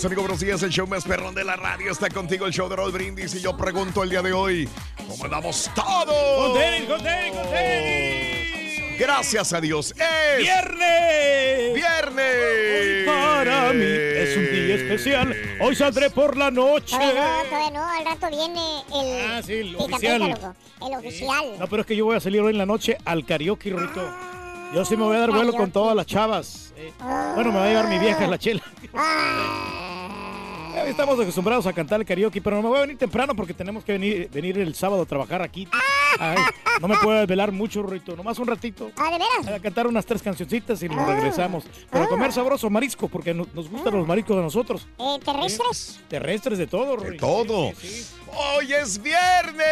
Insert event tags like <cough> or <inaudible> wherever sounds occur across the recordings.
Mis amigos. Buenos días. El show más perrón de la radio está contigo, el show de Raúl Brindis. Y yo pregunto el día de hoy, ¿cómo andamos todos? Con tenis, con tenis, con tenis. Gracias a Dios. Es ¡Viernes! viernes. Para mí es un día especial. Hoy saldré por la noche. Todavía no, todavía no, al rato viene el. Ah, sí, el oficial. pica, loco, El oficial. No, pero es que yo voy a salir hoy en la noche al karaoke, Rito. Yo sí me voy a dar vuelo con todas las chavas. eh. Bueno, me va a llevar mi vieja la chela. Ah, Ya Estamos acostumbrados a cantar el karaoke, pero no me voy a venir temprano porque tenemos que venir, venir el sábado a trabajar aquí. Ay, no me puedo desvelar mucho, Rito. Nomás un ratito. ah, ¿de veras? A cantar unas tres cancioncitas y nos regresamos. Pero a comer sabroso marisco, porque no- nos gustan los mariscos de nosotros. Eh, ¿Terrestres? Terrestres de todo, De Rui. todo. Sí, sí, sí. Hoy es viernes,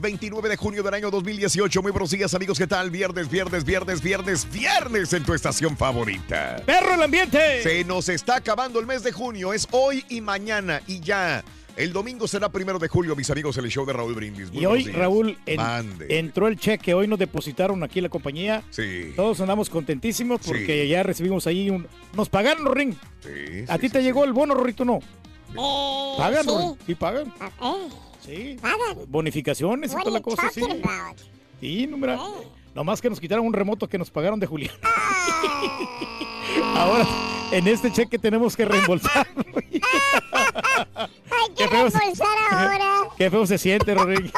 29 de junio del año 2018. Muy buenos días, amigos. ¿Qué tal? Viernes, viernes, viernes, viernes, viernes en tu estación favorita. ¡Perro el ambiente! Se nos está acabando el mes de junio. Es hoy y mañana y ya. El domingo será primero de julio, mis amigos, el show de Raúl Brindis. Muy Y hoy, días. Raúl, en- entró el cheque. Hoy nos depositaron aquí en la compañía. Sí. Todos andamos contentísimos porque Sí. ya recibimos ahí un... Nos pagaron, Ring. Sí, ¿A sí, ti sí, te sí. llegó el bono, Rorrito? No. Eh, ¿Pagan, sí. Ring? Sí, pagan. Ah, eh, Sí. pagan. Bonificaciones y toda la cosa, sí. about? Sí, no, mira. Eh. Nomás que nos quitaron un remoto que nos pagaron de Julián. Ah, Ahora, en este cheque tenemos que reembolsar. <laughs> Hay que Qué feo se- reembolsar ahora. Qué feo se siente, Rodrigo.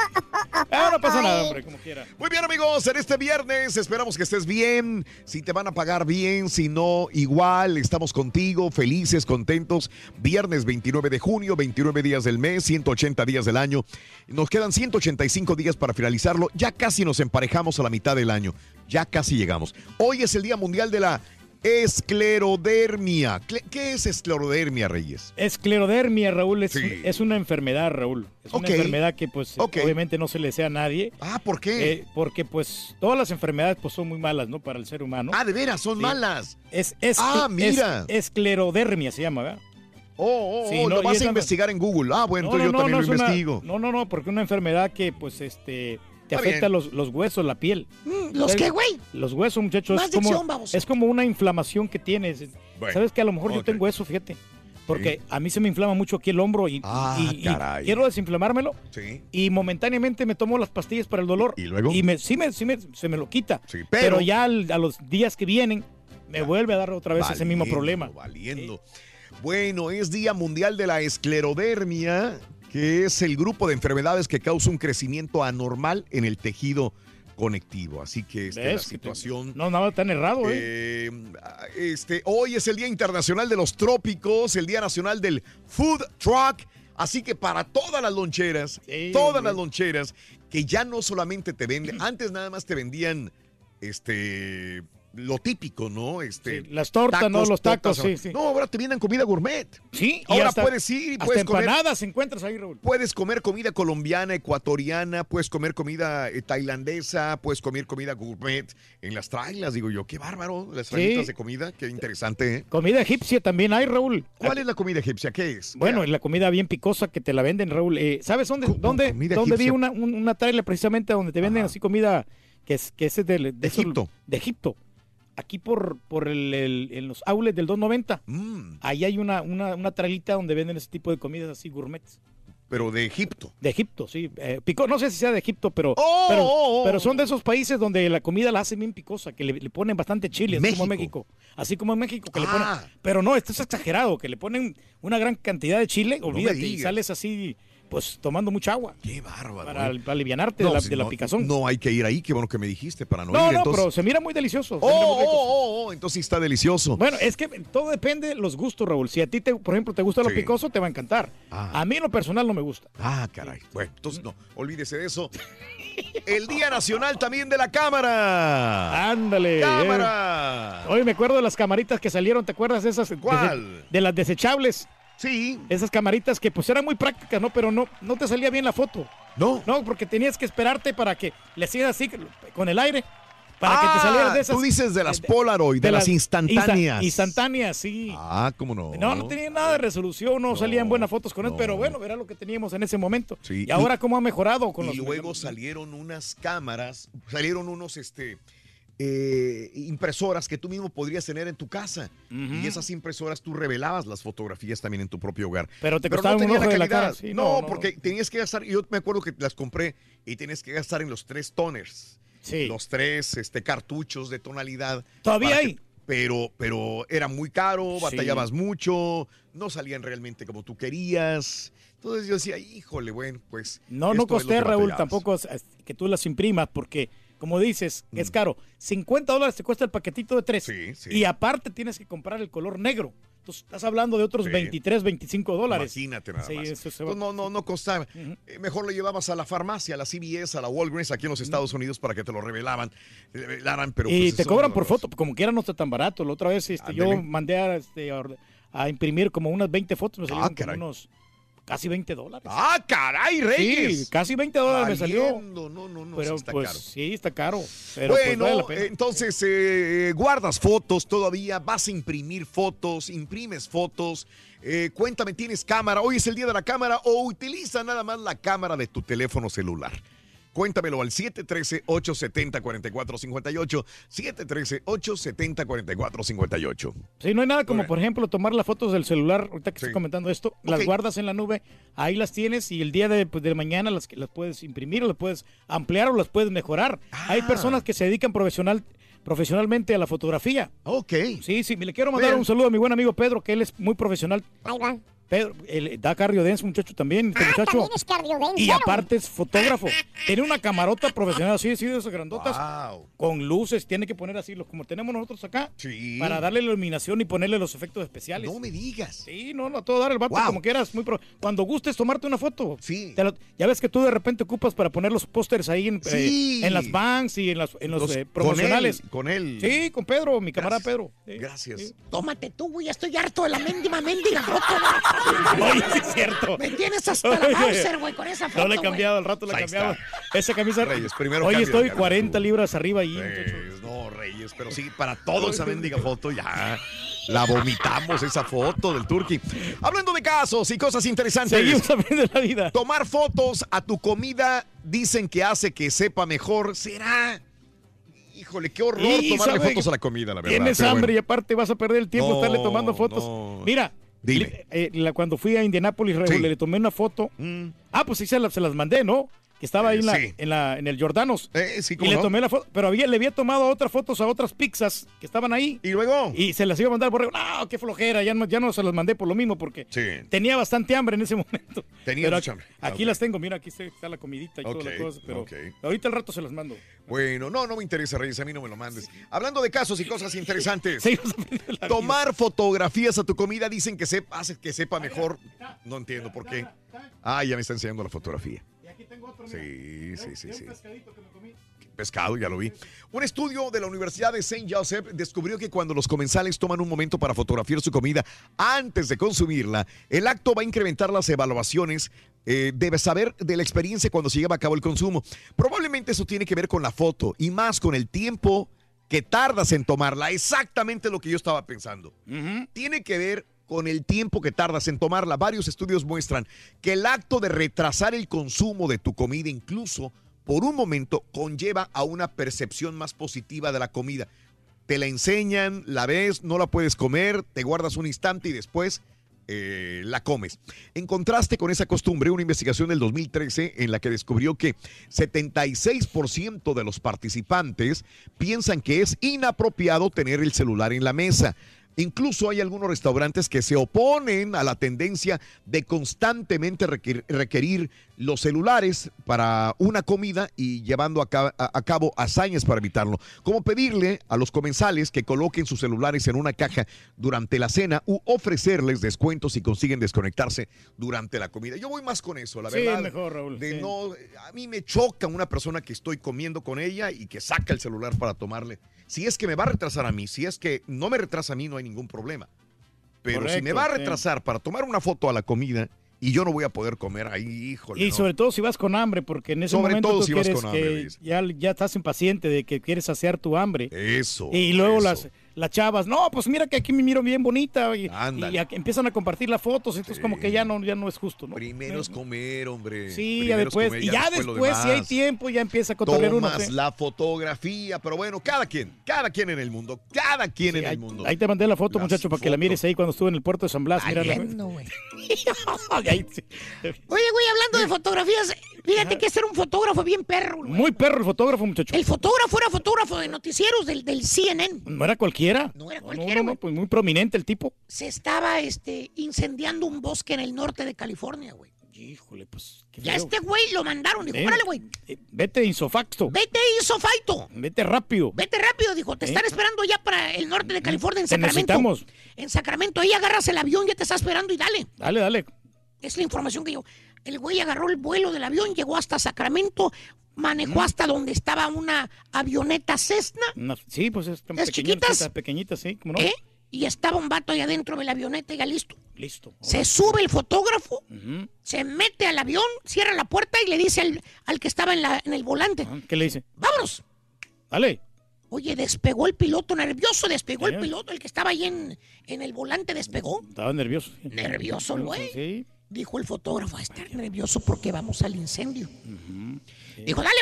Ah, no pasa nada, hombre, como quiera. Muy bien, amigos, en este viernes esperamos que estés bien. Si te van a pagar bien, si no, igual, estamos contigo, felices, contentos. Viernes 29 de junio, 29 días del mes, 180 días del año. Nos quedan 185 días para finalizarlo. Ya casi nos emparejamos a la mitad del año. Ya casi llegamos. Hoy es el Día Mundial de la Esclerodermia. Cle- ¿Qué es esclerodermia, Reyes? Esclerodermia, Raúl, es, Sí. es una enfermedad, Raúl. Es una enfermedad que, pues, obviamente no se le desea a nadie. Ah, ¿por qué? eh, porque, pues, todas las enfermedades, pues, son muy malas, ¿no? Para el ser humano. ah, de veras, son sí. malas. es, es, ah, es- mira. esclerodermia se llama, ¿verdad? Oh, oh, Sí, oh, no, lo vas a investigar en Google. Ah, bueno, No, entonces no, yo también no, lo una- investigo. no, no, no, porque una enfermedad que, pues, este, te afecta los, los huesos, la piel. ¿Los qué, güey? Los huesos, muchachos, Más es como, dicción, es como una inflamación que tienes. Bueno, ¿Sabes que a lo mejor yo tengo eso, fíjate? Porque a mí se me inflama mucho aquí el hombro y, Ah, y- y caray. quiero desinflamármelo Sí. y momentáneamente me tomo las pastillas para el dolor. ¿Y luego? Y me, sí, me, sí me- se me lo quita. Sí, pero, pero- ya al- a los días que vienen me vuelve a dar otra vez ese mismo problema. Valiendo. Bueno, es Día Mundial de la Esclerodermia, que es el grupo de enfermedades que causa un crecimiento anormal en el tejido conectivo. Así que esta es la situación. No, nada tan errado, ¿eh? Eh, este, hoy es el Día Internacional de los Trópicos, el Día Nacional del Food Truck. Así que para todas las loncheras, Sí, todas las loncheras, que ya no solamente te venden, antes nada más te vendían este lo típico, ¿no? Este, Sí, las tortas, ¿no? Los tacos, tortas. sí, sí. No, ahora te vienen comida gourmet. Sí, y ahora hasta- puedes ir y Hasta puedes comer empanadas encuentras ahí, Raúl. Puedes comer comida colombiana, ecuatoriana, puedes comer comida eh, tailandesa, puedes comer comida gourmet en las trailas, digo yo. Qué bárbaro, las trailas de comida, qué interesante. ¿eh? Comida egipcia también hay, Raúl. ¿Cuál es la comida egipcia? ¿Qué es? Bueno, Mira, la comida bien picosa que te la venden, Raúl. Eh, ¿Sabes dónde, ¿Cómo dónde, comida dónde vi una, un- una trailer precisamente donde te venden Ajá. así comida que es, que es de, Egipto. de Egipto. Aquí por, por el, el- en los outlets del 290. mm, Ahí hay una, una, una trailita donde venden ese tipo de comidas así gourmets. pero de Egipto. De Egipto, sí. Eh, pico, no sé si sea de Egipto, pero, Oh, pero, oh, oh. pero son de esos países donde la comida la hacen bien picosa, que le, le ponen bastante chile, así como en México. México. Así como en México, que le Ah. ponen. Pero no, esto es exagerado, que le ponen una gran cantidad de chile, olvídate, y digas. sales así, pues tomando mucha agua Qué bárbaro. para, ¿eh? para alivianarte de la, si de la no- picazón. No hay que ir ahí, qué bueno que me dijiste para no, no, ir. no, entonces- pero se mira muy delicioso. Oh, muy oh, oh, oh, entonces está delicioso. Bueno, es que todo depende de los gustos, Raúl. Si a ti, te, por ejemplo, te gusta lo picoso, te va a encantar. Ah. A mí en lo personal no me gusta. Ah, caray. Bueno, entonces no, olvídese de eso. El Día Nacional también de la Cámara. Ándale. eh. ¡Cámara! Hoy me acuerdo de las camaritas que salieron, ¿te acuerdas de esas? ¿Cuál? De, de las desechables. Sí. Esas camaritas que pues eran muy prácticas, ¿no? Pero no, no te salía bien la foto. No. No, porque tenías que esperarte para que le hacías así con el aire. Para que te Ah, salieran de esas. Tú dices de las de- Polaroid, de, las insta- instantáneas. instantáneas, sí. Ah, cómo no. No, no tenía nada de resolución, no, No, salían buenas fotos con él, no. pero bueno, era lo que teníamos en ese momento. Sí, Y ahora cómo ha mejorado con y los luego salieron unas cámaras, salieron unos este eh, impresoras que tú mismo podrías tener en tu casa. Y esas impresoras tú revelabas las fotografías también en tu propio hogar. Pero te no costaban un ojo la de la calidad. cara, sí, no, no, no, porque tenías que gastar, yo me acuerdo que las compré y tenías que gastar en los tres toners. Sí. Los tres este, cartuchos de tonalidad. Todavía que- hay. pero, pero era muy caro, Sí. batallabas mucho, no salían realmente como tú querías. Entonces yo decía, híjole, bueno, pues. No, no costé, Raúl, batallabas. tampoco que tú las imprimas, porque, como dices, es caro. 50 dólares te cuesta el paquetito de tres. Mm. Sí, sí. Y aparte tienes que comprar el color negro. Entonces, estás hablando de otros Sí. 23, 25 dólares. Imagínate nada Sí, más. eso se va- Entonces, no, no, no costaba. Eh, Mejor lo llevabas a la farmacia, a la CVS, a la Walgreens, aquí en los Estados Unidos para que te lo revelaban, revelaran, pero y pues, te cobran por foto, como quiera no está tan barato. La otra vez este, yo mandé a, este, a orde- a imprimir como unas 20 fotos, me Ah, salieron como caray. unos casi 20 dólares. ¡Ah, caray, Reyes! sí, casi 20 dólares me salió. No, no, no, Pero sí está pues caro. sí, está caro. Pero pues, bueno, vale entonces eh, guardas fotos todavía, vas a imprimir fotos, imprimes fotos. Eh, cuéntame, ¿tienes cámara? Hoy es el día de la cámara o utiliza nada más la cámara de tu teléfono celular. Cuéntamelo al 713-870-4458. 713-870-4458. Sí, no hay nada como, por ejemplo, tomar las fotos del celular, ahorita que Sí. estoy comentando esto, las guardas en la nube, ahí las tienes y el día de, pues, de mañana las, las puedes imprimir o las puedes ampliar o las puedes mejorar. Hay Ah. personas que se dedican profesional, profesionalmente a la fotografía. Ok. Sí, sí, me le quiero mandar Bien. un saludo a mi buen amigo Pedro, que él es muy profesional. Ahí va. Pedro, él da cardiodense, muchacho también, este Ah, muchacho. también es cardiodense. Y aparte es fotógrafo. Tiene una camarota profesional así, así de esas grandotas, Wow. con luces, tiene que poner así, los, como tenemos nosotros acá, Sí. para darle la iluminación y ponerle los efectos especiales. No me digas. Sí, no, no, a todo dar el vato Wow. como quieras. Muy pro- Cuando gustes tomarte una foto. Sí. Te lo- ya ves que tú de repente ocupas para poner los pósters ahí en, Sí. eh, en las banks y en, las, en los, Los- eh, promocionales. Con él. Con él. Sí, con Pedro, mi camarada Gracias. Pedro. Sí. Gracias. Sí. Tómate tú, güey. ya Estoy harto de la mendiga, mendiga güey. <laughs> Oye, sí es cierto. Me tienes hasta la. Bowser, güey, con esa foto, No le he cambiado, al rato le he Ahí cambiado. está. Esa camisa. Reyes, primero Oye, cámbiale, estoy Carlos, 40 tú. libras arriba ahí. Reyes, no, Reyes, pero sí, para todo esa mendiga foto ya la vomitamos, esa foto del Turqui. Hablando de casos y cosas interesantes. Seguimos aprendiendo la vida. Tomar fotos a tu comida dicen que hace que sepa mejor. ¿Será? Híjole, qué horror Y, tomarle ¿sabe? fotos a la comida, la verdad. Tienes hambre bueno. y aparte vas a perder el tiempo No, estarle tomando fotos. no. Mira, Dime. le- eh, la- cuando fui a Indianápolis, Sí. le tomé una foto. Mm. Ah, pues sí, se, la- se las mandé, ¿no? Que estaba ahí en, la, Sí. en, la- en el Jordanos. Eh, sí, y ¿cómo le no? tomé la foto, pero había, le había tomado otras fotos a otras pizzas que estaban ahí. Y luego. Y se las iba a mandar por No, qué flojera, ya no, ya no se las mandé por lo mismo porque Sí. tenía bastante hambre en ese <laughs> momento. Tenías Pero mucha hambre. Aquí las tengo, mira, aquí está la comidita y Ok, toda la cosa, pero ahorita al rato se las mando. Bueno, no, no me interesa, Reyes, a mí no me lo mandes. Hablando de casos y cosas interesantes. <laughs> La vida. Tomar fotografías a tu comida dicen que sepa, hace que sepa mejor. No entiendo por qué. Ah, ya me está enseñando la fotografía. Tengo otro, mira. Sí, sí, sí, un sí. pescadito que me comí. Pescado, ya lo vi. Un estudio de la Universidad de St. Joseph descubrió que cuando los comensales toman un momento para fotografiar su comida antes de consumirla, el acto va a incrementar las evaluaciones. eh, debe saber de la experiencia cuando se lleva a cabo el consumo. Probablemente eso tiene que ver con la foto y más con el tiempo que tardas en tomarla. Exactamente lo que yo estaba pensando. Tiene que ver con el tiempo que tardas en tomarla. Varios estudios muestran que el acto de retrasar el consumo de tu comida incluso por un momento conlleva a una percepción más positiva de la comida. Te la enseñan, la ves, no la puedes comer, te guardas un instante y después eh, la comes. En contraste con esa costumbre, una investigación del 2013 en la que descubrió que 76% de los participantes piensan que es inapropiado tener el celular en la mesa. Incluso hay algunos restaurantes que se oponen a la tendencia de constantemente requer- requerir los celulares para una comida y llevando a, ca- a- a cabo hazañas para evitarlo, como pedirle a los comensales que coloquen sus celulares en una caja durante la cena u ofrecerles descuentos si consiguen desconectarse durante la comida. Yo voy más con eso, la Sí, verdad. mejor, Raúl, De sí. no, a mí me choca una persona que estoy comiendo con ella y que saca el celular para tomarle. Si es que me va a retrasar a mí, si es que no me retrasa a mí, no hay ningún problema. Pero si me va a sí. retrasar para tomar una foto a la comida y yo no voy a poder comer ahí, híjole. Y no. sobre todo si vas con hambre, porque en ese Sobre momento todo tú si vas quieres con hambre, que ya, ya estás impaciente de que quieres saciar tu hambre. Eso. Y luego eso. las, las chavas, no, pues mira que aquí me miro bien bonita. Y, y a- empiezan a compartir las fotos, entonces Sí. como que ya no, ya no es justo, ¿no? Primero es Me- comer, hombre. Sí, Primero ya es después, comer, y ya después, si hay tiempo, ya empieza a cotorrear uno. ¿sí? la fotografía, pero bueno, cada quien, cada quien en el mundo, cada quien Sí, en el mundo. ahí te mandé la foto, Las muchacho, para que la mires ahí cuando estuve en el puerto de San Blas. güey. <laughs> Oye, güey, hablando de fotografías, fíjate que este era un fotógrafo bien perro, güey. Muy perro el fotógrafo, muchacho. El fotógrafo era fotógrafo de noticieros del, del CNN. No era cualquiera. No era cualquiera, no, no, pues muy prominente el tipo. Se estaba este, incendiando un bosque en el norte de California, güey. Híjole, pues. Qué Y a feo. este güey lo mandaron. Dijo, Eh, órale, güey. eh, Vete insofacto. Vete, hizo Faito. Vete rápido. Vete rápido, dijo. Te ¿Eh? están esperando ya para el norte de California, en Te Sacramento. necesitamos. En Sacramento, ahí agarras el avión, ya te está esperando y dale. Dale, dale. Es la información que yo. El güey agarró el vuelo del avión, llegó hasta Sacramento, manejó hasta donde estaba una avioneta Cessna, sí, pues es tan ¿Las pequeñita, chiquitas? tan pequeñita, sí, ¿cómo no? ¿eh? Y estaba un vato ahí adentro de la avioneta y ya listo. Listo. Se sube el fotógrafo, se mete al avión, cierra la puerta y le dice al, al que estaba en, la, en el volante, Ah, ¿Qué le dice? vámonos. Dale. Oye, despegó el piloto, nervioso, despegó el piloto, el que estaba ahí en, en el volante despegó. Estaba nervioso. Nervioso, güey. Sí. Dijo el fotógrafo, a estar nervioso porque vamos al incendio. Dijo, dale.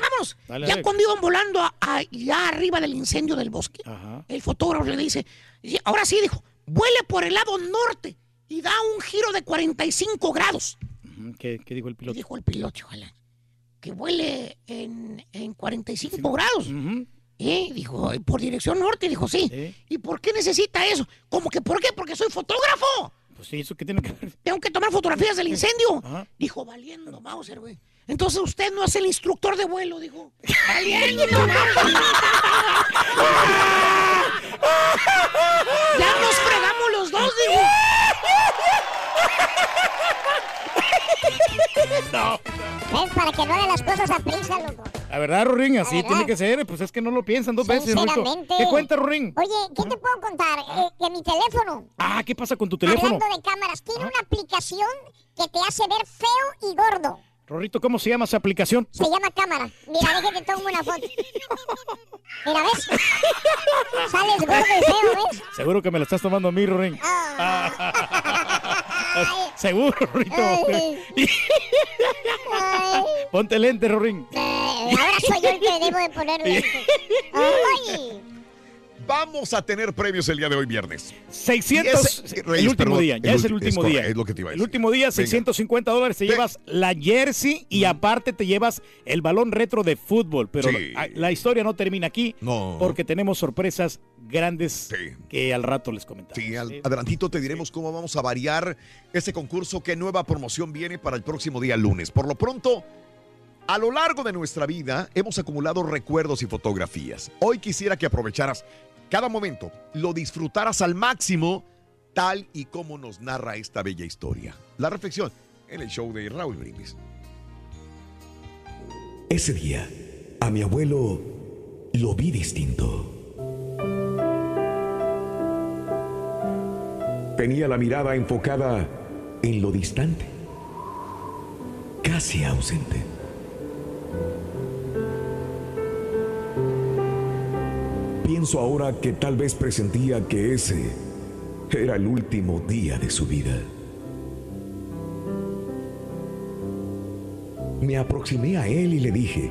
Dale, ya dale. cuando iban volando a- a- ya arriba del incendio del bosque, Ajá. el fotógrafo le dice, y ahora sí, dijo, vuele por el lado norte y da un giro de 45 grados. ¿Qué, qué dijo el piloto? dijo el piloto, ojalá, que vuele en, en 45 grados. Ujú. ¿Eh? Dijo, por dirección norte, dijo, sí. Sí. ¿Y por qué necesita eso? ¿Cómo que por qué? Porque soy fotógrafo. Pues sí, ¿eso qué tiene que ver? Tengo que tomar fotografías del incendio. Ajá. Dijo, valiendo, Mauser, güey. Entonces usted no es el instructor de vuelo, dijo. Valiendo, <laughs> Mauser. Ya nos fregamos los dos, dijo. <laughs> Es para que no hagan las cosas a prisa, loco. La verdad, Rorín, así verdad. tiene que ser. Pues es que no lo piensan dos veces. Sinceramente. ¿Qué cuenta, Rorín? Oye, ¿qué te puedo contar? Eh, que mi teléfono, Ah, ¿qué pasa con tu teléfono? hablando de cámaras, tiene una aplicación que te hace ver feo y gordo. Rorito, ¿cómo se llama esa aplicación? Se llama cámara. Mira, déjate tomo una foto. Mira, ¿ves? <laughs> Sales gordo y feo, ¿ves? Seguro que me la estás tomando a mí, Rorín. Ah. <laughs> <laughs> Seguro. Ay. <laughs> Ponte lente, Rorín. Eh, ahora soy yo el que debo de poner <laughs> lentes. Ay. Vamos a tener premios el día de hoy viernes. 600, Y ese- Reyes, el último perdón, día, ya el es el último es día. es lo que te iba a El último día, Venga. 650 dólares, te llevas la jersey y aparte te llevas el balón retro de fútbol. Pero Sí. la, la historia no termina aquí No. porque tenemos sorpresas grandes Sí. que al rato les comentamos. Sí, al- adelantito te diremos cómo vamos a variar ese concurso, qué nueva promoción viene para el próximo día lunes. Por lo pronto, a lo largo de nuestra vida hemos acumulado recuerdos y fotografías. Hoy quisiera que aprovecharas cada momento, lo disfrutaras al máximo, tal y como nos narra esta bella historia. La reflexión en el show de Raúl Brindis. Ese día, a mi abuelo lo vi distinto. Tenía la mirada enfocada en lo distante, casi ausente. Pienso ahora que tal vez presentía que ese era el último día de su vida. Me aproximé a él y le dije,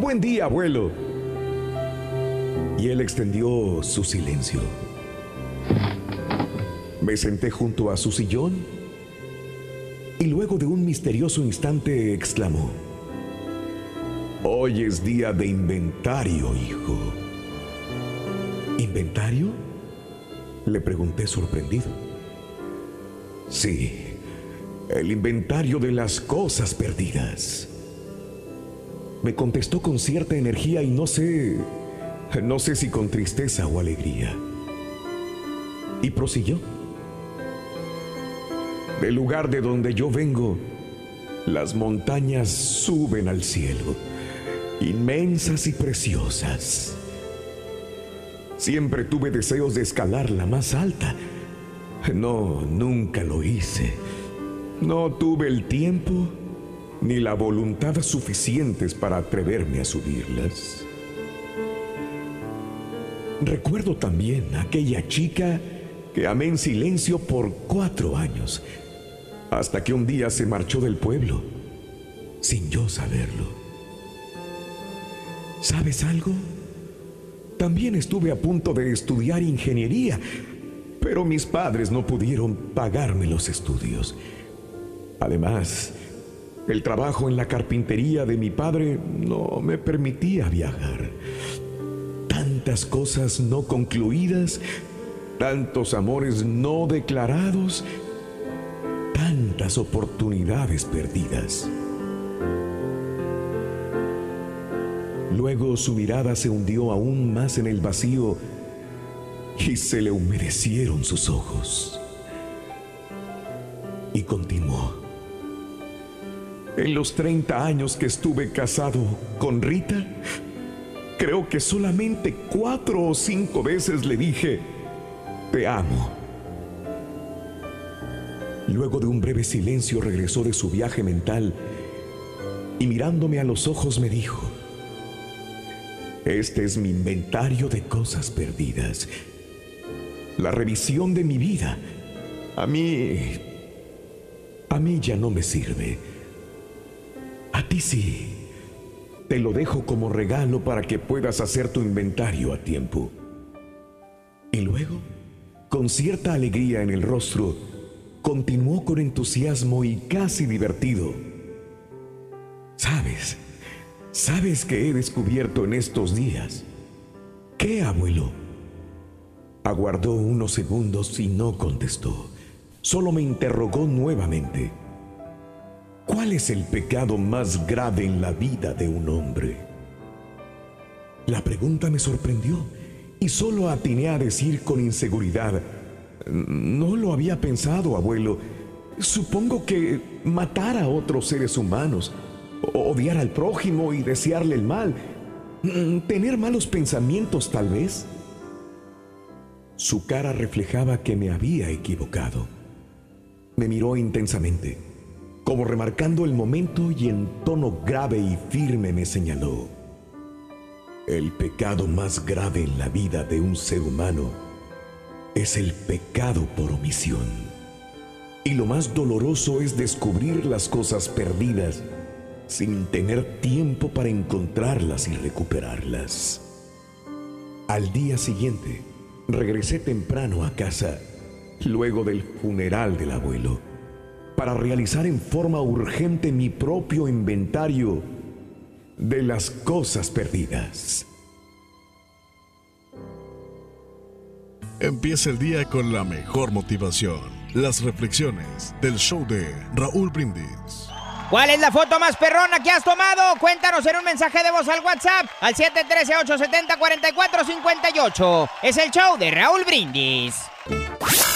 Buen día, abuelo. Y él extendió su silencio. Me senté junto a su sillón y luego de un misterioso instante exclamó, Hoy es día de inventario, hijo. ¿Inventario? Le pregunté sorprendido. Sí, el inventario de las cosas perdidas. Me contestó con cierta energía y no sé, no sé si con tristeza o alegría. Y prosiguió. Del lugar de donde yo vengo, las montañas suben al cielo, inmensas y preciosas. Siempre tuve deseos de escalar la más alta. No, nunca lo hice. No tuve el tiempo ni la voluntad suficientes para atreverme a subirlas. Recuerdo también a aquella chica que amé en silencio por cuatro años, hasta que un día se marchó del pueblo, sin yo saberlo. ¿Sabes algo? También estuve a punto de estudiar ingeniería, pero mis padres no pudieron pagarme los estudios. Además, el trabajo en la carpintería de mi padre no me permitía viajar. Tantas cosas no concluidas, tantos amores no declarados, tantas oportunidades perdidas. Luego su mirada se hundió aún más en el vacío y se le humedecieron sus ojos. Y continuó. En los 30 años que estuve casado con Rita, creo que solamente cuatro o cinco veces le dije, te amo. Luego de un breve silencio regresó de su viaje mental y mirándome a los ojos me dijo, este es mi inventario de cosas perdidas. La revisión de mi vida. A mí... A mí ya no me sirve. A ti sí. Te lo dejo como regalo para que puedas hacer tu inventario a tiempo. Y luego, con cierta alegría en el rostro, continuó con entusiasmo y casi divertido. ¿Sabes? ¿Sabes qué he descubierto en estos días? ¿Qué, abuelo? Aguardó unos segundos y no contestó. Solo me interrogó nuevamente. ¿Cuál es el pecado más grave en la vida de un hombre? La pregunta me sorprendió y solo atiné a decir con inseguridad, no lo había pensado, abuelo. Supongo que matar a otros seres humanos, odiar al prójimo y desearle el mal, mm, tener malos pensamientos tal vez. Su cara reflejaba que me había equivocado. Me miró intensamente, como remarcando el momento y en tono grave y firme me señaló. El pecado más grave en la vida de un ser humano es el pecado por omisión. Y lo más doloroso es descubrir las cosas perdidas sin tener tiempo para encontrarlas y recuperarlas. Al día siguiente, regresé temprano a casa, luego del funeral del abuelo, para realizar en forma urgente mi propio inventario de las cosas perdidas. Empieza el día con la mejor motivación. Las reflexiones del show de Raúl Brindis. ¿Cuál es la foto más perrona que has tomado? Cuéntanos en un mensaje de voz al WhatsApp al 713-870-4458. Es el show de Raúl Brindis.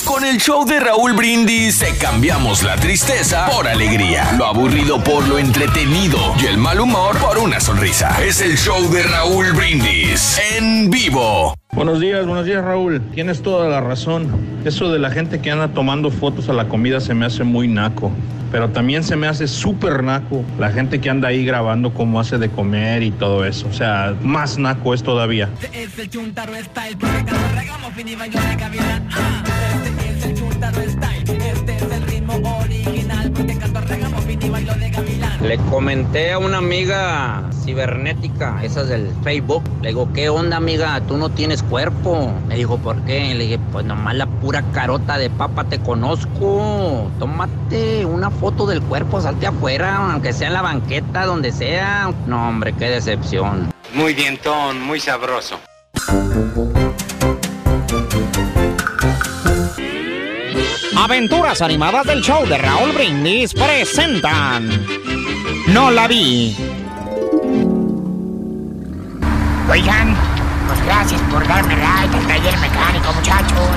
Con el show de Raúl Brindis te cambiamos la tristeza por alegría, lo aburrido por lo entretenido y el mal humor por una sonrisa. Es el show de Raúl Brindis en vivo. Buenos días, buenos días Raúl. Tienes toda la razón. Eso de la gente que anda tomando fotos a la comida se me hace muy naco. Pero también se me hace súper naco la gente que anda ahí grabando cómo hace de comer y todo eso. O sea, más naco es todavía. Es es es. Le comenté a una amiga cibernética, esas del Facebook. Le digo, ¿qué onda, amiga? Tú no tienes cuerpo. Me dijo, ¿por qué? Le dije, pues nomás la pura carota de papa te conozco. Tómate una foto del cuerpo, salte afuera, aunque sea en la banqueta, donde sea. No, hombre, qué decepción. Muy dientón, muy sabroso. Aventuras animadas del show de Raúl Brindis presentan. No la vi. Oigan, pues gracias por darme ride al taller mecánico, muchachos.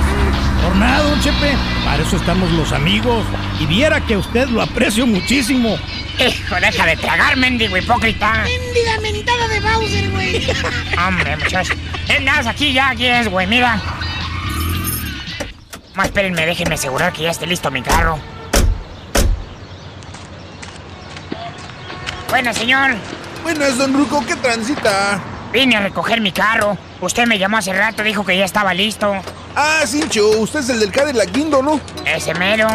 Por nada, don Chepe. Para eso estamos los amigos. Y viera que usted lo aprecio muchísimo. Hijo, deja de tragar, mendigo hipócrita. Mendiga mentada de Bowser, güey. <laughs> Hombre, muchachos. Es nada, aquí ya, aquí es, güey, mira. Más espérenme, déjenme asegurar que ya esté listo mi carro. Bueno, señor. Buenas, don Ruco, ¿qué transita? Vine a recoger mi carro. Usted me llamó hace rato, dijo que ya estaba listo. Ah, Cincho, usted es el del Cadillac Guindo, ¿no? Ese mero.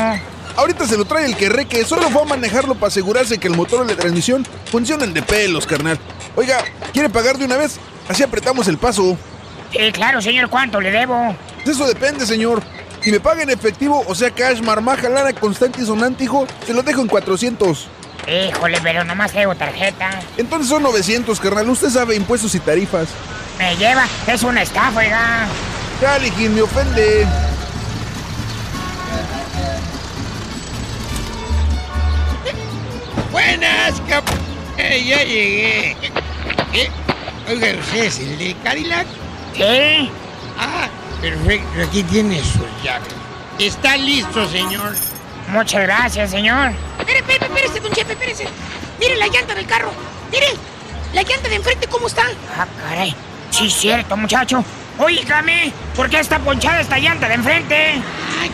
Ahorita se lo trae el que reque, solo fue a manejarlo para asegurarse que el motor y la transmisión funcionan de pelos, carnal. Oiga, ¿quiere pagar de una vez? Así apretamos el paso. Sí, claro, señor, ¿cuánto le debo? Eso depende, señor. Si me paga en efectivo, o sea, cash, marmaja, lana, constante y sonante, hijo, se lo dejo en 400. Híjole, pero nomás traigo tarjeta. Entonces son 900, carnal. Usted sabe impuestos y tarifas. Me lleva, es una estafa, oiga. Ya, Lijín, me ofende. Buenas, cap... Eh, ya llegué. ¿Qué? Oiga, ¿usted es el de Cadillac? ¿Qué? Ah, perfecto. Aquí tiene su llave. Está listo, señor. Muchas gracias, señor. Espere, espere, espérese, don Chepe, espérese. Mire la llanta del carro. Mire, la llanta de enfrente, ¿cómo está? Ah, caray. Sí, cierto, muchacho. Óigame, ¿por qué está ponchada esta llanta de enfrente? Ay,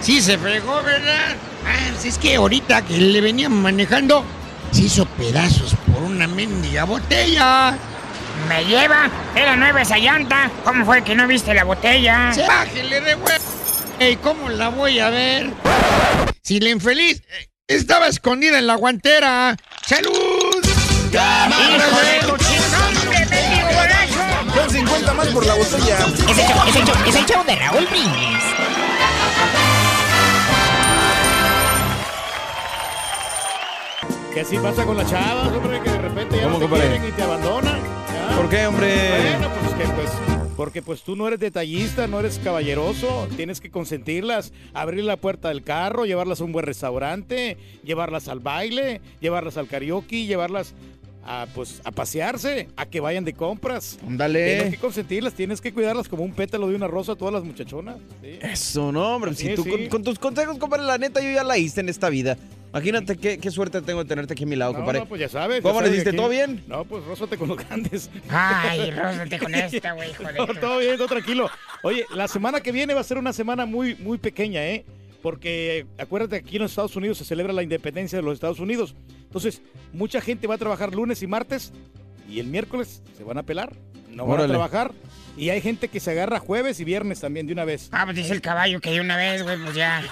sí se fregó, ¿verdad? Ah, pues es que ahorita que le venían manejando, se hizo pedazos por una mendiga botella. Me lleva, era nueva esa llanta. ¿Cómo fue que no viste la botella? Se bájele de hue- Ey, ¿cómo la voy a ver? Si la infeliz eh, estaba escondida en la guantera. ¡Salud! ¡Hijo de tu chingón, mendigo borracho! Son 50 más por la botella. Es el show, es el show, es el show de Raúl Brindis. Que así pasa con las chavas, hombre, que de repente ya ¿Cómo, no te quieren y te abandonan. ¿Por qué, hombre? Bueno, pues que pues, porque pues tú no eres detallista, no eres caballeroso, tienes que consentirlas, abrir la puerta del carro, llevarlas a un buen restaurante, llevarlas al baile, llevarlas al karaoke, llevarlas a pues a pasearse, a que vayan de compras. Ándale. Tienes que consentirlas, tienes que cuidarlas como un pétalo de una rosa a todas las muchachonas. ¿sí? Eso, no, hombre. Si Sí, tú sí. Con, con tus consejos, compadre, la neta, yo ya la hice en esta vida. Imagínate qué, qué suerte tengo de tenerte aquí a mi lado, No, compadre. no, pues ya sabes. ¿Cómo le diste? ¿Todo bien? No, pues rózate con los grandes. Ay, <laughs> rózate con esta, güey, hijo de No, todo bien, todo tranquilo. Oye, la semana que viene va a ser una semana muy, muy pequeña, ¿eh? Porque acuérdate que aquí en los Estados Unidos se celebra la independencia de los Estados Unidos. Entonces, mucha gente va a trabajar lunes y martes y el miércoles se van a pelar. No van Órale. a trabajar. Y hay gente que se agarra jueves y viernes también de una vez. Ah, pues dice el caballo que de una vez, güey, pues ya.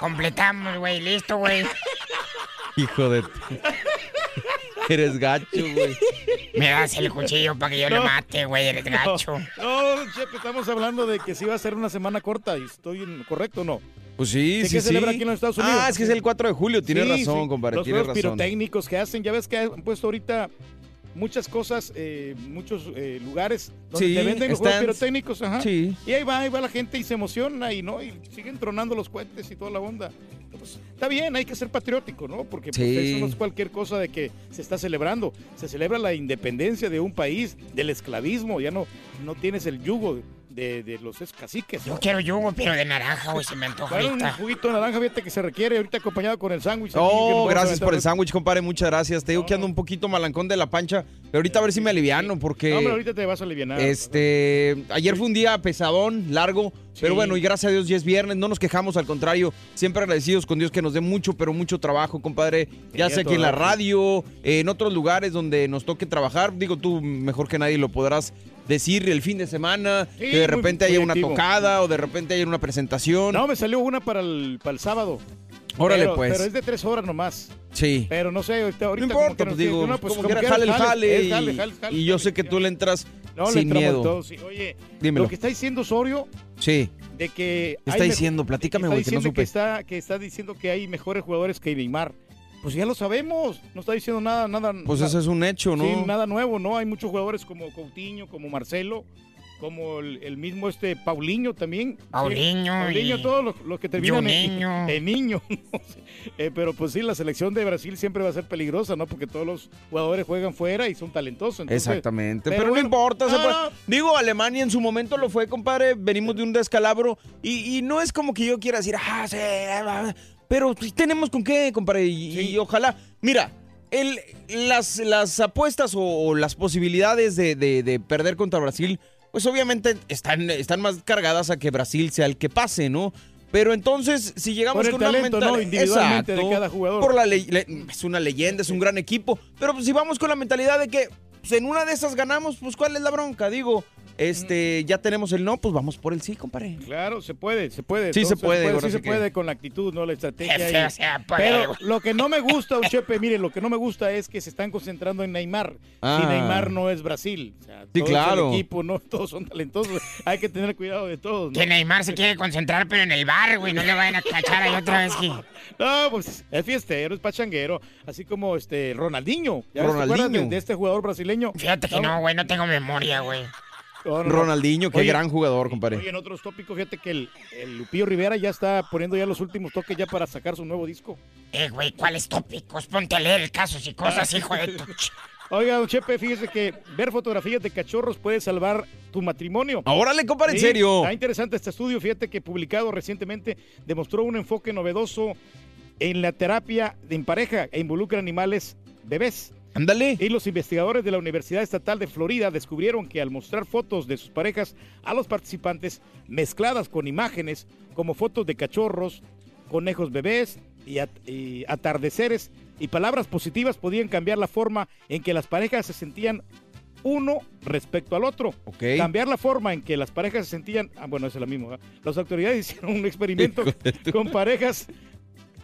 Completamos, güey, listo, güey. Hijo de... Eres gacho, güey. Me das el cuchillo para que yo le No. mate, güey, eres gacho. No, Chepe, estamos hablando de que sí va a ser una semana corta y estoy en- correcto o no. Pues sí, ¿De sí, qué sí. celebra aquí en los Estados Unidos? Ah, es que es el 4 de julio. Tienes Sí, razón, sí. compadre. Los Tienes razón. pirotécnicos que hacen, ya ves que han puesto ahorita muchas cosas, eh, muchos eh, lugares donde Sí, te venden juegos stands. pirotécnicos, ajá. Sí. Y ahí va, ahí va la gente y se emociona y no, y siguen tronando los cohetes y toda la onda. Pues, está bien, hay que ser patriótico, ¿no? Porque pues, Sí. eso no es cualquier cosa de que se está celebrando. Se celebra la independencia de un país, del esclavismo, ya no, no tienes el yugo de, de los caciques. Yo quiero yugo, pero de naranja, güey, se me antoja Claro, un juguito de naranja, fíjate que se requiere ahorita acompañado con el sándwich. Oh, gracias por el sándwich, compadre. Muchas gracias. Te digo que ando un poquito malancón de la pancha, pero ahorita a ver si me aliviano porque... No, pero ahorita te vas a aliviar. Este, ayer fue un día pesadón, largo, pero bueno, y gracias a Dios ya es viernes, no nos quejamos, al contrario, siempre agradecidos con Dios que nos dé mucho, pero mucho trabajo, compadre, ya Sí, sea aquí en la radio, en otros lugares donde nos toque trabajar, digo tú mejor que nadie lo podrás decir el fin de semana, Sí, que de repente haya una tocada o de repente haya una presentación. No, me salió una para el, para el sábado. Órale, Pero- pues. Pero es de tres horas nomás. Sí. Pero no sé, ahorita, No como importa, que pues nos digo, no, pues como como que que jale jale, y, jale, jale, jale. y yo sé que tú le entras No, le sin entramos miedo. todos, sí. Oye, Dímelo. lo que está diciendo Osorio Sí. de que... ¿Qué hay está diciendo? Platícame, güey, que no supe. está, que está diciendo que hay mejores jugadores que Neymar. Pues ya lo sabemos. No está diciendo nada, nada... Pues nada- eso es un hecho, ¿no? Sí, nada nuevo, ¿no? Hay muchos jugadores como Coutinho, como Marcelo, como el, el mismo este Paulinho también. Paulinho Paulinho, y- todos los, los que terminan en Juninho. <laughs> en niño. <laughs> no sé. Eh, pero pues sí, la selección de Brasil siempre va a ser peligrosa, ¿no? Porque todos los jugadores juegan fuera y son talentosos. entonces- Exactamente, pero, bueno, no importa. se puede- no. Digo, Alemania en su momento lo fue, compadre. Venimos de un descalabro y, y no es como que yo quiera decir, ah, sí, ah, pero sí tenemos con qué, compadre. Y, y ojalá, mira, el, las, las apuestas o, o las posibilidades de, de- de perder contra Brasil, pues obviamente están, están más cargadas a que Brasil sea el que pase, ¿no? Pero entonces, si llegamos Por el con una talento, mental- ¿no? Individualmente de Exacto, cada jugador. Por la es una leyenda, es un gran equipo. Pero pues, si vamos con la mentalidad de que pues, en una de esas ganamos, pues ¿cuál es la bronca? Digo, este, ya tenemos el no, pues vamos por el sí, compadre. Claro, se puede, se puede. Sí se puede, ahora sí sí se que- puede con la actitud, ¿no? La estrategia. <laughs> Se puede, Pero lo que no me gusta, un <laughs> Chepe, mire, lo que no me gusta es que se están concentrando en Neymar. Ah. Y Neymar no es Brasil. O sea, Sí, claro. el equipo, no <laughs> todos son talentosos. Hay que tener cuidado de todos. ¿no? Que Neymar se quiere concentrar, pero en el bar, güey. No le vayan a cachar ahí otra vez que... No, pues es fiestero, es pachanguero, así como este Ronaldinho. ¿Ya ves, te Ronaldinho. acuerdas de, de este jugador brasileño? Fíjate que no, güey, no tengo memoria, güey. No, no, no. Ronaldinho, qué Oye, gran jugador, compadre. Oye, en otros tópicos, fíjate que el, el Lupillo Rivera ya está poniendo ya los últimos toques ya para sacar su nuevo disco. Eh, güey, ¿cuáles tópicos? Ponte a leer casos y cosas, hijo de tu... <laughs> Oiga, don Chepe, fíjese que ver fotografías de cachorros puede salvar tu matrimonio. Órale, compadre, en Sí, serio. Está interesante este estudio, fíjate que publicado recientemente demostró un enfoque novedoso en la terapia en pareja e involucra animales bebés. Ándale. Y los investigadores de la Universidad Estatal de Florida descubrieron que al mostrar fotos de sus parejas a los participantes mezcladas con imágenes como fotos de cachorros, conejos bebés y, at- y atardeceres y palabras positivas podían cambiar la forma en que las parejas se sentían uno respecto al otro. Cambiar la forma en que las parejas se sentían, ah, bueno, es lo mismo. Las autoridades <laughs> hicieron un experimento con parejas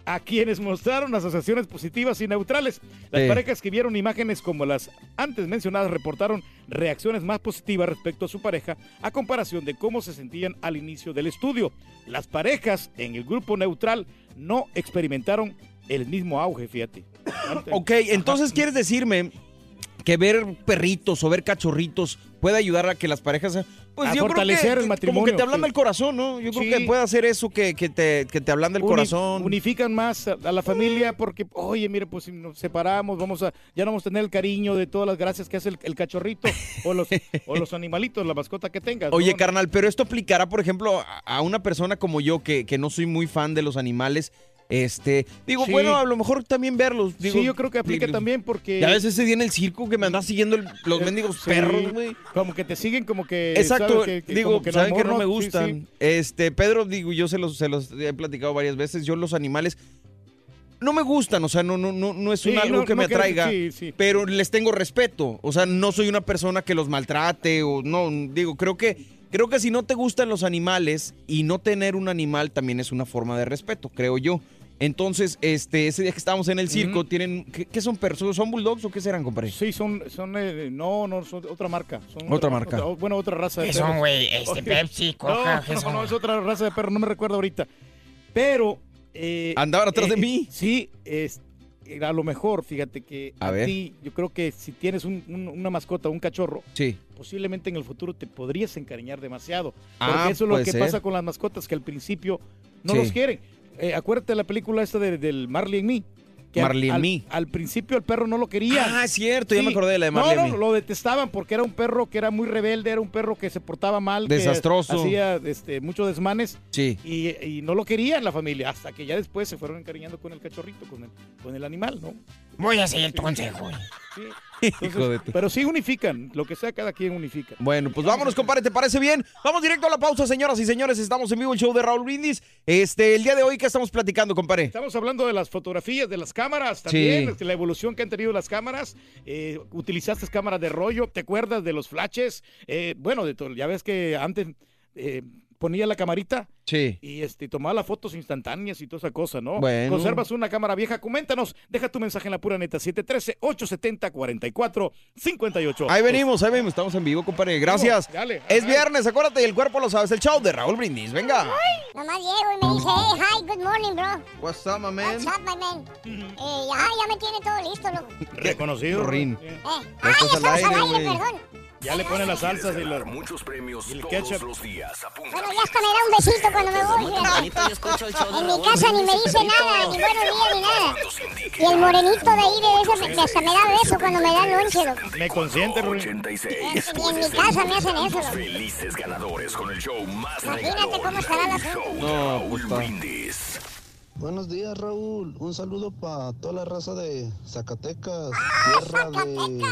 a quienes mostraron asociaciones positivas y neutrales. Las Sí. parejas que vieron imágenes como las antes mencionadas reportaron reacciones más positivas respecto a su pareja a comparación de cómo se sentían al inicio del estudio. Las parejas en el grupo neutral no experimentaron el mismo auge, fíjate. <coughs> Ok, entonces quieres decirme que ver perritos o ver cachorritos puede ayudar a que las parejas... Pues A yo creo fortalecer que, el Como matrimonio, que te ablanda el corazón, ¿no? Yo creo que puede hacer eso que, que te, que te ablanda el Uni- corazón. Unifican más a, a la familia porque, oye, mire, pues si nos separamos, vamos a, ya no vamos a tener el cariño de todas las gracias que hace el, el cachorrito o los, o los animalitos, la mascota que tengas. Oye, ¿no? carnal, pero esto aplicará, por ejemplo, a- a una persona como yo que, que no soy muy fan de los animales. Este, digo, Sí. bueno, a lo mejor también verlos. Digo, sí, yo creo que aplica también porque... Ya ves ese día en el circo que me andas siguiendo el- los Eh, mendigos sí, perros, güey. Como que te siguen, como que... Exacto, sabes que- que digo, como que saben que no me gustan. sí. Este, Pedro, digo, yo se los, se los he platicado varias veces. Yo los animales no me gustan, o sea, no, no, no, no es Sí, un algo no- que no me atraiga, sí, sí. pero les tengo respeto. O sea, no soy una persona que los maltrate o no, digo, creo que creo que si no te gustan los animales y no tener un animal también es una forma de respeto, creo yo. Entonces, este, ese día que estábamos en el circo, tienen, ¿qué, qué son perros? ¿Son bulldogs o qué serán, compadre? Sí, son, son eh, no, no, son otra marca. Son Otra marca. bueno, otra raza de ¿Qué perros. son, güey? Este, Oye, Pepsi, Coca, No, ¿qué no, son? no, es otra raza de perro, no me recuerdo ahorita. Pero... eh, Andaban atrás de mí. Sí, es, a lo mejor, fíjate que A a, ver. ti, yo creo que si tienes un- un- una mascota, un cachorro, Sí. posiblemente en el futuro te podrías encariñar demasiado. Ah, Porque eso es lo que ser. pasa con las mascotas, que al principio no Sí. los quieren. Eh, acuérdate de la película esta de- del Marley que al- Marley al, Me. Al principio el perro no lo quería. Ah, es cierto, ya me acordé de la de No, Marley no, Me. lo detestaban porque era un perro que era muy rebelde, era un perro que se portaba mal, que Desastroso. hacía este, muchos desmanes. Sí. Y, y no lo querían la familia, hasta que ya después se fueron encariñando con el cachorrito, con el, con el animal, ¿no? Voy a seguir tu consejo. Sí. <laughs> Pero sí unifican, lo que sea, cada quien unifica. Bueno, pues vámonos, compadre, ¿te parece bien? Vamos directo a la pausa, señoras y señores. Estamos en vivo el show de Raúl Brindis. Este, el día de hoy, ¿qué estamos platicando, compadre? Estamos hablando de las fotografías, de las cámaras también, Sí. la evolución que han tenido las cámaras. Eh, utilizaste cámaras de rollo, ¿te acuerdas de los flashes? Eh, bueno, de todo, ya ves que antes eh, ponía la camarita Sí. y este, tomaba las fotos instantáneas y toda esa cosa, ¿no? Bueno. Conservas una cámara vieja, coméntanos, deja tu mensaje en la pura neta 713-870-4458. Ahí venimos, ahí venimos, estamos en vivo, compadre. Gracias. Dale, es ajá. viernes, acuérdate, y el cuerpo lo sabes, el show de Raúl Brindis. Venga. Nomás llego y me dice, hey, hi, good morning, bro. What's up, my man? What's up, my man? Eh, ya, ya me tiene todo listo, loco. Reconocido. Rin. Eh, ay, al estamos al aire, aire, güey. perdón. Ya le ponen las salsas y los... Muchos premios el todos ketchup. los días. Apunta. Bueno, ya hasta me da un besito cuando me voy. En mi casa ni me dice nada, ni buenos días, ni nada. Y el morenito de ahí, de ese, hasta me da beso cuando me da lonche, loco. Me consiente. 86. Ni en mi casa me hacen eso, loco. Felices ganadores con el show más Imagínate cómo estará la Show gente. No, pues. Buenos días, Raúl. Un saludo para toda la raza de Zacatecas, Ah, tierra de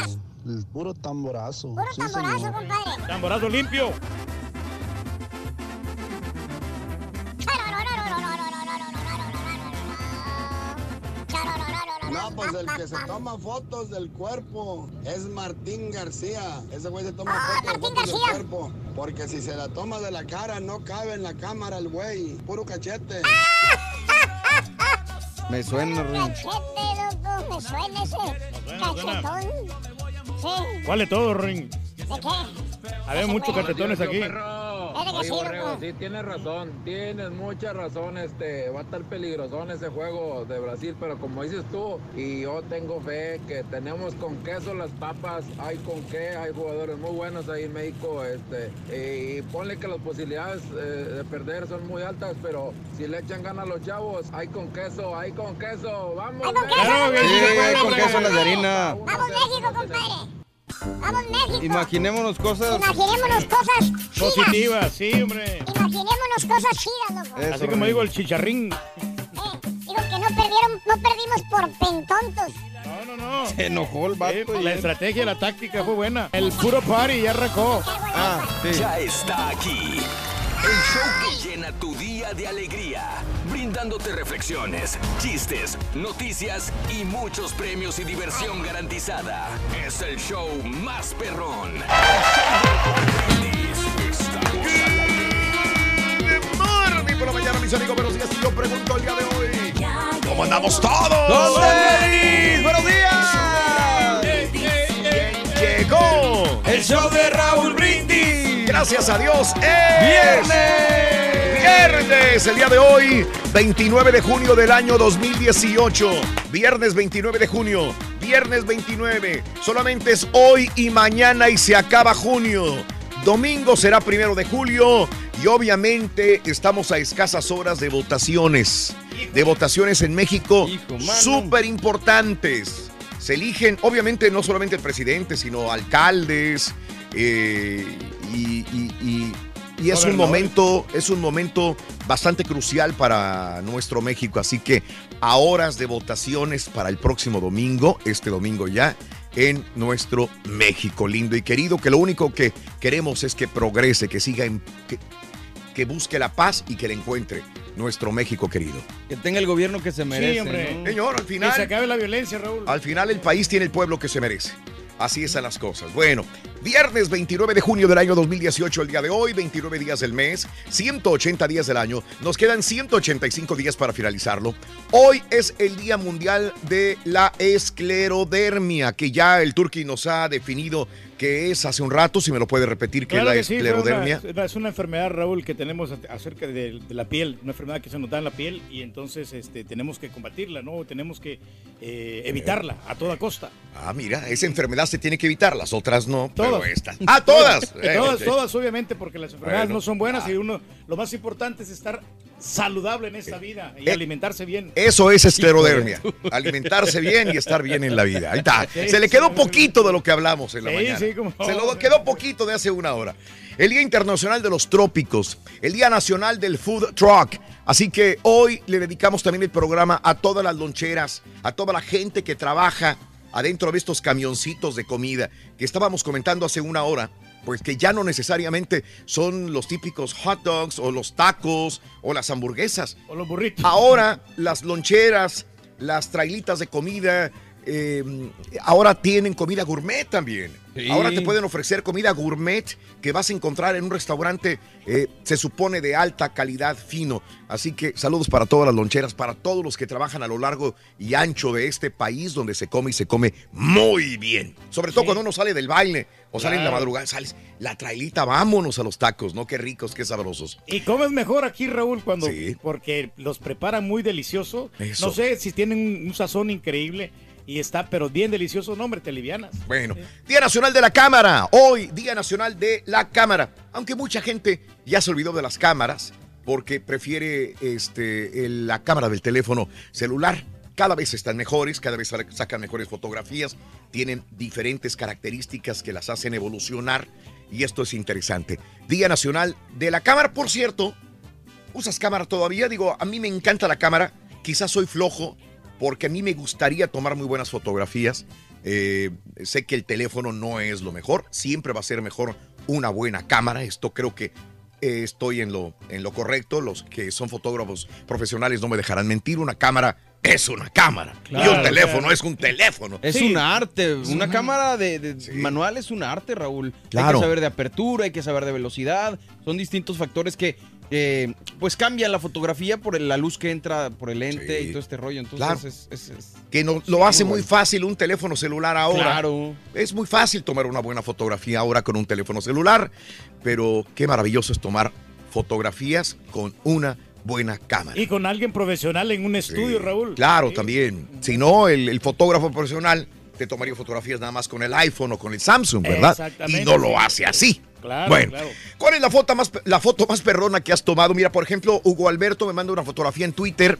el puro tamborazo. Puro Sí, tamborazo, señor. compadre. Tamborazo limpio. No, pues el que se toma fotos del cuerpo es Martín García. Ese güey se toma Ah, fotos, Martín fotos del cuerpo. Porque si se la toma de la cara, no cabe en la cámara el güey. Puro cachete. Me suena, loco, me suena ese cachetón. Sí, ¿Cuál de todo, Ring? ¿de qué? Había muchos cachetones aquí. Que Oye, sí, Borrego, sí, tienes razón, tienes mucha razón, este, va a estar peligrosón ese juego de Brasil, pero como dices tú, y yo tengo fe que tenemos con queso las papas, hay con qué, hay jugadores muy buenos ahí en México, este, y ponle que las posibilidades eh, de perder son muy altas, pero si le echan ganas a los chavos, hay con queso, hay con queso, vamos. Hay con queso, Sí, compadre. con queso en las de harina. Vamos, México, compadre. Vamos, México. Imaginémonos cosas. Imaginémonos cosas chidas. Positiva, sí, hombre. Imaginémonos cosas chidas, loco. Eso, Así como digo el chicharrín. Eh, digo que no perdieron, no perdimos por pentontos. No, no, no. Se enojó el vato. Sí, y la él- estrategia, la táctica fue buena. El puro party ya arrancó. Ah, sí. Ya está aquí. El show que llena tu día de alegría, brindándote reflexiones, chistes, noticias y muchos premios y diversión garantizada. Es el show más perrón. El show de por la mañana, mis amigos. Buenos días. Y yo pregunto el día de hoy: ¿Cómo andamos todos? ¡Todos! ¡Buenos días! Llegó. El show de Raúl Brindis. Gracias a Dios. Es ¡Viernes! Viernes, el día de hoy, 29 de junio del año 2018. Viernes 29 de junio. Viernes 29. Solamente es hoy y mañana y se acaba junio. Domingo será primero de julio y obviamente estamos a escasas horas de votaciones. De votaciones en México súper importantes. Se eligen, obviamente, no solamente el presidente, sino alcaldes. Eh, y, y- y- y es un momento, es un momento bastante crucial para nuestro México. Así que a horas de votaciones para el próximo domingo, este domingo ya, en nuestro México lindo y querido, que lo único que queremos es que progrese, que siga en, que, que busque la paz y que la encuentre nuestro México querido. Que tenga el gobierno que se merece. Sí, hombre. ¿no? Señor, al Que se final, acabe la violencia, Raúl. al final el país tiene el pueblo que se merece. Así están las cosas. Bueno, Viernes 29 de junio del año 2018, el día de hoy, 29 días del mes, 180 días del año. Nos quedan 185 días para finalizarlo. Hoy es el Día Mundial de la Esclerodermia, que ya el Turqui nos ha definido que es hace un rato, si me lo puede repetir, que Claro es la que sí, fue esclerodermia. una- es una enfermedad, Raúl, que tenemos acerca de, de la piel, una enfermedad que se nos da en la piel y entonces este, tenemos que combatirla, ¿no? Tenemos que eh, evitarla a toda costa. Ah, mira, esa enfermedad se tiene que evitar, las otras no, pero Todas. esta. Ah, todas. <laughs> Eh, todas, ok. todas, obviamente, porque las enfermedades Bueno, no son buenas y uno, lo más importante es estar saludable en esta vida y eh, alimentarse bien. Eso es esclerodermia. Alimentarse bien y estar bien en la vida. Ahí está. Sí, Se le quedó sí. poquito de lo que hablamos en la Sí, mañana. no. Se lo quedó poquito de hace una hora. El Día Internacional de los Trópicos, el Día Nacional del Food Truck. Así que hoy le dedicamos también el programa a todas las loncheras, a toda la gente que trabaja adentro de estos camioncitos de comida que estábamos comentando hace una hora. Pues que ya no necesariamente son los típicos hot dogs o los tacos o las hamburguesas. O los burritos. Ahora las loncheras, las trailitas de comida, eh, ahora tienen comida gourmet también. Sí. Ahora te pueden ofrecer comida gourmet que vas a encontrar en un restaurante, eh, se supone de alta calidad fino. Así que saludos para todas las loncheras, para todos los que trabajan a lo largo y ancho de este país donde se come y se come muy bien. Sobre todo cuando uno sale del baile o sale en la Claro. madrugada, sales la trailita, vámonos a los tacos, ¿no? Qué ricos, qué sabrosos. Y comes mejor aquí, Raúl, cuando porque los preparan muy delicioso. Eso. No sé si tienen un, un sazón increíble y está, pero bien delicioso, no, hombre, te livianas. Bueno, Día Nacional de la Cámara. Hoy, Día Nacional de la Cámara. Aunque mucha gente ya se olvidó de las cámaras porque prefiere este, el- la cámara del teléfono celular. Cada vez están mejores, cada vez sa- sacan mejores fotografías, tienen diferentes características que las hacen evolucionar y esto es interesante. Día Nacional de la Cámara, por cierto, ¿usas cámara todavía? Digo, a mí me encanta la cámara, quizás soy flojo porque a mí me gustaría tomar muy buenas fotografías. Eh, sé que el teléfono no es lo mejor, siempre va a ser mejor una buena cámara. Esto creo que eh, estoy en lo, en lo correcto. Los que son fotógrafos profesionales no me dejarán mentir. Una cámara es una cámara y un teléfono claro. es un teléfono. Es un arte. Una cámara de, de manual es un arte, Raúl. Hay que saber de apertura, hay que saber de velocidad. Son distintos factores que eh, pues cambian la fotografía por el- la luz que entra por el lente y todo este rollo. Entonces Claro. es, es- es- que no, Sí, lo hace muy bueno. fácil un teléfono celular ahora. Claro. Es muy fácil tomar una buena fotografía ahora con un teléfono celular, pero qué maravilloso es tomar fotografías con una buena cámara. Y con alguien profesional en un estudio, Raúl. Claro, también. Si no, el, el fotógrafo profesional te tomaría fotografías nada más con el iPhone o con el Samsung, ¿verdad? Exactamente, Y no lo sí. hace así. Claro, bueno, claro. ¿cuál es la foto, más, la foto más perrona que has tomado? Mira, por ejemplo, Hugo Alberto me manda una fotografía en Twitter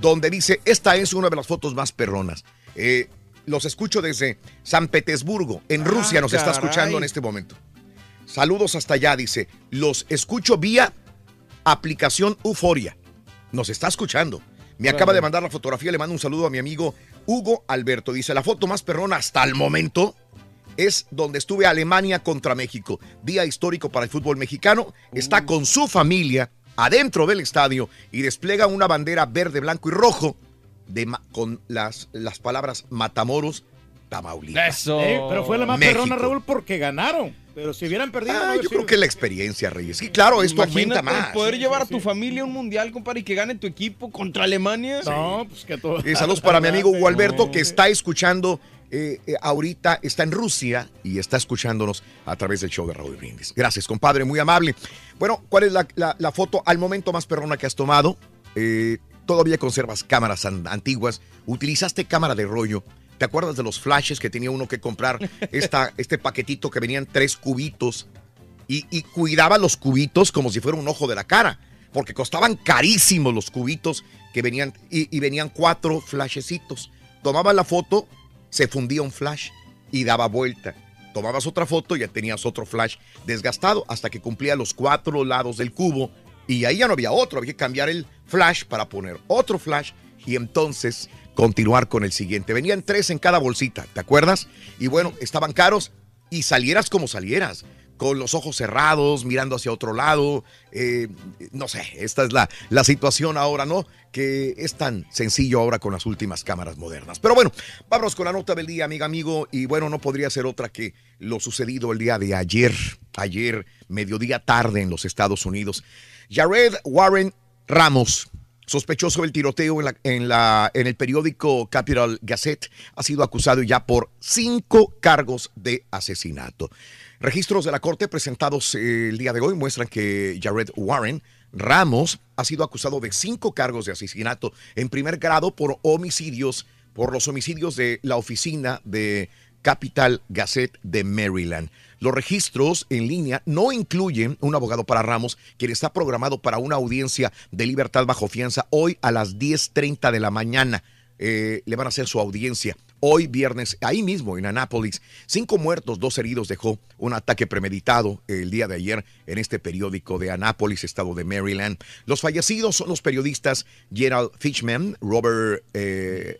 donde dice, esta es una de las fotos más perronas. Eh, los escucho desde San Petersburgo, en Rusia nos está escuchando en este momento. Saludos hasta allá, dice. Los escucho vía aplicación Euforia. Nos está escuchando. Me acaba de mandar la fotografía, le mando un saludo a mi amigo Hugo Alberto. Dice, la foto más perrona hasta el momento es donde estuve Alemania contra México. Día histórico para el fútbol mexicano. Está con su familia adentro del estadio y despliega una bandera verde, blanco y rojo de con las, las palabras Matamoros, Tamaulipas. Eh, pero fue la más México. perrona, Raúl, porque ganaron. Pero si hubieran perdido, Ah, yo creo que la experiencia, Reyes. Y claro, esto aumenta más. poder llevar a tu familia a un mundial, compadre, y que gane tu equipo contra Alemania. No, pues que todo. Eh, saludos para mi amigo Hugo Alberto que está escuchando eh, eh, ahorita, está en Rusia y está escuchándonos a través del show de Raúl Brindis. Gracias, compadre, muy amable. Bueno, ¿cuál es la, la- la foto al momento más perrona que has tomado? Eh, Todavía conservas cámaras an- antiguas. Utilizaste cámara de rollo. ¿Te acuerdas de los flashes que tenía uno que comprar? Esta, <laughs> este paquetito que venían tres cubitos y, y cuidaba los cubitos como si fuera un ojo de la cara, porque costaban carísimos los cubitos que venían y, y venían cuatro flashecitos. Tomabas la foto, se fundía un flash y daba vuelta. Tomabas otra foto y ya tenías otro flash desgastado hasta que cumplía los cuatro lados del cubo y ahí ya no había otro, había que cambiar el flash para poner otro flash y entonces continuar con el siguiente. Venían tres en cada bolsita, ¿te acuerdas? Y bueno, estaban caros y salieras como salieras. Con los ojos cerrados, mirando hacia otro lado. Eh, no sé, esta es la, la situación ahora, ¿no? Que es tan sencillo ahora con las últimas cámaras modernas. Pero bueno, vámonos con la nota del día, amiga, amigo. Y bueno, no podría ser otra que lo sucedido el día de ayer, ayer, mediodía tarde en los Estados Unidos. Jared Warren Ramos, sospechoso del tiroteo en, la, en, la, en el periódico Capital Gazette, ha sido acusado ya por cinco cargos de asesinato. Registros de la corte presentados eh, el día de hoy muestran que Jared Warren Ramos ha sido acusado de cinco cargos de asesinato en primer grado por homicidios, por los homicidios de la oficina de Capital Gazette de Maryland. Los registros en línea no incluyen un abogado para Ramos, quien está programado para una audiencia de libertad bajo fianza hoy a las 10.30 de la mañana. Eh, le van a hacer su audiencia. Hoy viernes, ahí mismo en Anápolis, cinco muertos, dos heridos dejó un ataque premeditado el día de ayer en este periódico de Anápolis, estado de Maryland. Los fallecidos son los periodistas Gerald Fishman, Robert eh,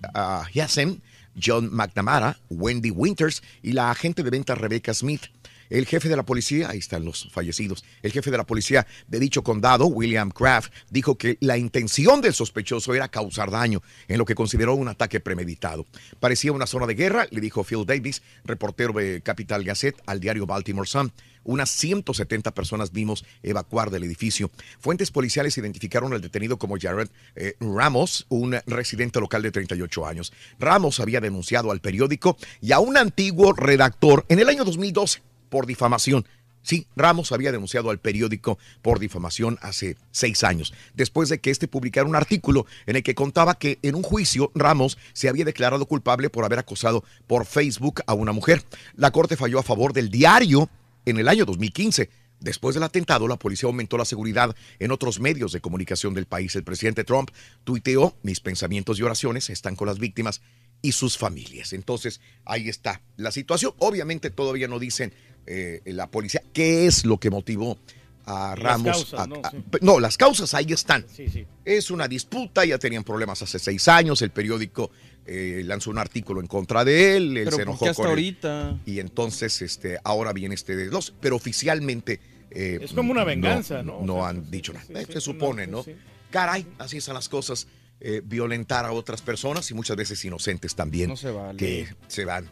Yassen, John McNamara, Wendy Winters y la agente de ventas Rebecca Smith. El jefe de la policía, ahí están los fallecidos, el jefe de la policía de dicho condado, William Kraft, dijo que la intención del sospechoso era causar daño, en lo que consideró un ataque premeditado. Parecía una zona de guerra, le dijo Phil Davis, reportero de Capital Gazette, al diario Baltimore Sun. Unas 170 personas vimos evacuar del edificio. Fuentes policiales identificaron al detenido como Jared eh, Ramos, un residente local de 38 años. Ramos había denunciado al periódico y a un antiguo redactor en el año 2012 por difamación. Sí, Ramos había denunciado al periódico por difamación hace seis años, después de que este publicara un artículo en el que contaba que en un juicio Ramos se había declarado culpable por haber acosado por Facebook a una mujer. La corte falló a favor del diario en el año 2015. Después del atentado, la policía aumentó la seguridad en otros medios de comunicación del país. El presidente Trump tuiteó, mis pensamientos y oraciones están con las víctimas y sus familias. Entonces, ahí está la situación. Obviamente todavía no dicen eh, la policía qué es lo que motivó a Ramos. Las causas, a- ¿no? a- Sí. no, las causas ahí están. Sí, sí. Es una disputa, ya tenían problemas hace seis años, el periódico eh, lanzó un artículo en contra de él, él Pero se ¿por enojó hasta con él. ahorita? Y entonces este, ahora viene este de dos, pero oficialmente... eh, Es como una venganza, ¿no? No, han dicho nada. Eh, se supone, ¿no? Caray, así son las cosas. eh, violentar a otras personas y muchas veces inocentes también No se vale. que se van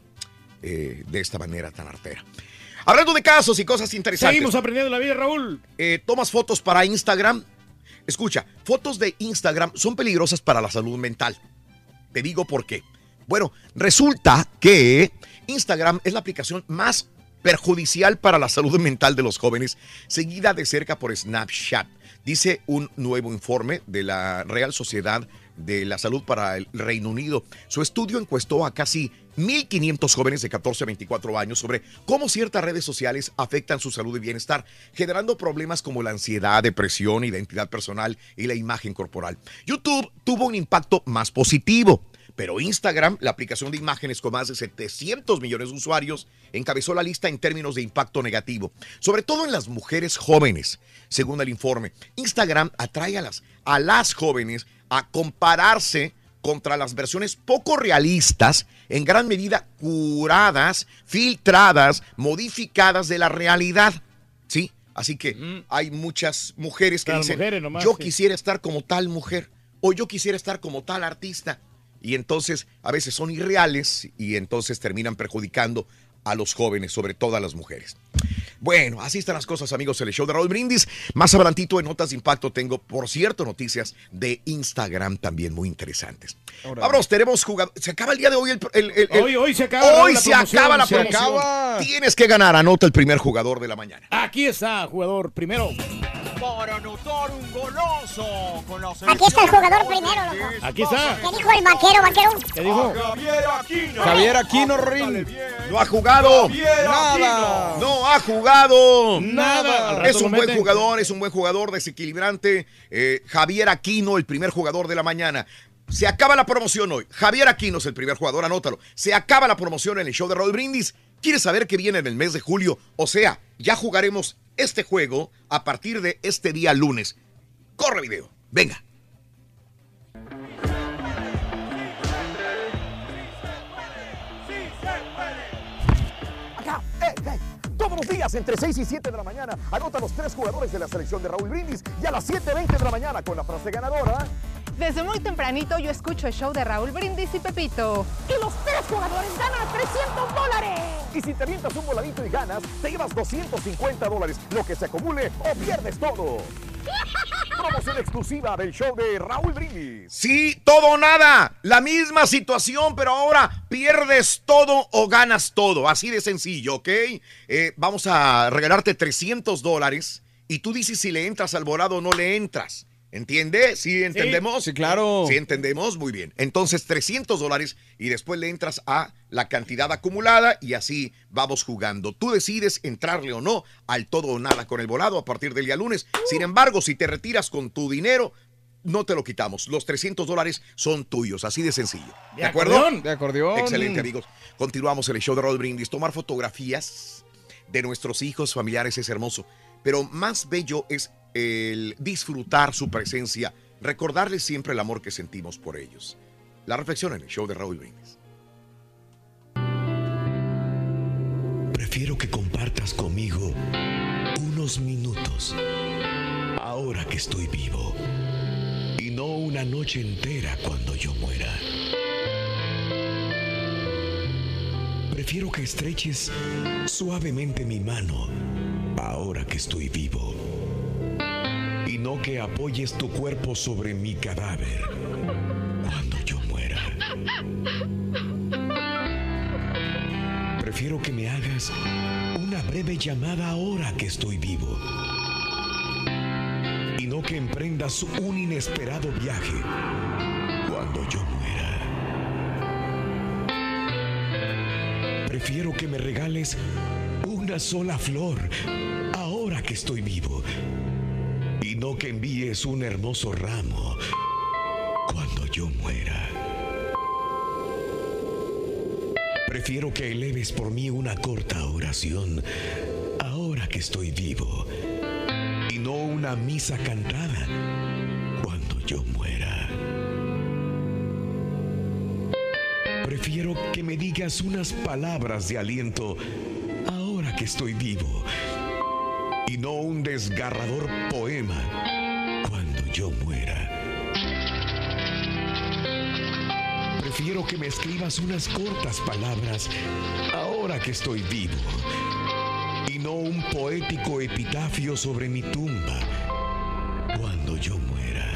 eh, de esta manera tan artera. Hablando de casos y cosas interesantes. Seguimos aprendiendo la vida, Raúl. Eh, tomas fotos para Instagram. Escucha, fotos de Instagram son peligrosas para la salud mental. Te digo por qué. Bueno, resulta que Instagram es la aplicación más perjudicial para la salud mental de los jóvenes, seguida de cerca por Snapchat. Dice un nuevo informe de la Real Sociedad de la Salud para el Reino Unido. Su estudio encuestó a casi 1.500 jóvenes de 14 a 24 años sobre cómo ciertas redes sociales afectan su salud y bienestar, generando problemas como la ansiedad, depresión, identidad personal y la imagen corporal. YouTube tuvo un impacto más positivo. Pero Instagram, la aplicación de imágenes con más de 700 millones de usuarios, encabezó la lista en términos de impacto negativo, sobre todo en las mujeres jóvenes. Según el informe, Instagram atrae a las, a las jóvenes a compararse contra las versiones poco realistas, en gran medida curadas, filtradas, modificadas de la realidad. ¿Sí? Así que hay muchas mujeres que dicen, mujeres nomás, yo sí. quisiera estar como tal mujer o yo quisiera estar como tal artista. Y entonces a veces son irreales y entonces terminan perjudicando a los jóvenes, sobre todo a las mujeres. Bueno, así están las cosas, amigos, el show de Raúl Brindis. Más adelantito en Notas de Impacto tengo, por cierto, noticias de Instagram también muy interesantes. Vámonos, tenemos jugado. Se acaba el día de hoy el... el- el- el- Hoy- hoy se acaba, Hoy la se promoción, acaba la se promoción. acaba. Tienes que ganar. Anota el primer jugador de la mañana. Aquí está, jugador primero. Para anotar un goloso con la Aquí está el jugador primero, loco. Aquí está. ¿Qué dijo el vaquero, vaquero? ¿Qué dijo? Javier Aquino. Javier Aquino, Rin. No ha jugado. Nada. No ha jugado. Nada. Es un buen jugador, es un buen jugador desequilibrante. Eh, Javier Aquino, el primer jugador de la mañana. Se acaba la promoción hoy. Javier Aquino es el primer jugador, anótalo. Se acaba la promoción en el show de Raúl Brindis. ¿Quieres saber qué viene en el mes de julio? O sea, ya jugaremos este juego a partir de este día lunes. Corre video. Venga. Ey, ey, todos los días entre 6 y 7 de la mañana. Anota los tres jugadores de la selección de Raúl Brindis y a las 7.20 de la mañana con la frase ganadora. Desde muy tempranito yo escucho el show de Raúl Brindis y Pepito. Y los tres jugadores ganan 300 dólares. Y si te avientas un voladito y ganas, te llevas 250 dólares, lo que se acumule o pierdes todo. <laughs> Promoción exclusiva del show de Raúl Brindis. Sí, todo o nada. La misma situación, pero ahora pierdes todo o ganas todo. Así de sencillo, ¿ok? Eh, vamos a regalarte 300 dólares y tú dices si le entras al volado o no le entras. ¿Entiende? ¿Sí entendemos? Sí, claro. Sí entendemos, muy bien. Entonces 300 dólares y después le entras a la cantidad acumulada y así vamos jugando. Tú decides entrarle o no al todo o nada con el volado a partir del día lunes. Sin embargo, si te retiras con tu dinero, no te lo quitamos. Los 300 dólares son tuyos, así de sencillo. ¿De, acuerdo? acordeón. De acordeón. Excelente, amigos. Continuamos el show de Roll Brindis. Tomar fotografías de nuestros hijos, familiares es hermoso. Pero más bello es el disfrutar su presencia, recordarles siempre el amor que sentimos por ellos. La reflexión en el show de Raúl Brindis. Prefiero que compartas conmigo unos minutos, ahora que estoy vivo, y no una noche entera cuando yo muera. Prefiero que estreches suavemente mi mano, ahora que estoy vivo, que apoyes tu cuerpo sobre mi cadáver cuando yo muera. Prefiero que me hagas una breve llamada ahora que estoy vivo. Y no que emprendas un inesperado viaje cuando yo muera. Prefiero que me regales una sola flor ahora que estoy vivo. Y no que envíes un hermoso ramo cuando yo muera. Prefiero que eleves por mí una corta oración ahora que estoy vivo y no una misa cantada cuando yo muera. Prefiero que me digas unas palabras de aliento ahora que estoy vivo no un desgarrador poema cuando yo muera. Prefiero que me escribas unas cortas palabras ahora que estoy vivo y no un poético epitafio sobre mi tumba cuando yo muera.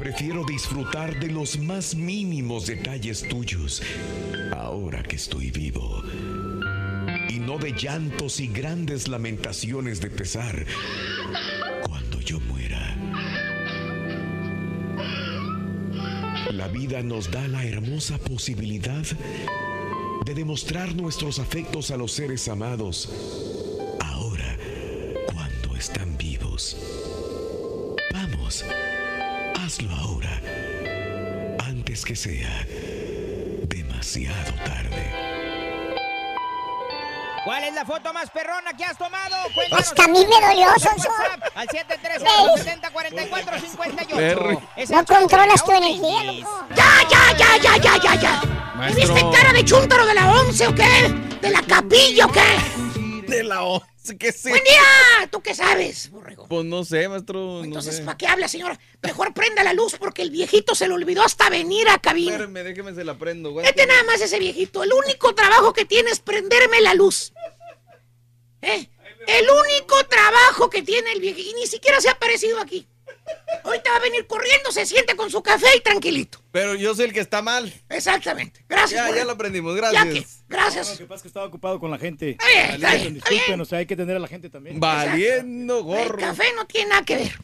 Prefiero disfrutar de los más mínimos detalles tuyos ahora que estoy vivo de llantos y grandes lamentaciones de pesar cuando yo muera. La vida nos da la hermosa posibilidad de demostrar nuestros afectos a los seres amados ahora cuando están vivos. Vamos, hazlo ahora, antes que sea demasiado tarde. ¿Cuál es la foto más perrona que has tomado? Hasta a mí me dolió, Sonso. Al 713-70-44-58. Perry. No controlas tu energía, loco. ¡Ya, ya, ya, ya, ya, ya, ya! ¿Me Maestro. viste cara de chúntaro de la once o qué? ¿De la capilla o qué? De la once, ¿qué sé? ¡Buen día! ¿Tú qué sabes, borrego? Pues no sé, maestro. no Entonces, sé. ¿para qué habla, señora? Mejor prenda la luz porque el viejito se le olvidó hasta venir a cabina. Espérame, déjeme se la prendo, güey. Vete nada más ese viejito. El único trabajo que tiene es prenderme la luz. ¿Eh? El único trabajo que tiene el viejito. Y ni siquiera se ha aparecido aquí. Ahorita va a venir corriendo, se siente con su café y tranquilito. Pero yo soy el que está mal. Exactamente. Gracias. Ya, ya lo aprendimos, Ya gracias. que- Gracias. Lo que pasa es que estaba ocupado con la gente. Está Disculpen, o sea, hay que tener a la gente también. Valiendo El gorro. café no tiene nada que ver.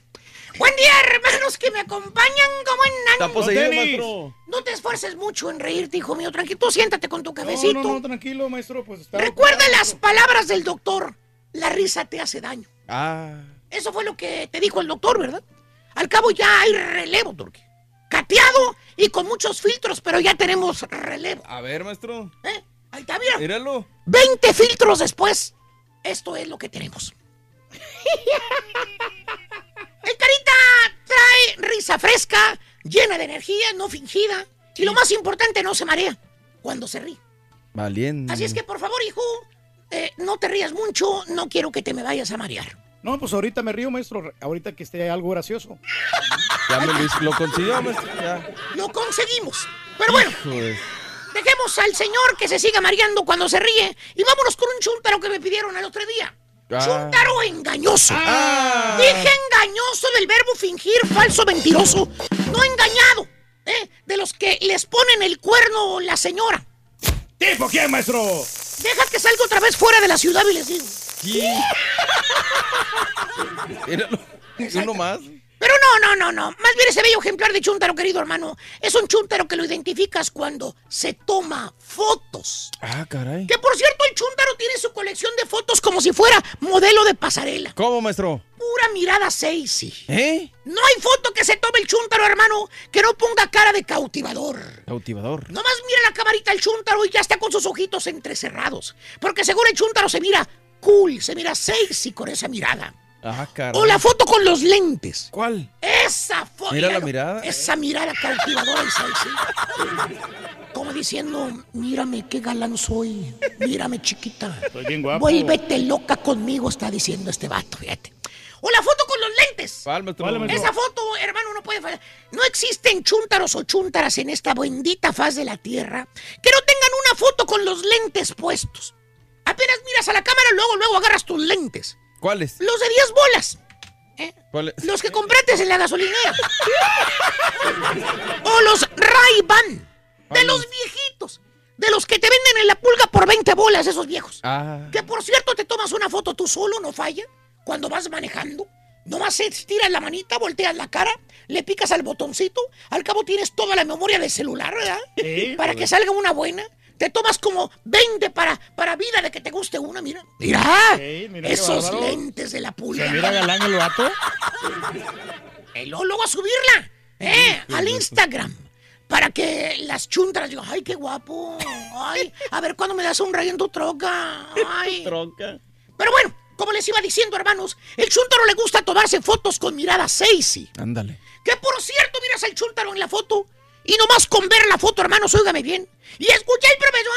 Buen día, hermanos que me acompañan como en Está poseído, maestro. No te esfuerces mucho en reírte, hijo mío. Tranquilo, tú siéntate con tu cafecito. No, no, no, tranquilo, maestro, pues está. Recuerda las palabras del doctor. La risa te hace daño. Ah. Eso fue lo que te dijo el doctor, ¿verdad? Al cabo ya hay relevo, Turki. Cateado y con muchos filtros, pero ya tenemos relevo. A ver, maestro. ¿Eh? Ahí está, mira. Míralo. 20 filtros después. Esto es lo que tenemos. <laughs> El carita trae risa fresca, llena de energía, no fingida. Y lo más importante, no se marea cuando se ríe. Valiendo. Así es que, por favor, hijo, eh, no te rías mucho, no quiero que te me vayas a marear. No, pues ahorita me río, maestro. Ahorita que esté algo gracioso. <laughs> Ya me lo, consiguió, maestro. Ya. Lo conseguimos. Pero bueno, dejemos al señor que se siga mareando cuando se ríe y vámonos con un chúntaro que me pidieron el otro día. Ah. Chúntaro engañoso. Ah. Dije engañoso del verbo fingir, falso, mentiroso. No engañado. ¿eh? De los que les ponen el cuerno la señora. ¿Tipo quién, maestro? Deja que salga otra vez fuera de la ciudad y les digo. Míralo. <laughs> Uno más. Pero no, no, no, no. Más bien ese bello ejemplar de chúntaro, querido hermano. Es un chúntaro que lo identificas cuando se toma fotos. Ah, caray. Que por cierto, el chúntaro tiene su colección de fotos como si fuera modelo de pasarela. ¿Cómo, maestro? Pura mirada sexy. ¿Eh? No hay foto que se tome el chúntaro, hermano, que no ponga cara de cautivador. Cautivador. Nomás mira la camarita el chúntaro y ya está con sus ojitos entrecerrados. Porque seguro el chúntaro se mira cool, se mira sexy con esa mirada. Ah, caray. O la foto con los lentes. ¿Cuál? Esa foto. Mira la mirada. Esa mirada cautivadora y sexy. Como diciendo, mírame qué galán soy. Mírame chiquita. Soy bien guapo. Vuélvete loca conmigo, está diciendo este vato, fíjate. O la foto con los lentes. ¿Cuál, maestro? Esa foto, hermano, no puede fallar. No existen chúntaros o chúntaras en esta bendita faz de la tierra que no tengan una foto con los lentes puestos. Apenas miras a la cámara, luego, luego agarras tus lentes. ¿Cuáles? Los de 10 bolas. ¿Cuáles? Los que compraste en la gasolinera. o los Ray-Ban. De los viejitos. De los que te venden en la pulga por 20 bolas, esos viejos. Ah. Que por cierto te tomas una foto tú solo, no falla. Cuando vas manejando. Nomás estiras la manita, volteas la cara, le picas al botoncito. Al cabo tienes toda la memoria del celular, ¿verdad? Sí, para que salga una buena. Te tomas como 20 para, para vida de que te guste una, mira. Mira. Mira esos lentes de la pulga. ¿Se mira galán el vato? Y luego, luego a subirla, ¿eh? Al Instagram. Para que las chuntas digan, ay, qué guapo. Ay, a ver cuándo me das un rey en tu troca. Ay. <laughs> Troca. Pero bueno, como les iba diciendo, hermanos, el chúntaro le gusta tomarse fotos con mirada sexy. Ándale. Que por cierto, miras al chúntaro en la foto. Y nomás con ver la foto, hermanos, óigame bien. Y escucha el profesor.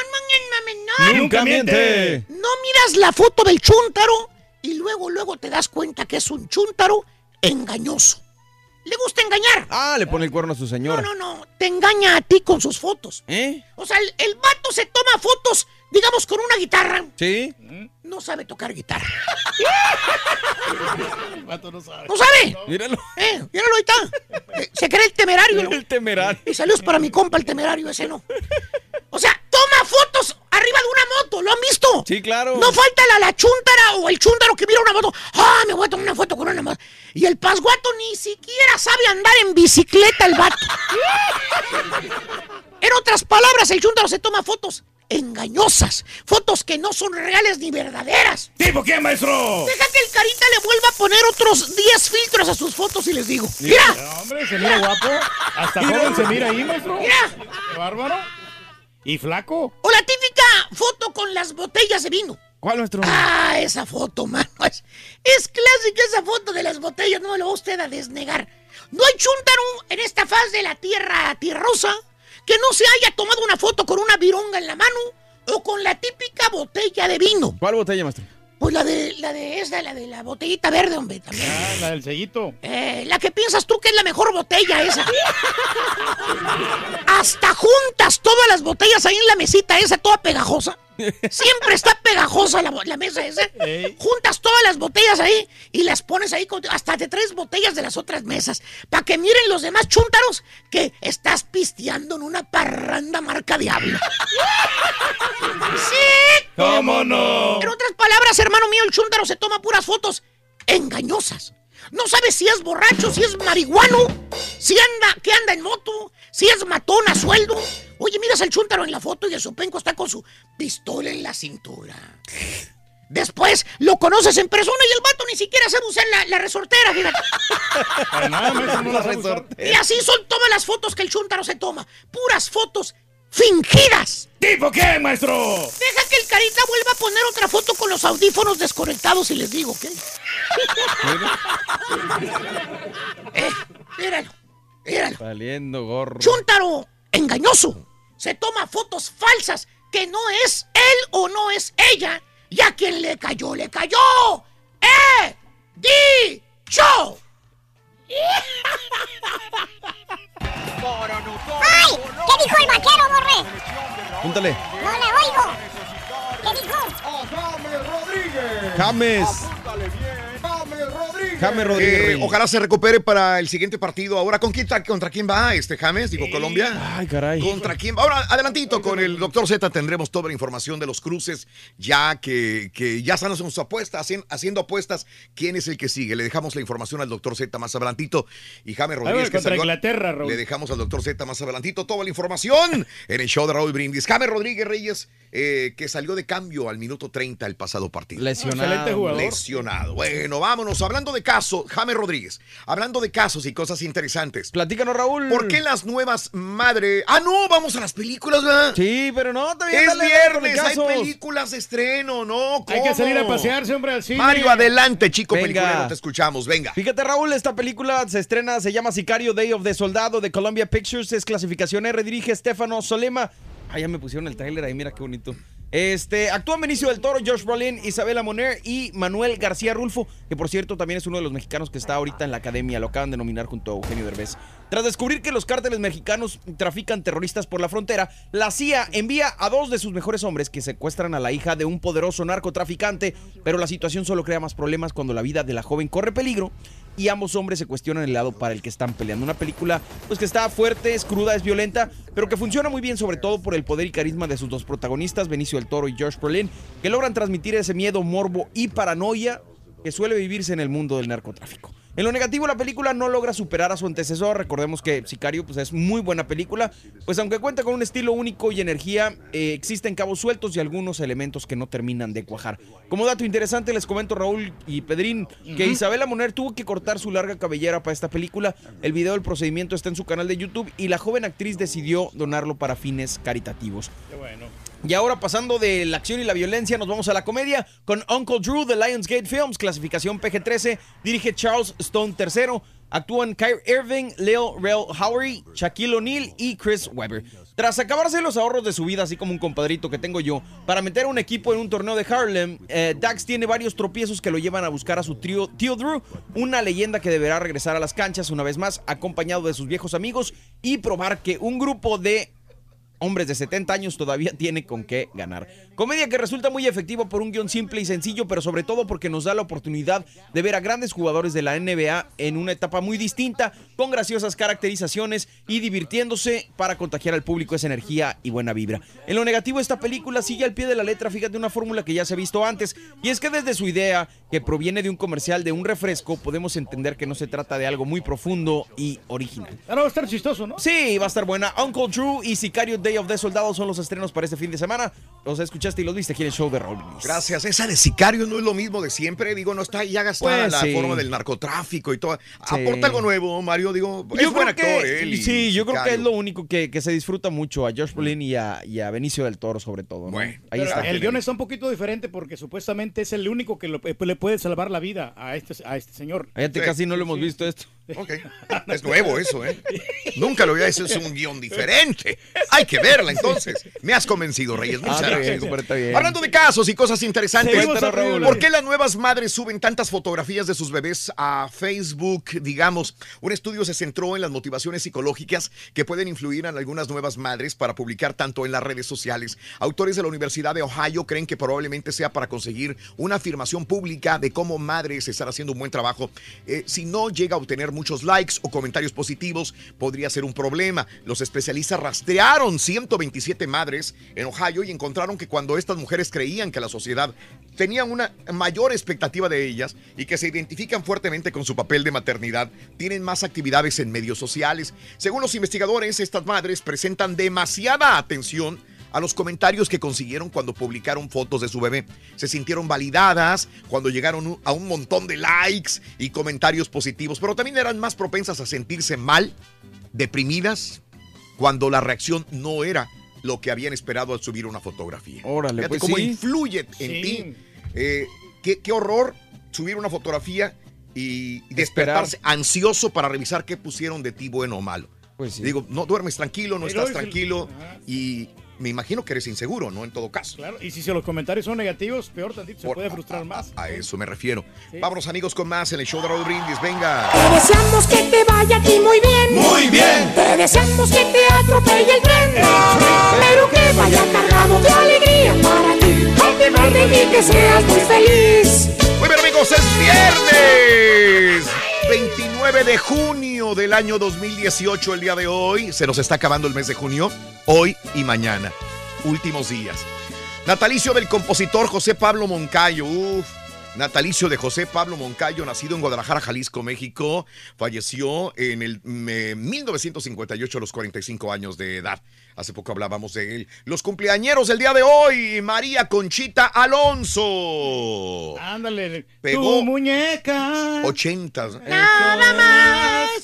No, Nunca miente. no miras la foto del chúntaro y luego, luego te das cuenta que es un chúntaro engañoso. Le gusta engañar. Ah, le pone el cuerno a su señora. No, no, no. Te engaña a ti con sus fotos. ¿Eh? O sea, el, el vato se toma fotos, digamos, con una guitarra. ¿Sí? No sabe tocar guitarra. El vato no sabe. ¿No sabe? Míralo. Eh, míralo, ahí está. Eh, se cree el temerario. ¿no? El temerario. Y saludos para mi compa, el temerario, ese no. O sea, toma fotos arriba de una moto, ¿lo han visto? Sí, claro. No falta la, la chúntara o el chúntaro que mira una moto. ¡Ah, me voy a tomar una foto con una moto! Y el pasguato ni siquiera sabe andar en bicicleta el vato. <laughs> En otras palabras, el chúntaro se toma fotos engañosas. Fotos que no son reales ni verdaderas. ¿Tipo quién, maestro? Deja que el carita le vuelva a poner otros 10 filtros a sus fotos y les digo. ¡Mira! Hombre, se mira guapo. Hasta joven se mira ahí, maestro. ¡Mira! Qué bárbaro. ¿Y flaco? O la típica foto con las botellas de vino. ¿Cuál, maestro? Ah, esa foto, mano. Es, es clásica esa foto de las botellas, no me lo va usted a desnegar. No hay chúntaro en esta faz de la tierra tierrosa que no se haya tomado una foto con una vironga en la mano o con la típica botella de vino. ¿Cuál botella, maestro? Pues la de la de esa, la de la botellita verde, hombre, también. Ah, la del sellito. Eh, la que piensas tú que es la mejor botella esa. <laughs> Hasta juntas todas las botellas ahí en la mesita esa, toda pegajosa. Siempre está pegajosa la, mesa esa. Ey. Juntas todas las botellas ahí y las pones ahí con- hasta de tres botellas de las otras mesas. Para que miren los demás chúntaros que estás pisteando en una parranda marca diablo. <laughs> ¡Sí! ¿Cómo no? En otras palabras, hermano mío, el chúntaro se toma puras fotos engañosas. No sabe si es borracho, si es marihuano, si anda, que anda en moto, si es matón a sueldo. Oye, miras al chúntaro en la foto y el sopenco está con su pistola en la cintura. Después lo conoces en persona y el vato ni siquiera sabe usar la, la resortera, fíjate. Nada, no <laughs> la usar. Y así son todas las fotos que el chúntaro se toma. Puras fotos fingidas. ¿Tipo quién, maestro? Deja que el carita vuelva a poner otra foto con los audífonos desconectados y les digo, ¿qué? <laughs> eh, míralo, míralo. Valiendo gorro. Chúntaro, engañoso. Se toma fotos falsas que no es él o no es ella Y a quien le cayó, le cayó. ¡Eh! ¡Dicho! ¡Ay! ¿Qué dijo el vaquero, Borre? Júntale. No le oigo. ¿Qué dijo? James. James Rodríguez. Eh, Reyes. ojalá se recupere para el siguiente partido. Ahora, ¿con quién, ¿contra quién va este James? Digo, Colombia. Ay, caray. ¿Contra quién va? Ahora, adelantito, con el doctor Z tendremos toda la información de los cruces, ya que, que ya están haciendo sus apuestas, hacien- haciendo apuestas. ¿Quién es el que sigue? Le dejamos la información al doctor Z más adelantito. Y James A ver, Rodríguez, que contra salió- Inglaterra, Raúl. Le dejamos al doctor Z más adelantito toda la información en el show de Raúl Brindis. James Rodríguez Reyes, eh, que salió de cambio al minuto 30 el pasado partido. Lesionado. Excelente jugador. Lesionado. Bueno, vámonos. Hablando de casos, James Rodríguez, hablando de casos y cosas interesantes. Platícanos, Raúl. ¿Por qué las nuevas madres? Ah, no, vamos a las películas, ¿verdad? Sí, pero no, también Es viernes, hay películas de estreno, ¿no? Hay que salir a pasearse, hombre, al cine. Mario, adelante, chico Venga. peliculero, te escuchamos, venga. Fíjate, Raúl, esta película se estrena, se llama Sicario Day of the Soldado de Columbia Pictures, es clasificación R, dirige Stefano Solema. Ah, ya me pusieron el tráiler ahí, mira qué bonito. Este, actúan Benicio del Toro, Josh Brolin, Isabela Moner y Manuel García Rulfo, que por cierto también es uno de los mexicanos que está ahorita en la academia, lo acaban de nominar junto a Eugenio Derbez. Tras descubrir que los cárteles mexicanos trafican terroristas por la frontera, la CIA envía a dos de sus mejores hombres que secuestran a la hija de un poderoso narcotraficante, pero la situación solo crea más problemas cuando la vida de la joven corre peligro y ambos hombres se cuestionan el lado para el que están peleando. Una película pues que está fuerte, es cruda, es violenta, pero que funciona muy bien sobre todo por el poder y carisma de sus dos protagonistas, Benicio del Toro y Josh Brolin, que logran transmitir ese miedo, morbo y paranoia que suele vivirse en el mundo del narcotráfico. En lo negativo, la película no logra superar a su antecesor. Recordemos que Sicario pues, es muy buena película. Pues aunque cuenta con un estilo único y energía, eh, existen cabos sueltos y algunos elementos que no terminan de cuajar. Como dato interesante, les comento Raúl y Pedrín que. Isabela Moner tuvo que cortar su larga cabellera para esta película. El video del procedimiento está en su canal de YouTube y la joven actriz decidió donarlo para fines caritativos. Qué bueno. Y ahora pasando de la acción y la violencia, nos vamos a la comedia con Uncle Drew de Lionsgate Films, clasificación PG-13, dirige Charles Stone III. Actúan Kyrie Irving, Leo Rel Howery, Shaquille O'Neal y Chris Webber. Tras acabarse los ahorros de su vida, así como un compadrito que tengo yo, para meter a un equipo en un torneo de Harlem, eh, Dax tiene varios tropiezos que lo llevan a buscar a su tío Drew, una leyenda que deberá regresar a las canchas una vez más, acompañado de sus viejos amigos, y probar que un grupo de hombres de 70 años todavía tiene con qué ganar. Comedia que resulta muy efectiva por un guion simple y sencillo, pero sobre todo porque nos da la oportunidad de ver a grandes jugadores de la NBA en una etapa muy distinta, con graciosas caracterizaciones y divirtiéndose para contagiar al público esa energía y buena vibra. En lo negativo, esta película sigue al pie de la letra, fíjate, una fórmula que ya se ha visto antes, y es que desde su idea, que proviene de un comercial de un refresco, podemos entender que no se trata de algo muy profundo y original. Ahora va a estar chistoso, ¿no? Sí, va a estar buena. Uncle Drew y Sicario Day of the Soldado son los estrenos para este fin de semana. Los escuchaste y los viste aquí en el show de Brindis. Gracias. Esa de sicario no es lo mismo de siempre. Digo, no está ya gastada Pues la sí. forma del narcotráfico y todo. Sí. Aporta algo nuevo, Mario. Digo, es buen creo que- actor, él. y Sí, yo creo que es lo único que, que se disfruta mucho a Josh Brolin y a, y a Benicio del Toro, sobre todo. ¿no? Ahí Pero está. El guion está un poquito diferente porque supuestamente es el único que lo- eh, le puede salvar la vida a este, a este señor. Fíjate, casi no lo hemos visto esto. Ok. <laughs> Es nuevo eso, ¿eh? Nunca lo había hecho, es un guion <laughs> diferente. Hay que verla entonces. Me has convencido, Reyes. Muchas Ah, gracias. bien. Hablando de casos y cosas interesantes. ¿por qué las nuevas madres suben tantas fotografías de sus bebés a Facebook? Digamos, un estudio se centró en las motivaciones psicológicas que pueden influir en algunas nuevas madres para publicar tanto en las redes sociales. Autores de la Universidad de Ohio creen que probablemente sea para conseguir una afirmación pública de cómo madres están haciendo un buen trabajo. Eh, si no llega a obtener muchos likes o comentarios positivos, podría ser un problema. Los especialistas rastrearon 127 madres en Ohio y encontraron que cuando estas mujeres creían que la sociedad tenía una mayor expectativa de ellas y que se identifican fuertemente con su papel de maternidad, tienen más actividades en medios sociales. Según los investigadores, estas madres presentan demasiada atención a los comentarios que consiguieron cuando publicaron fotos de su bebé. Se sintieron validadas cuando llegaron a un montón de likes y comentarios positivos, pero también eran más propensas a sentirse mal, deprimidas, cuando la reacción no era lo que habían esperado al subir una fotografía. Órale, Fíjate pues cómo sí. influye en Sí. ti. Eh, qué, qué horror subir una fotografía y despertarse ansioso para revisar qué pusieron de ti bueno o malo. Digo, no duermes tranquilo, no Pero estás es el- tranquilo y me imagino que eres inseguro, ¿no? En todo caso. Claro, y si los comentarios son negativos, peor tantito, se Por- puede frustrar más. A eso me refiero. Vámonos amigos con más en el show de Raúl Brindis. Venga. Te deseamos que te vaya a ti muy bien. Muy bien. Te deseamos que te atropelle el tren. Pero que vaya cargado de alegría para ti. Birthday y que seas muy feliz. Muy bien amigos, es viernes. 29 de junio del año 2018, el día de hoy. Se nos está acabando el mes de junio, hoy y mañana. Últimos días. Natalicio del compositor José Pablo Moncayo. Uf. Natalicio de José Pablo Moncayo, nacido en Guadalajara, Jalisco, México, falleció en el mm, 1958 a los 45 años de edad. Hace poco hablábamos de él. Los cumpleañeros del día de hoy, María Conchita Alonso. Ándale, Pegó tu muñeca. 80. Nada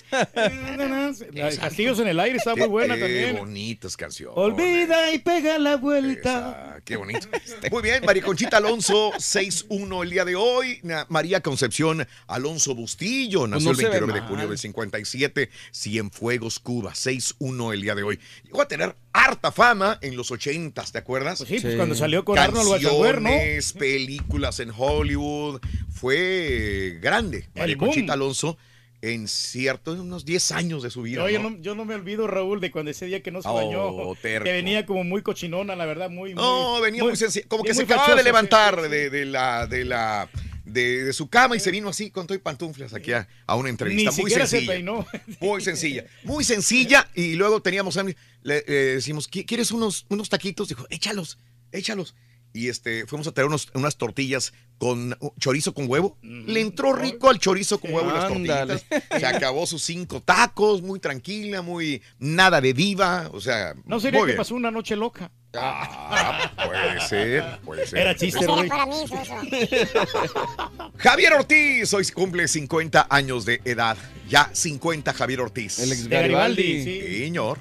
más. Castillos en el aire está muy buena Qué también. bonitas canciones. Olvida y pega la vuelta. Qué bonito. <laughs> Muy bien, María Conchita Alonso, 6-1 el día de hoy. María Concepción Alonso Bustillo, nació Pues no el ve 29 de junio del 57, Cienfuegos, Cuba, 6-1 el día de hoy. Llegó a tener harta fama en los 80s, ¿te acuerdas? sí, pues cuando salió con Arnold Schwarzenegger, ¿no? Canciones, películas en Hollywood. Fue grande. María. Conchita Alonso en ciertos, unos 10 años de su vida. No, yo, ¿no? yo no me olvido, Raúl, de cuando ese día que no se Oh, bañó. terco. Que venía como muy cochinona, la verdad, muy. No, muy- venía muy, sencillo. Como que se acababa de levantar sí. de, de la. De la de, de su cama y se vino así con todo y pantuflas aquí a, a una entrevista. Ni muy siquiera se sencilla. peinó. Muy <laughs> sencilla. Muy sencilla. Y luego teníamos. Le, le decimos, "¿Qui- ¿quieres unos, unos taquitos? Dijo, échalos, échalos. Y este, fuimos a traer unos, unas tortillas con chorizo con huevo. Le entró rico al chorizo con huevo y las Ándale. tortillitas. Se acabó sus cinco tacos, muy tranquila, muy nada de diva. O sea, No sería que bien. pasó una noche loca. Ah, puede ser, puede ser. Era chiste, eso. <laughs> Javier Ortiz, hoy cumple 50 años de edad. Ya 50 Javier Ortiz. El ex Garibaldi. sí. Señor,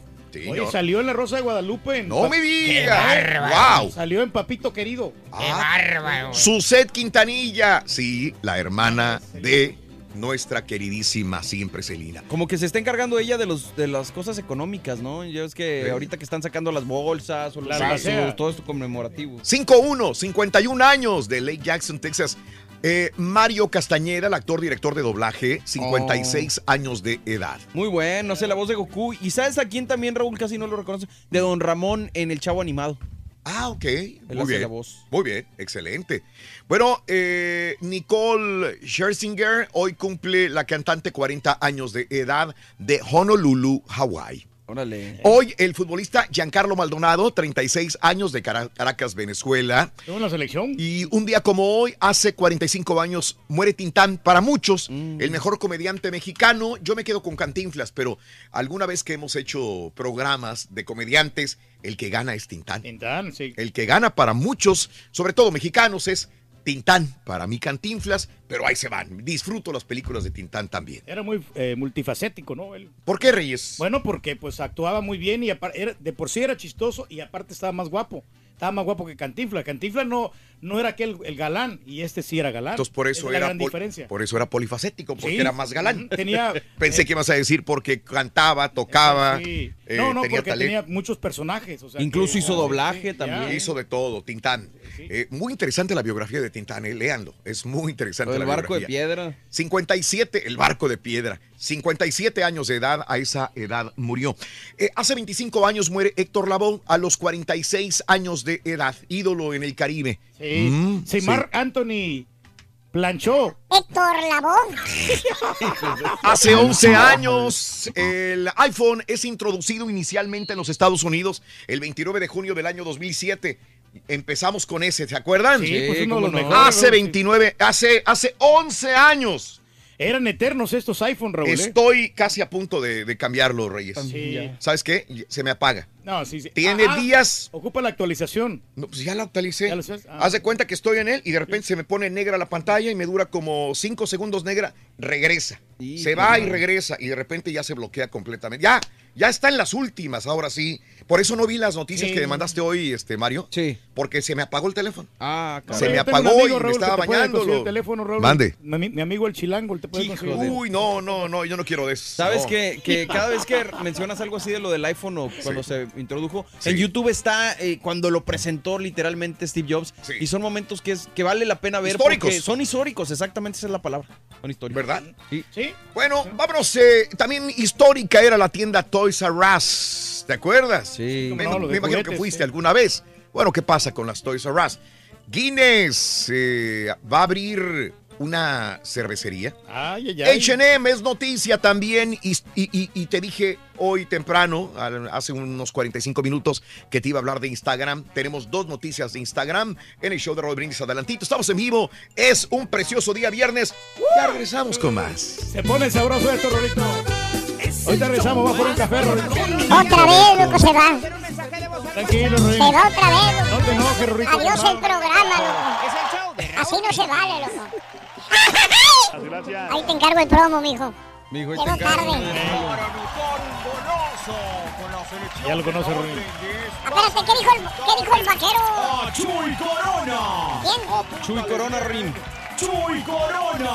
Oye, salió en La Rosa de Guadalupe. en No me ¡Qué digas. bárbaro! Wow. Salió en Papito Querido. ¡Qué bárbaro! Suset Quintanilla. Sí, la hermana de nuestra queridísima siempre Celina. Como que se está encargando ella de los de las cosas económicas, ¿no? Ya es que Sí. ahorita que están sacando las bolsas o los La vasos, albacea. todo esto conmemorativo. 5-1, 51 años de Lake Jackson, Texas. Eh, Mario Castañeda, el actor director de doblaje, 56 años de edad. Muy bueno, sé la voz de Goku. ¿Y sabes a quién también Raúl casi no lo reconoce? De Don Ramón en El Chavo Animado. Ah, ok. Él Muy hace bien. la voz. Muy bien, excelente. Bueno, eh, Nicole Scherzinger hoy cumple la cantante 40 años de edad de Honolulu, Hawái. Órale. Hoy el futbolista Giancarlo Maldonado, 36 años de Cara- Caracas, Venezuela. Estuvo en la selección. Y un día como hoy, hace 45 años, muere Tintán. Para muchos, Mm. el mejor comediante mexicano. Yo me quedo con Cantinflas, pero alguna vez que hemos hecho programas de comediantes, el que gana es Tintán. Tintán, sí. El que gana para muchos, sobre todo mexicanos, es Tintán. Para mí Cantinflas, pero ahí se van. Disfruto las películas de Tintán también. Era muy eh, multifacético, ¿no? Él. ¿Por qué, Reyes? Bueno, porque pues actuaba muy bien y era- de por sí era chistoso y aparte estaba más guapo. Estaba más guapo que Cantinflas. Cantinflas no, no era aquel el galán y este sí era galán. Entonces por eso es era diferencia. por eso era polifacético, porque Sí. era más galán. Tenía- <laughs> Pensé que ibas a decir porque cantaba, tocaba, Sí. Eh, no, no, tenía porque talento. tenía muchos personajes. o sea Incluso que- hizo ah, doblaje sí, también. Hizo de todo, Tintán. Eh, muy interesante la biografía de Tintán, eh, léanlo. Es muy interesante El la barco de piedra. 57, el barco de piedra. 57 años de edad, a esa edad murió. Eh, hace 25 años muere Héctor Lavoe a los 46 años de edad, ídolo en el Caribe. Sí. Mm, sí, sí. Marc Anthony planchó. Héctor Lavoe. <laughs> Hace 11 años, el iPhone es introducido inicialmente en los Estados Unidos el 29 de junio del año 2007. Empezamos con ese, ¿se acuerdan? Sí, pues uno de los cómo no. mejores. Hace 29, hace, hace 11 años. Eran eternos estos iPhone, Raúl. ¿eh? Estoy casi a punto de, de cambiarlo, Reyes. Sí. ¿Sabes qué? Se me apaga. No, sí, sí. Tiene Ah, ah, días. Ocupa la actualización. No, pues ya la actualicé. ¿Ya lo sabes? Ah. Haz de cuenta que estoy en él y de repente se me pone negra la pantalla y me dura como cinco segundos negra. Regresa. se va y regresa y de repente ya se bloquea completamente. Ya, ya está en las últimas, ahora sí. Por eso no vi las noticias Sí. que me mandaste hoy, este Mario. Sí. Porque se me apagó el teléfono. Ah, Se me apagó amigo, y me Raúl, estaba bañando. el teléfono, Raúl. Mande. Mi, mi amigo el chilango, te puede conseguir. Uy, no, no, no, no, yo no quiero de eso. Sabes No. que, que cada vez que mencionas algo así de lo del iPhone o cuando se introdujo, Sí. en YouTube está eh, cuando lo presentó literalmente Steve Jobs y son momentos que, es, que vale la pena ver Históricos. porque son históricos, exactamente esa es la palabra. Son históricos. ¿Verdad? Sí. Bueno, vámonos. eh, también histórica era la tienda Toys R Us. ¿Te acuerdas? Sí. Me, No, imagino que fuiste sí. alguna vez. Bueno, ¿qué pasa con las Toys R Us? Guinness eh, va a abrir una cervecería. Ay, ay, ay. H&M es noticia también y, y- y- y te dije hoy temprano, al- hace unos 45 minutos, que te iba a hablar de Instagram. Tenemos dos noticias de Instagram en el show de Roll Brindis adelantito. Estamos en vivo. Es un precioso día viernes. Ya regresamos con más. Se pone sabroso esto, Rolito. Ahorita regresamos, va por un café, Rolito. Otra vez, loco, se va. Tranquilo, Se Rolito. va otra vez, loco. No te enojes, Rolito. Adiós el programa, loco. Así no se vale, loco. Ahí te encargo el promo, mijo. Mijo, ahí Llegó te encargo. tarde. Ya lo conoce, Rolito. Espérate, ¿qué dijo el, qué dijo el vaquero? ¡Chuy Corona! ¿Quién? Chuy Corona Rim. ¡Chuy Corona!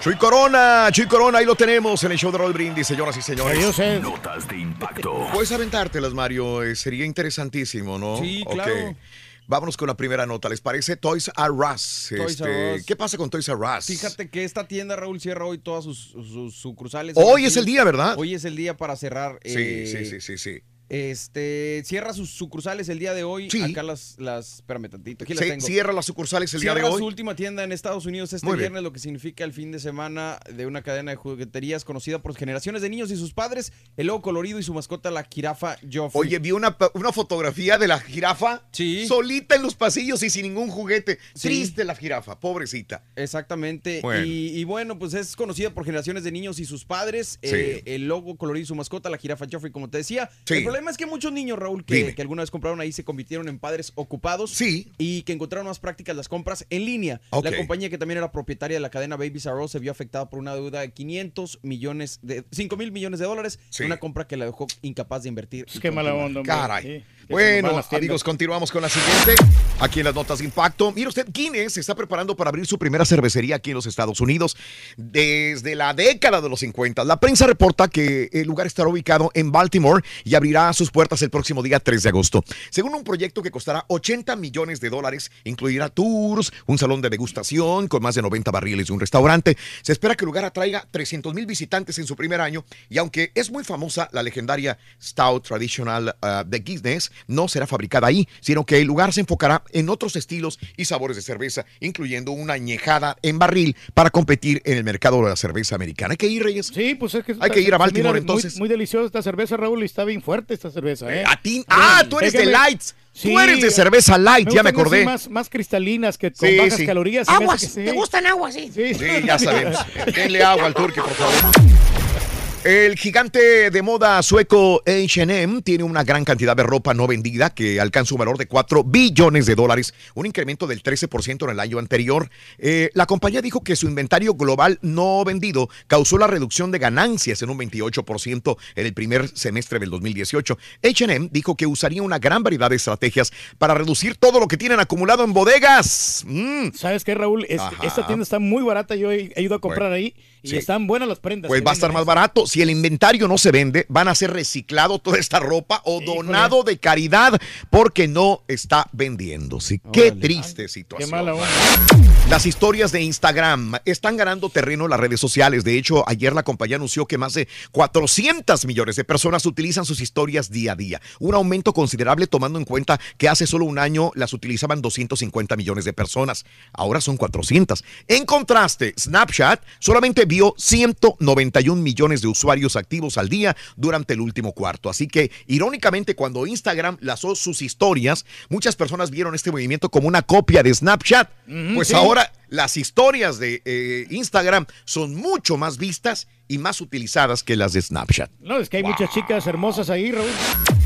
Chuy Corona, Chuy Corona, ahí lo tenemos en el show de Roll Brindis, señoras y señores. Adiós, eh. Notas de impacto. Puedes aventártelas, Mario. eh, sería interesantísimo, ¿no? Sí, Ok. claro. Vámonos con la primera nota. ¿Les parece? Toys R Us. Toys Este, R Us. ¿Qué pasa con Toys R Us? Fíjate que esta tienda, Raúl, cierra hoy todas sus, sus sucursales. Hoy es el día, ¿verdad? Hoy es el día para cerrar. Sí, eh, sí, sí, sí, sí. Este, cierra sus sucursales el día de hoy. Sí. Acá las, las, espérame tantito, aquí las Se- tengo. cierra las sucursales el día Cierra de hoy. su última tienda en Estados Unidos este viernes, lo que significa el fin de semana de una cadena de jugueterías conocida por generaciones de niños y sus padres, el logo colorido y su mascota, la jirafa Joffrey. Oye, vi una, una fotografía de la jirafa Sí. solita en los pasillos y sin ningún juguete. Sí. Triste la jirafa, pobrecita. Exactamente. Bueno. Y, y bueno, pues es conocida por generaciones de niños y sus padres. Sí. Eh, el logo colorido y su mascota, la jirafa Joffrey, como te decía. Sí. El problema es que muchos niños, Raúl, que, alguna vez compraron ahí, se convirtieron en padres ocupados. Sí. Y que encontraron más prácticas las compras en línea. Ok. La compañía que también era propietaria de la cadena Babies R Us se vio afectada por una deuda de 500 millones de 5 mil millones de dólares. Sí. Una compra que la dejó incapaz de invertir. y Qué mala onda, hombre. Caray. Sí, Bueno, amigos, continuamos con la siguiente. Aquí en las notas de impacto. Mire usted, Guinness se está preparando para abrir su primera cervecería aquí en los Estados Unidos desde la década de los 50. La prensa reporta que el lugar estará ubicado en Baltimore y abrirá sus puertas el próximo día 3 de agosto. Según un proyecto que costará 80 millones de dólares, incluirá tours, un salón de degustación con más de 90 barriles y un restaurante. Se espera que el lugar atraiga 300 mil visitantes en su primer año y aunque es muy famosa la legendaria Stout Traditional uh, de Guinness, no será fabricada ahí, sino que el lugar se enfocará en otros estilos y sabores de cerveza, incluyendo una añejada en barril para competir en el mercado de la cerveza americana. Hay que ir, Reyes. Sí, pues es que... Hay que ir a Baltimore, mira entonces. Muy, muy deliciosa esta cerveza, Raúl, y está bien fuerte esta cerveza, ¿eh? A ti- ah, tú eres de lights. Tú eres de cerveza light, ya me acordé. Más, más cristalinas que con Sí, bajas sí. calorías. Aguas, que sí. ¿te gustan aguas? Sí. Sí, Sí, ya sabemos. <laughs> Denle agua al turque, por favor. El gigante de moda sueco H&M tiene una gran cantidad de ropa no vendida que alcanza un valor de 4 billones de dólares, un incremento del 13% en el año anterior. Eh, la compañía dijo que su inventario global no vendido causó la reducción de ganancias en un 28% en el primer semestre del 2018. H&M dijo que usaría una gran variedad de estrategias para reducir todo lo que tienen acumulado en bodegas. Mm. ¿Sabes qué, Raúl? Es- esta tienda está muy barata. Yo he, he ido a comprar ahí y sí. están buenas las prendas. Pues va a estar más barato. Si el inventario no se vende, van a ser reciclado toda esta ropa o donado de caridad porque no está vendiéndose. Qué triste Qué situación. mala onda. Las historias de Instagram están ganando terreno en las redes sociales. De hecho, ayer la compañía anunció que más de 400 millones de personas utilizan sus historias día a día. Un aumento considerable tomando en cuenta que hace solo un año las utilizaban 250 millones de personas. Ahora son 400. En contraste, Snapchat solamente vio 191 millones de usuarios activos al día durante el último cuarto. Así que, irónicamente, cuando Instagram lanzó sus historias, muchas personas vieron este movimiento como una copia de Snapchat. Pues sí. ahora las historias de eh, Instagram son mucho más vistas y más utilizadas que las de Snapchat. No, es que hay muchas chicas hermosas ahí, Raúl.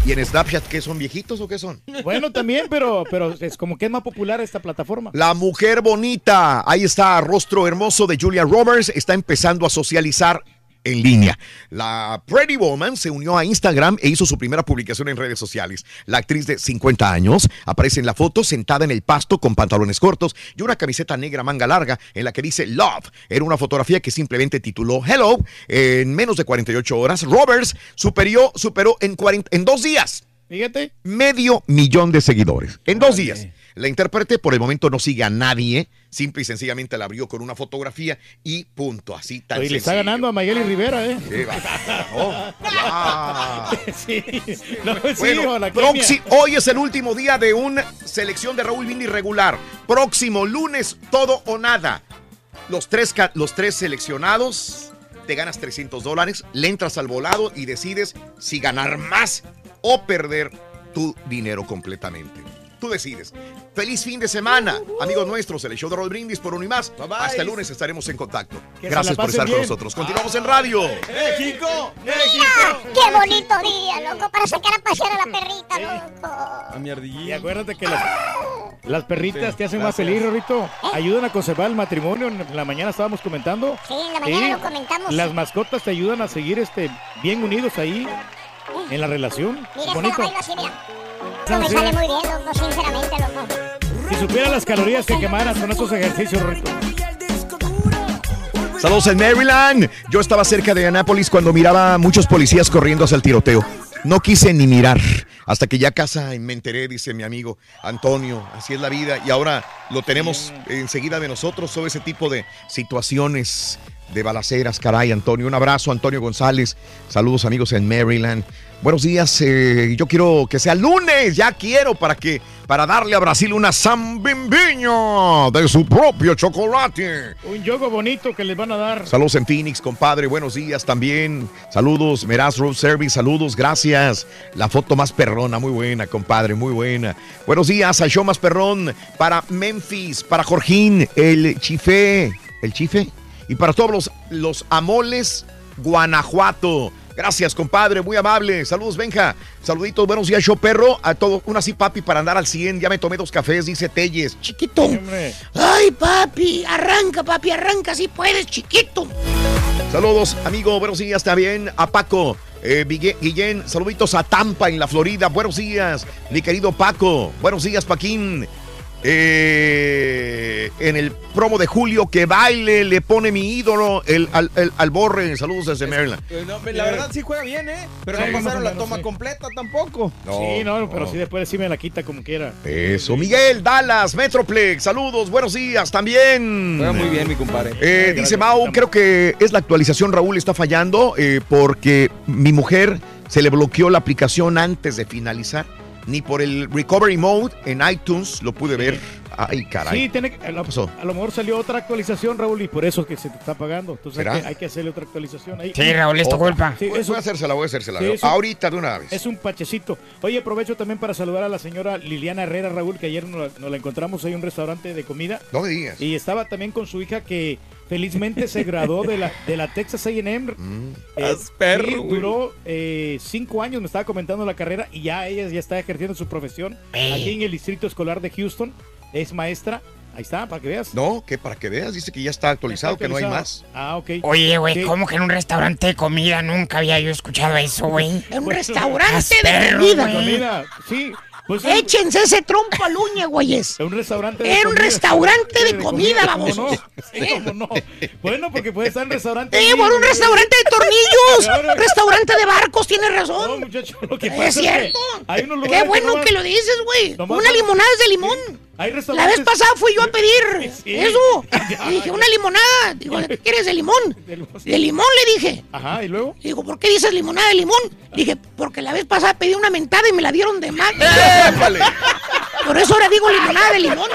¿Y en Snapchat qué son viejitos o qué son? Bueno, también, pero, pero es como que es más popular esta plataforma. La mujer bonita, ahí está, rostro hermoso de Julia Roberts, está empezando a socializar en línea. La Pretty Woman se unió a Instagram e hizo su primera publicación en redes sociales. La actriz de 50 años aparece en la foto sentada en el pasto con pantalones cortos y una camiseta negra manga larga en la que dice Love. Era una fotografía que simplemente tituló Hello. En menos de 48 horas, Roberts superó, superó en, 40 en dos días. Fíjate. Medio millón de seguidores. En dos días. La intérprete por el momento no sigue a nadie, simple y sencillamente la abrió con una fotografía y punto, así tan Oye, le está ganando a Mayeli Rivera, ¿eh? Va- ah. <laughs> sí. No, sí, Bueno, la proxi- hoy es el último día de una selección de Raúl Vini regular. Próximo lunes, todo o nada. Los tres, los tres seleccionados, te ganas 300 dólares, le entras al volado y decides si ganar más o perder tu dinero completamente. Tú decides. Feliz fin de semana, amigos nuestros. El show de Raúl Brindis por uno y más. Hasta el lunes estaremos en contacto. Que Gracias la por estar con nosotros. Continuamos en radio. ¡México! ¡Mira! ¡Qué bonito día, loco! Para sacar a pasear a la perrita, loco. A mi ardillita. Y acuérdate que las, las perritas te hacen más feliz, Rorito. Ayudan a conservar el matrimonio. En la mañana estábamos comentando. Sí, en la mañana lo comentamos. Las mascotas te ayudan a seguir este, bien unidos ahí en la relación. Mira, Bonito. pero bailo así, mira. No me sale muy bien, loco, sinceramente, loco. Si supiera las calorías que quemaras con esos ejercicios, Rorito. Saludos en Maryland. Yo estaba cerca de Anápolis cuando miraba a muchos policías corriendo hacia el tiroteo. No quise ni mirar. Hasta que ya casa me enteré, dice mi amigo Antonio. Así es la vida. Y ahora lo tenemos enseguida de nosotros. Todo ese tipo de situaciones de balaceras. Caray, Antonio. Un abrazo, Antonio González. Saludos, amigos en Maryland. Buenos días. eh, yo quiero que sea lunes. Ya quiero para que para darle a Brasil una zambimbiño de su propio chocolate. Un yogo bonito que les van a dar. Saludos en Phoenix, compadre. Buenos días también. Saludos, Meraz Road Service. Saludos, gracias. La foto más perrona, muy buena, compadre, muy buena. Buenos días al show más perrón para Memphis, para Jorgín, el Chife, el Chife, y para todos los, los amoles Guanajuato. Gracias, compadre, muy amable. Saludos, Benja. Saluditos, buenos días, show perro. A todos, una así, papi, para andar al 100. Ya me tomé dos cafés, dice Telles. Chiquito. Ay, papi, arranca, papi, arranca, si puedes, chiquito. Saludos, amigo. Buenos días también a Paco. Eh, Guillén, saluditos a Tampa en la Florida. Buenos días, mi querido Paco. Buenos días, Paquín. Eh, en el promo de Julio, que baile, le pone mi ídolo, el, al, el- al Borre. Saludos desde Maryland. No, la verdad sí juega bien, ¿eh? Pero Sí, no pasaron la toma sí. completa tampoco. sí, no, pero sí después sí me la quita como quiera. Eso, Miguel, Dallas, Metroplex, saludos, buenos días también. Juega muy bien, mi compadre. Eh, dice Mau, creo que es la actualización, Raúl, está fallando eh, porque mi mujer se le bloqueó la aplicación antes de finalizar. Ni por el Recovery Mode en iTunes lo pude ver. Ay, caray. Sí, tiene, que- a, lo, pasó? a lo mejor salió otra actualización, Raúl, y por eso es que se te está pagando. Entonces hay que, hay que hacerle otra actualización ahí. Sí, Raúl, es tu culpa. Sí, voy, es voy a hacérsela, voy a hacérsela. Sí, Ahorita de una vez. Es un pachecito. Oye, aprovecho también para saludar a la señora Liliana Herrera, Raúl, que ayer nos la, nos la encontramos ahí en un restaurante de comida. No me digas. Y estaba también con su hija que felizmente se graduó de la, de la Texas A&M. Mm. Eh, sí, güey. duró eh, cinco años, me estaba comentando la carrera y ya ella ya está ejerciendo su profesión Ey. aquí en el distrito escolar de Houston. Es maestra. Ahí está, para que veas. No, que para que veas, dice que ya está actualizado, que no hay más. Ah, ok. Oye, güey. ¿cómo que en un restaurante de comida nunca había yo escuchado eso, güey? <laughs> En un <laughs> restaurante de comida. güey. Comida, sí. Pues Échense ese trompo al uña, güeyes. En un restaurante de Era un comida. restaurante de comida, ¿cómo vamos. no? Sí, ¿cómo no? Bueno, porque puede estar en restaurante. Eh, ahí, por un restaurante de tornillos. restaurante de barcos, tienes No, razón. muchacho, lo que Es pasa es, cierto. que hay unos Qué bueno no que lo dices, güey. Una limonada es de limón. La vez pasada fui yo a pedir <laughs> Sí. eso. <laughs> Y dije, una limonada. Digo, ¿qué quieres de limón? <laughs> De limón. Le dije. Ajá, y luego. Digo, ¿por qué dices limonada de limón? Dije, porque la vez pasada pedí una mentada y me la dieron de más. ¡Épale! Por eso ahora digo limonada de limón.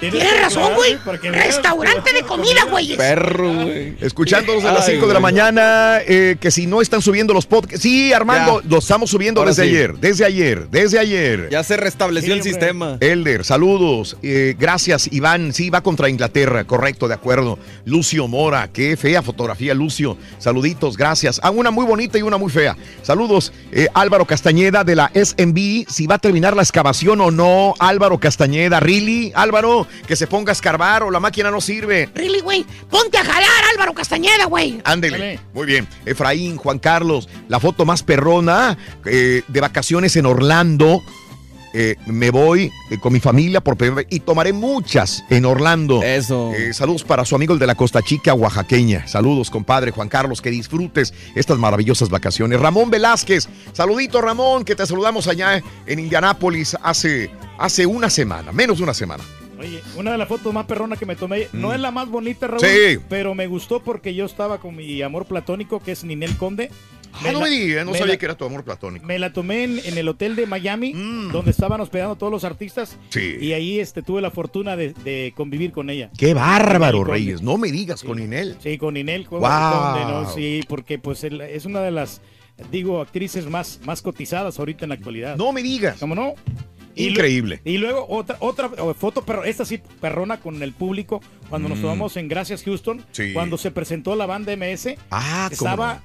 Tienes razón, güey. Restaurante de comida, güey. Perro, güey. Escuchándonos a las Ay, 5 de la mañana, eh, que si no están subiendo los podcasts. Sí, Armando, Ya. los estamos subiendo Ahora desde sí. ayer, desde ayer, desde ayer. Ya se restableció el sistema. Elder, saludos. Eh, gracias, Iván. Sí, va contra Inglaterra, correcto, de acuerdo. Lucio Mora, qué fea fotografía, Lucio. Saluditos, gracias. Ah, una muy bonita y una muy fea. Saludos, eh, Álvaro Castañeda de la SMB. Si va a terminar la excavación o no, Álvaro Castañeda. ¿Really? Álvaro, que se ponga a escarbar o la máquina no sirve. Really, güey. Ponte a jalar, Álvaro Castañeda, güey. Ándele. Muy bien. Efraín, Juan Carlos, la foto más perrona eh, de vacaciones en Orlando. Eh, me voy eh, con mi familia por primera vez y tomaré muchas en Orlando. Eso. Eh, saludos para su amigo el de la Costa Chica, oaxaqueña. Saludos, compadre Juan Carlos, que disfrutes estas maravillosas vacaciones. Ramón Velázquez, saludito Ramón, que te saludamos allá en Indianápolis hace, hace una semana, menos de una semana. Oye, una de las fotos más perronas que me tomé, no Mm. es la más bonita, Raúl, Sí. pero me gustó porque yo estaba con mi amor platónico, que es Ninel Conde. Ah, no la- me digas, no me sabía la- que era tu amor platónico. Me la tomé en, en el hotel de Miami, donde estaban hospedando todos los artistas. Mm. Sí. Y ahí este, tuve la fortuna de, de convivir con ella. Qué bárbaro. Reyes. No me digas con Inel. Sí, con Inel Guau. ¿no? Sí, porque pues él- es una de las, digo, actrices más, más cotizadas ahorita en la actualidad. No me digas. ¿Cómo no? Increíble. Y luego otra otra foto, pero esta sí perrona con el público cuando nos Mm. tomamos en Gracias Houston, Sí. cuando se presentó la banda MS. Ah, cómo estaba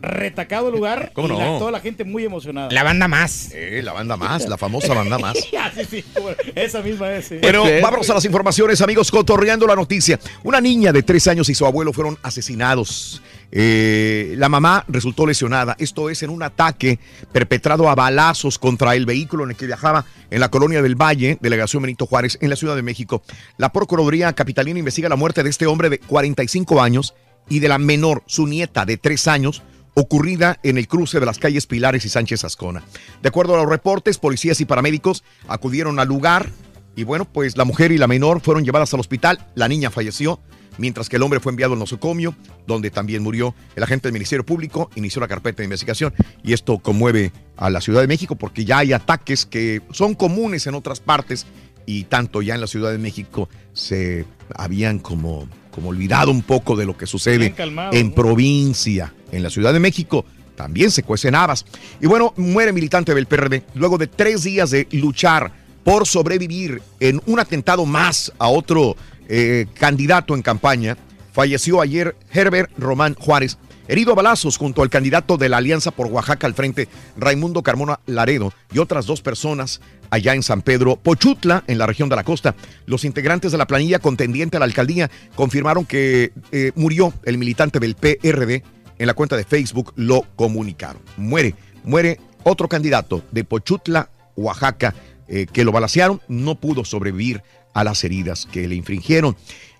retacado el lugar ¿Cómo y no? la- toda la gente muy emocionada. La banda más. Eh, la banda más, la famosa banda más. <laughs> Sí, sí, esa misma es. sí. Bueno, vámonos a las informaciones, amigos, cotorreando la noticia. Una niña de tres años y su abuelo fueron asesinados. Eh, la mamá resultó lesionada. Esto es en un ataque perpetrado a balazos contra el vehículo en el que viajaba en la colonia del Valle, delegación Benito Juárez, en la Ciudad de México. La Procuraduría Capitalina investiga la muerte de este hombre de 45 años y de la menor, su nieta de tres años, ocurrida en el cruce de las calles Pilares y Sánchez Ascona. De acuerdo a los reportes, policías y paramédicos acudieron al lugar y bueno, pues la mujer y la menor fueron llevadas al hospital, la niña falleció, mientras que el hombre fue enviado al nosocomio, donde también murió. El agente del Ministerio Público inició la carpeta de investigación y esto conmueve a la Ciudad de México porque ya hay ataques que son comunes en otras partes y tanto ya en la Ciudad de México se habían como, como olvidado un poco de lo que sucede calmado, en ¿no? provincia. En la Ciudad de México también se cuecen habas. Y bueno, muere militante del PRD luego de tres días de luchar por sobrevivir en un atentado más a otro eh, candidato en campaña. Falleció ayer Herbert Román Juárez, herido a balazos junto al candidato de la Alianza por Oaxaca al frente, Raimundo Carmona Laredo, y otras dos personas allá en San Pedro Pochutla, en la región de la costa. Los integrantes de la planilla contendiente a la alcaldía confirmaron que eh, murió el militante del PRD. En la cuenta de Facebook lo comunicaron. Muere, muere otro candidato de Pochutla, Oaxaca, eh, que lo balacearon, no pudo sobrevivir a las heridas que le infringieron.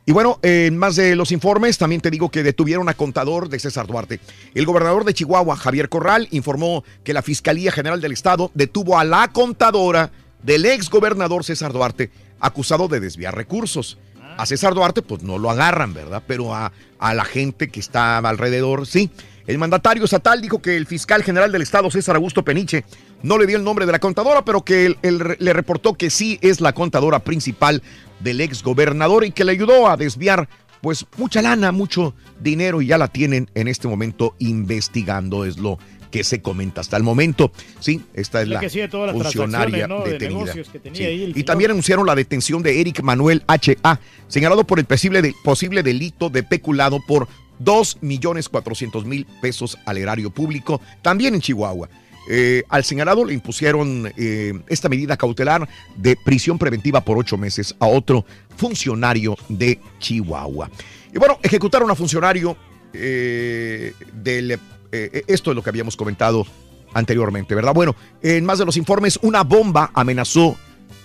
Y bueno, en más de los informes, también te digo que detuvieron a contador de César Duarte. El gobernador de Chihuahua, Javier Corral, informó que la Fiscalía General del Estado detuvo a la contadora del ex gobernador César Duarte, acusado de desviar recursos. A César Duarte, pues no lo agarran, ¿verdad? Pero a, a la gente que estaba alrededor, sí. El mandatario estatal dijo que el fiscal general del Estado, César Augusto Peniche, no le dio el nombre de la contadora, pero que él le reportó que sí es la contadora principal del ex gobernador y que le ayudó a desviar pues mucha lana, mucho dinero y ya la tienen en este momento investigando, es lo que se comenta hasta el momento. Sí, esta es La la, que sigue todas las funcionaria detenida. negocios que tenía Sí. ahí el Y señor. también anunciaron la detención de Eric Manuel H.A., señalado por el posible, de- posible delito de peculado por 2 millones 400 mil pesos al erario público, también en Chihuahua. Eh, al señalado le impusieron eh, esta medida cautelar de prisión preventiva por ocho meses a otro funcionario de Chihuahua. Y bueno, ejecutaron a funcionario eh, del... eh, esto es lo que habíamos comentado anteriormente, ¿verdad? Bueno, en más de los informes, una bomba amenazó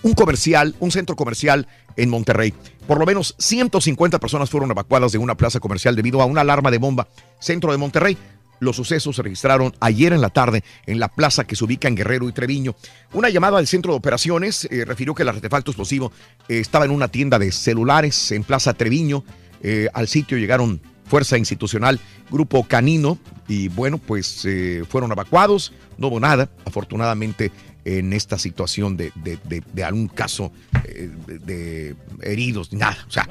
un comercial, un centro comercial en Monterrey. Por lo menos 150 personas fueron evacuadas de una plaza comercial debido a una alarma de bomba. Centro de Monterrey. Los sucesos se registraron ayer en la tarde en la plaza que se ubica en Guerrero y Treviño. Una llamada del centro de operaciones eh, refirió que el artefacto explosivo eh, estaba en una tienda de celulares en Plaza Treviño. Eh, al sitio llegaron Fuerza Institucional, Grupo Canino, y bueno, pues fueron evacuados, no hubo nada, afortunadamente en esta situación de, de- de- de algún caso de, heridos, nada. O sea,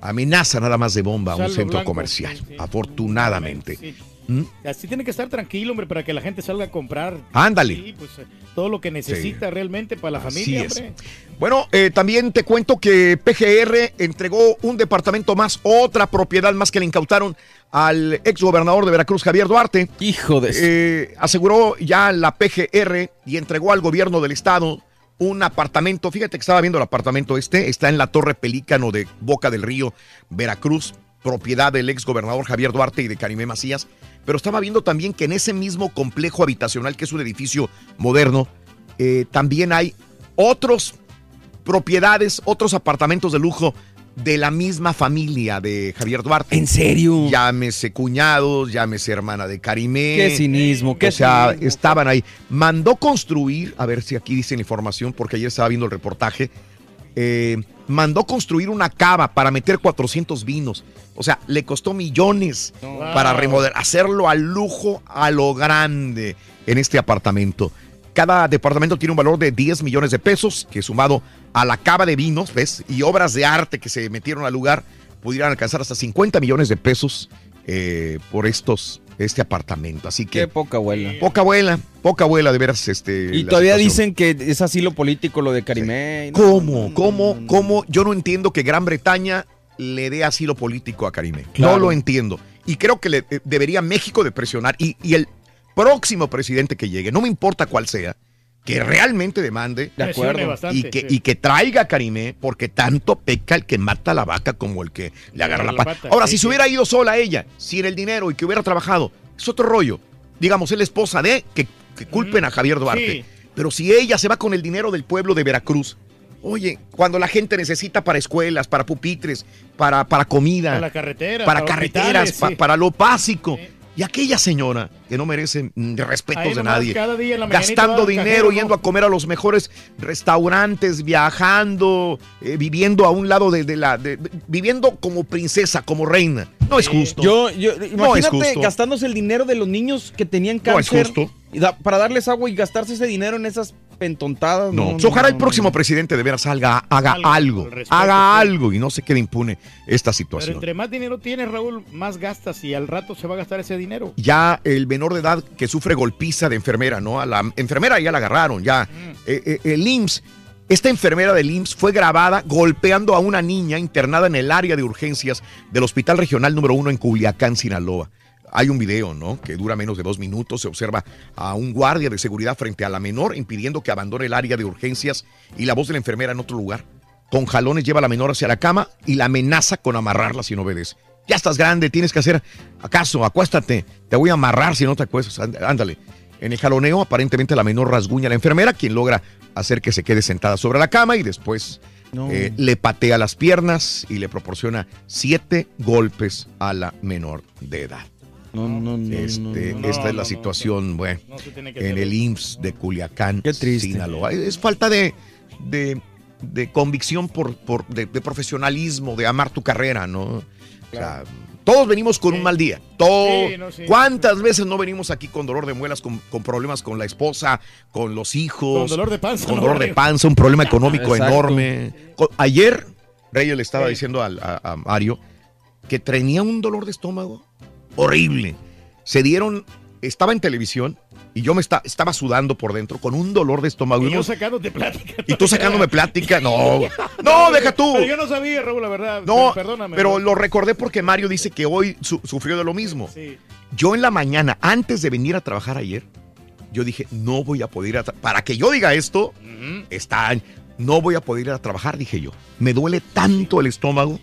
amenaza nada más de bomba a un centro comercial, afortunadamente. ¿Mm? Así tiene que estar tranquilo, hombre, para que la gente salga a comprar. Ándale. Sí, pues eh, todo lo que necesita realmente para la Así familia, es. hombre. Bueno, eh, también te cuento que PGR entregó un departamento más, otra propiedad más que le incautaron al ex gobernador de Veracruz, Javier Duarte. Hijo de... Eh, aseguró ya la PGR y entregó al gobierno del estado un apartamento. Fíjate que estaba viendo el apartamento este, está en la Torre Pelícano de Boca del Río, Veracruz, propiedad del ex gobernador Javier Duarte y de Karimé Macías. Pero estaba viendo también que en ese mismo complejo habitacional, que es un edificio moderno, eh, también hay otros propiedades, otros apartamentos de lujo de la misma familia de Javier Duarte. ¿En serio? Llámese cuñados, llámese hermana de Karimé. Qué cinismo, qué O sea, cinismo. estaban ahí. Mandó construir, a ver si aquí dice la información, porque ayer estaba viendo el reportaje. Eh, mandó construir una cava para meter 400 vinos. O sea, le costó millones para remodelar, hacerlo al lujo, a lo grande en este apartamento. Cada departamento tiene un valor de 10 millones de pesos, que sumado a la cava de vinos, ¿ves? Y obras de arte que se metieron al lugar, pudieran alcanzar hasta 50 millones de pesos eh, por estos, este apartamento. Así que. Qué poca abuela. Poca abuela, poca abuela, de veras. Este, Y todavía situación. dicen que es asilo político lo de Karimé. ¿Cómo? ¿Cómo? ¿Cómo? Yo no entiendo que Gran Bretaña le dé asilo político a. Claro. No lo entiendo. Y creo que le, eh, debería México de presionar y, y el próximo presidente que llegue, no me importa cuál sea, que realmente demande De acuerdo. Presione bastante, y que, sí. y que traiga a Karimé, porque tanto peca el que mata a la vaca como el que le agarra la la pata. pata, Ahora, sí, si sí. se hubiera ido sola ella, sin el dinero y que hubiera trabajado, es otro rollo. Digamos, es la esposa de que, que culpen a Javier Duarte. sí. Pero si ella se va con el dinero del pueblo de Veracruz, oye, cuando la gente necesita para escuelas, para pupitres, para, para comida, Para la carretera, para, para carreteras, hospitales, pa- sí. para lo básico. Y aquella señora que no merece mm, de respetos de nadie, cada día en la mañanita gastando dinero, cajero, ¿no? yendo a comer a los mejores restaurantes, viajando, eh, viviendo a un lado de, de la, de- de- viviendo como princesa, como reina. No es justo. Yo, yo, No es imagínate justo. gastándose el dinero de los niños que tenían No es cáncer justo. y da- para darles agua y gastarse ese dinero en esas pentontadas. No, no, ojalá no, el próximo presidente de veras salga, haga Algo, algo, al respecto, haga sí. algo y no se quede impune esta Pero situación. entre más dinero tienes, Raúl, más gastas y al rato se va a gastar ese dinero. Ya el menor de edad que sufre golpiza de enfermera, ¿no? A la enfermera ya la agarraron, ya. Eh, eh, el IMSS, esta enfermera del IMSS fue grabada golpeando a una niña internada en el área de urgencias del Hospital Regional número 1 en Culiacán, Sinaloa. Hay un video, ¿no? Que dura menos de dos minutos. Se observa a un guardia de seguridad frente a la menor impidiendo que abandone el área de urgencias y la voz de la enfermera en otro lugar. Con jalones lleva a la menor hacia la cama y la amenaza con amarrarla si no obedece. Ya estás grande, tienes que hacer acaso, acuéstate, te voy a amarrar si no te acuestas, Ánd- ándale. En el jaloneo, aparentemente la menor rasguña a la enfermera, quien logra hacer que se quede sentada sobre la cama y después No. eh, le patea las piernas y le proporciona siete golpes a la menor de edad. No, no, no, Este, no, no. esta no, es la no, situación, bueno, No se tiene que en el. IMSS de Culiacán, Qué triste. Sinaloa. Es falta de, de, de convicción por, por de, de profesionalismo, de amar tu carrera, ¿no? O sea, todos venimos con un mal día. Todo- Sí, no, sí. ¿Cuántas veces no venimos aquí con dolor de muelas, con, con problemas con la esposa, con los hijos? Con dolor de panza, Con ¿no? dolor de panza, un problema económico Exacto. enorme. Ayer, Reyes le estaba Sí. diciendo a Mario que tenía un dolor de estómago horrible. Se dieron, estaba en televisión y yo me esta- estaba sudando por dentro con un dolor de estómago. Y yo sacándote plática. y tú sacándome plática. No, <laughs> no, deja tú. Pero yo no sabía, Raúl, la verdad. No, perdóname. pero lo recordé porque Mario dice que hoy su- sufrió de lo mismo. Sí. Yo en la mañana, antes de venir a trabajar ayer, yo dije, no voy a poder ir a Para que yo diga esto, está, no voy a poder ir a trabajar, dije yo. Me duele tanto el estómago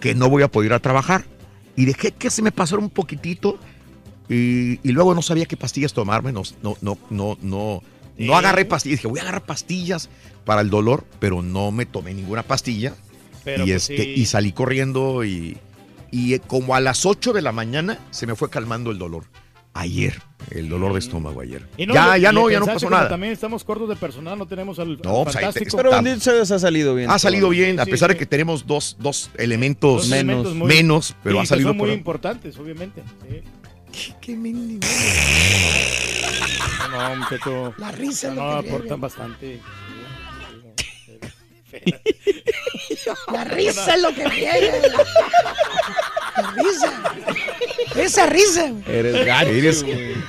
que no voy a poder ir a trabajar. Y dejé que se me pasara un poquitito y, y luego no sabía qué pastillas tomarme, no, no, no, no, no, no ¿Eh? agarré pastillas. Dije, voy a agarrar pastillas para el dolor, pero no me tomé ninguna pastilla. Pero y, pues este, sí. y salí corriendo y, y eh, como a las 8 de la mañana se me fue calmando el dolor. Ayer, el dolor de estómago ayer. No, ya, ya no, ya no pasó nada. También estamos cortos de personal, no tenemos al, No, al pues te- fantástico. Pero ha salido bien. Ha salido bien, a sí, pesar de sí. que tenemos dos, dos elementos Dos menos, elementos muy- menos, pero y ha salido son muy por- importantes, obviamente. sí. Qué mendigo. No, muchacho. La risa es no, aportan bastante. La risa es lo que friega. La risa. Esa risa. Eres gacho. Eres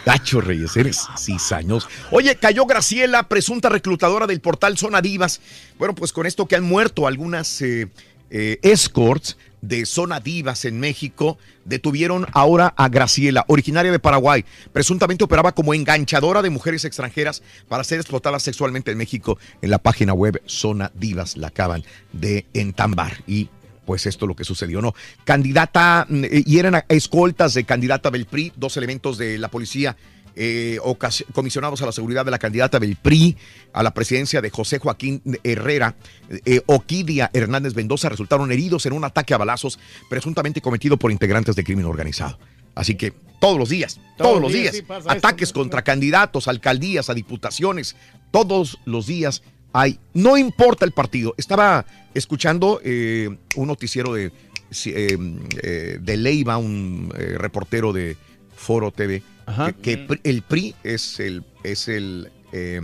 gacho, Reyes. Eres cizañoso. Oye, cayó Graciela, presunta reclutadora del portal Zona Divas. Bueno, pues con esto que han muerto algunas eh, eh, escorts de Zona Divas en México, detuvieron ahora a Graciela, originaria de Paraguay. Presuntamente operaba como enganchadora de mujeres extranjeras para ser explotadas sexualmente en México. En la página web Zona Divas la acaban de entambar. Y pues esto es lo que sucedió, ¿no? Candidata, mm, y eran escoltas de candidata del PRI, dos elementos de la policía eh, comisionados a la seguridad de la candidata del PRI a la presidencia de José Joaquín Herrera, eh, Oquidia Hernández Mendoza, resultaron heridos en un ataque a balazos presuntamente cometido por integrantes de crimen organizado. Así que todos los días, todos, los días, sí ataques contra candidatos, alcaldías, a diputaciones, todos los días hay, no importa el partido. Estaba escuchando eh, un noticiero de, eh, de Leiva, un reportero de Foro TV, que, que pri- el PRI es el, es el, eh,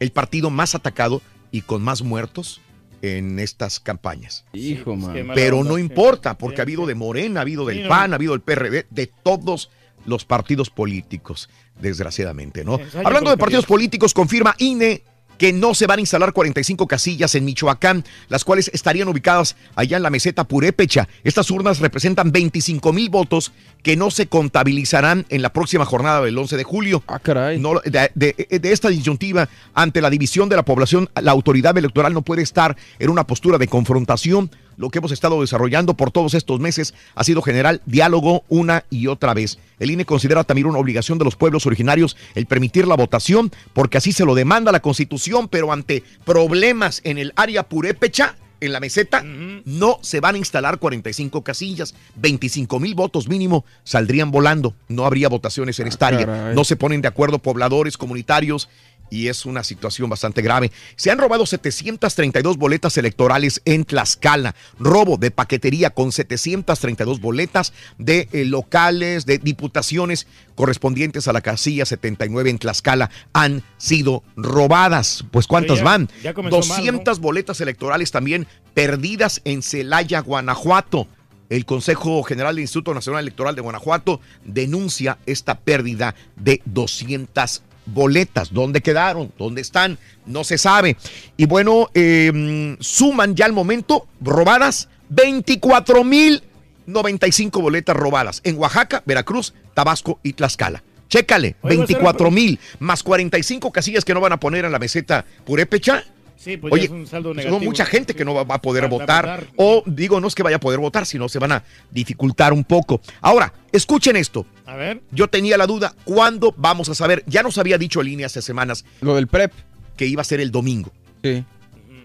el partido más atacado y con más muertos en estas campañas. Hijo, man. Pero no importa, porque ha habido de Morena, ha habido del. PAN, ha habido del PRD, de todos los partidos políticos, desgraciadamente, ¿no? Hablando de partidos políticos, confirma INE que no se van a instalar 45 casillas en Michoacán, las cuales estarían ubicadas allá en la meseta Purépecha. Estas urnas representan 25 mil votos que no se contabilizarán en la próxima jornada del 11 de julio. Ah, caray. No, de, de- de esta disyuntiva ante la división de la población, la autoridad electoral no puede estar en una postura de confrontación. Lo que hemos estado desarrollando por todos estos meses ha sido generar diálogo una y otra vez. El INE considera también una obligación de los pueblos originarios el permitir la votación, porque así se lo demanda la Constitución, pero ante problemas en el área purépecha, en la meseta, no se van a instalar 45 casillas, 25 mil votos mínimo saldrían volando, no habría votaciones en esta área, caray. no se ponen de acuerdo pobladores, comunitarios y es una situación bastante grave. Se han robado 732 boletas electorales en Tlaxcala, robo de paquetería con 732 boletas de eh, locales, de diputaciones correspondientes a la casilla 79 en Tlaxcala han sido robadas. Pues ¿cuántas ya- van? ya comenzó mal, ¿no? 200 boletas electorales también perdidas en Celaya, Guanajuato. El Consejo General del Instituto Nacional Electoral de Guanajuato denuncia esta pérdida de 200 boletas. ¿Dónde quedaron? ¿Dónde están? No se sabe. Y bueno, eh, suman ya al momento robadas 24 mil 95 boletas robadas en Oaxaca, Veracruz, Tabasco y Tlaxcala. Chécale, Oye, va a ser- 24 mil más 45 casillas que no van a poner en la meseta Purépecha. Sí, pues ya Oye, es un saldo son negativo. mucha gente que no va, va a poder votar. votar. O digo, no es que vaya a poder votar, sino se van a dificultar un poco. Ahora, escuchen esto. A ver. Yo tenía la duda, ¿cuándo vamos a saber? Ya nos había dicho INE hace semanas. Lo del PREP. Que iba a ser el domingo. Sí.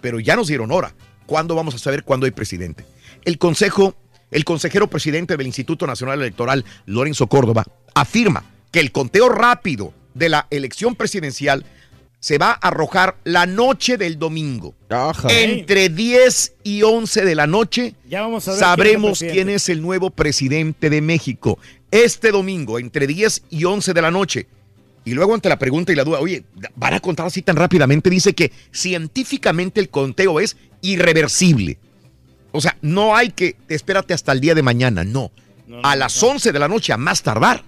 Pero ya nos dieron hora. ¿Cuándo vamos a saber cuándo hay presidente? El consejo, el consejero presidente del Instituto Nacional Electoral, Lorenzo Córdoba, afirma que el conteo rápido de la elección presidencial se va a arrojar la noche del domingo. Entre 10 y 11 de la noche Ya vamos a ver sabremos quién es el quién es el nuevo presidente de México. Este domingo, entre 10 y 11 de la noche. Y luego ante la pregunta y la duda, oye, ¿van a contar así tan rápidamente? Dice que científicamente el conteo es irreversible. O sea, no hay que, espérate hasta el día de mañana, no. a las 11 de la noche, a más tardar,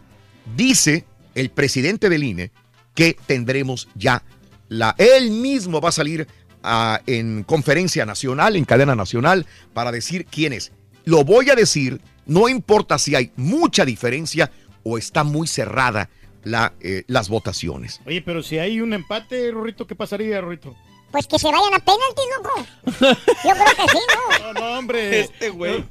dice el presidente del INE que tendremos ya la... Él mismo va a salir ah, en conferencia nacional, en cadena nacional, para decir quién es. Lo voy a decir, no importa si hay mucha diferencia o está muy cerrada la, eh, las votaciones. Oye, pero si hay un empate, Rorrito, ¿qué pasaría, Rorrito? Pues que se vayan a penaltis, loco. <laughs> Yo creo que sí, ¿no? No, no, hombre. Este güey.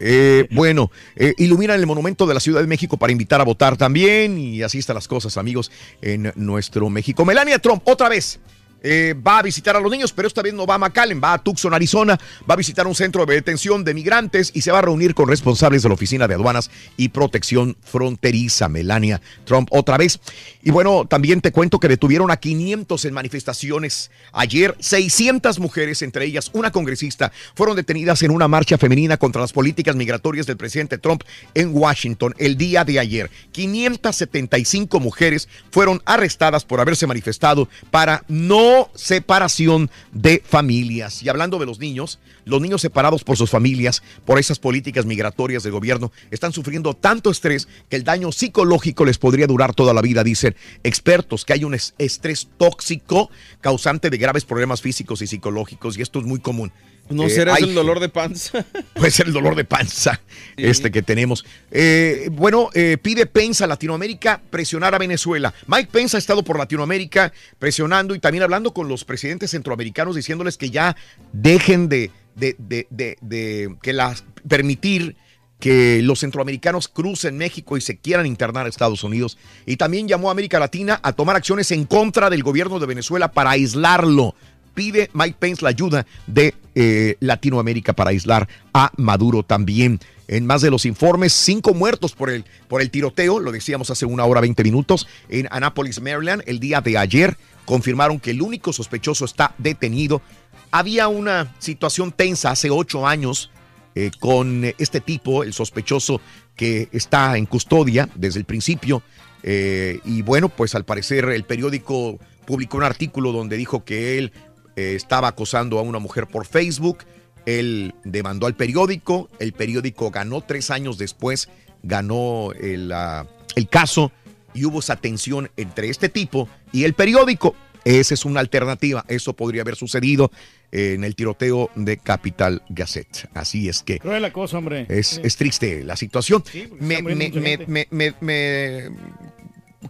Eh, bueno, eh, iluminan el monumento de la Ciudad de México para invitar a votar también y así están las cosas, amigos, en nuestro México. Melania Trump, otra vez, eh, va a visitar a los niños, pero esta vez no va a McAllen, va a Tucson, Arizona, va a visitar un centro de detención de migrantes y se va a reunir con responsables de la Oficina de Aduanas y Protección Fronteriza, Melania Trump, otra vez. Y bueno, también te cuento que detuvieron a 500 en manifestaciones ayer, 600 mujeres, entre ellas una congresista, fueron detenidas en una marcha femenina contra las políticas migratorias del presidente Trump en Washington el día de ayer. 575 mujeres fueron arrestadas por haberse manifestado para no separación de familias. Y hablando de los niños, los niños separados por sus familias, por esas políticas migratorias del gobierno, están sufriendo tanto estrés que el daño psicológico les podría durar toda la vida, dicen expertos, que hay un es- estrés tóxico causante de graves problemas físicos y psicológicos, y esto es muy común. ¿No Eh, será el dolor de panza? <laughs> Puede ser el dolor de panza este que tenemos. Eh, bueno, eh, pide Pence a Latinoamérica presionar a Venezuela. Mike Pence ha estado por Latinoamérica presionando y también hablando con los presidentes centroamericanos diciéndoles que ya dejen de, de, de, de- de- que las permitir que los centroamericanos crucen México y se quieran internar a Estados Unidos. Y también llamó a América Latina a tomar acciones en contra del gobierno de Venezuela para aislarlo pide Mike Pence la ayuda de eh, Latinoamérica para aislar a Maduro también. En más de los informes, cinco muertos por el, por el tiroteo, lo decíamos hace una hora 20 minutos, en Annapolis, Maryland, el día de ayer. Confirmaron que el único sospechoso está detenido. Había una situación tensa hace ocho años eh, con este tipo, el sospechoso que está en custodia desde el principio. Eh, y bueno, pues al parecer el periódico publicó un artículo donde dijo que él eh, estaba acosando a una mujer por Facebook. Él demandó al periódico. El periódico ganó tres años después, ganó el, ah, el caso y hubo esa tensión entre este tipo y el periódico. Esa es una alternativa. Eso podría haber sucedido en el tiroteo de Capital Gazette. Así es que Cruel la cosa, hombre. es, es triste la situación. porque me, me- me- me- me- me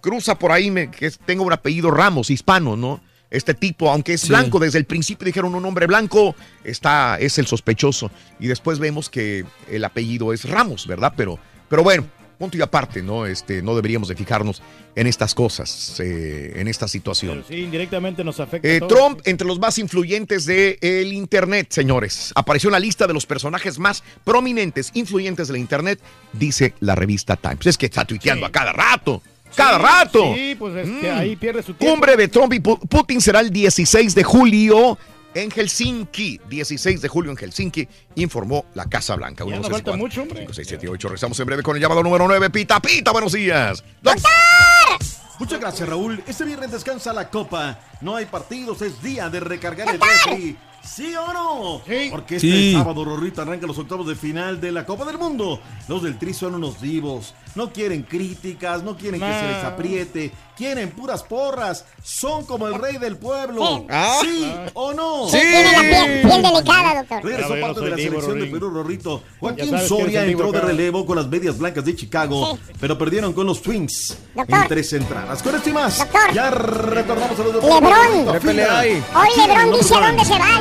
cruza por ahí me- que tenga un apellido Ramos, hispano, ¿no? Este tipo, aunque es Sí. blanco, desde el principio dijeron un hombre blanco, está, es el sospechoso. Y después vemos que el apellido es Ramos, ¿verdad? Pero, pero bueno, punto y aparte, ¿no? Este, no deberíamos de fijarnos en estas cosas, eh, en esta situación. Sí, indirectamente nos afecta. Eh. Trump, entre los más influyentes del Internet, señores. Apareció en la lista de los personajes más prominentes, influyentes del Internet, dice la revista Times. Es que está tuiteando a cada rato. Cada Sí, rato. Sí, pues es que Mm. ahí pierde su tiempo. Cumbre de Trump y Pu- Putin será el 16 de julio en Helsinki. 16 de julio en Helsinki, informó la Casa Blanca. Ya Uno, no dos, falta tres, mucho, cuatro, hombre. cinco, seis, siete, ocho. Regresamos en breve con el llamado número 9. Pita, pita, buenos días. Muchas gracias, Raúl. Este viernes descansa la Copa. No hay partidos, es día de recargar el refri. ¿Sí o no? Porque este Sí. sábado Rorrito arranca los octavos de final de la Copa del Mundo. Los del Tri son unos divos. No quieren críticas, no quieren que se les apriete. Quieren puras porras. Son como el rey del pueblo. Ah. ¿Sí o no? Sí. Tiene la piel- piel delicada, doctor. Regresó no parte soy de la selección de Rorín. Perú, Rorrito. Joaquín Soria entró de relevo con las medias blancas de Chicago, pero perdieron con los Twins Doctor. en tres entradas. Con esto y más, Doctor. ya retornamos a los Lebrón. ¿Qué pelea hay? Hoy Lebrón dice a dónde se va,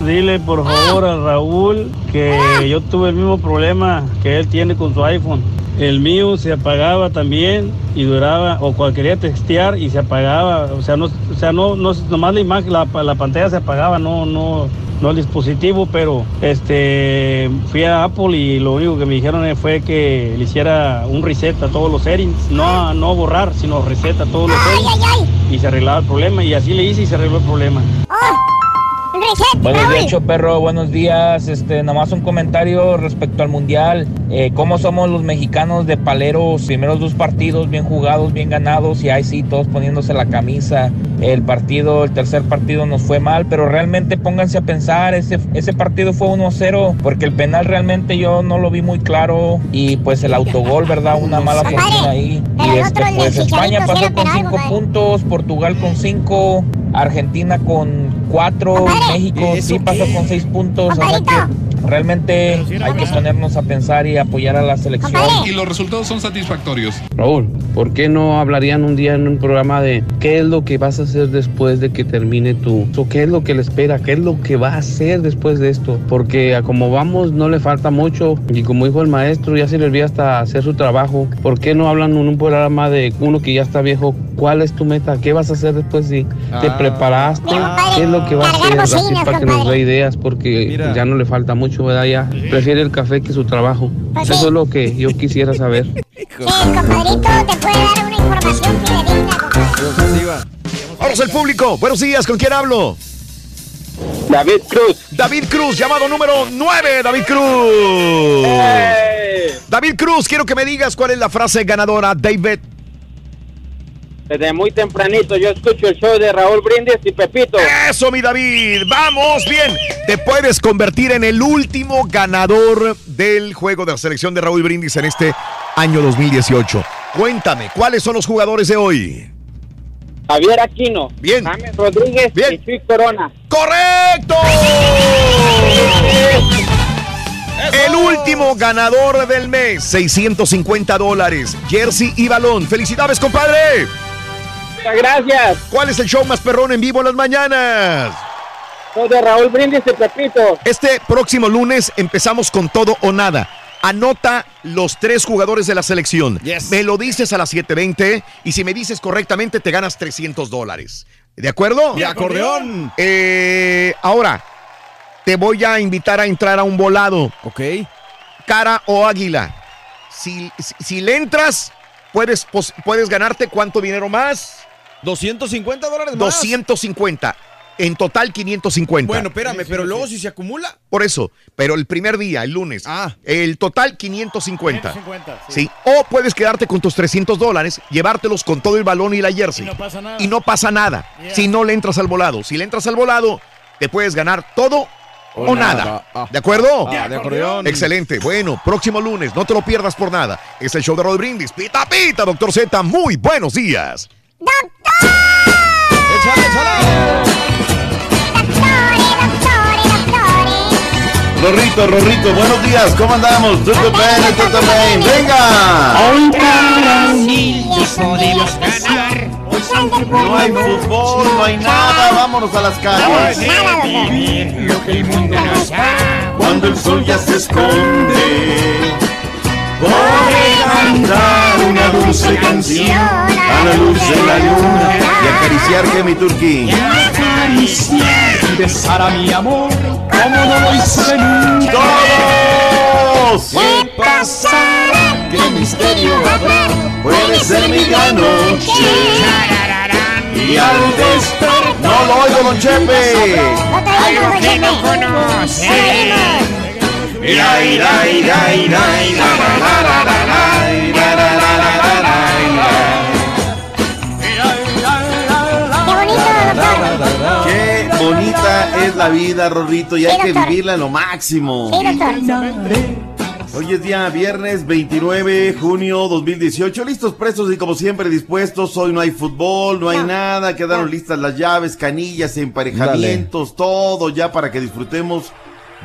Dile por favor a Raúl que yo tuve el mismo problema que él tiene con su iPhone. El mío se apagaba también y duraba, o cual quería textear y se apagaba. O sea, no, o sea, no, no nomás la imagen, la, la pantalla se apagaba, no, no, no el dispositivo, pero este fui a Apple y lo único que me dijeron fue que le hiciera un reset a todos los settings, no, a- no borrar, sino reset a todos los settings y se arreglaba el problema y así le hice y se arregló el problema. Reset, Buenos Raúl. días, Cho Perro. Buenos días. Este, nomás un comentario respecto al mundial. Eh, ¿Cómo somos los mexicanos de paleros? Primeros dos partidos bien jugados, bien ganados y ahí sí, todos poniéndose la camisa. El partido, el tercer partido nos fue mal, pero realmente pónganse a pensar, ese, ese partido fue 1-0 porque el penal realmente yo no lo vi muy claro y pues el autogol, ¿verdad? Una mala fortuna ahí. pero Y este, pues España pasó con penal, 5 compadre. puntos, Portugal con 5, Argentina con 4, México sí pasó con 6 puntos, o sea que realmente hay que ponernos a pensar y apoyar a la selección. Y los resultados son satisfactorios. Raúl, ¿por qué no hablarían un día en un programa de qué es lo que vas a hacer después de que termine tu, o qué es lo que le espera, qué es lo que va a hacer después de esto? Porque a como vamos no le falta mucho y como dijo el maestro ya se le olvida hasta hacer su trabajo. ¿Por qué no hablan en un programa de uno que ya está viejo? ¿Cuál es tu meta? ¿Qué vas a hacer después si te Ah. preparaste? ¿Qué es lo que vas a hacer? Así es para que nos dé ideas porque ya no le falta mucho, ¿verdad? Ya prefiere el café que su trabajo. Eso es lo que yo quisiera saber. <laughs> Compadrito, te puede dar una información fidedigna, compadre. Vamos al público. Buenos días, ¿con quién hablo? David Cruz. David Cruz, llamado número 9, David Cruz. David Cruz, quiero que me digas cuál es la frase ganadora, David. Desde muy tempranito yo escucho el show de Raúl Brindis y Pepito. Eso, mi David. Vamos, bien. Te puedes convertir en el último ganador del juego de la selección de Raúl Brindis en este año 2018. Cuéntame, ¿cuáles son los jugadores de hoy? Javier Aquino. Bien. James Rodríguez y Chuy Corona. ¡Correcto! El último ganador del mes, 650 dólares. Jersey y balón. ¡Felicidades, compadre! Muchas gracias. ¿Cuál es el show más perrón en vivo en las mañanas? Show de Raúl Brindis y Pepito. Este próximo lunes empezamos con todo o nada. Anota los tres jugadores de la selección. Me lo dices a las 7:20 y si me dices correctamente te ganas 300 dólares. ¿De acuerdo? De acordeón. Eh, ahora, te voy a invitar a entrar a un volado. Ok. Cara o águila. Si, si, si le entras, puedes, puedes ganarte cuánto dinero más? 250 dólares más. 250. En total 550. Bueno, espérame, pero luego si se acumula. Por eso, pero el primer día, el lunes, Ah. el total 550. 550, sí. O puedes quedarte con tus 300 dólares, llevártelos con todo el balón y la jersey. Y no pasa nada. Y no pasa nada. Yeah. Si no le entras al volado. Si le entras al volado, te puedes ganar todo o, O nada. nada. Ah. ¿De acuerdo? Ah, de acordeón. Excelente. Bueno, próximo lunes, no te lo pierdas por nada. Es el show de Rod Brindis. Pita, pita, doctor Z. Muy buenos días. Échale, échale. Rorrito, Rorrito, buenos días, ¿cómo andamos? ¿Todo bien? ¿Todo bien? ¡Venga! Hoy Brasil podemos ganar. No hay fútbol, no hay nada, vámonos a las calles. vivir lo que el mundo nos da. Cuando el sol ya se esconde, podré cantar una dulce canción a la luz de la luna y acariciar que mi turquí. Acariciar y besar a mi amor como no lo hice nunca. ¡Todos! ¿Qué pasará? ¿Qué misterio habrá? Puede ser mi gran noche. Y al despertar. No lo oigo, don Chepe. Algo que no conoce. Ira, ira, ira, ira, ira, la, la, es la vida, Rorrito, y hay que vivirla en lo máximo. Sí. Hoy es día viernes 29 de junio 2018. Listos, presos y como siempre dispuestos. Hoy no hay fútbol, no hay nada. Quedaron listas las llaves, canillas, emparejamientos, todo ya para que disfrutemos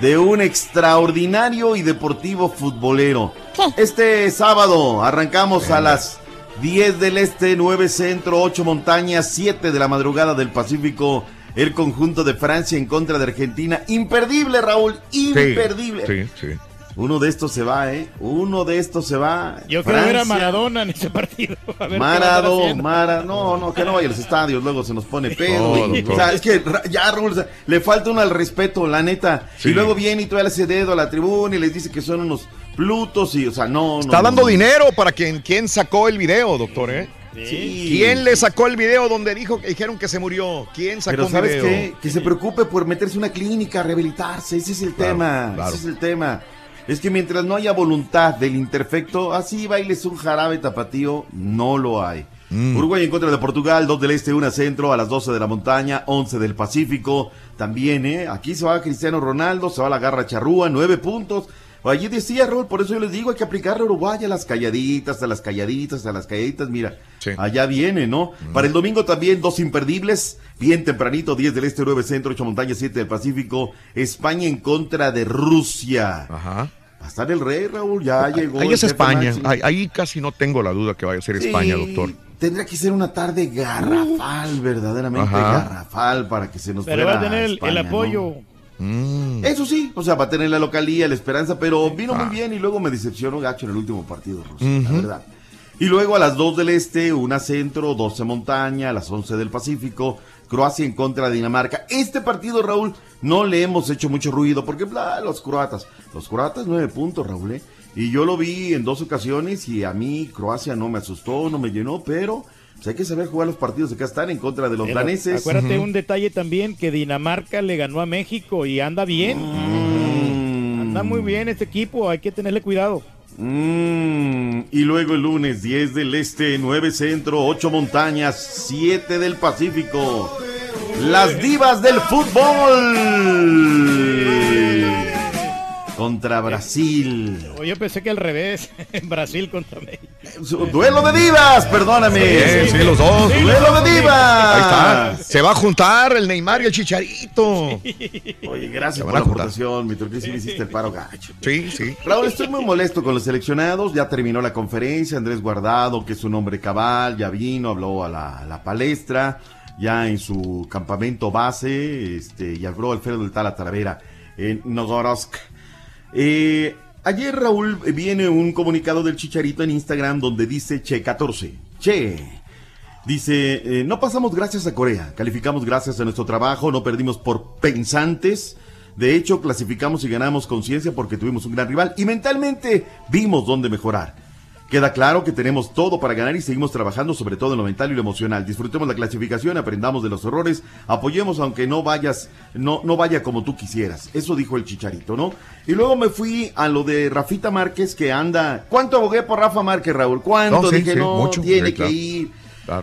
de un extraordinario y deportivo futbolero. Este sábado arrancamos a las 10 del Este, 9 Centro, 8 Montañas, 7 de la madrugada del Pacífico. El conjunto de Francia en contra de Argentina. Imperdible, Raúl, imperdible. Sí, sí. Uno de estos se va, ¿eh? Uno de estos se va. Yo quiero ver a Francia. Maradona en ese partido. <laughs> A ver Marado. Mara, no, no, que no vaya a los estadios, luego se nos pone pedo. Y- o sea, es que ya, Raúl, o sea, le falta uno al respeto, la neta. Sí. Y luego viene y todavía le hace dedo a la tribuna y les dice que son unos plutos y, o sea, no, no. Está no, dando no. dinero para quien, quien sacó el video, doctor, ¿eh? Sí. ¿Quién le sacó el video donde dijo que dijeron que se murió? ¿Quién sacó Pero ¿sabes video? qué? Que se preocupe por meterse a una clínica, rehabilitarse. Ese es el Claro, tema. claro. Ese es el tema. Es que mientras no haya voluntad del imperfecto, así bailes un jarabe tapatío, no lo hay. Mm. Uruguay en contra de Portugal, 2 del Este, 1 Centro, a las 12 de la montaña, 11 del Pacífico. También, ¿eh? Aquí se va Cristiano Ronaldo, se va la garra charrúa, 9 puntos. Allí decía Raúl, por eso yo les digo, hay que aplicarle a Uruguay a las calladitas, a las calladitas, a las calladitas. Mira, allá viene, ¿no? Para el domingo también dos imperdibles, bien tempranito, 10 del Este, 9 Centro, 8 Montañas, 7 del Pacífico. España en contra de Rusia. Ajá. Va a estar el rey, Raúl, ya llegó. Ahí es España. Ahí, ahí casi no tengo la duda que vaya a ser Sí, España, doctor. Tendrá que ser una tarde garrafal, verdaderamente Ajá. garrafal, para que se nos Pero fuera va a tener el, ¿no? Mm. Eso sí, o sea, va a tener la localía, la esperanza, pero vino muy bien y luego me decepcionó gacho en el último partido, la verdad. Y luego a las 2 del Este, una centro, 12 montaña, a las 11 del Pacífico, Croacia en contra de Dinamarca. Este partido, Raúl, no le hemos hecho mucho ruido, porque bla, los croatas, los croatas nueve puntos, Raúl, ¿eh? Y yo lo vi en dos ocasiones y a mí Croacia no me asustó, no me llenó, pero pues, hay que saber jugar los partidos de acá están en contra de los Pero daneses. Acuérdate un detalle también que Dinamarca le ganó a México y anda bien. Anda muy bien este equipo, hay que tenerle cuidado. Mm, y luego el lunes 10 del Este, 9 Centro, 8 Montañas, 7 del Pacífico. Las divas del fútbol. Contra Brasil. O yo pensé que al revés, <laughs> Brasil contra México. Duelo de divas, perdóname. Sí, sí, los dos. Duelo de divas. Ahí está. Se va a juntar el Neymar y el Chicharito. Oye, gracias por la aportación, mi turquía, sí me hiciste el paro gacho. Sí, sí. Raúl, estoy muy molesto con los seleccionados. Ya terminó la conferencia. Andrés Guardado, que es un hombre cabal, ya vino, habló a la, a la palestra, ya en su campamento base, este, y habló Alfredo del Tala Talavera en Nogorosk. Eh, ayer, Raúl, viene un comunicado del Chicharito en Instagram donde dice Che 14. Che. Dice, eh, no pasamos gracias a Corea, calificamos gracias a nuestro trabajo, no perdimos por pensantes. De hecho, clasificamos y ganamos conciencia porque tuvimos un gran rival y mentalmente vimos dónde mejorar. Queda claro que tenemos todo para ganar y seguimos trabajando sobre todo en lo mental y lo emocional. Disfrutemos la clasificación, aprendamos de los errores, apoyemos aunque no vayas, no, no vaya como tú quisieras. Eso dijo el Chicharito, ¿no? Y luego me fui a lo de Rafita Márquez que anda. ¿Cuánto abogué por Rafa Márquez, Raúl? ¿Cuánto? No, sí, Dije, sí, no, mucho. tiene Sí, claro. que ir.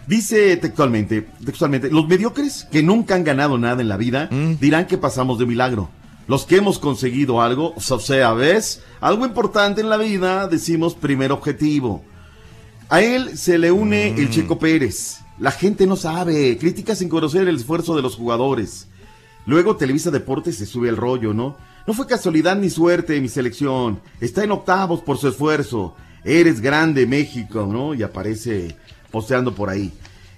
Dice textualmente, textualmente, los mediocres que nunca han ganado nada en la vida Mm. dirán que pasamos de milagro. Los que hemos conseguido algo, o sea, ¿ves? Algo importante en la vida, decimos primer objetivo. A él se le une el Checo Pérez. La gente no sabe, críticas sin conocer el esfuerzo de los jugadores. Luego Televisa Deportes se sube al rollo, ¿no? No fue casualidad ni suerte mi selección. Está en octavos por su esfuerzo. Eres grande, México, ¿no? Y aparece posteando por ahí.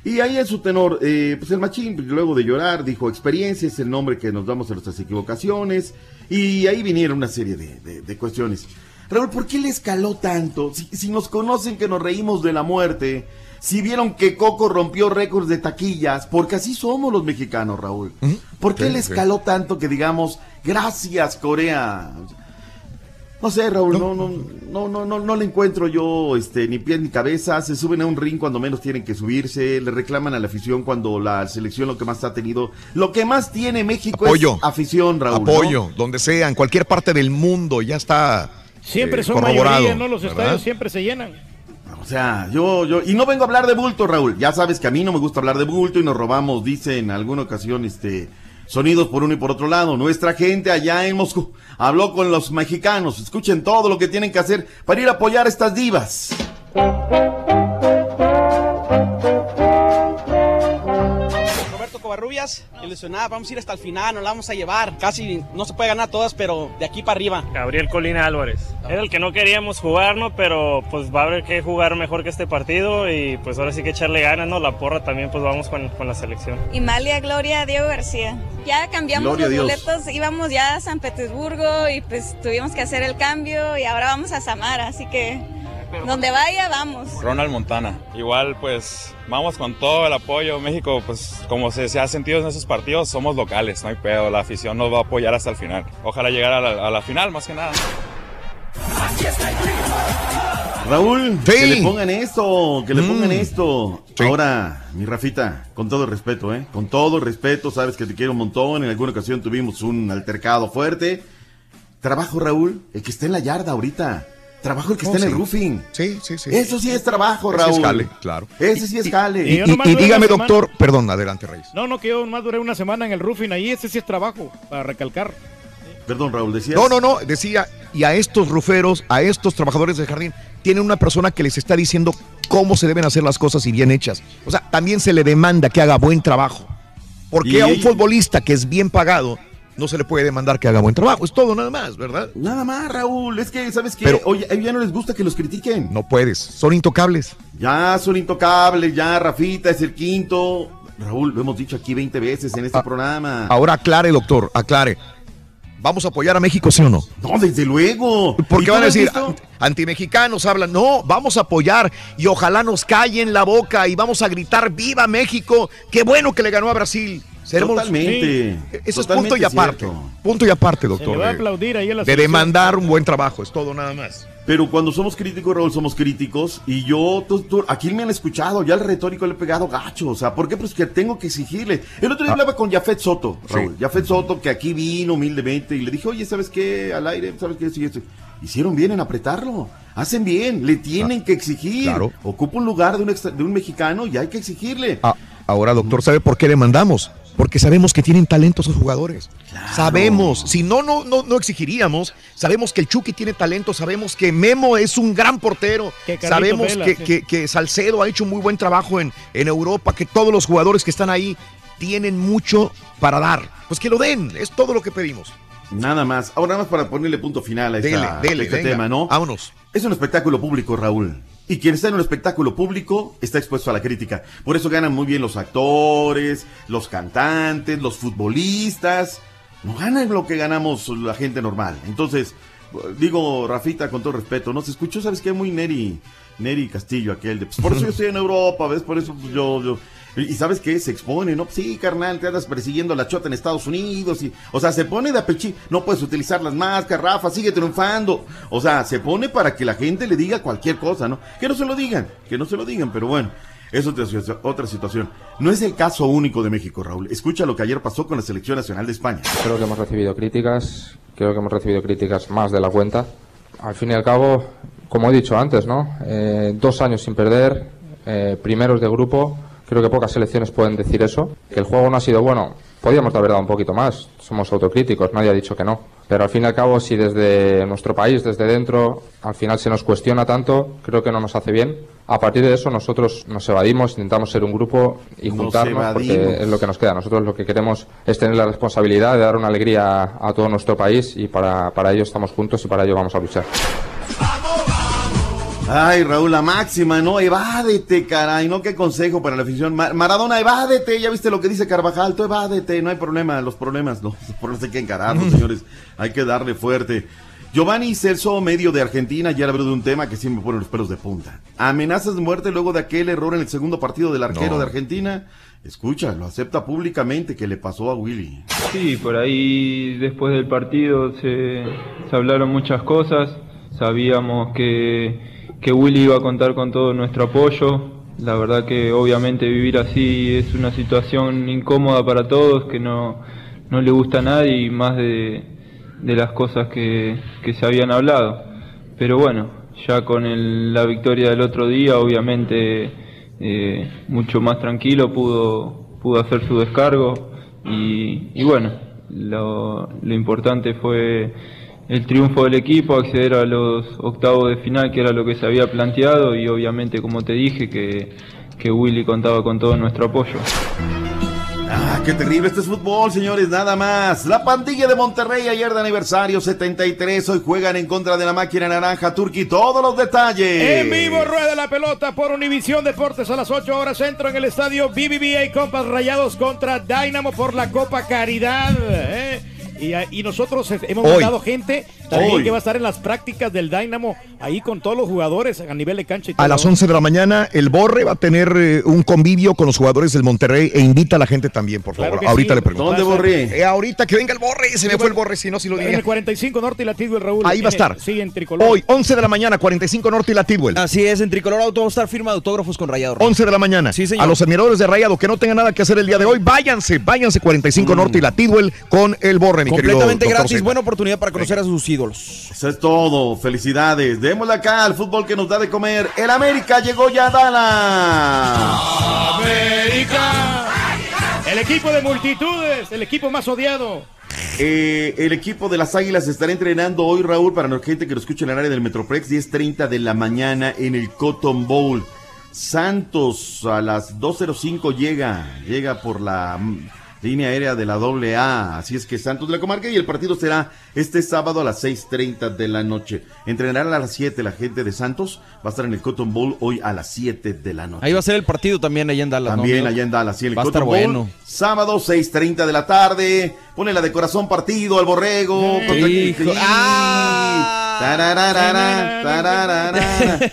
Y ahí en su tenor, eh, pues el machín, luego de llorar, dijo, experiencia es el nombre que nos damos a nuestras equivocaciones. Y ahí vinieron una serie de, de- de cuestiones. Raúl, ¿por qué le escaló tanto? Si, si nos conocen que nos reímos de la muerte, si vieron que Coco rompió récords de taquillas, porque así somos los mexicanos, Raúl. ¿Por qué Sí, le sí. escaló tanto que digamos, gracias Corea? No sé, Raúl, no, no, no, no, no, no le encuentro yo este, ni pies ni cabeza. Se suben a un ring cuando menos tienen que subirse. Le reclaman a la afición cuando la selección lo que más ha tenido. Lo que más tiene México Apoyo. es afición, Raúl. ¿no? Apoyo, donde sea, en cualquier parte del mundo, ya está. Siempre eh, son mayoría, ¿no? Los ¿verdad? estadios siempre se llenan. O sea, yo, yo, y no vengo a hablar de bulto, Raúl. Ya sabes que a mí no me gusta hablar de bulto y nos robamos, dice en alguna ocasión, este, sonidos por uno y por otro lado. Nuestra gente allá en Moscú habló con los mexicanos. Escuchen todo lo que tienen que hacer para ir a apoyar a estas divas. Covarrubias, ilusionada, vamos a ir hasta el final, nos la vamos a llevar. Casi no se puede ganar todas, pero de aquí para arriba. Gabriel Colina Álvarez. Era el que no queríamos jugar, ¿no? Pero pues va a haber que jugar mejor que este partido y pues ahora sí que echarle ganas, ¿no? La porra también pues vamos con, con la selección. Imalia Gloria Diego García. Ya cambiamos Gloria los boletos, íbamos ya a San Petersburgo y pues tuvimos que hacer el cambio y ahora vamos a Samara, así que donde vaya vamos. Ronald Montana. Igual, pues, vamos con todo el apoyo. México, pues, como se, se ha sentido en esos partidos, somos locales, no hay pedo. La afición nos va a apoyar hasta el final. Ojalá llegar a la, a la final, más que nada. Raúl, Sí. que le pongan esto, que le Mm. pongan esto. Ahora, mi Rafita, con todo el respeto, ¿eh? Con todo el respeto, sabes que te quiero un montón. En alguna ocasión tuvimos un altercado fuerte. Trabajo, Raúl, el que está en la yarda ahorita. Trabajo el que Oh, está en el roofing. Sí, sí, sí. Eso sí es trabajo, Ese Raúl. es jale, claro. Ese sí es jale. Y, y- y dígame, doctor, perdón, adelante, Reyes. No, no, que yo más duré una semana en el roofing ahí, ese sí es trabajo, para recalcar. Perdón, Raúl, decías. No, no, no, decía, y a estos ruferos, a estos trabajadores del jardín, tienen una persona que les está diciendo cómo se deben hacer las cosas y bien hechas. O sea, también se le demanda que haga buen trabajo. Porque Y- a un futbolista que es bien pagado, no se le puede demandar que haga buen trabajo. Es todo nada más, ¿verdad? Nada más, Raúl. Es que, ¿sabes qué? Pero- Oye, a ellos ya no les gusta que los critiquen. No puedes, son intocables. Ya son intocables, ya Rafita es el quinto. Raúl, lo hemos dicho aquí 20 veces en este programa. Ahora aclare, doctor, aclare. ¿Vamos a apoyar a México, sí o no? No, desde luego. Porque ¿Y tú van a decir, visto? "Ant- antimexicanos hablan, no, vamos a apoyar y ojalá nos callen la boca y vamos a gritar, viva México, qué bueno que le ganó a Brasil. Seremos- Totalmente, Sí. Eso es punto y aparte. cierto. Punto y aparte, Se doctor. le va a de- aplaudir ahí a la de demandar un buen trabajo, es todo nada más. Pero cuando somos críticos, Raúl, somos críticos. Y yo, tú- tú- aquí me han escuchado, ya el retórico le he pegado gacho. O sea, ¿por qué? Pues que tengo que exigirle. El otro día hablaba con Jafet Soto, Raúl. Jafet Soto, que aquí vino humildemente y le dije, oye, ¿sabes qué? Al aire, ¿sabes qué? Sí, esto. Hicieron bien en apretarlo. Hacen bien, le tienen que exigir. Claro. Ocupa un lugar de un, extra- de un mexicano y hay que exigirle. Ah, ahora, doctor, ¿sabe por qué le mandamos? Porque sabemos que tienen talento esos jugadores. Sabemos. Si no, no, no, no exigiríamos. Sabemos que el Chucky tiene talento. Sabemos que Memo es un gran portero. Que Sabemos Vela, que, sí. que- que Salcedo ha hecho muy buen trabajo en, en Europa. Que todos los jugadores que están ahí tienen mucho para dar. Pues que lo den. Es todo lo que pedimos. Nada más. Ahora nada más para ponerle punto final a, esta- Dele, dele, a este venga. tema, ¿no? Vámonos. Es un espectáculo público, Raúl. Y quien está en un espectáculo público está expuesto a la crítica. Por eso ganan muy bien los actores, los cantantes, los futbolistas. No ganan lo que ganamos la gente normal. Entonces, digo, Rafita, con todo respeto, no se escuchó, ¿sabes qué? Muy Neri, Neri Castillo, aquel de. pues, por eso yo estoy en Europa, ¿ves? Por eso pues, yo. yo y sabes qué? Se expone, ¿no? Sí, carnal, te andas persiguiendo la chota en Estados Unidos. Y, o sea, se pone de apechi. No puedes utilizar las máscaras, Rafa, sigue triunfando. O sea, se pone para que la gente le diga cualquier cosa, ¿no? Que no se lo digan, que no se lo digan, pero bueno. Es otra, otra situación. No es el caso único de México, Raúl. Escucha lo que ayer pasó con la Selección Nacional de España. Creo que hemos recibido críticas, creo que hemos recibido críticas más de la cuenta. Al fin y al cabo, como he dicho antes, ¿no? Eh, dos años sin perder, eh, primeros de grupo. Creo que pocas selecciones pueden decir eso. Que el juego no ha sido bueno. Podríamos haber dado un poquito más. Somos autocríticos, nadie ha dicho que no. Pero al fin y al cabo, si desde nuestro país, desde dentro, al final se nos cuestiona tanto, creo que no nos hace bien. A partir de eso, nosotros nos evadimos, intentamos ser un grupo y Nos juntarnos, porque es lo que nos queda. Nosotros lo que queremos es tener la responsabilidad de dar una alegría a, a todo nuestro país y para, para ello estamos juntos y para ello vamos a luchar. Ay, Raúl, la máxima, ¿no? Evádete, caray, ¿no? Qué consejo para la afición. Ma- Maradona, evádete, ya viste lo que dice Carvajal, tú evádete, no hay problema, los problemas, no, <laughs> los problemas hay que encararlos, señores, hay que darle fuerte. Giovanni Celso, medio de Argentina, ya habló de un tema que siempre me pone los pelos de punta. Amenazas de muerte luego de aquel error en el segundo partido del arquero No. de Argentina. Escucha, lo acepta públicamente que le pasó a Willy. Sí, por ahí después del partido se, se hablaron muchas cosas. Sabíamos que, que Willy iba a contar con todo nuestro apoyo. La verdad que obviamente vivir así es una situación incómoda para todos, que no, no le gusta a nadie más de, de las cosas que, que se habían hablado. Pero bueno, ya con el- la victoria del otro día, obviamente eh, mucho más tranquilo pudo, pudo hacer su descargo y, y bueno, lo, lo importante fue el triunfo del equipo, acceder a los octavos de final, que era lo que se había planteado y obviamente, como te dije, que, que Willy contaba con todo nuestro apoyo. Ah, qué terrible este es fútbol, señores, nada más. La pandilla de Monterrey ayer de aniversario 73, hoy juegan en contra de la máquina naranja Turqui, todos los detalles. En vivo rueda la pelota por Univisión Deportes a las 8 horas centro en el estadio BBVA Compas Rayados contra Dynamo por la Copa Caridad. ¿eh? Y, y nosotros eh, hemos Hoy. mandado gente también Hoy. que va a estar en las prácticas del Dynamo ahí con todos los jugadores a nivel de cancha y todo. A las 11 de la mañana, el Borre va a tener eh, un convivio con los jugadores del Monterrey e invita a la gente también, por favor. Claro ahorita sí. le pregunto. ¿Dónde, Borre? Eh, ahorita que venga el Borre, se me fue el Borre, si no, si lo En diría. el 45 Norte y el Raúl. Ahí va a En el- estar. Sí, en tricolor. Hoy, 11 de la mañana, 45 Norte y la Tidwell. Así es, en Tricolor Auto vamos a estar firma de autógrafos con Rayado. 11 de la mañana. Sí, señor. A los admiradores de Rayado que no tengan nada que hacer el día de hoy, váyanse, váyanse 45 Norte y la Tidwell con el Borre, mi Completamente gratis, buena oportunidad para conocer a sus ídolos. Eso es todo, felicidades. Démosle acá al fútbol que nos da de comer. El América llegó ya a Dallas. América. El equipo de multitudes, el equipo más odiado. Eh, el equipo de las Águilas estará entrenando hoy, Raúl, para la gente que lo escucha en el área del Metroplex, 10.30 de la mañana en el Cotton Bowl. Santos a las 2.05 llega, llega por la línea aérea de la AA. Así es que Santos de la Comarca y el partido será este sábado a las 6.30 de la noche. Entrenarán a las 7 la gente de Santos. Va a estar en el Cotton Bowl hoy a las 7 de la noche. Ahí va a ser el partido también allá en Dallas. ¿no, También amigo? allá en Dallas, sí, el Va a estar Bowl, bueno. Sábado, 6.30 de la tarde. Pone la de corazón partido al borrego. Hijo.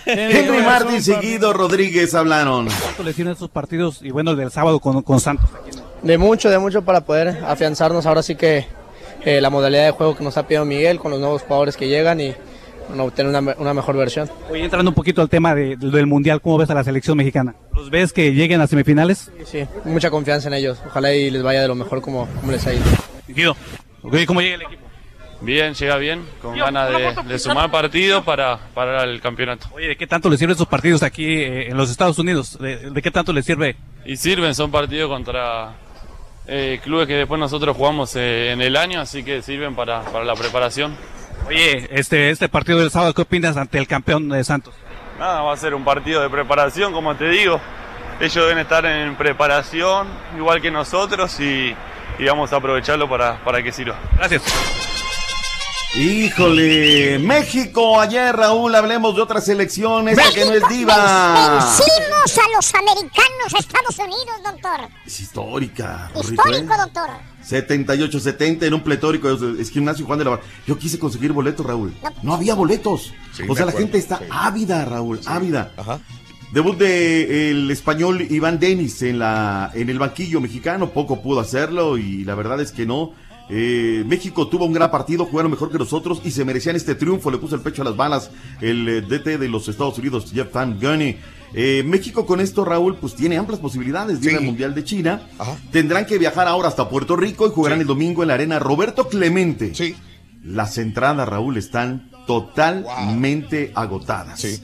Henry Martin seguido Rodríguez hablaron. ¿Cuánto les sirven estos partidos y bueno, el del sábado con, con Santos? De mucho, de mucho para poder afianzarnos ahora sí que eh, la modalidad de juego que nos ha pedido Miguel con los nuevos jugadores que llegan y bueno, obtener una, una mejor versión. Oye, entrando un poquito al tema de- del Mundial, ¿cómo ves a la selección mexicana? ¿Los ves que lleguen a semifinales? Sí, mucha confianza en ellos. Ojalá y les vaya de lo mejor como, como les ha ido. Guido, ok, ¿cómo llega el equipo? Bien, llega bien, con ganas de, de sumar partidos para, para el campeonato. Oye, ¿de qué tanto les sirven estos partidos aquí eh, en los Estados Unidos? ¿De, de qué tanto les sirve? Y sirven, son partidos contra eh, clubes que después nosotros jugamos eh, en el año, así que sirven para, para la preparación. Oye, este, este partido del sábado, ¿qué opinas ante el campeón de Santos? Nada, va a ser un partido de preparación, como te digo. Ellos deben estar en preparación, igual que nosotros, y, y vamos a aprovecharlo para, para que sirva. Gracias. Híjole, México, ayer Raúl, hablemos de otra selección, esta que no es diva. Vencimos a los americanos Estados Unidos, doctor. Es histórica. burrito, Histórico, ¿eh? doctor. 78-70 en un pletórico es gimnasio Juan de la Barra. Yo quise conseguir boletos, Raúl. No había boletos. Sí, o sea, la acuerdo, gente está sí. ávida, Raúl, ávida. Ajá. Debut de el español Iván Denis en la en el banquillo mexicano, poco pudo hacerlo y la verdad es que no. Eh, México tuvo un gran partido, jugaron mejor que nosotros y se merecían este triunfo. Le puso el pecho a las balas el eh, DT de los Estados Unidos, Jeff Van Gunny. Eh, México con esto, Raúl, pues tiene amplias posibilidades de ir al Mundial de China. Tendrán que viajar ahora hasta Puerto Rico y jugarán el domingo en la arena Roberto Clemente. Las entradas, Raúl, están totalmente agotadas.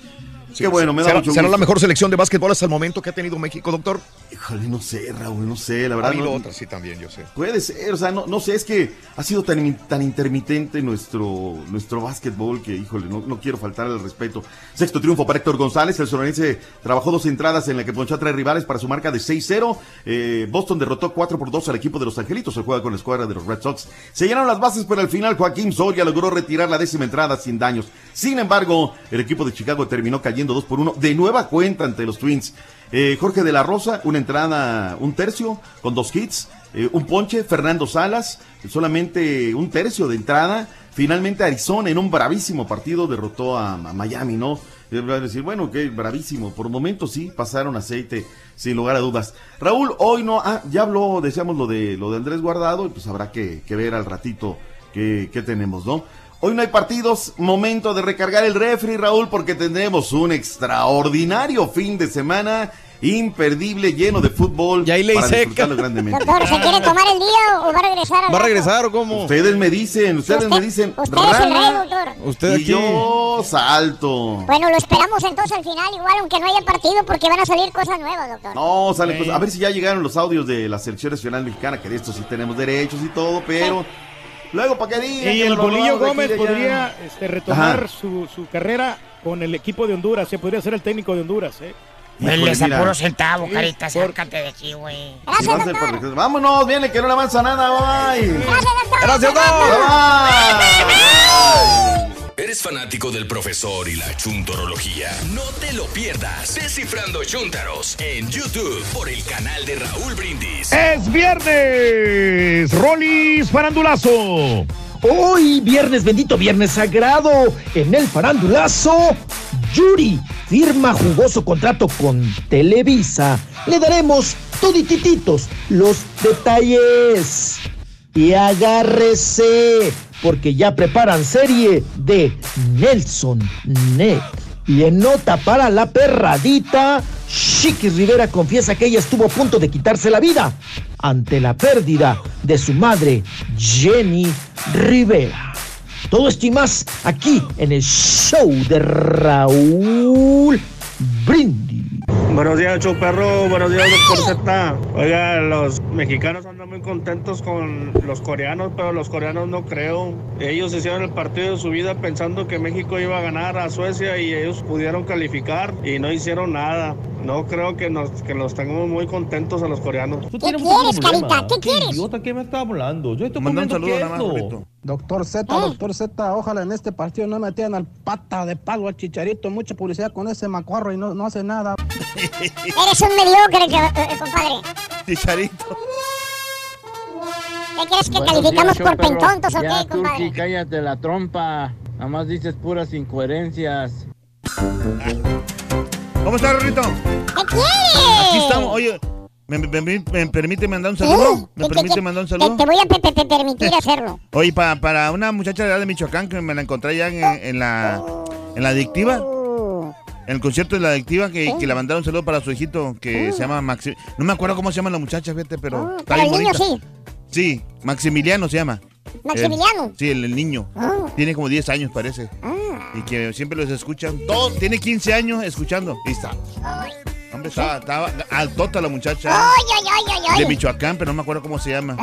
Qué bueno, me da ¿Será, mucho será gusto. la mejor selección de básquetbol hasta el momento que ha tenido México, doctor? Híjole, no sé, Raúl, no sé, la Ha verdad. habido no- otras, sí, también, yo sé. Puede ser, o sea, no, no sé, es que ha sido tan, tan intermitente nuestro, nuestro básquetbol que, híjole, no, no quiero faltar al respeto. Sexto triunfo para Héctor González, el sonorense trabajó dos entradas en la que ponchó a tres rivales para su marca de 6-0. Eh, Boston derrotó 4 por 2 al equipo de los Angelitos, el juega con la escuadra de los Red Sox. Se llenaron las bases, pero al final Joaquín Soria logró retirar la décima entrada sin daños. Sin embargo, el equipo de Chicago terminó cayendo 2 por 1 de nueva cuenta ante los Twins. Eh, Jorge de la Rosa, una entrada, un tercio con dos hits, eh, un ponche, Fernando Salas, solamente un tercio de entrada. Finalmente Arizona en un bravísimo partido derrotó a, Miami, ¿no? Eh, decir, bueno, que bravísimo. Por momentos sí, pasaron aceite, sin lugar a dudas. Raúl, hoy no, ah, ya habló, decíamos lo de lo de Andrés Guardado, y pues habrá que, que ver al ratito qué, qué tenemos, ¿no? Hoy no hay partidos, momento de recargar el refri, Raúl, porque tendremos un extraordinario fin de semana, imperdible, lleno de fútbol. ahí ley para seca. disfrutarlo grandemente. Doctor, ¿se quiere tomar el día o va a regresar al ¿Va a regresar o cómo? Ustedes me dicen, ustedes me dicen, Usted es el rey, doctor. Usted y aquí. yo salto. Bueno, lo esperamos entonces al final, igual, aunque no haya partido, porque van a salir cosas nuevas, doctor. No, sale, pues, a ver si ya llegaron los audios de la selección nacional mexicana, que de esto sí tenemos derechos y todo, pero luego para que digan Y el Bolillo Gómez podría este, retomar su, su carrera con el equipo de Honduras. Se podría ser el técnico de Honduras. ¿eh? Les mira. apuro centavo, Sí, carita, por- sácate de aquí, güey. A Vámonos, viene que no le avanza nada, bye. Gracias, ¿Eres fanático del profesor y la chuntorología? No te lo pierdas. Descifrando Chuntaros en YouTube por el canal de Raúl Brindis. Es viernes, Rolis Farandulazo. Hoy, viernes bendito, viernes sagrado, en el farandulazo, Yuri firma jugoso contrato con Televisa. Le daremos toditititos los detalles. Y agárrese, porque ya preparan serie de Nelson Net. Y en nota para la perradita, Chiquis Rivera confiesa que ella estuvo a punto de quitarse la vida ante la pérdida de su madre, Jenny Rivera. Todo esto y más aquí en el show de Raúl Brindis. Buenos días, show perro. Buenos días, doctor Z. Oiga, los mexicanos andan muy contentos con los coreanos, pero los coreanos no creo. Ellos hicieron el partido de su vida pensando que México iba a ganar a Suecia y ellos pudieron calificar y no hicieron nada. No creo que nos, que los tengamos muy contentos a los coreanos. ¿Qué quieres, carita? ¿Qué quieres? idiota, ¿qué me está hablando? Yo estoy Manda un saludo nada más, queso. Rito. Doctor Z, doctor Z, ojalá en este partido no metían al pata de palo al chicharito. Mucha publicidad con ese macuarro y no, no hace nada. <laughs> Eres un mediocre, que- eh, compadre. Chicharito. ¿Qué crees que Buenos calificamos días, por perro. pentontos o Ya, qué, compadre? Turki, cállate la trompa. Nada más dices puras incoherencias. ¿Cómo estás, Rito? ¿Qué quieres? Aquí estamos. Oye, ¿me, me- me- me permite mandar un saludo? ¿Me ¿Qué- qué- permite qué- mandar un Te, saludo? te voy a pe- pe- pe- permitir hacerlo. Oye, pa- para una muchacha de edad de Michoacán que me la encontré allá en, en la, en la adictiva. En el concierto de la adictiva que, que le mandaron un saludo para su hijito que se llama Maxi. No me acuerdo cómo se llama la muchacha, fíjate, pero está pero bien el niño bonita. Sí, Maximiliano se llama. ¿Maximiliano? El- sí, el, el niño. Tiene como 10 años, parece. Y que siempre los escuchan. Todo, tiene 15 años escuchando. Y está. Hombre, estaba, estaba altota la muchacha. Ay, ay, ay, ay, ay. De Michoacán, pero no me acuerdo cómo se llama.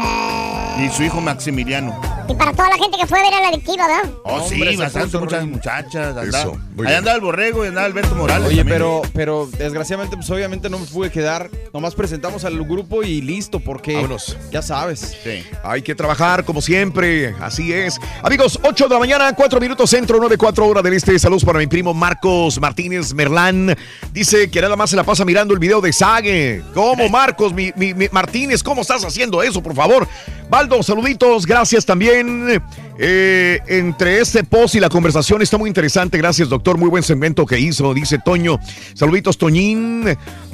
Y su hijo Maximiliano. Y para toda la gente que fue a ver a la adictiva, ¿verdad? Oh, sí, Hombre, bastante, muchas muchachas. andaba- Ahí bien. andaba el borrego y andaba Alberto Morales. Oye, también. pero, pero desgraciadamente, pues obviamente no me pude quedar. Nomás presentamos al grupo y listo, porque Vámonos. ya sabes. Hay que trabajar como siempre, así es. Amigos, 8 de la mañana, 4 minutos centro, 9, 4 horas del este. Saludos para mi primo Marcos Martínez Merlán. Dice que nada más se la pasa mirando el video de Sague. ¿Cómo, Marcos Martínez? ¿Cómo estás haciendo eso, por favor? Baldo, saluditos, gracias también. Eh, entre este post y la conversación está muy interesante. Gracias, doctor. Muy buen segmento que hizo, dice Toño. Saluditos, Toñín.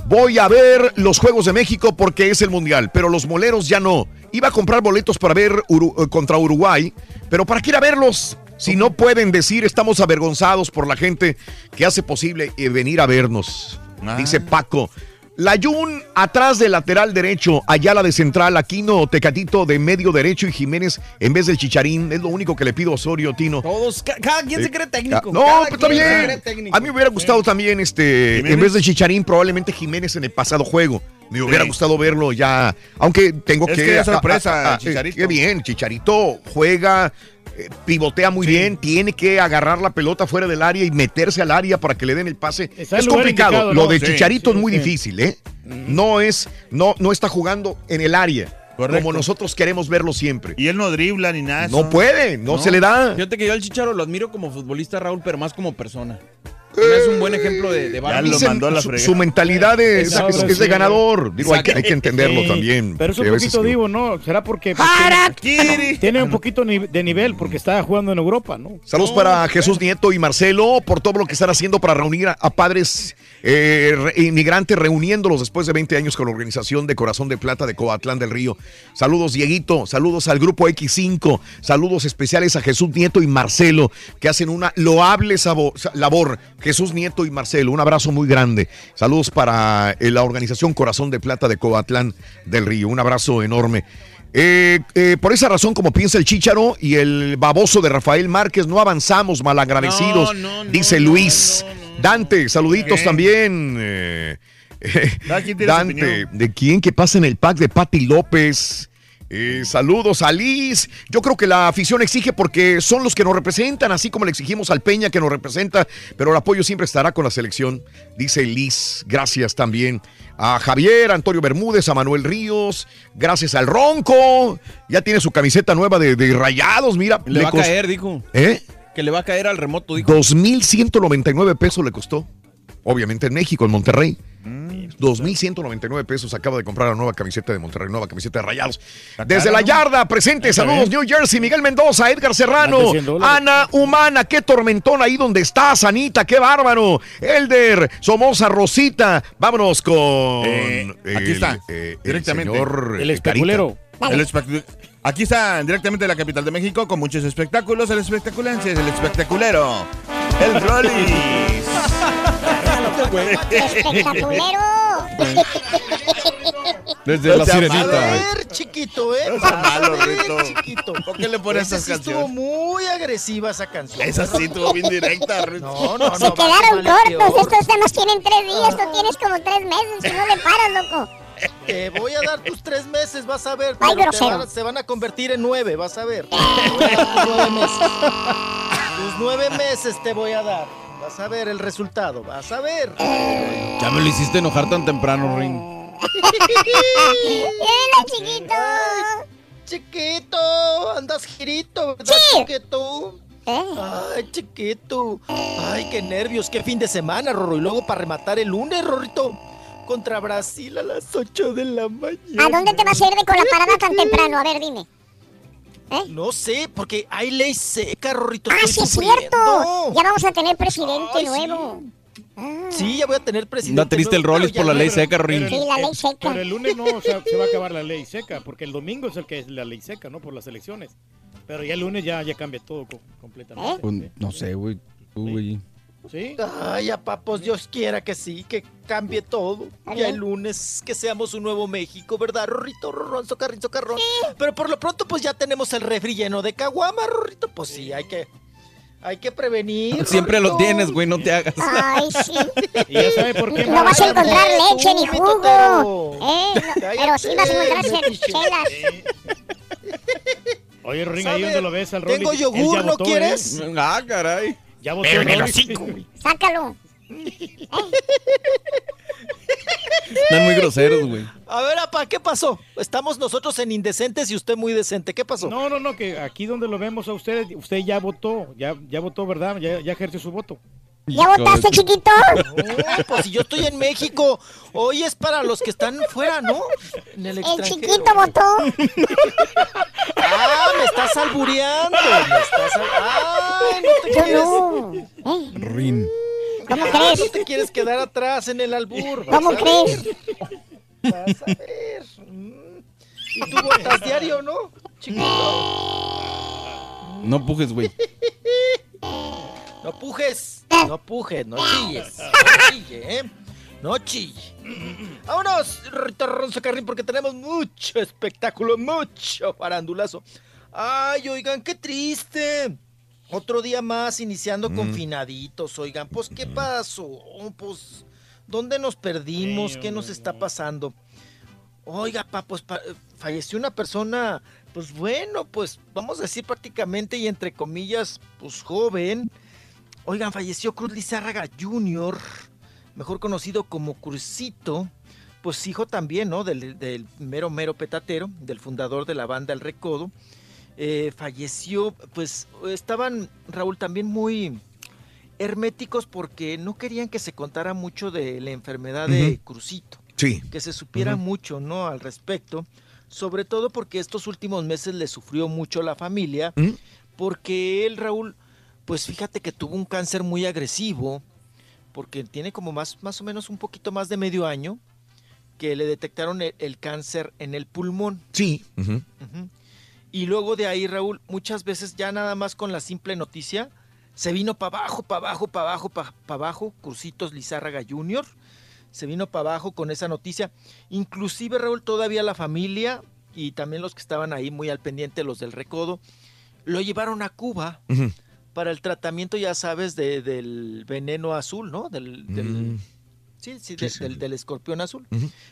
Voy a ver los Juegos de México porque es el Mundial, pero los moleros ya no. Iba a comprar boletos para ver eh, contra Uruguay, pero ¿para qué ir a verlos? Si no pueden decir, estamos avergonzados por la gente que hace posible eh, venir a vernos. Dice Paco. Layún atrás del lateral derecho, Ayala de central, Aquino Tecatito de medio derecho y Jiménez en vez del Chicharín. Es lo único que le pido a Osorio, Tino. Todos, ca- cada quien se Eh, cree técnico. No, cada pero técnico. A mí me hubiera gustado también, este, en vez de Chicharín, probablemente Jiménez en el pasado juego. Me hubiera Sí. gustado verlo ya. Aunque tengo Es que. que es sorpresa, Chicharito. Qué bien, Chicharito juega. eh, Pivotea muy bien, tiene que agarrar la pelota fuera del área y meterse al área para que le den el pase. Está es el complicado. indicado, Lo ¿no? de Sí, Chicharito sí, es muy sí. difícil, ¿eh? No es, no, no está jugando en el área. Como nosotros queremos verlo siempre. Y él no dribla ni nada. No puede, no, se le da. Fíjate que yo al Chicharo lo admiro como futbolista, Raúl, pero más como persona. Es un buen ejemplo de, de su, su mentalidad es, Exacto, es- es de ganador. Digo, hay que, hay que entenderlo Sí, también. Pero es un poquito digo, divo, ¿no? ¿Será porque pues, tiene, tiene un poquito de nivel porque está jugando en Europa, ¿no? Saludos para Jesús Nieto y Marcelo por todo lo que están haciendo para reunir a, a padres eh, inmigrantes, reuniéndolos después de 20 años con la organización de Corazón de Plata de Coatlán del Río. Saludos, Dieguito. Saludos al grupo X5. Saludos especiales a Jesús Nieto y Marcelo, que hacen una loable labor. Jesús Nieto y Marcelo, un abrazo muy grande. Saludos para eh, la organización Corazón de Plata de Coatlán del Río. Un abrazo enorme. Eh, eh, por esa razón, como piensa el Chícharo y el baboso de Rafael Márquez, no avanzamos malagradecidos, dice Luis. Dante, saluditos también. eh, Dante. ¿de quién que pasa en el pack de Patti López? Eh, saludos a Liz. Yo creo que la afición exige porque son los que nos representan, así como le exigimos al Peña que nos representa, pero el apoyo siempre estará con la selección, dice Liz. Gracias también a Javier, a Antonio Bermúdez, a Manuel Ríos, gracias al Ronco. Ya tiene su camiseta nueva de, de rayados, mira. Le va a caer, dijo. ¿Eh? Que le va a caer al remoto, dijo. 2.199 pesos le costó. Obviamente en México, en Monterrey. Mm. 2.199 pesos acaba de comprar la nueva camiseta de Monterrey, nueva camiseta de Rayados. Desde la yarda, presente, saludos. New Jersey, Miguel Mendoza, Edgar Serrano, de 100 dólares. Ana Humana, qué tormentón ahí donde estás, Anita, qué bárbaro. Elder, Somoza, Rosita, vámonos con... Eh, aquí el, está, eh, el directamente. señor, El eh, especulero. El Aquí está, directamente de la capital de México, con muchos espectáculos. El espectaculense, el espectaculero. El Rollis. Espectaculero. Desde No la sirenita. A güey. ver, chiquito, ¿eh? No a ver, Rito. chiquito. ¿Por qué le pones esas sí canciones? estuvo muy agresiva esa canción. Esa sí estuvo bien directa, Rito. No, no, no. Se quedaron cortos. Estos temas tienen tres días. Tú tienes como tres meses. Si no le paras, loco. Te voy a dar tus tres meses, vas a ver. Ay, pero te grosero. van se van a convertir en nueve, vas a ver. Te voy a dar tus nueve meses. Tus nueve meses te voy a dar. Vas a ver el resultado, vas a ver. Ya me lo hiciste enojar tan temprano, Ring. ¡Hola, <laughs> chiquito! Chiquito, andas girito, ¿verdad, Sí. chiquito? ¿Eh? Ay, chiquito. Ay, qué nervios, qué fin de semana, Rorro. Y luego para rematar el lunes, Rorrito. Contra Brasil a las 8 de la mañana. ¿A dónde te vas a ir de con la parada tan temprano? A ver, dime. No sé, porque hay ley seca, Rorrito. Ah, sí es cierto. Ya vamos a tener presidente Ay, sí. nuevo. Sí, ya voy a tener presidente. Anda triste el nuevo, Rollis por la ley no- seca, Ring. Sí, la ley seca. Pero el lunes no o sea, se va a acabar la ley seca, porque el domingo es el que es la ley seca, ¿no? Por las elecciones. Pero ya el lunes ya, ya cambia todo co- completamente. Pues, no sé, güey. Tú, güey. ¿Sí? Ay, a papos, Dios quiera que sí, que cambie todo. Ya el lunes que seamos un nuevo México, ¿verdad, Rorrito? Rorrón, socarrín, socarrón. Pero por lo pronto, pues ya tenemos el refri lleno de caguama, Rorrito. Pues sí, hay que, hay que prevenir. <laughs> Siempre lo tienes, güey, no te hagas. Ay, sí. <laughs> Y ya sabe por qué. No vas a encontrar leche ni jugo. Eh, no, pero sí vas a encontrar chelas. Oye, Ring, ahí donde lo ves al tengo él ya yogur, ¿no votó, quieres? ¿eh? Ah, caray. Ya votó Pero el en el Rollis. hocico, güey. Sácalo. Están muy groseros, güey. A ver, apa, ¿qué pasó? Estamos nosotros en indecentes y usted muy decente. ¿Qué pasó? No, no, no, que aquí donde lo vemos a usted, usted ya votó, ya, ya votó, ¿verdad? Ya, ya ejerció su voto. ¿Ya votaste, chiquito? No, pues si yo estoy en México, hoy es para los que están fuera, ¿no? En el chiquito votó. Ah, me estás albureando. Me estás al- Ay, no te Yo quieres. no. Eh, Rin. ¿Cómo Ah, crees? No te quieres quedar atrás en el albur. ¿Cómo a crees? ver, Vas a ver. Mm. Y tú votas diario, ¿no? Chiquito. No pujes, güey. <laughs> No pujes. No pujes, no chilles. No chille, ¿eh? No chille. Vámonos, Rito Ronzo Carrín, porque tenemos mucho espectáculo, mucho farandulazo. Ay, oigan, qué triste. Otro día más iniciando confinaditos, oigan. Pues, ¿qué pasó? Pues, ¿dónde nos perdimos? ¿Qué nos está pasando? Oiga, pa, pues pa- falleció una persona, pues bueno, pues vamos a decir prácticamente y entre comillas, pues joven. Oigan, falleció Cruz Lizárraga Jr., mejor conocido como Crucito, pues hijo también, ¿no? Del, del mero mero petatero, del fundador de la banda El Recodo. Eh, falleció, pues estaban, Raúl, también muy herméticos porque no querían que se contara mucho de la enfermedad de Ujú. Crucito Sí. que se supiera mucho, ¿no? Al respecto, sobre todo porque estos últimos meses le sufrió mucho la familia, porque él, Raúl, pues fíjate que tuvo un cáncer muy agresivo, porque tiene como más, más o menos un poquito más de medio año que le detectaron el, el cáncer en el pulmón. Sí. Y luego de ahí, Raúl, muchas veces ya nada más con la simple noticia, se vino para abajo, para abajo, para abajo, para abajo, Crucitos Lizárraga Jr., se vino para abajo con esa noticia. Inclusive, Raúl, todavía la familia y también los que estaban ahí muy al pendiente, los del recodo, lo llevaron a Cuba. Para el tratamiento, ya sabes, de- del veneno azul, ¿no? Del, del- Mm. sí, sí, Sí, de- sí. Del, del escorpión azul.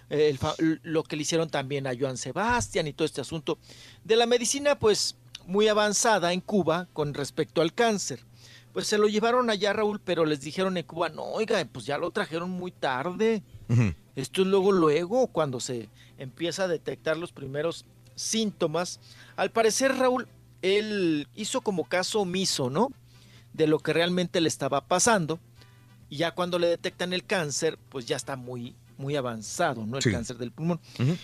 El lo que le hicieron también a Joan Sebastián y todo este asunto de la medicina, pues muy avanzada en Cuba con respecto al cáncer. Pues se lo llevaron allá, Raúl, pero les dijeron en Cuba, no, oiga, pues ya lo trajeron muy tarde. Esto es luego, luego, cuando se empieza a detectar los primeros síntomas. Al parecer, Raúl, él hizo como caso omiso, ¿no? De lo que realmente le estaba pasando. Y ya cuando le detectan el cáncer, pues ya está muy, muy avanzado, ¿no? El Sí. cáncer del pulmón.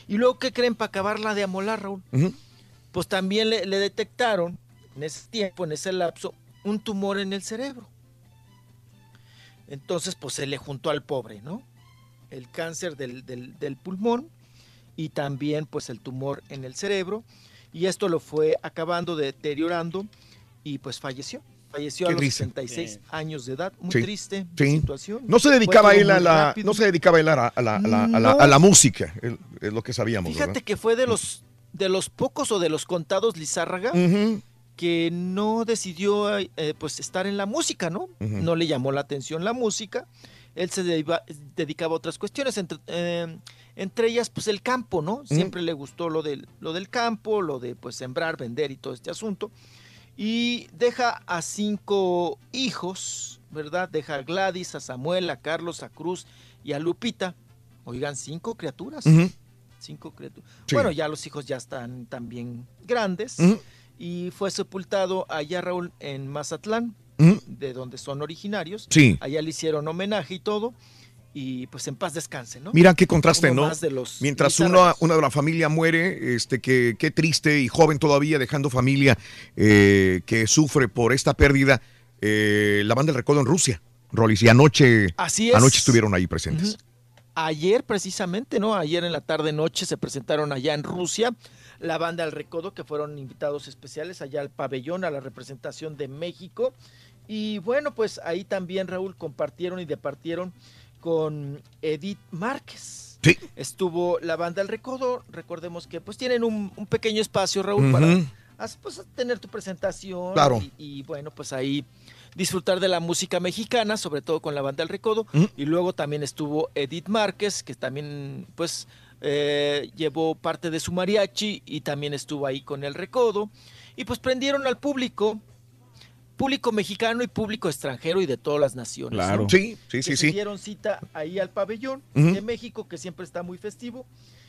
Y luego, ¿qué creen para acabarla de amolar, Raúl? Pues también le, le detectaron, en ese tiempo, en ese lapso, un tumor en el cerebro. Entonces, pues se le juntó al pobre, ¿no? El cáncer del, del- del pulmón y también, pues, el tumor en el cerebro. Y esto lo fue acabando, deteriorando y pues falleció. Falleció Qué a los triste. 66 años de edad. Muy Sí, triste sí. situación. No se dedicaba él a la, rápido. no se dedicaba él a la, a la- a la- a la- No. a la música, es- lo que sabíamos. Fíjate ¿verdad? que fue de los de los pocos o de los contados Lizárraga que no decidió eh, pues estar en la música, ¿no? No le llamó la atención la música. Él se dedicaba a otras cuestiones, entre, eh, entre ellas pues el campo, ¿no? Siempre le gustó lo del, lo del campo, lo de pues sembrar, vender y todo este asunto. Y deja a cinco hijos, ¿verdad? Deja a Gladys, a Samuel, a Carlos, a Cruz y a Lupita. Oigan, cinco criaturas. Cinco criaturas. Sí. Bueno, ya los hijos ya están también grandes. Y fue sepultado allá, Raúl, en Mazatlán, de donde son originarios. Sí. Allá le hicieron homenaje y todo. Y pues en paz descanse, ¿no? Mira qué contraste, Uno ¿no? más de los Mientras Lizárragas. una, de la familia muere, este, que, qué triste y joven todavía, dejando familia eh, que sufre por esta pérdida, eh, la banda del recodo en Rusia, Rolis, y anoche, Así es. anoche estuvieron ahí presentes. Ayer precisamente, ¿no? Ayer en la tarde noche se presentaron allá en Rusia la banda El Recodo, que fueron invitados especiales allá al pabellón, a la representación de México. Y bueno, pues ahí también, Raúl, compartieron y departieron con Edith Márquez. Sí. Estuvo la banda El Recodo, recordemos que pues tienen un, un pequeño espacio, Raúl, para pues, tener tu presentación. Claro. Y, y, bueno, pues ahí disfrutar de la música mexicana, sobre todo con la banda El Recodo. Y luego también estuvo Edith Márquez, que también pues eh, llevó parte de su mariachi y también estuvo ahí con El Recodo. Y pues prendieron al público, público mexicano y público extranjero y de todas las naciones. Claro. ¿no? Sí, sí, Que sí, se sí. dieron cita ahí al pabellón Ujú. de México, que siempre está muy festivo.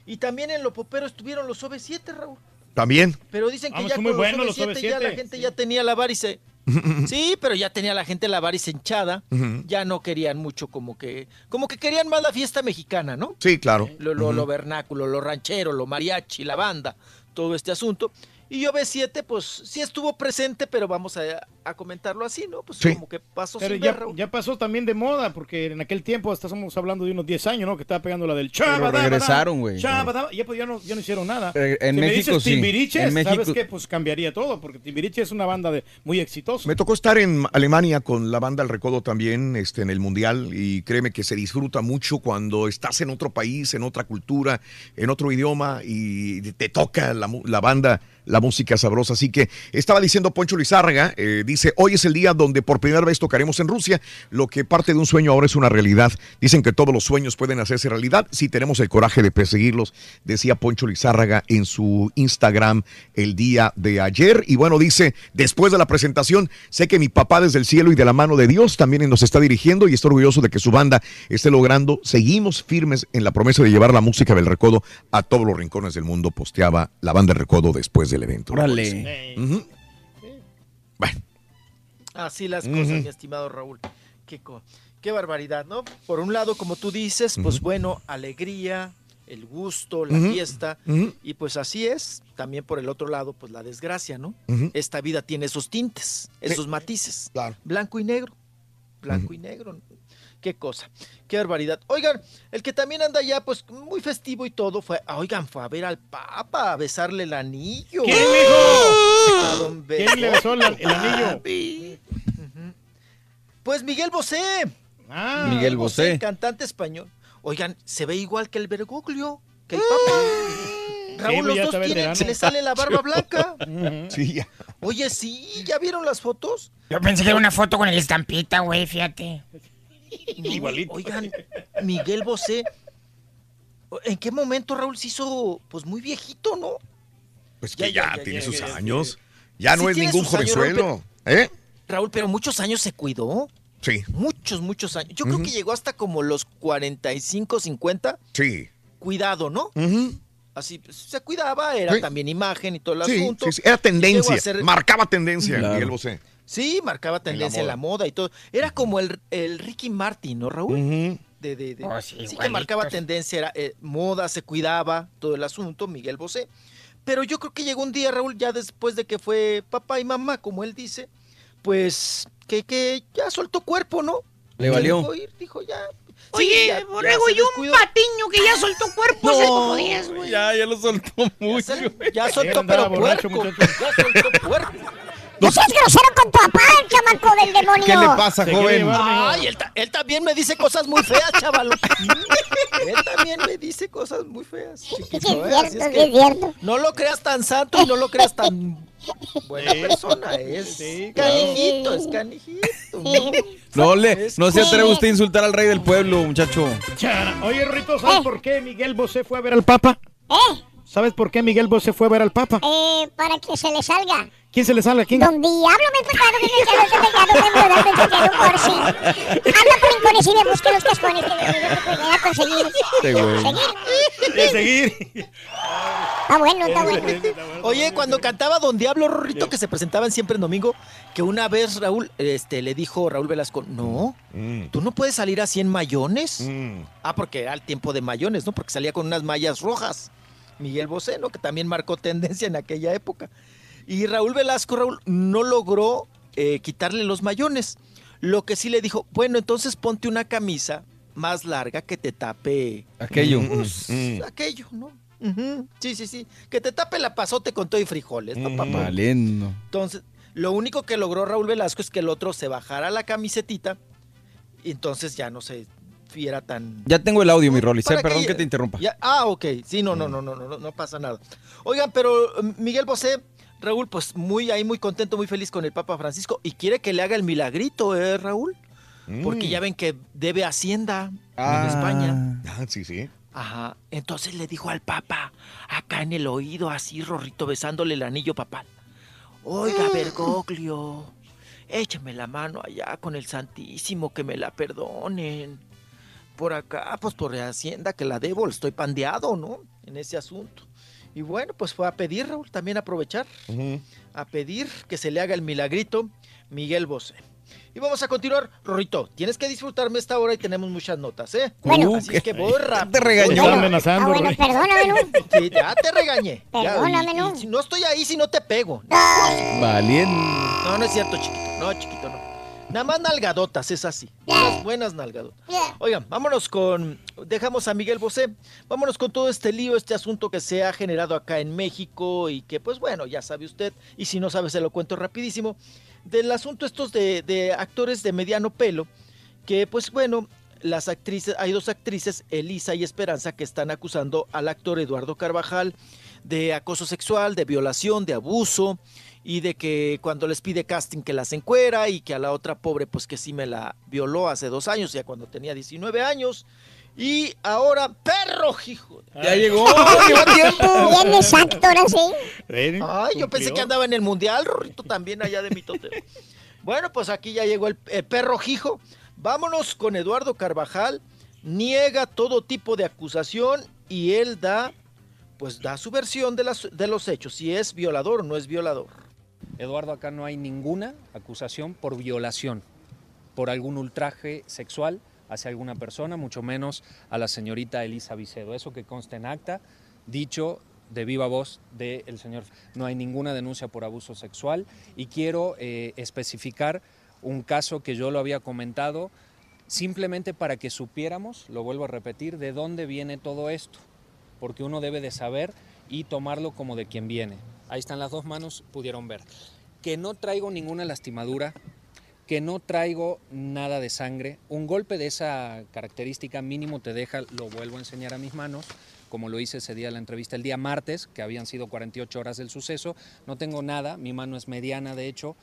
Y también en Lo Popero estuvieron los OV7, Raúl. También. Pero dicen que Vamos, ya son con muy los buenos los OV7 ya OV7. la gente ya tenía la varice. <laughs> Sí, pero ya tenía la gente la varice hinchada. Ujú. Ya no querían mucho como que como que querían más la fiesta mexicana, ¿no? Sí, claro. Lo, lo, Ujú. lo vernáculo, lo ranchero, lo mariachi, la banda, todo este asunto. Y OV7, pues sí estuvo presente, pero vamos a, a comentarlo así, ¿no? Pues Sí. como que pasó Pero sin ya, ver, ya pasó también de moda, porque en aquel tiempo estamos hablando de unos 10 años, ¿no? Que estaba pegando la del Chabadabada, regresaron, güey. Chabadabada, Ya, pues, ya, no, ya no hicieron nada. Eh, en si México, me dices sí. En ¿sabes México- qué? Pues cambiaría todo, porque Timbiriche es una banda de, muy exitosa. Me tocó estar en Alemania con la banda El Recodo también, este, en el Mundial, y créeme que se disfruta mucho cuando estás en otro país, en otra cultura, en otro idioma, y te toca la, mu- la banda, la música sabrosa. Así que estaba diciendo Poncho Lizárraga, eh, dice, hoy es el día donde por primera vez tocaremos en Rusia, lo que parte de un sueño ahora es una realidad. Dicen que todos los sueños pueden hacerse realidad si tenemos el coraje de perseguirlos, decía Poncho Lizárraga en su Instagram el día de ayer. Y bueno, dice, después de la presentación, sé que mi papá desde el cielo y de la mano de Dios también nos está dirigiendo y estoy orgulloso de que su banda esté logrando. Seguimos firmes en la promesa de llevar la música del recodo a todos los rincones del mundo, posteaba la banda del recodo después del evento. Órale. Ujú. Así las cosas, mi estimado Raúl. Qué, co- qué barbaridad, ¿no? Por un lado, como tú dices, pues bueno, alegría, el gusto, la fiesta. Y pues así es. También por el otro lado, pues la desgracia, ¿no? Esta vida tiene esos tintes, esos matices. Claro. Blanco y negro. Blanco y negro. Qué cosa. Qué barbaridad. Oigan, el que también anda ya, pues muy festivo y todo, fue, ah, oigan, fue a ver al Papa, a besarle el anillo. ¿Quién, mijo? A don ¿Quién le besó el anillo? Pues Miguel Bosé. Ah, Miguel Bosé. Cantante español. Oigan, se ve igual que el Bergoglio, que el Papa. Raúl, Sí, los ya dos tienen, se le sale la barba blanca. <laughs> Sí, ya. Oye, sí, ¿ya vieron las fotos? Yo pensé que era una foto con el estampita, güey, fíjate. Igualito. Oigan, Miguel Bosé, ¿en qué momento Raúl se hizo pues muy viejito, no? Pues Ya, que ya, ya, ya, tiene ya, sus años. Ya no Sí es ningún años, Raúl, jovenzuelo. ¿Eh? Raúl, pero muchos años se cuidó. Sí, Muchos, muchos años. Yo creo que llegó hasta como los 45, 50. sí. Cuidado, ¿no? Así pues, se cuidaba, era Sí. también imagen y todo el Sí, asunto. sí, sí, era tendencia, ser- marcaba tendencia, Claro. Miguel Bosé. Sí, marcaba tendencia en la, moda. moda y todo. Era como el, el Ricky Martin, ¿no, Raúl? De, de- de- Oh, sí, sí, que marcaba tendencia, era eh, moda, se cuidaba, todo el asunto, Miguel Bosé. Pero yo creo que llegó un día, Raúl, ya después de que fue papá y mamá, como él dice, pues que, que ya soltó cuerpo, ¿no? Le valió. Dijo, ir, dijo ya. Oye, Sí, Borrego, y un descuidó. patiño que ya soltó cuerpo hace como 10, güey. Ya, ya lo soltó mucho. Ya soltó, pero borracho, puerco. muchacho. Ya soltó puerco. No seas grosero con tu papá, el chamaco del demonio. ¿Qué le pasa, joven? Ay, él, ta- él también me dice cosas muy feas, <laughs> chaval. él también me dice cosas muy feas. chiquito, ¿eh? Así cierto, que sí es cierto. No lo creas tan santo y no lo creas tan <laughs> buena persona. Es canijito, es canijito. <laughs> No, le, no se atreve usted a insultar al rey del pueblo, muchacho. Oye, Rito, ¿sabes por qué Miguel Bosé fue a ver al Papa? ¿Eh? ¿Sabes por qué Miguel Bosé fue a ver al Papa? Eh, para que se le salga. ¿Quién se le sale? ¿Quién? Don Diablo me pecado, que me echado, me pecado, me mudado, me pecado, por por rincones y me busque los cascones que me voy a conseguir. Seguir. De seguir. Está bueno, está bueno. Oye, cuando cantaba Don Diablo Rorrito, que se presentaban siempre en domingo, que una vez Raúl, este, le dijo Raúl Velasco, no, tú no puedes salir así en mayones. Ah, porque era el tiempo de mayones, ¿no? Porque salía con unas mallas rojas. Miguel Bosé, ¿no? Que también marcó tendencia en aquella época. Y Raúl Velasco, Raúl, no logró eh, quitarle los mayones. Lo que sí le dijo, bueno, entonces ponte una camisa más larga que te tape Aquello. pues, aquello, ¿no? Sí, sí, sí. Que te tape la pasote con todo y frijoles, ¿no, papá? Valiendo. Entonces, lo único que logró Raúl Velasco es que el otro se bajara la camisetita y entonces ya no se viera tan... Ya tengo el audio, mi Rolly. ¿Para Perdón que te interrumpa. Ya- ah, ok. Sí, no, no, no, no, no, no, no pasa nada. Oigan, pero eh, Miguel Bosé, Raúl, pues muy ahí, muy contento, muy feliz con el Papa Francisco y quiere que le haga el milagrito, ¿eh, Raúl? Porque ya ven que debe Hacienda en España. Ah, sí, sí. Ajá. Entonces le dijo al Papa, acá en el oído, así, Rorrito, besándole el anillo papal. Oiga, Bergoglio, écheme la mano allá con el Santísimo, que me la perdonen. Por acá, pues por Hacienda que la debo, estoy pandeado, ¿no? En ese asunto. Y bueno, pues fue a pedir, Raúl, también aprovechar, a pedir que se le haga el milagrito Miguel Bosé. Y vamos a continuar. Rorrito, tienes que disfrutarme esta hora y tenemos muchas notas, ¿eh? Bueno. Así es que voy rápido. te regañó. amenazando, Ah, bueno, perdóname, ¿no? Sí, ya te regañé. Ya, Perdóname, y- ¿no? y si no estoy ahí si no te pego. Valiendo. No, no es cierto, chiquito. No, chiquito, no. Nada más nalgadotas, es así. Unas buenas nalgadotas. Oigan, vámonos con. Dejamos a Miguel Bosé. Vámonos con todo este lío, este asunto que se ha generado acá en México y que, pues bueno, ya sabe usted. Y si no sabe, se lo cuento rapidísimo. Del asunto estos de, de actores de mediano pelo, que, pues bueno. Las actrices, hay dos actrices, Elisa y Esperanza, que están acusando al actor Eduardo Carvajal de acoso sexual, de violación, de abuso y de que cuando les pide casting que las encuera y que a la otra pobre pues que sí me la violó hace dos años, ya cuando tenía 19 años. Y ahora, perro, hijo. de- Ya llegó, <laughs> lleva tiempo. Bien exacto, ahora sí. Ay, yo pensé que andaba en el mundial, Rorrito, también allá de mi totero. Bueno, pues aquí ya llegó el, el perro Jijo. Vámonos con Eduardo Carvajal. Niega todo tipo de acusación y él da, pues da su versión de, las, de los hechos, si es violador o no es violador. Eduardo, acá no hay ninguna acusación por violación, por algún ultraje sexual hacia alguna persona, mucho menos a la señorita Elisa Vicedo. Eso que consta en acta, dicho de viva voz del señor. No hay ninguna denuncia por abuso sexual y quiero eh, especificar un caso que yo lo había comentado simplemente para que supiéramos, lo vuelvo a repetir, de dónde viene todo esto, porque uno debe de saber y tomarlo como de quien viene. Ahí están las dos manos, pudieron ver. Que no traigo ninguna lastimadura, que no traigo nada de sangre. Un golpe de esa característica mínimo te deja, lo vuelvo a enseñar a mis manos, como lo hice ese día en la entrevista el día martes, que habían sido 48 horas del suceso. No tengo nada, mi mano es mediana, de hecho,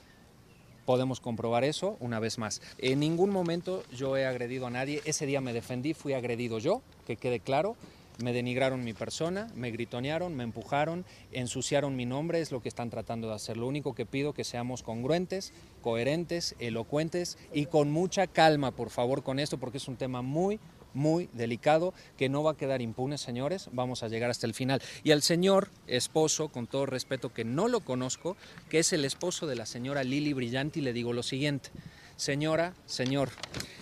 podemos comprobar eso una vez más. En ningún momento yo he agredido a nadie, ese día me defendí, fui agredido yo, que quede claro. Me denigraron mi persona, me gritonearon, me empujaron, ensuciaron mi nombre, es lo que están tratando de hacer. Lo único que pido que seamos congruentes, coherentes, elocuentes y con mucha calma, por favor, con esto, porque es un tema muy, muy delicado que no va a quedar impune, señores. Vamos a llegar hasta el final. Y al señor esposo, con todo respeto, que no lo conozco, que es el esposo de la señora Lili Brillanti, le digo lo siguiente. Señora, señor,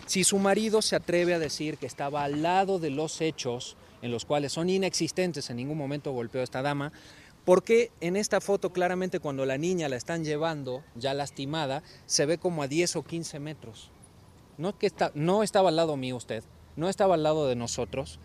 si su marido se atreve a decir que estaba al lado de los hechos en los cuales son inexistentes, en ningún momento golpeó a esta dama, ¿por qué en esta foto claramente cuando la niña la están llevando ya lastimada se ve como a 10 o 15 metros? No, que está, no estaba al lado mío usted, no estaba al lado de nosotros.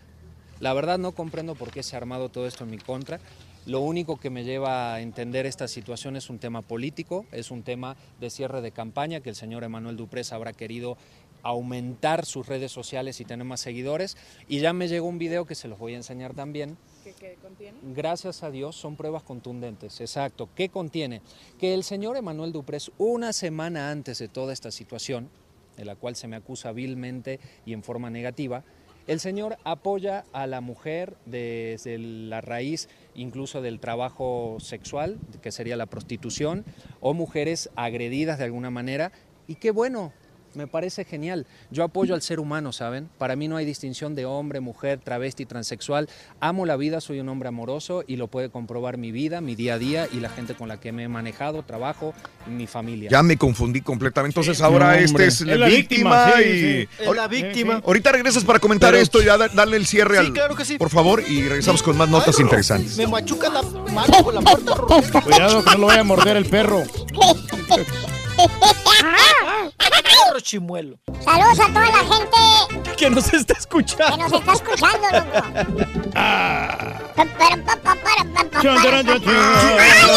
La verdad no comprendo por qué se ha armado todo esto en mi contra. Lo único que me lleva a entender esta situación es un tema político, es un tema de cierre de campaña que el señor Emanuel Duprés habrá querido aumentar sus redes sociales y tener más seguidores. Y ya me llegó un video que se los voy a enseñar también. ¿Qué, contiene? Gracias a Dios son pruebas contundentes, exacto. ¿Qué contiene? Que el señor Emanuel Duprés, una semana antes de toda esta situación, de la cual se me acusa vilmente y en forma negativa, el señor apoya a la mujer desde la raíz incluso del trabajo sexual, que sería la prostitución, o mujeres agredidas de alguna manera. Y qué bueno, me parece genial. Yo apoyo al ser humano, ¿saben? Para mí no hay distinción de hombre, mujer, travesti, transexual. Amo la vida, soy un hombre amoroso y lo puede comprobar mi vida, mi día a día y la gente con la que me he manejado, trabajo, mi familia. Ya me confundí completamente. Entonces ahora este es la, víctima, y... Es la víctima. Ahorita regresas para comentar esto y darle el cierre Sí, al... claro que sí. Por favor, y regresamos con más notas interesantes. Me machuca la mano con la puerta. Cuidado que no lo vaya a morder el perro. <laughs> Perro chimuelo. Saludos a toda la gente Que nos está que escuchando. nos está escuchando, loco. ¡Ay, ya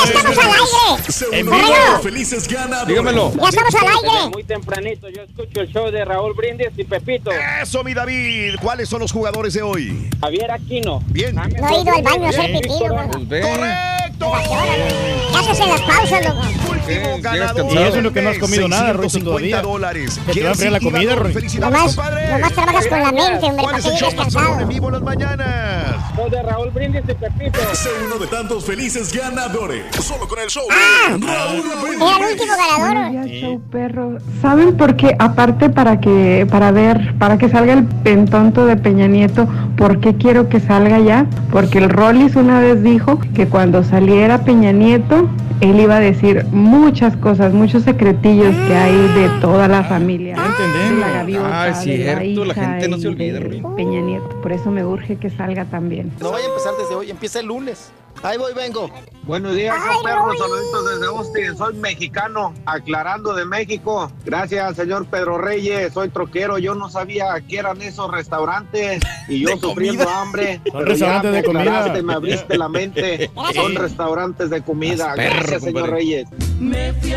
estamos al aire! Se En vivo. felices ganadores. Dígamelo. Ya estamos al aire. Muy tempranito, yo escucho el show de Raúl Brindis y Pepito. Eso, mi David. ¿Cuáles son los jugadores de hoy? Javier Aquino. Bien. No he ido al baño a hacer pipí, loco. ¡Correcto! ¿Qué haces en las pausas, loco? Último ganador. Y eso es lo que no has comido nada, 650 todavía. dólares. Te va a enfriar la comida. Felicidades, Nomás, compadre. nomás trabajas con la mente, hombre, ¿Cuál para es más perrón en vivo en las mañanas? Show de Raúl Brindis y Pepito. Sé uno de tantos felices ganadores. Solo con el show Ah, Raúl Brindis. Era el último ganador. Show perro. ¿Saben por qué? Aparte para que, para ver, para que salga el pentonto de Peña Nieto, ¿por qué quiero que salga ya? Porque el Rollis una vez dijo que cuando saliera Peña Nieto, él iba a decir muchas cosas, muchos secretillos que hay de toda la familia. De la gaviota, Ah, es la la hija gente no se olvida, de Rubí. Peña Nieto. Por eso me urge que salga también. No vaya a empezar desde hoy, empieza el lunes. Ahí voy, vengo. Buenos días, Ay, perros. Luis. Saluditos desde Austin. Soy mexicano, aclarando de México. Gracias, señor Pedro Reyes. Soy troquero. Yo no sabía qué eran esos restaurantes y yo sufriendo comida. hambre. Son pero ya restaurantes me de comida. Me abriste la mente. Gracias. Son restaurantes de comida. Perro, Gracias, señor. Reyes.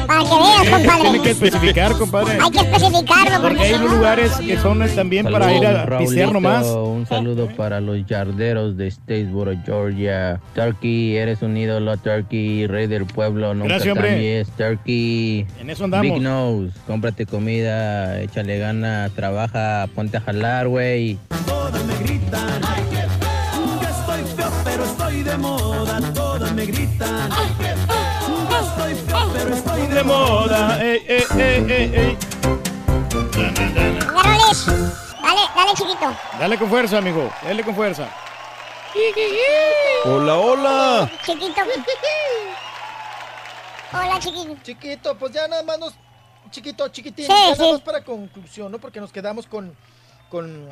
Para que veas, Tiene que especificar, compadre. Hay que especificarlo Porque hay lugares que son también para ir a pistear nomás. Un saludo para los yarderos de Statesboro, Georgia. Turkey, eres un ídolo, Turkey, rey del pueblo, nunca Gracias, hombre. cambies. Turkey, En eso andamos. Big Nose, cómprate comida, échale gana, trabaja, ponte a jalar, güey. de moda. Ey, ey, ey, ey, ey. Venga, Rolis. Dale, dale, chiquito. Dale con fuerza, amigo. Dale con fuerza. Hola, hola. Chiquito. Hola, chiquito. Chiquito, pues ya nada más nos. Chiquito, chiquitín. Sí, ya sí. nada más para conclusión, ¿no? Porque nos quedamos con, con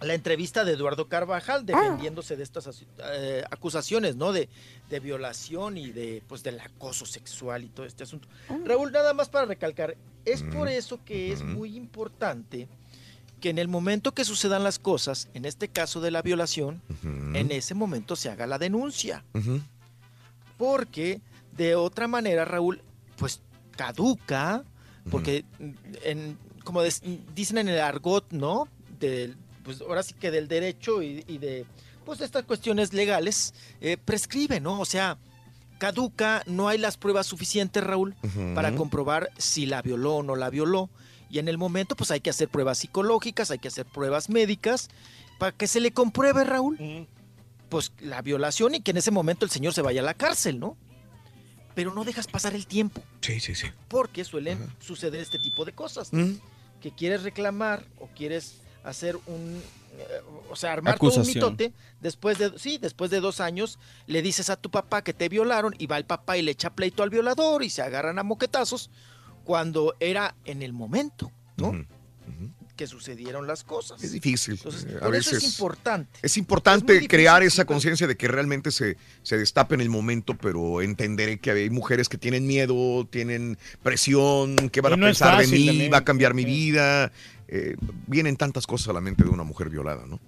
la entrevista de Eduardo Ah. Carvajal defendiéndose de estas eh, acusaciones, ¿no? De, de violación y de, pues, del acoso sexual y todo este asunto. Ah. Raúl, nada más para recalcar, es por eso que es muy importante que en el momento que sucedan las cosas, en este caso de la violación, en ese momento se haga la denuncia. Porque de otra manera, Raúl, pues caduca, porque en, como dicen en el argot, ¿no? Del, pues ahora sí que del derecho y, y de pues de estas cuestiones legales, eh, prescribe, ¿no? O sea, caduca, no hay las pruebas suficientes, Raúl, para comprobar si la violó o no la violó. Y en el momento, pues hay que hacer pruebas psicológicas, hay que hacer pruebas médicas, para que se le compruebe, Raúl, pues la violación y que en ese momento el señor se vaya a la cárcel, ¿no? Pero no dejas pasar el tiempo, Sí, sí, sí. porque suelen suceder este tipo de cosas. Mm. Que quieres reclamar o quieres hacer un, eh, o sea, armar todo un mitote, después de, sí, después de dos años, le dices a tu papá que te violaron y va el papá y le echa pleito al violador y se agarran a moquetazos, cuando era en el momento, ¿no? Que sucedieron las cosas. Es difícil. Entonces, eh, a por eso veces. es importante. Es importante Es muy difícil, crear esa conciencia de que realmente se, se destape en el momento, pero entenderé que hay mujeres que tienen miedo, tienen presión, ¿qué van a pensar de mí? también, ¿Va a cambiar mi vida? Eh, vienen tantas cosas a la mente de una mujer violada, ¿no?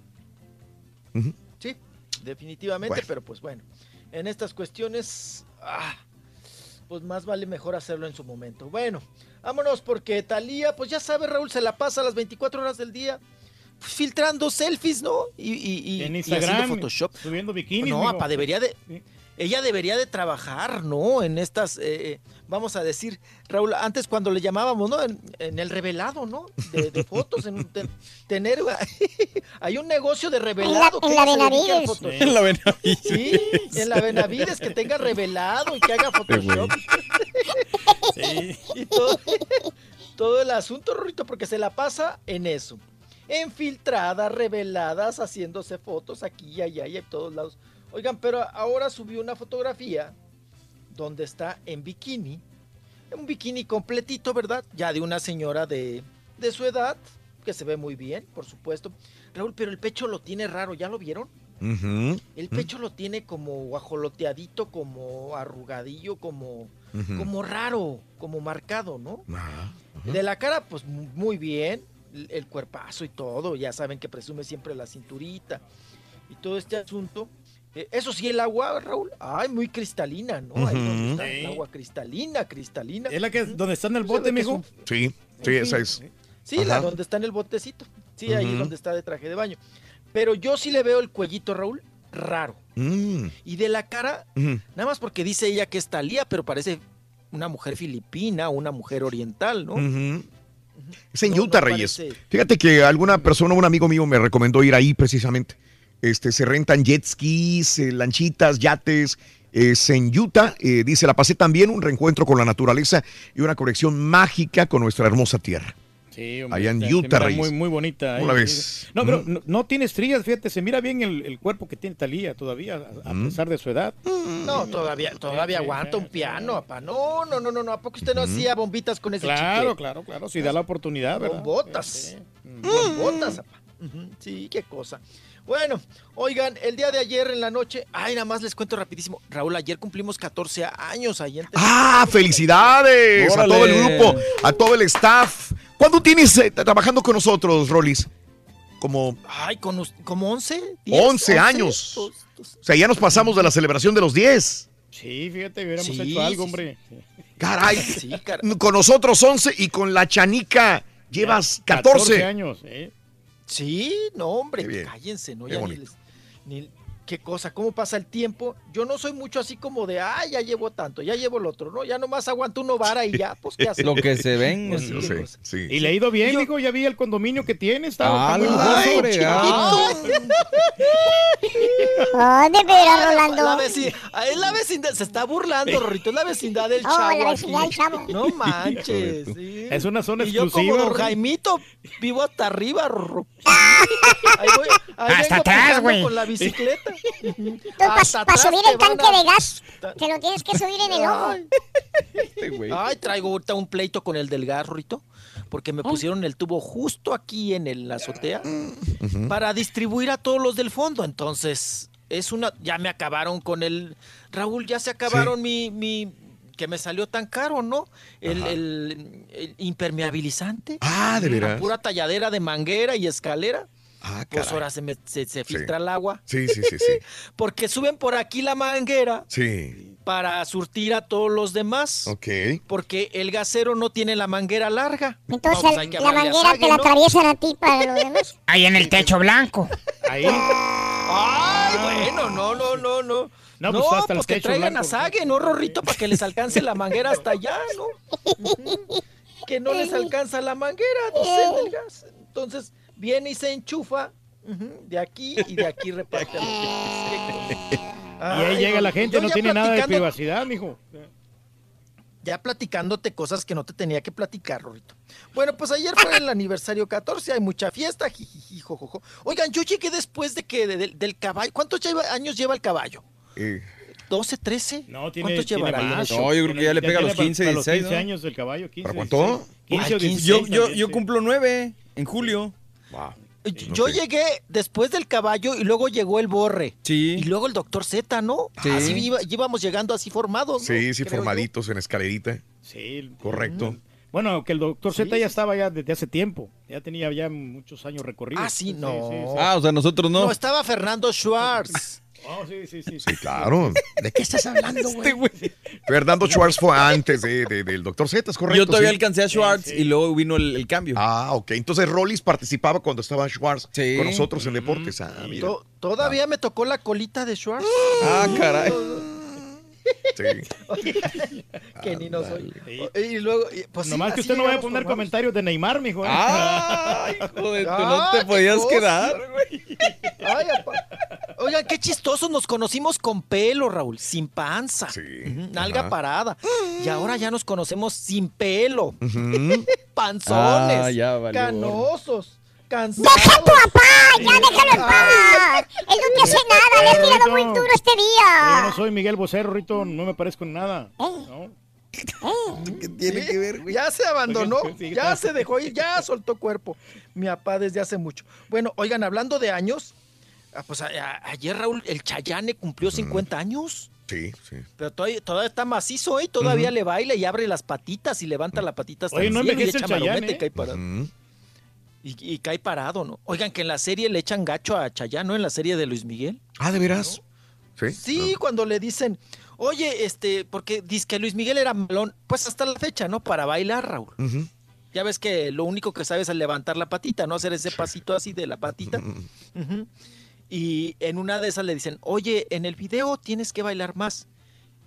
Sí, definitivamente, Bueno. pero pues bueno. en estas cuestiones, ah, pues más vale mejor hacerlo en su momento. Bueno, vámonos porque Talía, pues ya sabe, Raúl, se la pasa las 24 horas del día pues, filtrando selfies, ¿no? Y, y, y, En y Instagram, haciendo Photoshop. subiendo bikinis. No, apa, debería de. Ella debería de trabajar, ¿no? En estas, eh, vamos a decir, Raúl, antes cuando le llamábamos, ¿no? En, en el revelado, ¿no? De, de <laughs> fotos, en, ten- tener, <laughs> hay un negocio de revelado. en la Benavides. En la Benavides. Sí, en la Benavides que tenga revelado y que haga Photoshop. <laughs> Y todo, todo el asunto, Rorrito, porque se la pasa en eso. En filtradas, reveladas, haciéndose fotos aquí y allá y en todos lados. Oigan, pero ahora subió una fotografía donde está en bikini. Un bikini completito, ¿verdad? Ya de una señora de, de su edad, que se ve muy bien, por supuesto. Raúl, pero el pecho lo tiene raro, ¿ya lo vieron? El pecho lo tiene como guajoloteadito, como arrugadillo, como, como raro, como marcado, ¿no? De la cara, pues mu- muy bien, el cuerpazo y todo, ya saben que presume siempre la cinturita y todo este asunto. Eh, eso sí, el agua, Raúl, ay, muy cristalina, ¿no? Ahí donde está el agua cristalina, cristalina. Es la que donde está en el bote, mijo. un- Sí, sí, esa es. Sí, la donde está en el botecito. Sí, ahí donde está de traje de baño. Pero yo sí le veo el cuellito, Raúl, raro. Mm, Y de la cara, nada más porque dice ella que es Talía, pero parece una mujer filipina, una mujer oriental, ¿no? Ujú. Es en No, Utah, no Reyes. parece. Fíjate que alguna persona, un amigo mío me recomendó ir ahí precisamente. Este, se rentan jet skis, eh, lanchitas, yates. Es en Utah. Eh, dice, la pasé también un reencuentro con la naturaleza y una conexión mágica con nuestra hermosa tierra. Sí, hombre, Allá en se- Utah, Reyes. Muy, muy bonita. ¿Cómo la ahí, ves? sí. No, pero Mm. no, no tiene estrías, fíjate, se mira bien el, el cuerpo que tiene Talía todavía, a, a Mm. pesar de su edad. No, todavía, todavía aguanta un piano, papá. No, no, no, no, no. ¿A poco usted no hacía bombitas con ese Claro, chicle? claro, claro, si da la oportunidad, ¿verdad? Bombotas. Bombotas, papá. Ujú, Sí, qué cosa. Bueno, oigan, el día de ayer en la noche, ay, nada más les cuento rapidísimo. Raúl, ayer cumplimos 14 años en ¡Ah, felicidades! A Órale. todo el grupo, a todo el staff. ¿Cuándo tienes eh, trabajando con nosotros, Rolis? Como Ay, con, como 11, 10, 11 años. O sea, ya nos pasamos de la celebración de los 10. Sí, fíjate, hubiéramos Sí, hecho algo, sí, hombre. Caray. Sí, cara. Con nosotros 11 y con la chanica llevas 14. 14 años, ¿eh? Sí, no, hombre, cállense, ¿no? Ya ni les- ni- qué cosa, cómo pasa el tiempo. Yo no soy mucho así como de, ay, ya llevo tanto, ya llevo el otro, ¿no? Ya nomás aguanto uno vara y ya, pues, ¿qué haces? <laughs> Lo que se ven. <laughs> Pues sí, Yo sí. Y le ha ido bien, hijo, ya vi el condominio que tiene, está, está muy ¡Hala, lujoso. fregado! Oh, de veras, Rolando. La vecindad, es la vecindad, se está burlando, Rorrito, es la vecindad del <laughs> Oh, chavo. la vecindad del chavo. No manches. sí. Es una zona Y yo exclusiva. como don Rey. Jaimito, vivo hasta arriba, Rorro. Ahí voy, ahí Hasta vengo atrás, güey. Con la bicicleta. Para subir el tanque a- de gas, te lo tienes que subir en el ojo. Ay. Ay, traigo ahorita un pleito con el del gas, porque me pusieron el tubo justo aquí en el- la azotea para distribuir a todos los del fondo. Entonces, es una. Ya me acabaron con el. Raúl, ya se acabaron mi, mi. que me salió tan caro, ¿no? El, el- el impermeabilizante. Ah, de La veras. pura talladera de manguera y escalera. Ah, Pues ahora se, me- se, se filtra el agua. Sí, sí, sí, sí. <laughs> Porque suben por aquí la manguera Sí. para surtir a todos los demás. Ok. Porque el gasero no tiene la manguera larga. Entonces No, pues hay que la manguera Sague, te la ¿no? atraviesan a ti para los demás. <laughs> Ahí en el techo blanco. Ahí. Ay, bueno, no, no, no, no. No, No, pues, pues, hasta el que traigan blanco. a Sague, ¿no, Rorrito? Para que les alcance la manguera hasta allá, ¿no? <laughs> Que no les alcanza la manguera, dice del gas. Entonces, viene y se enchufa de aquí y de aquí reparte. a los- <laughs> Y ahí Ay, llega la gente, no tiene nada de privacidad, mijo. Ya platicándote cosas que no te tenía que platicar, Rorrito. Bueno, pues ayer fue el aniversario 14, hay mucha fiesta, jijiji, jojojo. Oigan, yo llegué después de que de- del- del caballo. ¿Cuántos lleva- años lleva el caballo? Eh, ¿12, 13? No, tiene, ¿Cuántos tiene llevará más. No, yo creo que ya le pega a los tiene 15, para los 16, 15 ¿no? años el caballo. 15, ¿Para cuánto? 16. 15 o Ay, 16. Yo, yo, yo cumplo nueve en julio. Wow. Yo llegué después del caballo y luego llegó el borre. Sí. Y luego el doctor Z, ¿no? Sí. Así iba- íbamos llegando así formados. ¿no? Sí, sí, Creo yo. formaditos en escalerita. Sí. Correcto. Bueno, que el doctor Z ya estaba ya desde hace tiempo. Ya tenía ya muchos años recorridos. Ah, sí, no. Ah, o sea, nosotros no. No, estaba Fernando Schwartz. Oh, sí, sí, sí. Sí, claro. ¿De qué estás hablando, güey? Fernando Schwartz fue antes de- de- del doctor Z, es correcto. Yo todavía sí. alcancé a Schwartz y luego vino el, el cambio. Ah, ok. Entonces Rollis participaba cuando estaba Schwartz con nosotros en deportes. Ah, mira. To- Todavía me tocó la colita de Schwartz. Ah, caray. Sí. <laughs> que ni no soy. Y luego, y- pues sí, Nomás que usted no vaya a poner comentarios de Neymar, mijo. ¿eh? Ay, hijo de tu, no te podías cosa. quedar. Ay, apa. Oigan, qué chistoso, nos conocimos con pelo, Raúl, sin panza. Nalga parada. Y ahora ya nos conocemos sin pelo. <laughs> Panzones. Ah, ya canosos. ¡Deja a tu papá! ¡Ya déjalo en paz! Él no te hace nada, le has tirado muy duro este Yo no día. soy Miguel Bocero, Rito, no me parezco en nada. Eh. No. ¿Qué tiene que ver? Ya se abandonó, ya se dejó ir, ya soltó cuerpo. Mi papá desde hace mucho. Bueno, oigan, hablando de años, ah, pues a- a- ayer Raúl, el Chayane cumplió 50 años. Sí, sí. Pero todavía, todavía está macizo, ¿eh? Todavía le baila y abre las patitas y levanta la patita hasta Oye, el no cielo y envejece echa el Chayanne, marometa y ¿eh? cae parado. Y, y cae parado, ¿no? Oigan, que en la serie le echan gacho a Chayanne, ¿no? En la serie de Luis Miguel. Ah, ¿de veras? Sí. Sí, cuando le dicen, oye, este, porque dice que Luis Miguel era melón, pues hasta la fecha, ¿no? Para bailar, Raúl. Ya ves que lo único que sabes es levantar la patita, ¿no? Hacer ese pasito así de la patita. Y en una de esas le dicen, oye, en el video tienes que bailar más.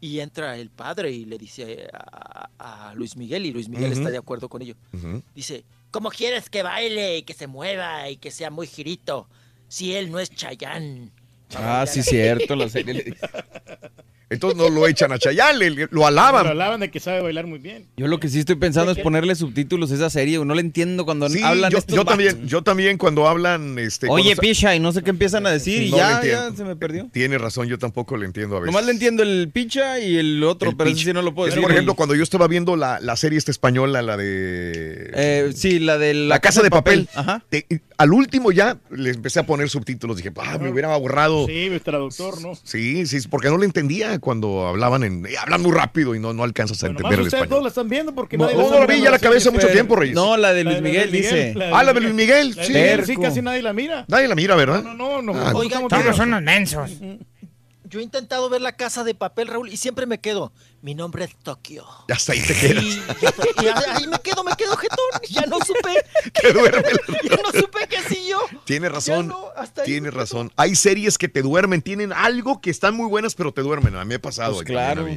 Y entra el padre y le dice a, a Luis Miguel, y Luis Miguel está de acuerdo con ello. Dice, ¿cómo quieres que baile y que se mueva y que sea muy girito si él no es Chayán? Ah, sí, cierto, la serie. le- Entonces no lo echan a Chayanne, le- lo alaban. Lo alaban de que sabe bailar muy bien. Yo lo que sí estoy pensando es ponerle subtítulos a esa serie. No le entiendo cuando Sí, hablan yo, estos yo también, yo también cuando hablan, este, Oye, cuando- picha, y no sé qué empiezan a decir y No ya, se me perdió. Tiene razón, yo tampoco le entiendo a veces. Nomás le entiendo el picha y el otro, El pero ese sí no lo puedo Es, decir. Por ejemplo, cuando yo estaba viendo la, la serie esta española, la de... Eh, sí, la de la, La Casa de Papel. Ajá. Te- al último ya le empecé a poner subtítulos. Dije, ah, me hubiera ahorrado. Sí, el traductor, ¿no? Sí, sí, porque no le entendía cuando hablaban en. eh, hablan muy rápido y no, no alcanzas a entender el ustedes español. dos la están viendo porque No, nadie no, no la vi ya la cabeza mucho tiempo, Reyes. No, la de Luis Miguel, dice. Ah, la de Luis Miguel, sí. Sí, casi nadie la mira. Nadie la mira, ¿verdad? No, no, no. Ah, no Oigan, estamos todos son mensos. Yo he intentado ver la casa de papel, Raúl, y siempre me quedo. Mi nombre es Tokio. Ya hasta ahí te quedas. Y, y ahí- ahí me quedo, me quedo jetón. Ya no supe. <laughs> Te duerme. <laughs> Ya no supe qué sí yo. Tiene razón. no, hasta ahí Tiene razón. Hay series que te duermen, tienen algo que están muy buenas, pero te duermen. A mí me ha pasado. Pues claro.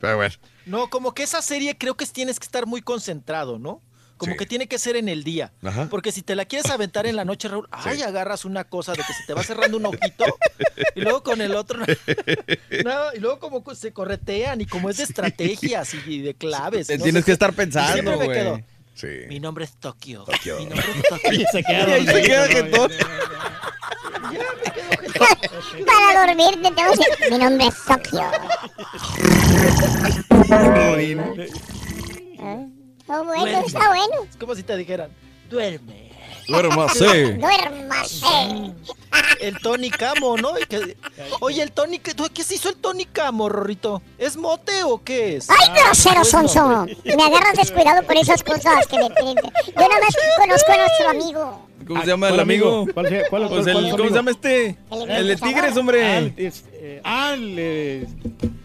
Pero bueno. No, como que esa serie creo que tienes que estar muy concentrado, ¿no? Como Sí. que tiene que ser en el día. Ajá. Porque si te la quieres aventar en la noche, Raúl, <laughs> ay, agarras una cosa de que se te va cerrando un ojito <laughs> y luego con el otro. No, <laughs> y luego como se corretean y como es de estrategias y de claves. Te no tienes que estar pensando, siempre me güey. quedo. Sí. Mi nombre es Tokio. Tokio. Mi nombre es Tokio. Se queda Y ahí se dormido, queda ¿no? jetón. Para dormirte te decir, mi nombre es Tokio. Está bueno, está bueno. Es como si te dijeran, duerme. <laughs> Duérmase. Duérmase. El Tony Camo, ¿no? Que- Oye, el Tony, ¿qué, ¿qué se hizo el Tony Camo, Rorrito? ¿Es mote o qué es? ¡Ay, grosero, no. Sonso! Me agarras descuidado por esas cosas que me piden. Yo nada más conozco a nuestro amigo. ¿Cómo se llama el ¿Cuál amigo? amigo? ¿Cuál cuál- Pues el- ¿Cómo se llama este? El de Tigres, hombre. es- eh, ah, el, eh,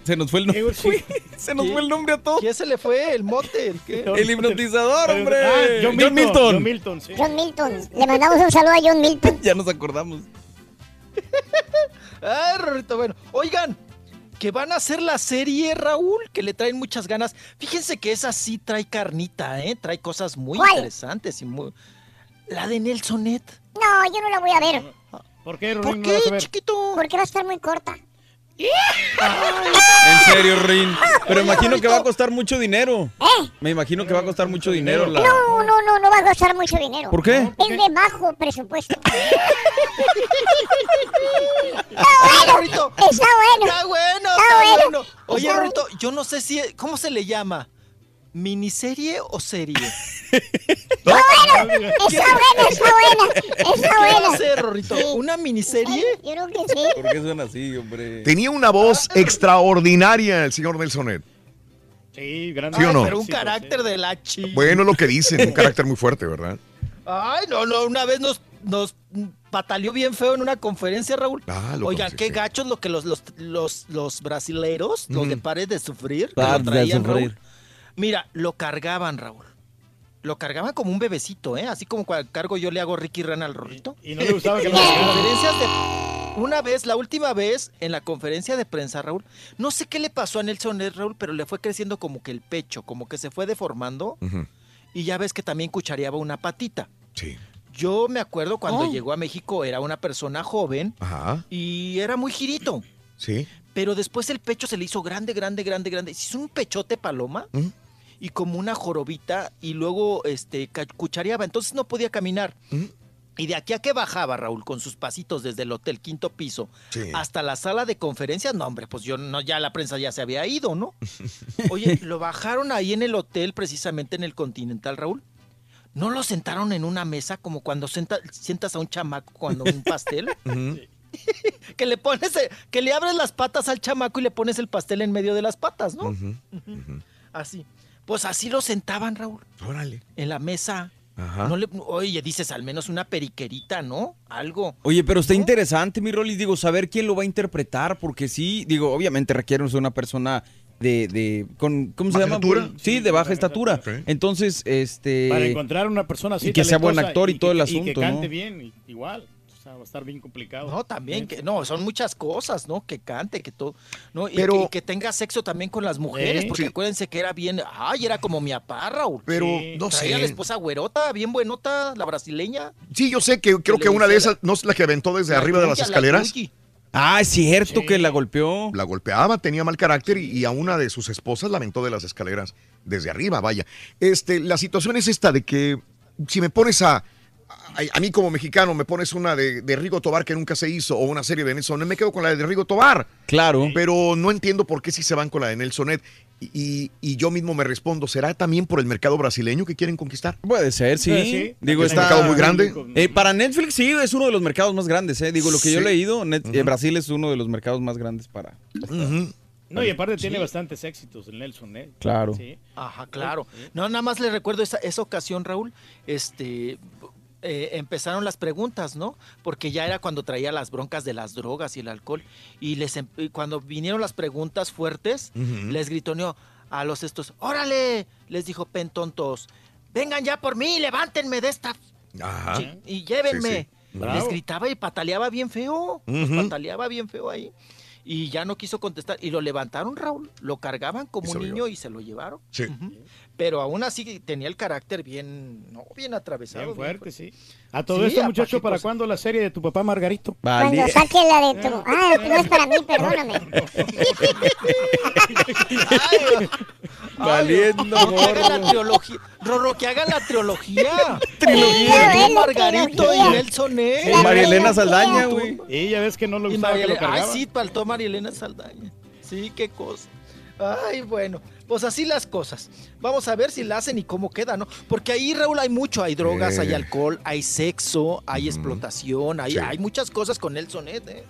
Se nos fue el nombre. <laughs> Se nos fue el nombre a todos. ¿Quién se le fue? ¿El mote? ¿El qué? El hipnotizador, hombre. Ah, John John Milton. Milton. John Milton, sí. John Milton. Le mandamos un saludo a John Milton. <laughs> Ya nos acordamos. <laughs> Ay, Rorrito, bueno. Oigan, que van a hacer la serie, Raúl, que le traen muchas ganas. Fíjense que esa sí trae carnita, ¿eh? Trae cosas muy ¿Cuál? interesantes y muy... La de Nelsonet. No, yo no la voy a ver. ¿Por qué, ¿Por Rurín, no qué, chiquito? Porque va a estar muy corta. En serio, Rin. Pero imagino que va a costar mucho dinero. ¿Eh? Me imagino que va a costar mucho dinero la. No, no, no, no va a costar mucho dinero. ¿Por qué? Es de bajo presupuesto. <laughs> Oye, Rorrito. Está bueno. Está bueno, Está está bueno. bueno. Oye, Está Rorrito, yo no sé si... ¿Cómo se le llama? ¿Miniserie o serie? <laughs> Está bueno, está buena, está buena. Está ¿Qué va a buena. ser, Rorrito? ¿Una miniserie? Yo creo que sí. ¿Por qué suena así, hombre? Tenía una voz extraordinaria el señor Nelsonet. Sí, grande. ¿Sí o no? Pero un carácter de la chi. Bueno, lo que dicen, un carácter muy fuerte, ¿verdad? Ay, no, no, una vez nos, nos pataleó bien feo en una conferencia, Raúl. Ah, lo Oigan, qué gachos lo que los, los, los, los brasileiros, los de Ujú. pares de sufrir, que lo de traían, sufrir. Raúl. Mira, lo cargaban, Raúl. Lo cargaban como un bebecito, ¿eh? Así como cuando cargo yo le hago Ricky Ran al rorrito. Y no le gustaba que lo las conferencias de... Una vez, la última vez, en la conferencia de prensa, Raúl, no sé qué le pasó a Nelson Ned, Raúl, pero le fue creciendo como que el pecho, como que se fue deformando. Y ya ves que también cuchareaba una patita. Sí. Yo me acuerdo cuando Oh. llegó a México, era una persona joven Ajá. y era muy girito. Sí. Pero después el pecho se le hizo grande, grande, grande, grande. Se hizo un pechote paloma. Y como una jorobita y luego este cuchareaba. Entonces no podía caminar. ¿Mm? Y de aquí a que bajaba Raúl con sus pasitos desde el hotel quinto piso Sí. hasta la sala de conferencias, no hombre, pues yo no, ya la prensa ya se había ido, ¿no? <laughs> Oye, lo bajaron ahí en el hotel, precisamente en el Continental, Raúl. ¿No lo sentaron en una mesa como cuando senta- sientas a un chamaco cuando un pastel? <laughs> <laughs> Que le pones, que le abres las patas al chamaco y le pones el pastel en medio de las patas, ¿no? Así. Pues así lo sentaban, Raúl, Órale. en la mesa. Ajá. No le, oye, dices al menos una periquerita, ¿no? Algo. Oye, pero está interesante, mi Rolis, digo, saber quién lo va a interpretar, porque sí, digo, obviamente requiere una persona de, de con, ¿cómo se ¿Baja llama? estatura? Sí, de baja estatura. Entonces, este... Para encontrar una persona así y que sea buen actor y todo el asunto, Y que cante ¿no? bien, igual. Estar bien complicado. No, también, que, no, son muchas cosas, ¿no? Que cante, que todo, ¿no? Y, Pero- que, y que tenga sexo también con las mujeres, porque Sí. acuérdense que era bien, ay, era como mi apá, Raúl. Pero Sí. no a la sé. esposa güerota, bien buenota, la brasileña. Sí, yo sé que creo que una de esas, ¿no es la que aventó desde La arriba de las la escaleras? Ah, es cierto Sí. que la golpeó. La golpeaba, tenía mal carácter y, y a una de sus esposas la aventó de las escaleras desde arriba, vaya. Este, la situación es esta de que si me pones a, a, a mí como mexicano, me pones una de, de Rigo Tobar que nunca se hizo o una serie de Nelson, me quedo con la de Rigo Tobar. Claro. Pero no entiendo por qué si se van con la de Nelson Ed. Y, y- yo mismo me respondo, ¿será también por el mercado brasileño que quieren conquistar? Puede ser, sí. Sí, sí. Digo, Es un mercado muy grande. Eh, para Netflix sí, es uno de los mercados más grandes, ¿eh? Digo, lo que yo he Sí. leído, Net- eh, Brasil es uno de los mercados más grandes para... No, y aparte tiene bastantes éxitos el Nelson, ¿eh? Claro. Sí. Ajá, claro. No, nada más le recuerdo esa, esa ocasión, Raúl, este, eh, empezaron las preguntas, ¿no? Porque ya era cuando traía las broncas de las drogas y el alcohol. Y les em- y cuando vinieron las preguntas fuertes, les gritoneó a los estos, ¡órale! Les dijo, pentontos, vengan ya por mí, levántenme de esta Ajá. y llévenme. Sí, sí. Les gritaba y pataleaba bien feo. pataleaba bien feo ahí. Y ya no quiso contestar. Y lo levantaron, Raúl. Lo cargaban como un niño y se lo llevaron. Sí. Pero aún así tenía el carácter bien, no, bien atravesado. Bien bien fuerte, sí. A todo Sí, esto, ¿a muchacho, ¿para cosa? cuándo la serie de tu papá Margarito? Vale. Cuando saque la de tu... Ah, no es para mí, <laughs> perdóname. Ay, Valiendo no, que hagan la gorro. trilogía. Rorro, que hagan la trilogía. <laughs> Trilogía. Margarito y Nelson E. La María Elena. Saldaña, güey. Y ya ves que no lo Y gustaba María que lo Ay, sí, faltó María Elena Saldaña. Sí, qué cosa. Ay, bueno, pues así las cosas. Vamos a ver si la hacen y cómo queda, ¿no? Porque ahí, Raúl, hay mucho. Hay drogas, hay alcohol, hay sexo, hay explotación, hay, Sí. hay muchas cosas con Nelson Ed, ¿eh?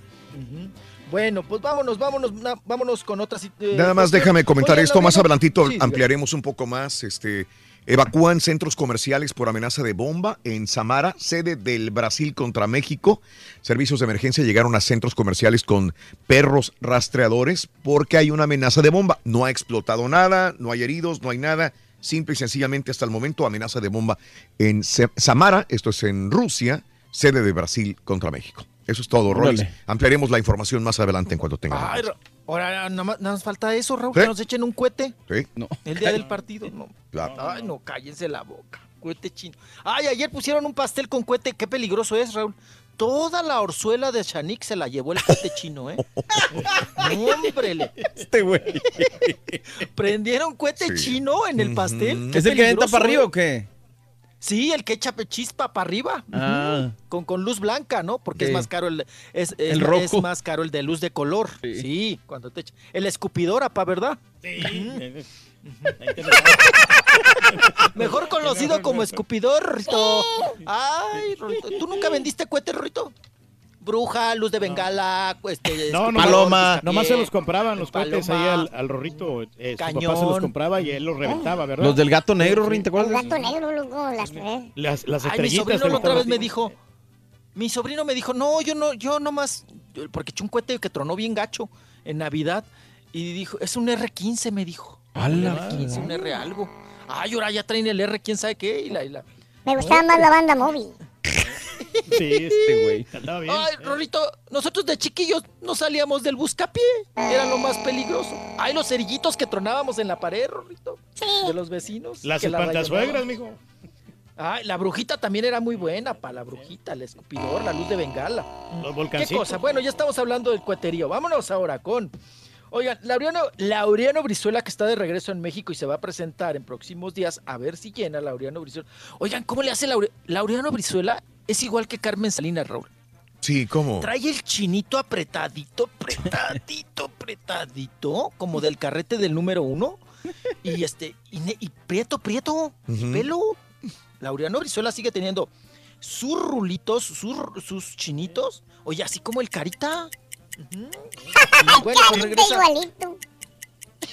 Bueno, pues vámonos, vámonos, vámonos con otras. eh, Nada más déjame comentar Oye, esto, más adelantito Sí, ampliaremos un poco más. Este, evacúan centros comerciales por amenaza de bomba en Samara, sede del Brasil contra México. Servicios de emergencia llegaron a centros comerciales con perros rastreadores porque hay una amenaza de bomba. No ha explotado nada, no hay heridos, no hay nada. Simple y sencillamente hasta el momento amenaza de bomba en Samara, esto es en Rusia, sede de Brasil contra México. Eso es todo, Roy. Órale. Ampliaremos la información más adelante en cuanto tengamos. Ay, ahora nada más, nada más falta eso, Raúl, ¿Sí? que nos echen un cohete Sí, No. el día del partido. No. claro. Ay, no, cállense la boca. Cohete chino. Ay, ayer pusieron un pastel con cohete. Qué peligroso es, Raúl. Toda la orzuela de Chanik se la llevó el cohete chino, ¿eh? <laughs> Hombre, Este güey. <laughs> prendieron cohete Sí. chino en el pastel. Qué ¿Es el que entra peligroso, para arriba ¿eh? o qué? Sí, el que echa chispa para arriba. Ah. Con, con luz blanca, ¿no? Porque Sí. es más caro el es, es- El rojo. es más caro el de luz de color. Sí. Sí, cuando te echa. El escupidor, apa, ¿verdad? Sí. <laughs> Mejor conocido como escupidor, Rito. Ay, Rorrito. ¿Tú nunca vendiste cohetes, Rito? Bruja, luz de bengala, este, No, no, Paloma. Nomás se los compraban los cohetes ahí al, al rorrito. eh, su papá Cañón. se los compraba y él los reventaba, ¿verdad? Los del gato negro, Rin, ¿te El acuerdas? gato negro, loco, las tres. Las, las Ay, mi sobrino la otra vez me dijo, mi sobrino me dijo, no, yo no, yo nomás, porque echó un cohete que tronó bien gacho en Navidad y dijo, es un R15, me dijo. Un ¡Hala! R15, un R algo. Ay, ahora ya traen el R, quién sabe qué, y la, y la- Me gustaba más la banda móvil. <laughs> <laughs> Sí, este güey. Andaba bien. Ay, Rorito, nosotros de chiquillos no salíamos del buscapié, era lo más peligroso. Ay, los cerillitos que tronábamos en la pared, Rorito, de los vecinos. Las que la mijo. Ay, la brujita también era muy buena para la brujita, el escupidor, la luz de bengala. Los ¿Qué volcancitos. cosa? Bueno, ya estamos hablando del cueterío. Vámonos ahora con. Oigan, Laureano, Laureano Brizuela, que está de regreso en México y se va a presentar en próximos días, a ver si llena Laureano Brizuela. Oigan, ¿cómo le hace Laure- Laureano Brizuela? Es igual que Carmen Salinas, Raúl. Sí, ¿cómo? Trae el chinito apretadito, apretadito, <laughs> apretadito, como del carrete del número uno. Y este, y, y prieto, prieto, pelo. Laureano Brizuela sigue teniendo sus rulitos, sus, sus chinitos. Oye, así como el carita. Ujú. <laughs> Y bueno, pues Carita regresa, igualito.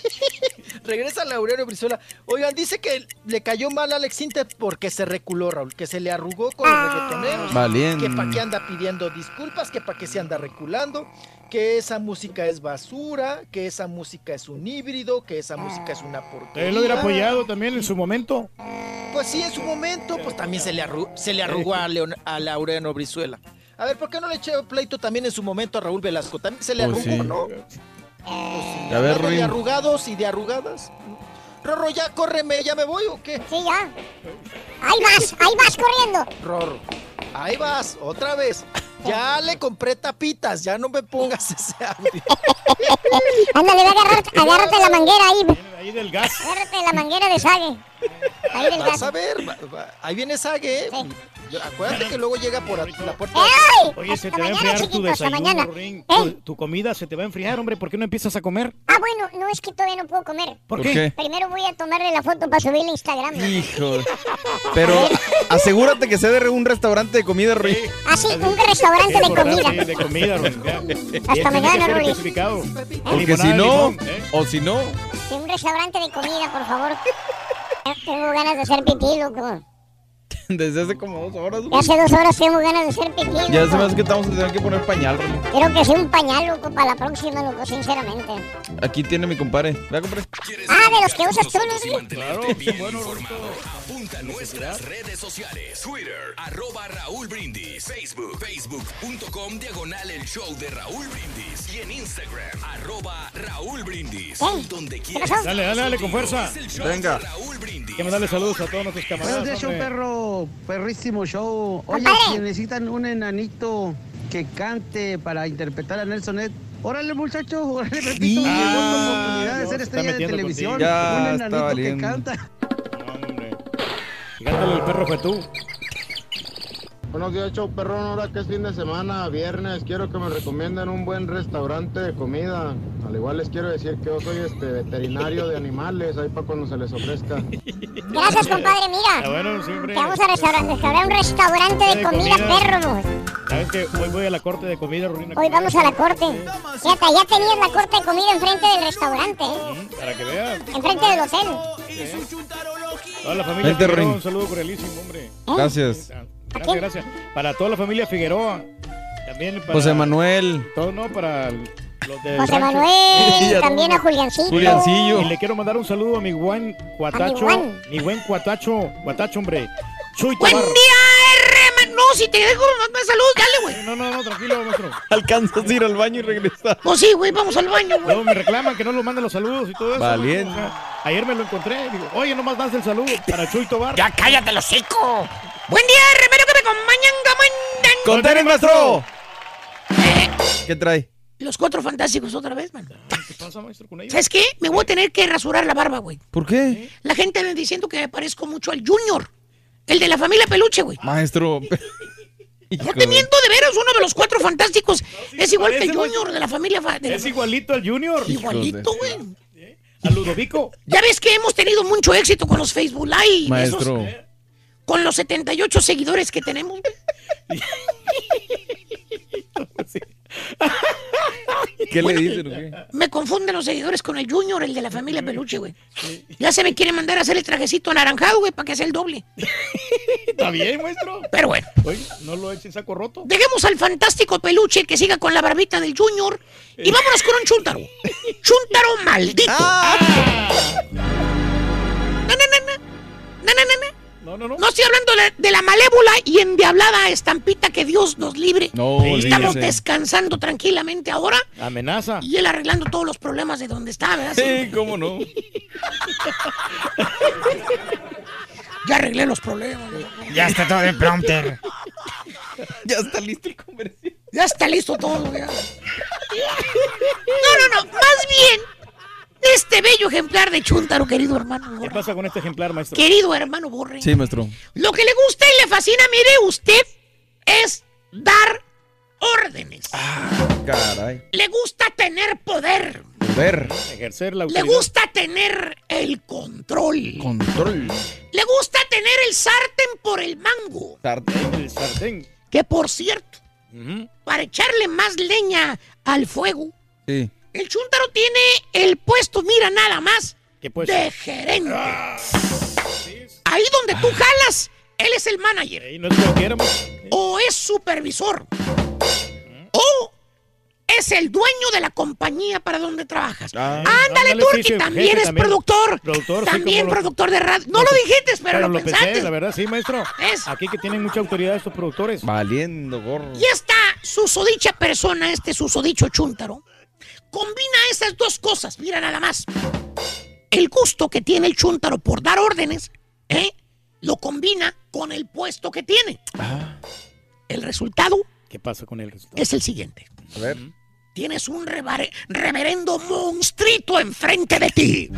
<laughs> regresa Laureano Brizuela. Oigan, dice que le cayó mal a Alex Sinter porque se reculó, Raúl, que se le arrugó con los reggaetoneros. Valiente. Que para qué anda pidiendo disculpas, que para qué se anda reculando, que esa música es basura, que esa música es un híbrido, que esa música es una porquería. Él lo hubiera apoyado también en su momento. Pues sí, en su momento, pues también se le, arru- se le arrugó a, Leon- a Laureano Brizuela. A ver, ¿por qué no le eché pleito también en su momento a Raúl Velasco? También se le Pues arrugó, sí. ¿no? A ver, Hablando de arrugados y de arrugadas. Rorro, ya córreme, ¿ya me voy o qué? Sí, ya. Ahí vas, ahí vas corriendo. Rorro, ahí vas, otra vez. Ya le compré tapitas, ya no me pongas ese audio. Ándale, agárrate, <laughs> agárrate la manguera ahí. Ahí del gas. Agárrate la manguera de sague. Ahí del Vas gas. a ver, va- va- ahí viene Sague, ¿eh? Acuérdate que luego llega por la puerta. ¡Ey! Oye, se te va a mañana, enfriar tu desayuno, mañana. ¿Eh? Tu, tu comida se te va a enfriar, hombre. ¿Por qué no empiezas a comer? Ah, bueno, no es que todavía no puedo comer. ¿Por, ¿Por qué? qué? Primero voy a tomarle la foto para subirla a Instagram. Hijo. Pero asegúrate que sea de un restaurante de comida, Rin. Ah, sí, un restaurante de comida. Sí, de comida, Hasta tiene mañana, especificado. Porque si no, limón, ¿eh? o si no, Sí, un restaurante de comida, por favor. Tengo ganas de hacer pipí, loco. <laughs> desde hace como dos horas. Ya hace dos horas tengo ganas de pipí, loco. Ya se me hace que estamos a tener que poner pañal. Quiero que sea un pañal, loco, para la próxima, loco, sinceramente. Aquí tiene mi compadre. Vea, compadre. Ah, de los que usas tú, güey. Mantenerte bien informado. Apunta a nuestras redes sociales. Twitter, arroba Raúl Brindis. Facebook, facebook.com, diagonal el show de Raúl Brindis. Y en Instagram, arroba Raúl Brindis. Donde ¿Qué quieras. Dale, dale, dale, con fuerza. Venga. Raúl Brindis. Hay que mandarle saludos a todos nuestros camaradas. Buenos días, hombre. Perro. Perrísimo show. Oye, si necesitan un enanito que cante para interpretar a Nelson Ed. Órale, muchachos, órale, Pepito. Sí. Ah, oportunidad de no, ser estrella de televisión. un enanito que canta. Hombre. Y cántale, el perro fue tú. Buenos días, show perrón. Ahora que es fin de semana, viernes, quiero que me recomienden un buen restaurante de comida. Al igual les quiero decir que yo soy este veterinario de animales, ahí para cuando se les ofrezca. Gracias, compadre, Ah, mira. bueno, siempre. Te vamos a restaurar, restaurar un restaurante de De comida, comida. perro, güey. Sabes que hoy voy a la corte de comida, Rurina. Hoy vamos a la corte. Fíjate, ya tenías la corte de comida enfrente del restaurante, ¿eh? Para que vean. Enfrente del hotel. Toda la familia un saludo cordialísimo, hombre. Gracias. Gracias, gracias. Para toda la familia Figueroa. También para... José Manuel. Todo, no, para los de... José Manuel, <laughs> también a Juliancito. Juliancillo. Y le quiero mandar un saludo a mi buen cuatacho. Mi buen cuatacho, cuatacho, hombre. Chuy Buen Tobar. día, R. man. No, si te dejo más salud, dale, güey. No, no, no, tranquilo, maestro. <laughs> Alcanzas a ir al baño y regresar. Pues sí, güey, vamos al baño, güey. Luego me reclaman que no los manden los saludos y todo eso. Valiente. Ayer me lo encontré. Digo, oye, nomás das el saludo para Chuy Tobar. Ya cállate, los hocico. Buen día, R. Espero que me acompañan, gamandan. ¡Con tenis, maestro! ¿Qué trae? Los cuatro fantásticos otra vez, man. ¿Qué pasa, maestro, con ellos? ¿Sabes qué? Me voy a tener que rasurar la barba, güey. ¿Por qué? La gente anda diciendo que me parezco mucho al Junior. El de la familia Peluche, güey. Maestro. <laughs> No te miento, de veras, uno de los cuatro fantásticos. es igual que el güey. Junior de la familia. fa- de la- Es igualito al Junior. Igualito, güey. A Ludovico. Ya ves que hemos tenido mucho éxito con los Facebook Live. Maestro. esos, con los 78 seguidores que tenemos. <laughs> ¿Qué Bueno, le dicen o qué? Me confunden los seguidores con el Junior, el de la familia Peluche, güey. Ya se me quiere mandar a hacer el trajecito anaranjado, güey, para que sea el doble. Está bien, maestro. Pero bueno. Oye, no lo echen saco roto. Dejemos al fantástico peluche que siga con la barbita del Junior y vámonos con un chúntaro. Chúntaro maldito. Na, na, na. No, no, no. No estoy hablando de, de la malévola y endiablada estampita que Dios nos libre. No, Estamos descansando tranquilamente ahora Amenaza. y él arreglando todos los problemas de donde está, ¿verdad? Sí, cómo no. <laughs> Ya arreglé los problemas. Ya está todo en prompter. Ya está listo el comercial. Ya está listo todo, ya. No, no, no. Más bien, este bello ejemplar de Chuntaro, querido hermano ¿Qué Borre. pasa con este ejemplar, maestro? Querido hermano Borre. Sí, maestro. Lo que le gusta y le fascina, mire usted, es dar órdenes. Caray. Le gusta tener poder. Ver. Ejercer la Le autoridad. gusta tener el control. Control. Le gusta tener el sartén por el mango. El sartén. Que por cierto, para echarle más leña al fuego, Sí. El chúntaro tiene el puesto, mira nada más, ¿Qué puesto? de gerente. Ahí donde tú jalas, él es el manager. No es. O es supervisor. O es el dueño de la compañía para donde trabajas. Ah, Ándale, ándale, Turki, sí, también jefe, es también. productor. Productor, también productor de radio. No lo dijiste, pero, lo, lo pensaste. pensé, la verdad, sí, maestro. Es. Aquí que tienen mucha autoridad estos productores. Valiendo gorro. Y esta susodicha persona, este susodicho chúntaro, combina esas dos cosas. Mira nada más. El gusto que tiene el chúntaro por dar órdenes, ¿eh? Lo combina con el puesto que tiene. El resultado ¿Qué pasa con el resultado? es el siguiente. A ver. Tienes un reverendo monstruito enfrente de ti.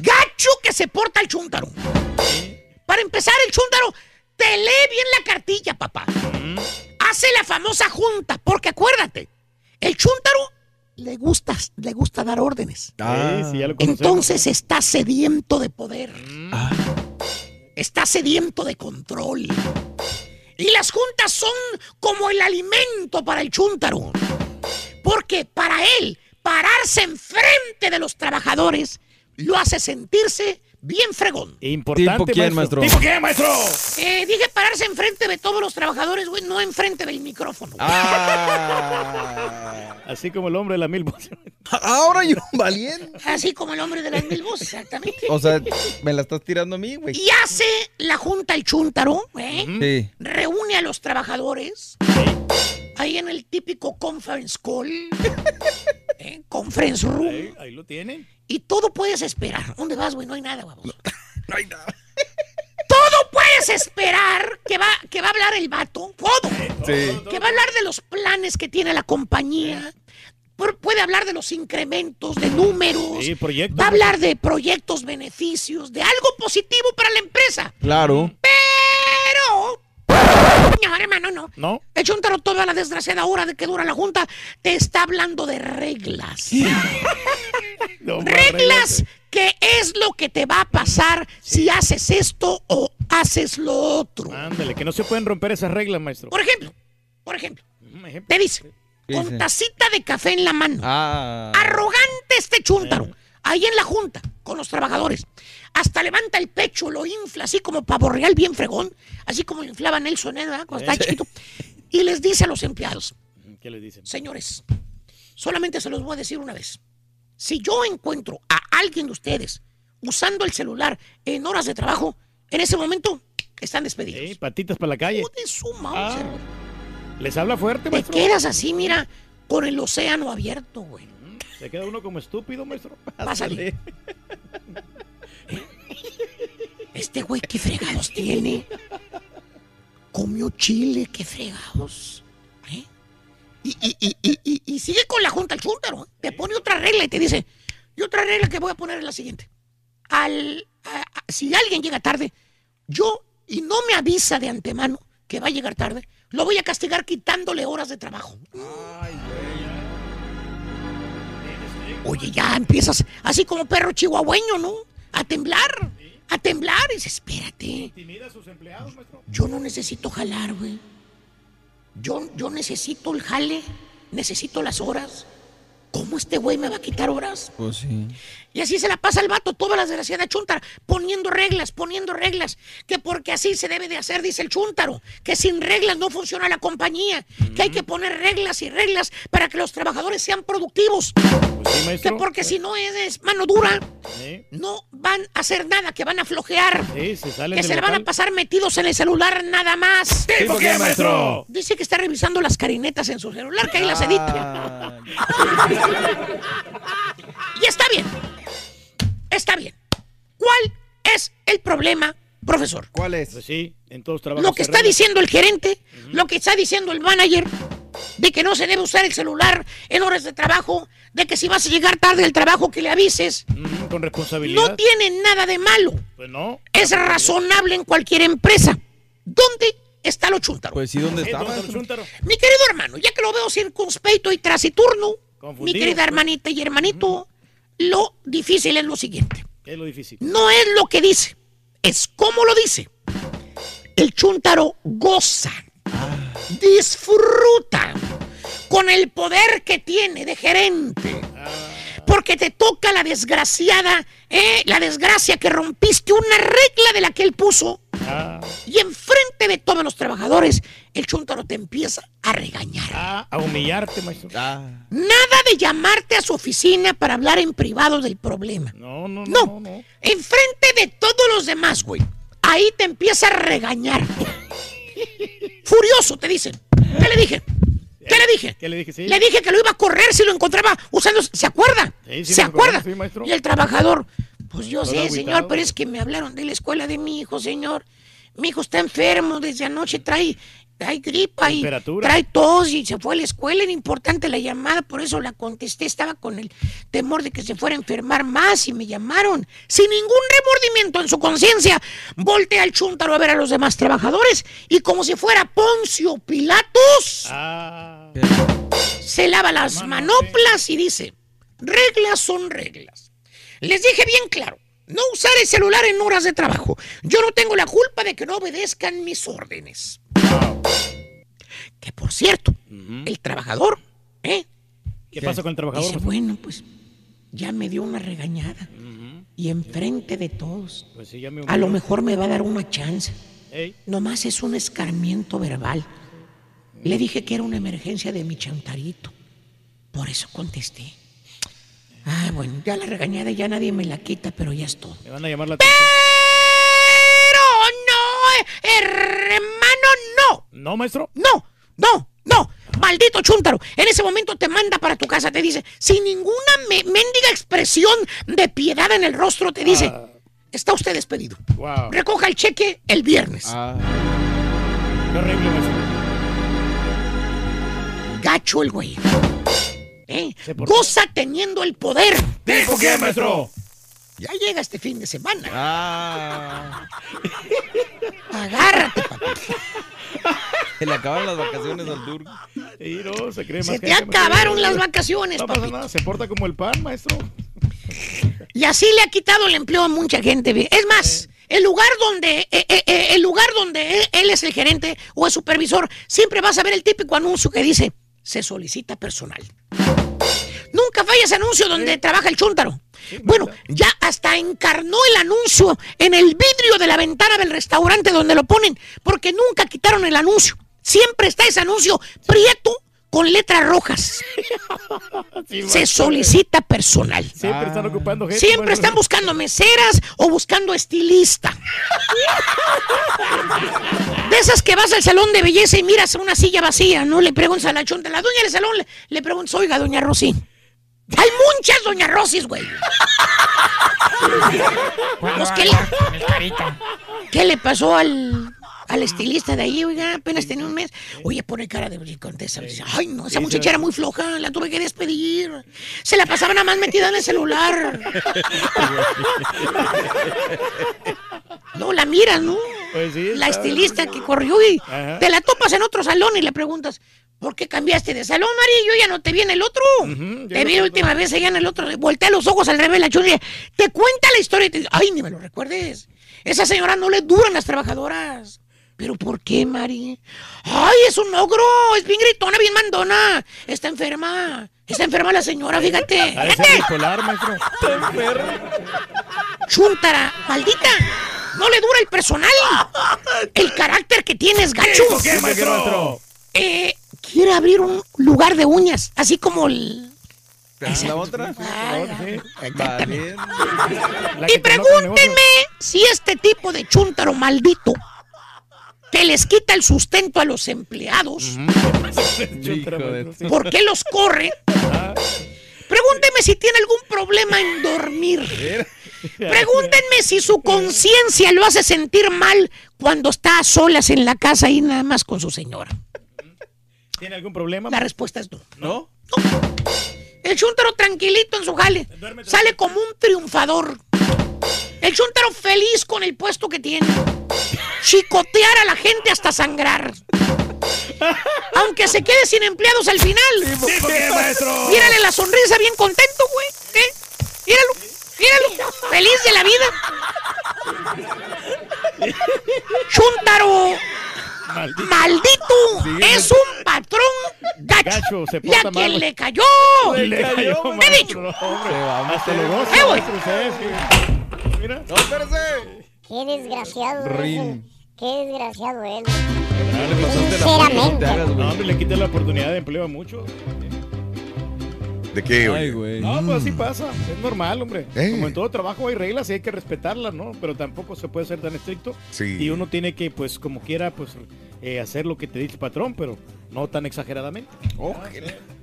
Gacho que se porta el chúntaro. Para empezar, el chúntaro te lee bien la cartilla, papá. Hace la famosa junta, porque acuérdate, el chúntaro le gusta, le gusta dar órdenes. Ah. Sí, sí, ya lo conocemos. Entonces está sediento de poder. Está sediento de control. Y las juntas son como el alimento para el chúntaro. Porque para él, pararse enfrente de los trabajadores lo hace sentirse bien fregón. Importante, ¿Tipo quién, maestro? ¿Tipo quién, maestro? Eh, dije pararse enfrente de todos los trabajadores, güey, no enfrente del micrófono. Ah. <laughs> Así como el hombre de la mil voces. <laughs> Ahora yo, valiente. Así como el hombre de las mil voces, exactamente. O sea, me la estás tirando a mí, güey. Y hace la junta el chúntaro, ¿eh? Sí. reúne a los trabajadores ahí en el típico conference call, <laughs> ¿eh? conference room, Ahí, ahí lo tienen. y todo puedes esperar. ¿Dónde vas, güey? No hay nada, baboso. <laughs> No hay nada. Todo puedes esperar que va, que va a hablar el vato. Todo. Sí. Que va a hablar de los planes que tiene la compañía. Pu- Puede hablar de los incrementos, de números. Sí, proyectos. Va a hablar de proyectos, beneficios, de algo positivo para la empresa. Claro. Pero. No, hermano, no. ¿No? El chuntaro toda la desgraciada hora de que dura la junta te está hablando de reglas. <laughs> No, reglas que es lo que te va a pasar si haces esto o haces lo otro. Ándale, que no se pueden romper esas reglas, maestro. Por ejemplo, por ejemplo, te dice, ¿Qué con dice? tacita de café en la mano. Ah. Arrogante este chúntaro. Ahí en la junta, con los trabajadores. Hasta levanta el pecho, lo infla, así como pavo real bien fregón. Así como lo inflaba Nelson, ¿eh? ¿verdad? Cuando estaba chiquito. Y les dice a los empleados, ¿Qué le dicen? señores, solamente se los voy a decir una vez. Si yo encuentro a alguien de ustedes usando el celular en horas de trabajo, en ese momento están despedidos. Patitas para la calle. De su Mauser. Les habla fuerte, Te maestro. quedas así, mira, con el océano abierto, güey. Se queda uno como estúpido, maestro. Pásale. <laughs> Este güey, qué fregados tiene. Comió chile, qué fregados. ¿Eh? Y, y- y- y- y- y sigue con la junta el chúntaro. ¿eh? Te pone otra regla y te dice, y otra regla que voy a poner es la siguiente. Al, a- a- si alguien llega tarde, yo, y no me avisa de antemano que va a llegar tarde, lo voy a castigar quitándole horas de trabajo. Oye, ya empiezas así como perro chihuahueño, ¿no? A temblar, a temblar. Y espérate, Intimida a sus empleados, maestro. yo no necesito jalar, güey. Yo, yo necesito el jale, necesito las horas. ¿Cómo este güey me va a quitar horas? Pues sí. Y así se la pasa el vato, toda la desgraciada chuntara, poniendo reglas, poniendo reglas, que porque así se debe de hacer, dice el chúntaro, que sin reglas no funciona la compañía, que hay que poner reglas y reglas para que los trabajadores sean productivos. que porque si no es mano dura, Sí. no van a hacer nada, que van a flojear. Sí, se Que se le van a pasar metidos en el celular nada más. ¿Tipo qué, maestro? Dice que está revisando las carinetas en su celular, que ahí las edita. <laughs> <laughs> y está bien. Está bien. ¿Cuál es el problema, profesor? ¿Cuál es? Pues sí, en todos trabajos. Lo que está diciendo el gerente, lo que está diciendo el manager, de que no se debe usar el celular en horas de trabajo, de que si vas a llegar tarde al trabajo que le avises. Mm, con responsabilidad. No tiene nada de malo. Pues no. Es razonable en cualquier empresa. ¿Dónde está lo chúntaro? Pues sí, ¿dónde está? maestro? Chúntaro. Mi querido hermano, ya que lo veo circunspecto y taciturno, mi querida pues. hermanita y hermanito, lo difícil es lo siguiente. ¿Qué es lo difícil? No es lo que dice, es cómo lo dice. El chúntaro goza, disfruta con el poder que tiene de gerente. Porque te toca la desgraciada, eh, la desgracia que rompiste una regla de la que él puso. Ah, Y enfrente de todos los trabajadores, el chúntaro te empieza a regañar. ah, a humillarte, maestro. Ah, Nada de llamarte a su oficina para hablar en privado del problema. No, no, no, No. no. Enfrente de todos los demás, güey. Ahí te empieza a regañar. <laughs> Furioso, te dicen. ¿Qué le dije? ¿Qué le dije? ¿Qué le dije? Sí. Le dije que lo iba a correr si lo encontraba usando. ¿Se acuerda? Sí, sí, ¿Se acuerda? acuerdo, sí, maestro. y el trabajador, pues yo Todo sé, señor, pero es que me hablaron de la escuela de mi hijo, señor. Mi hijo está enfermo desde anoche, trae, trae gripa y trae tos y se fue a la escuela. Era importante la llamada, por eso la contesté. Estaba con el temor de que se fuera a enfermar más y me llamaron. Sin ningún remordimiento en su conciencia, voltea al chúntaro a ver a los demás trabajadores y como si fuera Poncio Pilatos Ah, se lava las Hermano, manoplas y dice, reglas son reglas. Les dije bien claro, no usar el celular en horas de trabajo. Yo no tengo la culpa de que no obedezcan mis órdenes. Que por cierto, el trabajador, ¿eh? ¿Qué pasa con el trabajador? Dice, bueno, pues ya me dio una regañada. Y enfrente de todos, Pues sí, ya me a lo mejor me va a dar una chance. Ey, Nomás es un escarmiento verbal. Le dije que era una emergencia de mi chantarito. Por eso contesté. Ah, bueno, ya la regañada ya nadie me la quita, pero ya es todo. me van a llamar la atención. Pero no, hermano, no. ¿No, maestro? No, no, no. Maldito chúntaro. En ese momento te manda para tu casa, te dice, sin ninguna me- mendiga expresión de piedad en el rostro, te dice, Ah. está usted despedido. Wow. Recoja el cheque el viernes. ah. Qué horrible, maestro. Gacho el güey. ¿Eh? Goza teniendo el poder. ¿Tipo qué, maestro? Ya llega este fin de semana. Ah. Agárrate, papá. Se <laughs> le acabaron las vacaciones al turco. Sí, no, se cree más Se te acabaron las vacaciones, No pasa nada, se porta como el pan, maestro. Y así le ha quitado el empleo a mucha gente. Es más, el lugar donde eh, eh, eh, el lugar donde él, él es el gerente o el supervisor, siempre vas a ver el típico anuncio que dice se solicita personal. Nunca falla ese anuncio donde trabaja el chúntaro. Bueno, ya hasta encarnó el anuncio en el vidrio de la ventana del restaurante donde lo ponen, porque nunca quitaron el anuncio. Siempre está ese anuncio prieto con letras rojas. <laughs> Sí, Se solicita personal. Siempre están ocupando gente. Siempre están buscando meseras o buscando estilista. De esas que vas al salón de belleza y miras una silla vacía, ¿no? Le preguntas a la chonta, la dueña del salón, le, le preguntas, oiga, doña Rosy. Hay muchas doña Rosis, güey. <laughs> Pues, ¿qué, le, qué le pasó al, al estilista de ahí, oiga? Apenas tenía un mes. Oye, pone cara de contesta. Ay, no, esa muchacha era muy floja, la tuve que despedir. Se la pasaba nada más metida en el celular. No, la miras, ¿no? Pues sí, La estilista que corrió y Ajá. te la topas en otro salón y le preguntas, ¿por qué cambiaste de salón, María? Yo ya no te vi en el otro. Te vi la última vez allá en el otro. Voltea los ojos al revés, la chunilla. Te cuenta la historia y te dice, ay, ni me lo recuerdes. Esa señora no le duran las trabajadoras. ¿Pero por qué, Mari? ¡Ay, es un ogro! Es bien gritona, bien mandona. Está enferma. Está enferma la señora, fíjate. Fíjate. bipolar, maestro. Está enfermo. Chuntara, maldita. No le dura el personal. El carácter que tienes, gacho. ¿Por qué, maestro? Eh, quiere abrir un lugar de uñas, así como el... ¿La otra? La Y pregúntenme si este tipo de chuntaro maldito que les quita el sustento a los empleados, ¿por qué los corre? Pregúntenme si tiene algún problema en dormir. Pregúntenme si su conciencia lo hace sentir mal cuando está a solas en la casa y nada más con su señora. ¿Tiene algún problema? La respuesta es no. ¿No? El chúntaro tranquilito en su jale. Sale como un triunfador. El chúntaro feliz con el puesto que tiene. Chicotear a la gente hasta sangrar. Aunque se quede sin empleados al final. ¿por qué, maestro? Mírale la sonrisa bien contento, güey. ¿Eh? Míralo. Míralo. Feliz de la vida. Chúntaro. Maldito. Es un patrón gacho. Gacho, se y a porta quien mal. le cayó. Le cayó, He dicho. Eh, usted, sí. Mira. No. Qué desgraciado. Rin. Qué desgraciado él. Ah, le pasaste la Sinceramente. no güey. Hombre, le quité la oportunidad de empleo a muchos. ¿De qué, oye? No, pues así pasa. Es normal, hombre. Eh. Como en todo trabajo hay reglas y hay que respetarlas, ¿no? Pero tampoco se puede ser tan estricto. Sí. Y uno tiene que, pues, como quiera, pues, eh, hacer lo que te dice el patrón, pero no tan exageradamente.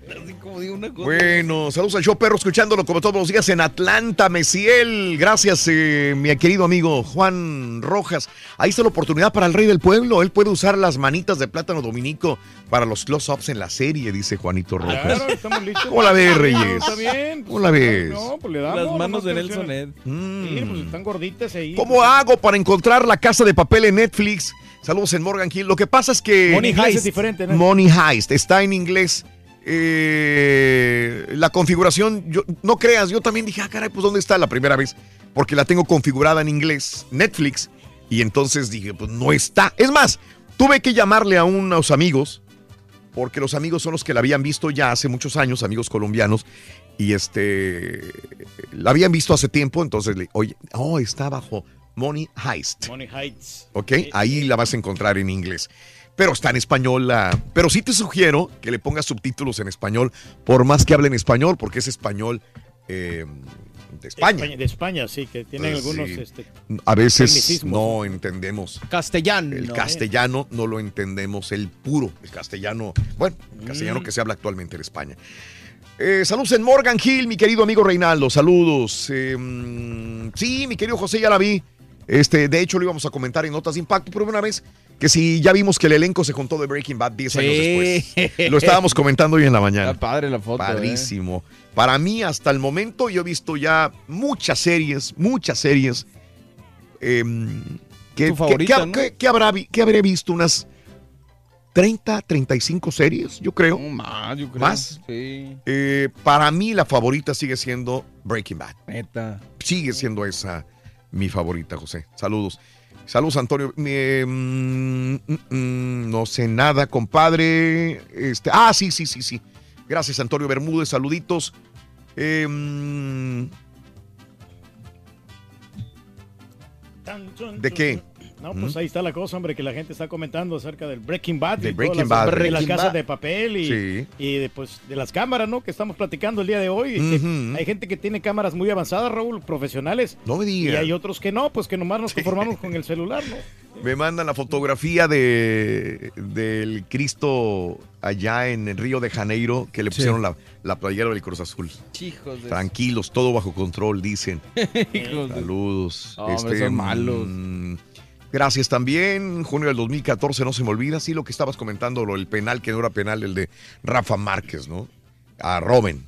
Así como digo una cosa. Bueno, saludos al show perro, escuchándolo como todos los días en Atlanta, Mesiel. Gracias, eh, mi querido amigo Juan Rojas. Ahí está la oportunidad para el rey del pueblo. Él puede usar las manitas de plátano dominico para los close-ups en la serie, dice Juanito Rojas. Claro, estamos listos. ¿Cómo la ves, Reyes? Está bien. ¿Cómo la ves? No, pues le damos. Las manos de Nelson. Ed. Sí, pues están gorditas ahí. ¿Cómo hago para encontrar la casa de papel en Netflix? Saludos en Morgan Hill. Lo que pasa es que. Money Heist es diferente, ¿no? Money Heist está en inglés. Eh, la configuración, yo, no creas, yo también dije, ah, caray, pues ¿dónde está la primera vez? Porque la tengo configurada en inglés, Netflix, y entonces dije, pues no está. Es más, tuve que llamarle a unos amigos, porque los amigos son los que la habían visto ya hace muchos años, amigos colombianos, y este, la habían visto hace tiempo, entonces le, oye, oh, está bajo Money Heist. Money Heights. ¿ok? Ahí la vas a encontrar en inglés. Pero está en español. la- Pero sí te sugiero que le pongas subtítulos en español, por más que hable en español, porque es español eh, de España. De España, sí, que tienen Pues, algunos. sí. Este, A veces no entendemos. Castellano. El castellano no lo entendemos, el puro, el castellano, bueno, el castellano Mm. que se habla actualmente en España. Eh, saludos en Morgan Hill, mi querido amigo Reinaldo, saludos. Eh, mm, sí, mi querido José, ya la vi. Este, de hecho, lo íbamos a comentar en Notas de Impacto, pero una vez que si ya vimos que el elenco se contó de Breaking Bad 10 años después. Lo estábamos comentando hoy en la mañana. Está padre la foto. eh. Padrísimo. Para mí, hasta el momento, yo he visto ya muchas series, muchas series. que, Tu favorita, que- ¿no? que- que habrá, que habré visto unas 30, 35 series, yo creo. más, yo creo. ¿Más? Sí. Eh, para mí, la favorita sigue siendo Breaking Bad. Neta. Sigue siendo esa mi favorita, José. Saludos. Saludos, Antonio. Eh, mm, mm, mm, no sé nada, compadre. Este, ah, sí, sí, sí, sí. Gracias, Antonio Bermúdez. Saluditos. Eh, mm, ¿De qué? No, pues ahí está la cosa, hombre, que la gente está comentando acerca del Breaking Bad. De y todas Breaking las, Bad. De las Breaking casas de papel y, Sí. y de, pues, de las cámaras, ¿no? Que estamos platicando el día de hoy. y Ujú. Hay gente que tiene cámaras muy avanzadas, Raúl, profesionales. No me Y digas. hay otros que no, pues que nomás nos <laughs> conformamos con el celular, ¿no? Me mandan la fotografía de del Cristo allá en Río de Janeiro que le pusieron la, la playera del Cruz Azul. Hijos de- Tranquilos, todo bajo control, dicen. <laughs> Hijos de- Saludos. No, hombre, son malos. mm, Gracias también. Junio del 2014, no se me olvida. Sí, lo que estabas comentando, lo, el penal que no era penal, el de Rafa Márquez, ¿no? A Robin.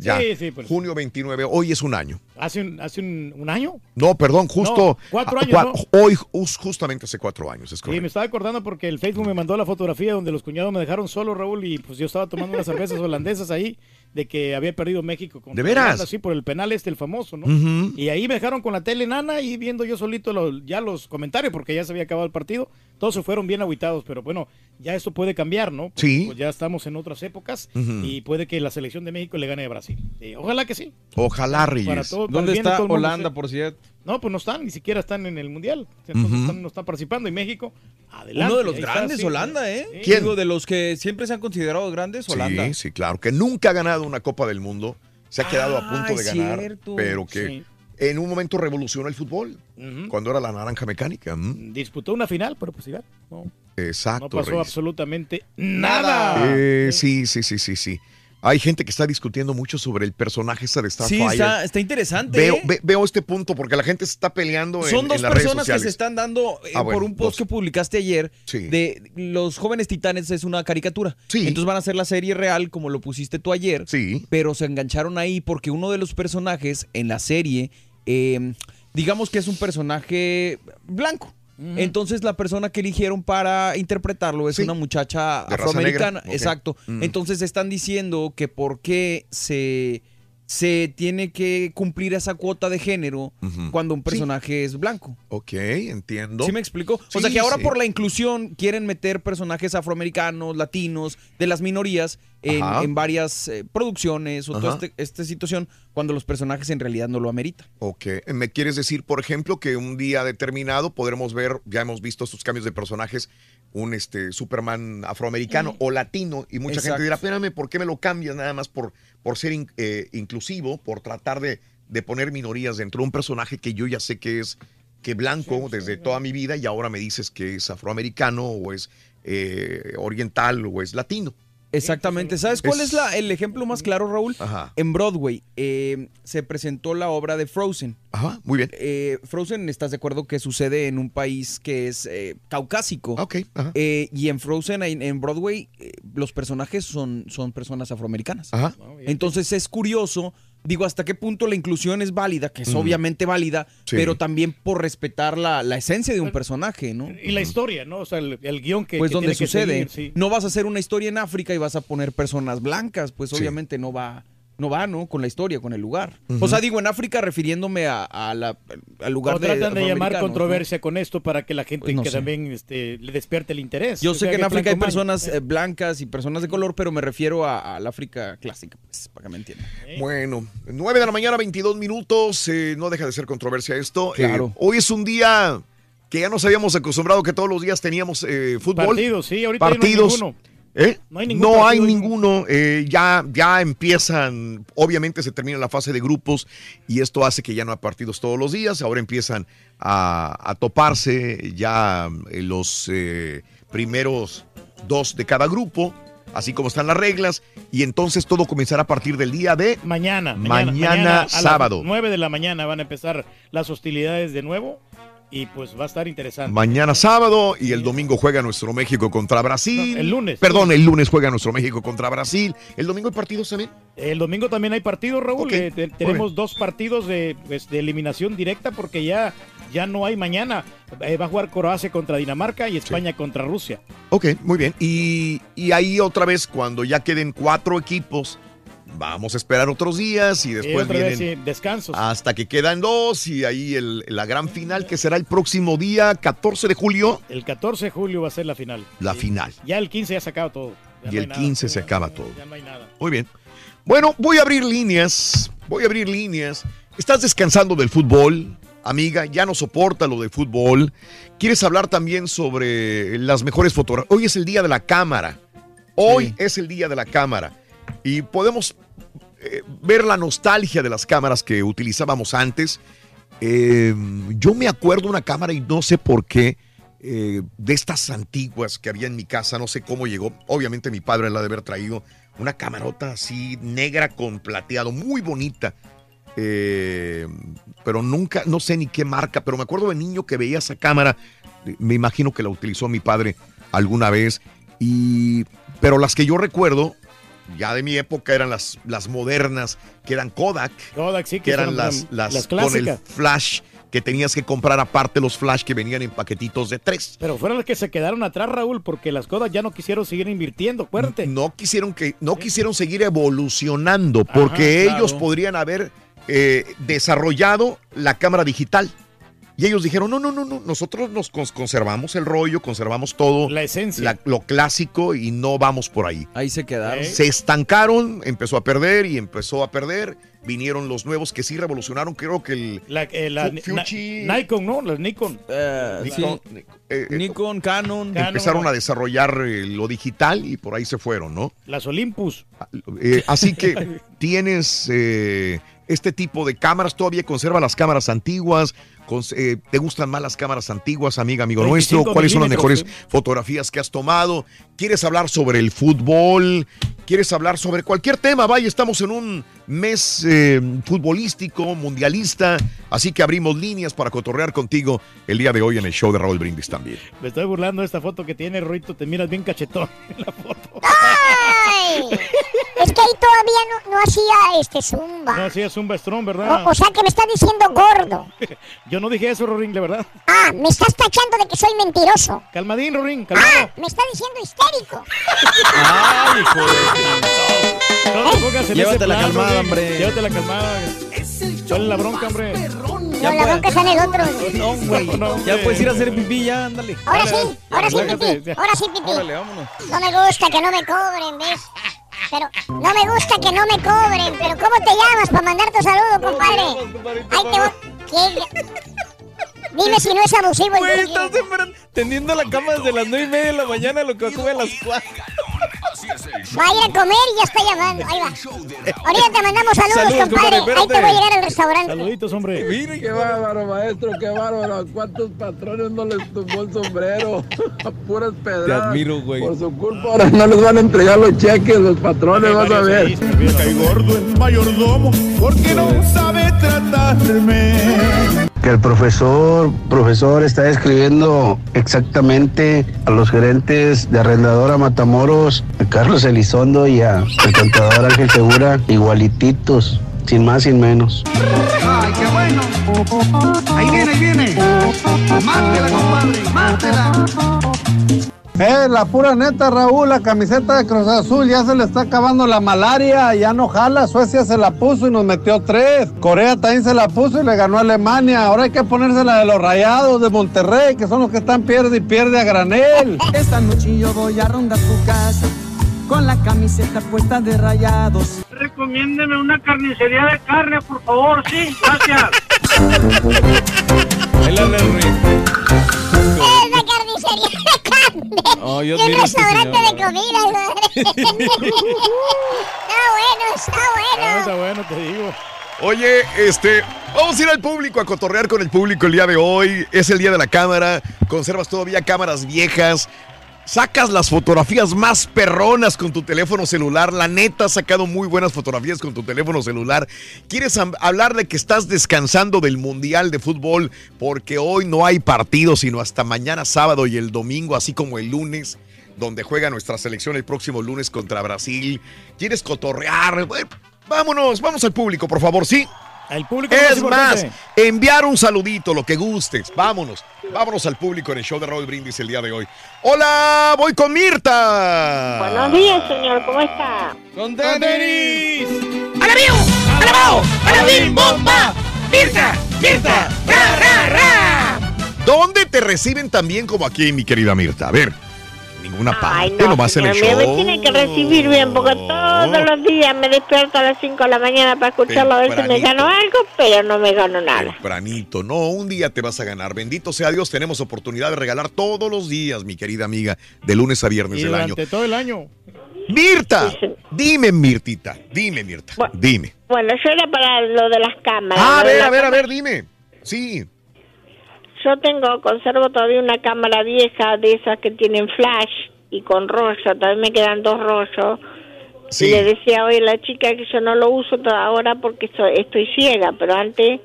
Sí, sí, pues. Junio 29, hoy es un año. Hace un, hace un, un año. No, perdón, justo. No, cuatro años, cua- Hoy, jus- justamente hace cuatro años, es Sí, me estaba acordando porque el Facebook me mandó la fotografía donde los cuñados me dejaron solo, Raúl, y pues yo estaba tomando unas cervezas <laughs> holandesas ahí. De que había perdido México. Con ¿De veras? Sí, por el penal este, el famoso, ¿no? Y ahí me dejaron con la tele nana y viendo yo solito los- ya los comentarios, porque ya se había acabado el partido. Todos se fueron bien aguitados, pero bueno, ya esto puede cambiar, ¿no? Porque, Sí. Pues ya estamos en otras épocas y puede que la selección de México le gane a Brasil. Sí, ojalá que sí. Ojalá, Para Reyes. todo- para ¿Dónde está todo el mundo, Holanda, por cierto? No, pues no están, ni siquiera están en el Mundial. Entonces están- no están participando. Y México, adelante. Uno de los está, grandes. Holanda, ¿eh? Sí. ¿Quién? Digo, de los que siempre se han considerado grandes, Holanda. Sí, sí, claro. Que nunca ha ganado una Copa del Mundo. Se ha quedado a punto Ah, de es ganar. cierto. Pero que Sí. en un momento revolucionó el fútbol. Cuando era la naranja mecánica. Mm, Disputó una final, pero pues igual. No, Exacto, no pasó Reyes. absolutamente nada. Eh, sí, sí, sí, sí, sí. Hay gente que está discutiendo mucho sobre el personaje ese de Sí, Starfire. está, está interesante. Veo, ¿eh? ve- veo este punto porque la gente se está peleando en, Son en dos las redes personas que se están dando eh, Ah, bueno, por un post dos. que publicaste ayer Sí. de los jóvenes titanes es una caricatura. Sí. Entonces van a hacer la serie real como lo pusiste tú ayer. Sí. Pero se engancharon ahí porque uno de los personajes en la serie, eh, digamos que es un personaje blanco. Entonces la persona que eligieron para interpretarlo es Sí. una muchacha De afroamericana. Exacto. Entonces están diciendo que por qué se, se tiene que cumplir esa cuota de género cuando un personaje es blanco. Ok, entiendo. ¿Sí me explico? Sí, o sea que ahora sí. por la inclusión quieren meter personajes afroamericanos, latinos, de las minorías en, varias eh, producciones o toda este- esta situación cuando los personajes en realidad no lo ameritan. Ok, ¿me quieres decir, por ejemplo, que un día determinado podremos ver, ya hemos visto estos cambios de personajes, un este Superman afroamericano o latino, y mucha Exacto. gente dirá, espérame, ¿por qué me lo cambias nada más por, por ser in- eh, inclusivo, por tratar de, de poner minorías dentro de un personaje que yo ya sé que es que blanco desde toda mi vida y ahora me dices que es afroamericano o es eh, oriental o es latino? Exactamente. ¿Sabes cuál es, Es- la- el ejemplo más claro, Raúl? Ajá. En Broadway eh, se presentó la obra de Frozen. Ajá, muy bien. Eh, Frozen, ¿estás de acuerdo que sucede en un país que es eh, caucásico? Ok, ajá. Eh, y en Frozen, en, en Broadway, eh, los personajes son, son personas afroamericanas. Ajá. Entonces es curioso, digo, hasta qué punto la inclusión es válida, que es Mm. obviamente válida, Sí. pero también por respetar la, la esencia de un personaje, ¿no? Y la historia, ¿no? O sea, el, el guion que, Pues que donde tiene que sucede. seguir, sí. No vas a hacer una historia en África y vas a poner personas blancas, pues Sí. obviamente no va, no va, ¿no? Con la historia, con el lugar. O sea, digo en África refiriéndome a, a la- al lugar O tratan de llamar controversia con esto para que la gente Pues no que sé. también este, le despierte el interés. Yo O sé que en África hay personas eh, blancas y personas de color, pero me refiero a- al África clásica, pues, para que me entiendan. Bueno, 9 de la mañana, 22 minutos. eh, no deja de ser controversia esto. Claro. Eh, hoy es un día que ya nos habíamos acostumbrado que todos los días teníamos eh, fútbol. Partidos, sí, ahorita no hay Partidos. ninguno. ¿Eh? No hay ningún No hay ninguno. eh, ya, ya empiezan, obviamente se termina la fase de grupos y esto hace que ya no hay partidos todos los días. Ahora empiezan a, a toparse ya eh, los eh, primeros dos de cada grupo, así como están las reglas. Y entonces todo comenzará a partir del día de Mañana. Mañana, a sábado. las 9 de la mañana van a empezar las hostilidades de nuevo y pues va a estar interesante. Mañana sábado y el domingo juega nuestro México contra Brasil. No, el lunes. Perdón, el lunes juega nuestro México contra Brasil. ¿El domingo hay partidos también? El domingo también hay partidos, Raúl. Eh, te- tenemos dos partidos de, pues, de eliminación directa porque ya, ya no hay mañana. Eh, va a jugar Croacia contra Dinamarca y España contra Rusia. Ok, muy bien. Y, y ahí otra vez, cuando ya queden cuatro equipos, vamos a esperar otros días y Y después vienen sí, descansos. hasta que quedan dos y ahí el- la gran final que será el próximo día 14 de julio, El 14 de julio va a ser la final. la final. Ya el 15 ya se acaba todo. Ya Y no el nada. 15 se acaba todo. Ya no hay nada. Muy bien. Bueno, voy a abrir líneas. Voy a abrir líneas. ¿Estás descansando del fútbol? Amiga, ya no soporta lo del fútbol. ¿Quieres hablar también sobre las mejores fotografías? Hoy es el día de la cámara. Hoy es el día de la cámara. Y podemos eh, ver la nostalgia de las cámaras que utilizábamos antes. Eh, yo me acuerdo una cámara y no sé por qué, eh, de estas antiguas que había en mi casa, no sé cómo llegó. Obviamente mi padre la de haber traído una camarota así negra con plateado, muy bonita. Eh, pero nunca, no sé ni qué marca, pero me acuerdo de niño que veía esa cámara. Me imagino que la utilizó mi padre alguna vez. Y, pero las que yo recuerdo, ya de mi época, eran las, las modernas, que eran Kodak. Kodak, sí, que eran son las, las, las con el flash que tenías que comprar aparte los flash que venían en paquetitos de tres. Pero fueron los que se quedaron atrás, Raúl, porque las cosas ya no quisieron seguir invirtiendo, acuérdate. No quisieron que, no quisieron seguir evolucionando, porque Ajá, ellos podrían haber eh, desarrollado la cámara digital. Y ellos dijeron, no, no, no, no, nosotros nos cons- conservamos el rollo, conservamos todo. La esencia. la- lo clásico y no vamos por ahí. Ahí se quedaron. Se estancaron, empezó a perder y empezó a perder. Vinieron los nuevos que sí revolucionaron, creo que el... La, eh, la- Fu- Fuji- Na- Nikon, ¿no? Las Nikon. Nikon, eh, eh, Nikon, Canon. empezaron a desarrollar eh, lo digital y por ahí se fueron, ¿no? Las Olympus. Eh, así que tienes eh, este tipo de cámaras, todavía conserva las cámaras antiguas. Eh, ¿Te gustan más las cámaras antiguas, amiga, amigo 35 nuestro? ¿Cuáles son las mejores fotografías que has tomado? ¿Quieres hablar sobre el fútbol? ¿Quieres hablar sobre cualquier tema? Vaya, estamos en un mes eh, futbolístico, mundialista, así que abrimos líneas para cotorrear contigo el día de hoy en el show de Raúl Brindis también. Me estoy burlando de esta foto que tiene, Ruito. Te miras bien cachetón en la foto. Es que ahí todavía no, no hacía este zumba. No, es un Strong, ¿verdad? O, o sea que me estás diciendo gordo. <laughs> Yo no dije eso, Rorín, de verdad. Ah, me estás tachando de que soy mentiroso. Calmadín, Rorín, calmado. Ah, me estás diciendo histérico. Ay, hijo de... No te pongas en ese Llévatela plan, calmada, Rorín. hombre. Llévatela calmada. ¿Cuál es la bronca, hombre? No, la bronca está en el otro. No, güey. No, ya puedes ir a hacer pipí, ya, ándale. Ahora sí, ahora sí, pipí. ya. Ahora sí, pipí. Órale, vámonos. No me gusta que no me cobren, ¿ves? Pero no me gusta que no me cobren. Pero ¿cómo te llamas para mandar tu saludo, compadre? Ahí te voy. ¿Qué? Dime si no es abusivo el Güey, estás temprano, tendiendo la cama desde las nueve y media de la mañana, lo que sube a las cuatro. Va a ir a comer y ya está llamando. Ahí va. Ahorita te mandamos saludos, Saludos, compadre. compadre, Ahí te voy a llegar al restaurante. Saluditos, hombre. Mire Qué bárbaro, maestro, qué bárbaro. ¿A cuántos patrones no les tumbó el sombrero? A <laughs> puras pedradas. Te admiro, güey. Por su culpa ahora no les van a entregar los cheques, los patrones, vas a ver. Gordo el mayordomo porque no sabe tratarme. Que el profesor, profesor está describiendo exactamente a los gerentes de arrendadora Matamoros, a Carlos Elizondo y a el contador Ángel Segura, igualititos, sin más, sin menos. ¡Ay, qué bueno! Ahí viene, ahí viene. Mátela, compadre, mátela. Eh, la pura neta, Raúl, la camiseta de Cruz Azul ya se le está acabando la malaria, ya no jala, Suecia se la puso y nos metió tres, Corea también se la puso y le ganó a Alemania, ahora hay que ponerse la de los rayados de Monterrey, que son los que están pierde y pierde a granel. Esta noche yo voy a rondar tu casa con la camiseta puesta de rayados. Recomiéndeme una carnicería de carne, por favor, sí, gracias. <laughs> Bailale, Ruin. Es la carnicería de carne. Oh, yo y el este restaurante señor. de comida. madre. <laughs> está bueno, está Ah, bueno. está bueno, te digo. Oye, este, vamos a ir al público a cotorrear con el público el día de hoy. Es el día de la cámara. Conservas todavía cámaras viejas. Sacas las fotografías más perronas con tu teléfono celular. La neta, has sacado muy buenas fotografías con tu teléfono celular. ¿Quieres hablar de que estás descansando del Mundial de Fútbol? Porque hoy no hay partido, sino hasta mañana sábado y el domingo, así como el lunes, donde juega nuestra selección el próximo lunes contra Brasil. ¿Quieres cotorrear? Vámonos, vamos al público, por favor, ¿sí? El público es más enviar un saludito, lo que gustes. Vámonos, vámonos al público en el show de Raúl Brindis el día de hoy. Hola, voy con Mirta. Buenos días, señor, ¿cómo está? ¡Con Denis! ¡Alabío! ¡Alabao! ¡Alabim, bomba! ¡Mirta! ¡Mirta! ¡Ra, ra, ra! ¿Dónde te reciben tan bien como aquí, mi querida Mirta? A ver, ninguna Ay, parte, no, nomás en el show. me tiene que recibir bien porque todos los días me despierto a las 5 de la mañana para escucharlo a ver si me gano algo, pero no me gano nada. Tempranito, no, un día te vas a ganar. Bendito sea Dios, tenemos oportunidad de regalar todos los días, mi querida amiga, de lunes a viernes Y del año. todo el año. Mirta, dime, Mirtita, dime, Mirta, dime. Bueno, eso era para lo de las cámaras. Ah, a ver, a ver, a ver, dime. Sí. Yo tengo, conservo todavía una cámara vieja de esas que tienen flash y con rollo, todavía me quedan dos rollos. Sí. Y le decía hoy a la chica que yo no lo uso ahora porque estoy, estoy ciega, pero antes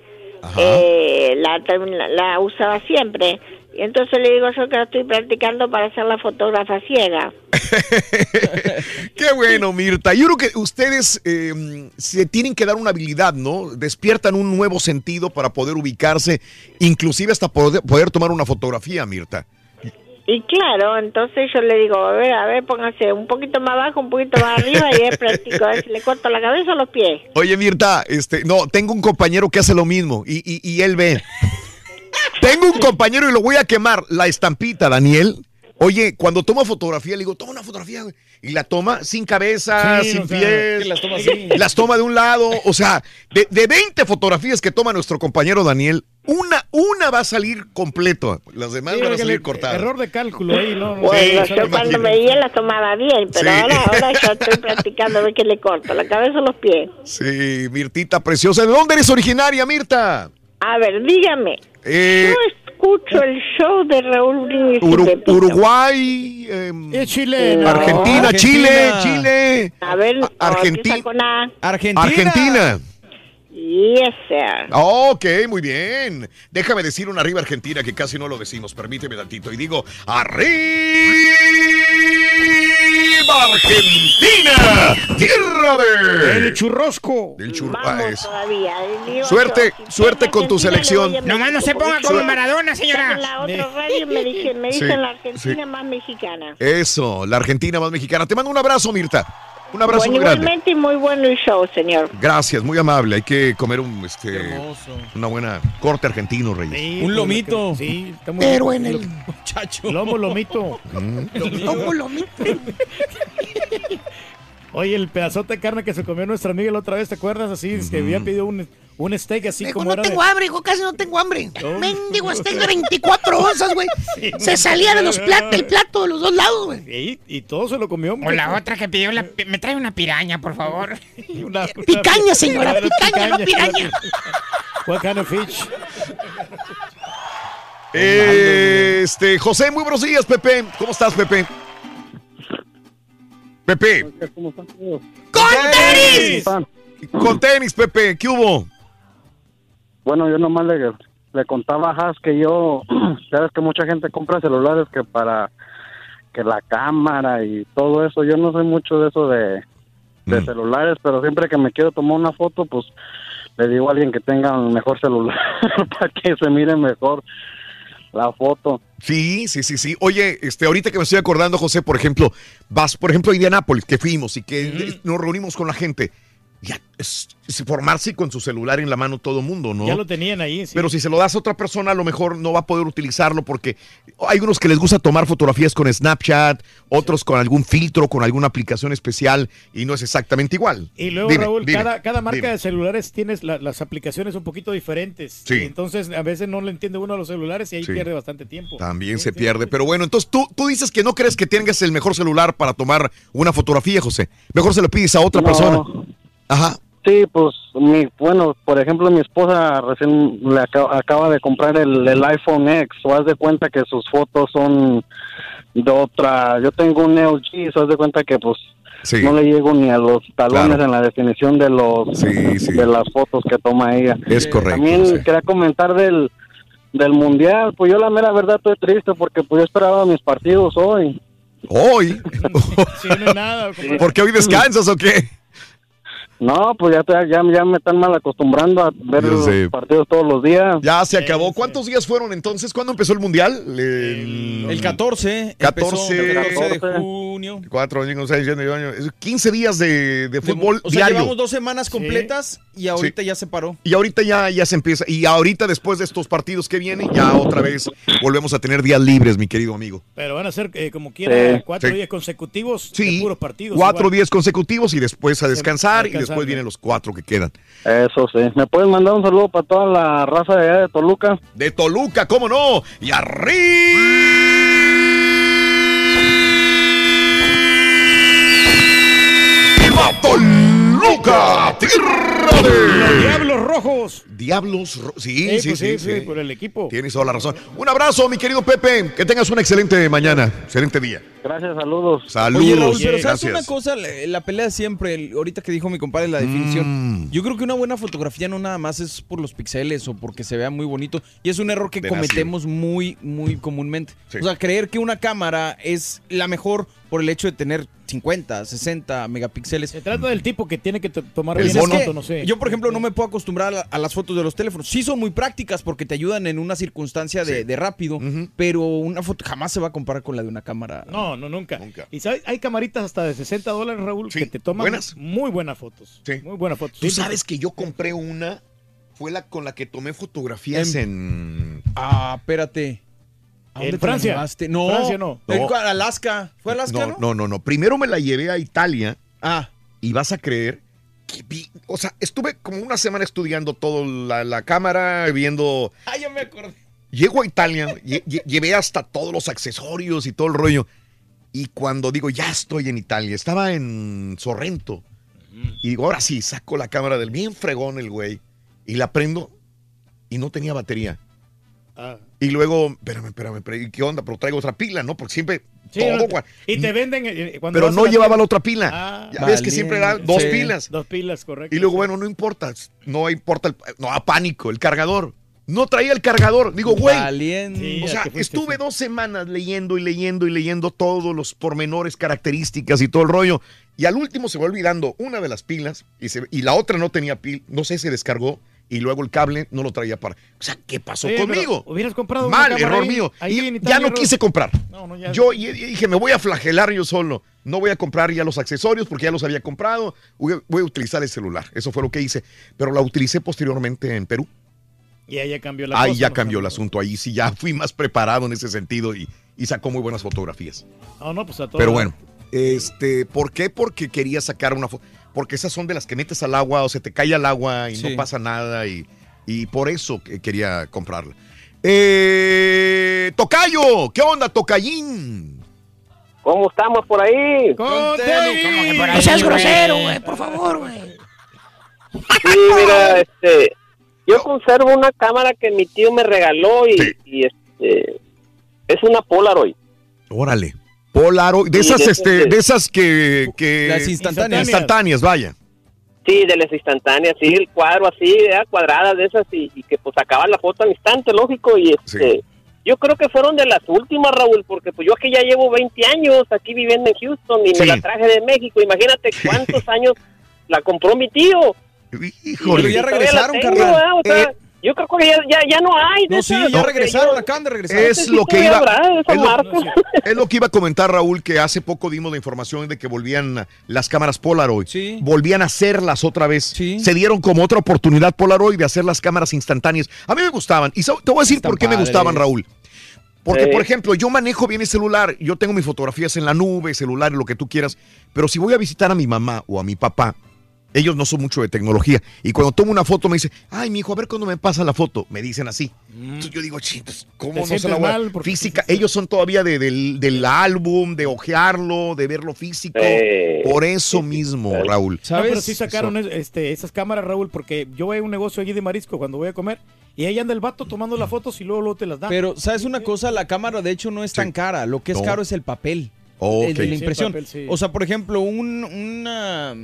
eh, la, la, la usaba siempre. Y entonces le digo yo que la estoy practicando para ser la fotógrafa ciega. <laughs> Qué bueno, Mirta. Yo creo que ustedes eh, se tienen que dar una habilidad, ¿no? Despiertan un nuevo sentido para poder ubicarse, inclusive hasta poder, poder tomar una fotografía, Mirta. Y claro, entonces yo le digo, a ver, a ver, póngase un poquito más abajo, un poquito más arriba y es práctico. A ver si le corto la cabeza o los pies. Oye, Mirta, este, no, tengo un compañero que hace lo mismo y, y- y él ve. <laughs> tengo un compañero y lo voy a quemar. La estampita, Daniel. Oye, cuando toma fotografía, le digo, toma una fotografía, güey. Y la toma sin cabeza, Sí, sin sea, pies. las toma así. Las toma de un lado. O sea, de, de 20 fotografías que toma nuestro compañero Daniel, una, una va a salir completo. Las demás Sí, van a salir cortadas. Error de cálculo ahí, ¿no? no Bueno, sé, yo cuando veía la tomaba bien, pero Sí. ahora, ahora ya <laughs> estoy practicando a ver que le corto la cabeza o los pies. Sí, Mirtita preciosa. ¿De dónde eres originaria, Mirta? A ver, dígame. Eh, escucho el show de Raúl Brindis. Uru-. Uruguay, em, Chile, No. Argentina, Argentina. Chile, Chile, A ver, no, Argentina. Argentina. Yes, sir. Ok, muy bien. Déjame decir una arriba Argentina que casi no lo decimos. Permíteme tantito. Y digo, ¡Arriba Argentina! ¡Tierra de... El churrosco. Del churro. Vamos ah, Suerte, suerte con tu selección. Nomás no se ponga como Maradona, señora. En la otra radio me dicen, me dicen Sí, la Argentina sí. más mexicana. Eso, la Argentina más mexicana. Te mando un abrazo, Mirta. Un abrazo Bueno, muy grande. igualmente y muy bueno el show, señor. Gracias, muy amable. Hay que comer un, este, una buena corte argentino, Reyes. Sí, Un lomito. Sí, está muy Pero rico. en el <laughs> Muchacho. Lomo, lomito. Mm. tomo lo mismo. Oye, el pedazote de carne que se comió nuestra amiga la otra vez, ¿te acuerdas? Así, es que había pedido un, un steak así Dijo, como no era tengo de... hambre, hijo, casi no tengo hambre. <laughs> Mendigo steak de 24 onzas, güey. Se salía de los plat del plato de los dos lados, güey. Y, y todo se lo comió. O la otra que pidió, la, me trae una piraña, por favor. <laughs> <laughs> Una- Picaña, señora, picaña, no piraña. What kind of fish? Este, José, muy buenos días, Pepe. ¿Cómo estás, Pepe? Pepe. ¡Con tenis! Con tenis, Pepe. ¿Qué hubo? Bueno, yo nomás le, le contaba a Has que yo, <clears throat> sabes que mucha gente compra celulares que para que la cámara y todo eso, yo no soy mucho de eso de, de celulares, pero siempre que me quiero tomar una foto, pues le digo a alguien que tenga un mejor celular <laughs> para que se mire mejor la foto. Sí, sí, sí, sí. Oye, este, ahorita que me estoy acordando, José, por ejemplo, vas, por ejemplo, a Indianápolis, que fuimos y que nos reunimos con la gente. Ya, es, es formarse con su celular en la mano todo mundo, ¿no? Ya lo tenían ahí, sí. Pero si se lo das a otra persona, a lo mejor no va a poder utilizarlo porque hay unos que les gusta tomar fotografías con Snapchat, otros con algún filtro, con alguna aplicación especial y no es exactamente igual. Y luego, Dime, Raúl, dime, cada, cada marca dime. de celulares tienes la- las aplicaciones un poquito diferentes. Sí. Y Entonces, a veces no le entiende uno a los celulares y ahí Sí. pierde bastante tiempo. También se pierde. Pero bueno, entonces tú, tú dices que no crees que tengas el mejor celular para tomar una fotografía, José. Mejor se lo pides a otra No. persona. Ajá. Sí, pues, mi, bueno, por ejemplo, mi esposa recién le acaba, acaba de comprar el, el iPhone X, o haz de cuenta que sus fotos son de otra, yo tengo un LG, so haz de cuenta que pues Sí. no le llego ni a los talones Claro. en la definición de los de las fotos que toma ella. Es correcto, También quería comentar del del mundial, pues yo la mera verdad estoy triste porque pues yo esperaba mis partidos hoy. Hoy. <laughs> Sí, no nada. ¿Por qué hoy descansas o qué? No, pues ya, te- ya, ya me están mal acostumbrando a ver los partidos todos los días. Ya se acabó. ¿Cuántos días fueron entonces? ¿Cuándo empezó el mundial? El, El 14. 14, empezó, 14 de junio. 4, 5, 6, 7, 8, 15 días de, de fútbol O sea, diario. llevamos dos semanas completas y ahorita ya se paró. Y ahorita ya, ya se empieza. Y ahorita, después de estos partidos que vienen, ya otra vez volvemos a tener días libres, mi querido amigo. Pero van a ser, eh, como quiera, Sí. cuatro Sí. días consecutivos Sí, de puros partidos. Cuatro igual. días consecutivos y después a descansar. y descansar, después vienen los cuatro que quedan. Eso sí. ¿Me puedes mandar un saludo para toda la raza de allá de Toluca? De Toluca, ¿cómo no? Y arriba Toluca, tierra brother. Los Diablos Rojos. Diablos Rojos. Sí, Eh, sí, pues sí, sí, sí, por el equipo. Tienes toda la razón. Un abrazo, mi querido Pepe. Que tengas una excelente mañana, excelente día. Gracias, saludos. Saludos. Oye, Raúl, pero ¿sabes Gracias. una cosa? La, la pelea siempre, el- ahorita que dijo mi compadre la definición, Mm. yo creo que una buena fotografía no nada más es por los píxeles o porque se vea muy bonito, y es un error que De cometemos muy, muy comúnmente. Sí. O sea, creer que una cámara es la mejor por el hecho de tener 50, 60 megapíxeles. Se trata del tipo que tiene que to- tomar Pues bien el foto, no sé. Yo, por ejemplo, no me puedo acostumbrar a, a las fotos de los teléfonos. Sí son muy prácticas porque te ayudan en una circunstancia de, de rápido, pero una foto jamás se va a comparar con la de una cámara. No, no, nunca. Y sabes, hay camaritas hasta de 60 dólares, Raúl, que te toman buenas. muy buenas fotos. Muy buenas fotos. Tú Sí, sabes que yo compré una, fue la con la que tomé fotografías en... Ah, espérate. ¿A ¿En dónde te la Francia? llevaste? No, Francia no. No. Alaska. ¿Fue Alaska, no? no, no, no, no. Primero me la llevé a Italia. Ah. Y vas a creer que vi, o sea, estuve como una semana estudiando todo la, la cámara, viendo... Ah, ya me acordé. Llego a Italia, lle- lle- llevé hasta todos los accesorios y todo el rollo. Y cuando digo, ya estoy en Italia, estaba en Sorrento. Y digo, ahora sí, saco la cámara del bien fregón el güey. Y la prendo y no tenía batería. Ah. Y luego, espérame, espérame, espérame, ¿qué onda? Pero traigo otra pila, ¿no? Porque siempre Sí, todo, no, y te venden eh, cuando Pero no la llevaba la otra pila. Ah. ya ves que siempre era dos Sí. pilas. Dos pilas, correcto. Y luego, bueno, no importa, no importa, el, no, a pánico, el cargador. No traía el cargador. Digo, güey. Sí, O sea, estuve dos semanas leyendo y leyendo y leyendo todos los pormenores, características y todo el rollo. Y al último se va olvidando una de las pilas y, se- y la otra no tenía pil, no sé, se descargó y luego el cable no lo traía para. O sea, ¿qué pasó conmigo? Hubieras comprado Mal, error ahí, mío. ahí Y ya no quise comprar. No, no, ya- Yo dije, me voy a flagelar yo solo. No voy a comprar ya los accesorios porque ya los había comprado. Voy a, utilizar el celular. Eso fue lo que hice. Pero la utilicé posteriormente en Perú. Y ahí ya cambió la Ahí cosa. ya ¿no? cambió el asunto. Ahí sí ya fui más preparado en ese sentido y, y sacó muy buenas fotografías. No, pues a todo. Pero bueno, este, ¿por qué? Porque quería sacar una foto. Porque esas son de las que metes al agua o se te cae al agua y Sí. no pasa nada y, y por eso que quería comprarla. Eh, Tocayo, ¿qué onda, Tocayín? ¿Cómo estamos por ahí? ¡Con que por ahí, No seas grosero, güey, por favor, güey. Sí, mira, este, yo conservo una cámara que mi tío me regaló y, y, este, es una Polaroid. Órale. Polaroid, de Sí, esas, de este, de- de esas que, que Las instantáneas. instantáneas, vaya. Sí, de las instantáneas, sí, el cuadro así, era cuadradas de esas y, y que pues sacaba la foto al instante, lógico, y este, yo creo que fueron de las últimas, Raúl, porque pues yo aquí ya llevo 20 años aquí viviendo en Houston y Sí. me la traje de México, imagínate cuántos años la compró mi tío. Híjole. Pero ya regresaron, tengo, carnal. ¿verdad? O sea, Eh, yo creo que ya, ya, ya no hay. No, sí, ya regresaron, yo- acaban de regresar. Es sí lo que iba es lo, marca. es lo que iba a comentar Raúl que hace poco dimos la información de que volvían las cámaras Polaroid. Volvían a hacerlas otra vez. Se dieron como otra oportunidad Polaroid de hacer las cámaras instantáneas. A mí me gustaban y te voy a decir Están por qué me gustaban Raúl. Porque, Sí. por ejemplo, yo manejo bien el celular, yo tengo mis fotografías en la nube, celular, lo que tú quieras, pero si voy a visitar a mi mamá o a mi papá, ellos no son mucho de tecnología. Y cuando tomo una foto me dicen, ay, mi hijo, a ver cuándo me pasa la foto. Me dicen así. Entonces yo digo, chitos, ¿cómo no se la voy a- Física, ellos son todavía de- del, del álbum, de ojearlo, de verlo físico. Por eso mismo, Raúl. No, pero sí sacaron es- este, esas cámaras, Raúl, porque yo voy a un negocio allí de marisco cuando voy a comer y ahí anda el vato tomando las fotos y luego, luego te las dan. Pero, ¿sabes una cosa? La cámara, de hecho, no es tan cara. Lo que es No. caro es el papel. Oh, el ok. de Sí, la el impresión. papel, sí. O sea, por ejemplo, un, una-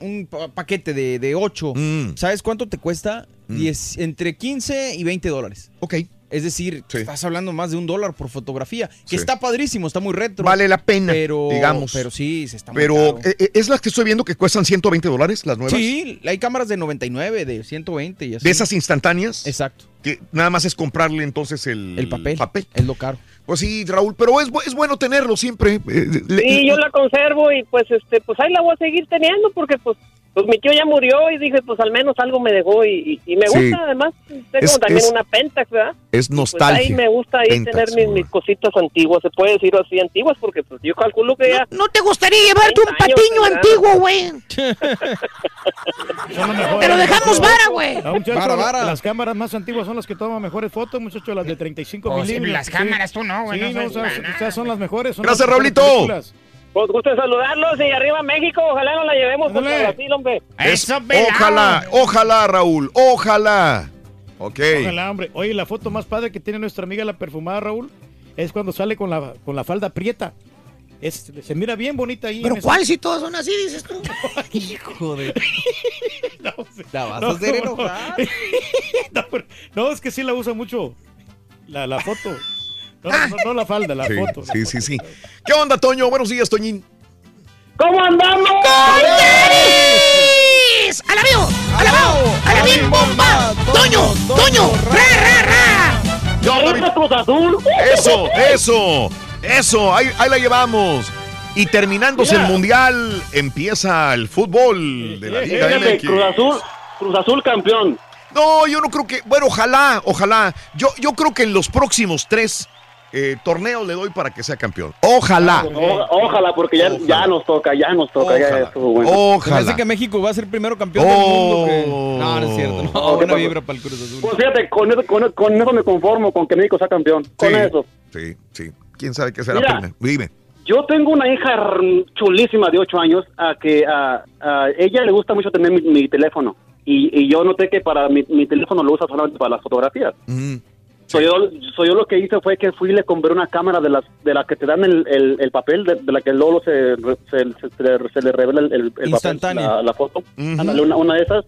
un pa- paquete de, de 8. Mm. ¿Sabes cuánto te cuesta? Diez- entre 15 y 20 dólares. Ok. Es decir, estás hablando más de un dólar por fotografía. Que Sí. está padrísimo, está muy retro. Vale la pena, pero, digamos. Pero sí, se está muy Pero caro. eh, eh, es las que estoy viendo que cuestan 120 dólares, las nuevas. Sí, hay cámaras de 99, de 120 y así. De esas instantáneas. Exacto. Que nada más es comprarle entonces el, El papel. Es lo caro. Pues sí, Raúl, pero es, es bueno tenerlo siempre. eh, le- Sí, yo la conservo y pues este pues ahí la voy a seguir teniendo porque pues pues mi tío ya murió y dije pues al menos algo me dejó y, y- y me Sí. gusta además tengo Es- también es- una Pentax, ¿verdad? Es Pues nostalgia. ahí me gusta ahí Pentax, tener mis, mis cositas antiguas, se puede decir así antiguas porque pues yo calculo que ya ¿No te gustaría llevarte un 30 años, patiño antiguo, güey? <laughs> Lo dejamos vara, güey. Vara, vara. Las cámaras más antiguas son las que toman mejores fotos, muchachos, las de 35 Oh, sí, milímetros. las cámaras tú no, güey, Sí, no no, sabes o sea, para o sea, son las mejores. son Gracias, las mejores Raulito. películas. Pues gusto saludarlos y arriba México, ojalá nos la llevemos contra. Brasil, hombre. Es- ojalá, ojalá, Raúl, ojalá. Ok. Ojalá, hombre. Oye, la foto más padre que tiene nuestra amiga la perfumada, Raúl, es cuando sale con la, con la falda prieta. Es, se mira bien bonita ahí. ¿Pero en esa- cuál si todos son así, dices tú? <laughs> Hijo de... <laughs> La vas No, a hacer no, enojar. <laughs> no, pero- no, es que sí la usa mucho. La, la foto. No, Ah. no, no la falda, la Sí, foto. sí, sí, sí. ¿Qué onda, Toño? Buenos días, Toñín. ¿Cómo andamos? ¡Tenis! ¡Alabío! ¡Alabao! ¡Alabín bomba! ¡Toño! ¡Toño! ¡Ra, ra, ra! Cruz Azul. Eso, eso, eso, ahí, ahí la llevamos. Y terminándose Mira. el mundial, empieza el fútbol de la Liga Fíjate, MX. Cruz Azul, Cruz Azul campeón. No, yo no creo que. Bueno, ojalá, ojalá. Yo, yo creo que en los próximos tres eh, torneos le doy para que sea campeón. Ojalá. O- ojalá, porque ya, ya nos toca, ya nos toca, ya estuvo bueno. Ojalá. hace que México va a ser primero campeón del mundo. que- No, no es cierto. No, Oh, ¿qué buena pasó? vibra para el Cruz Azul. Pues fíjate, con eso, con, con eso me conformo, con que México sea campeón. Con eso. Sí, sí. ¿Quién sabe qué será Mira. primero? Dime. Yo tengo una hija chulísima de 8 años a que a, a ella le gusta mucho tener mi, mi teléfono. Y, y yo noté que para mi, mi teléfono lo usa solamente para las fotografías. So, yo, so, yo lo que hice fue que fui y le compré una cámara de las de la que te dan el, el, el papel, de, de la que luego se, se, se- se le, revela el, el- el papel, la, la foto. Ándale, una, una de esas.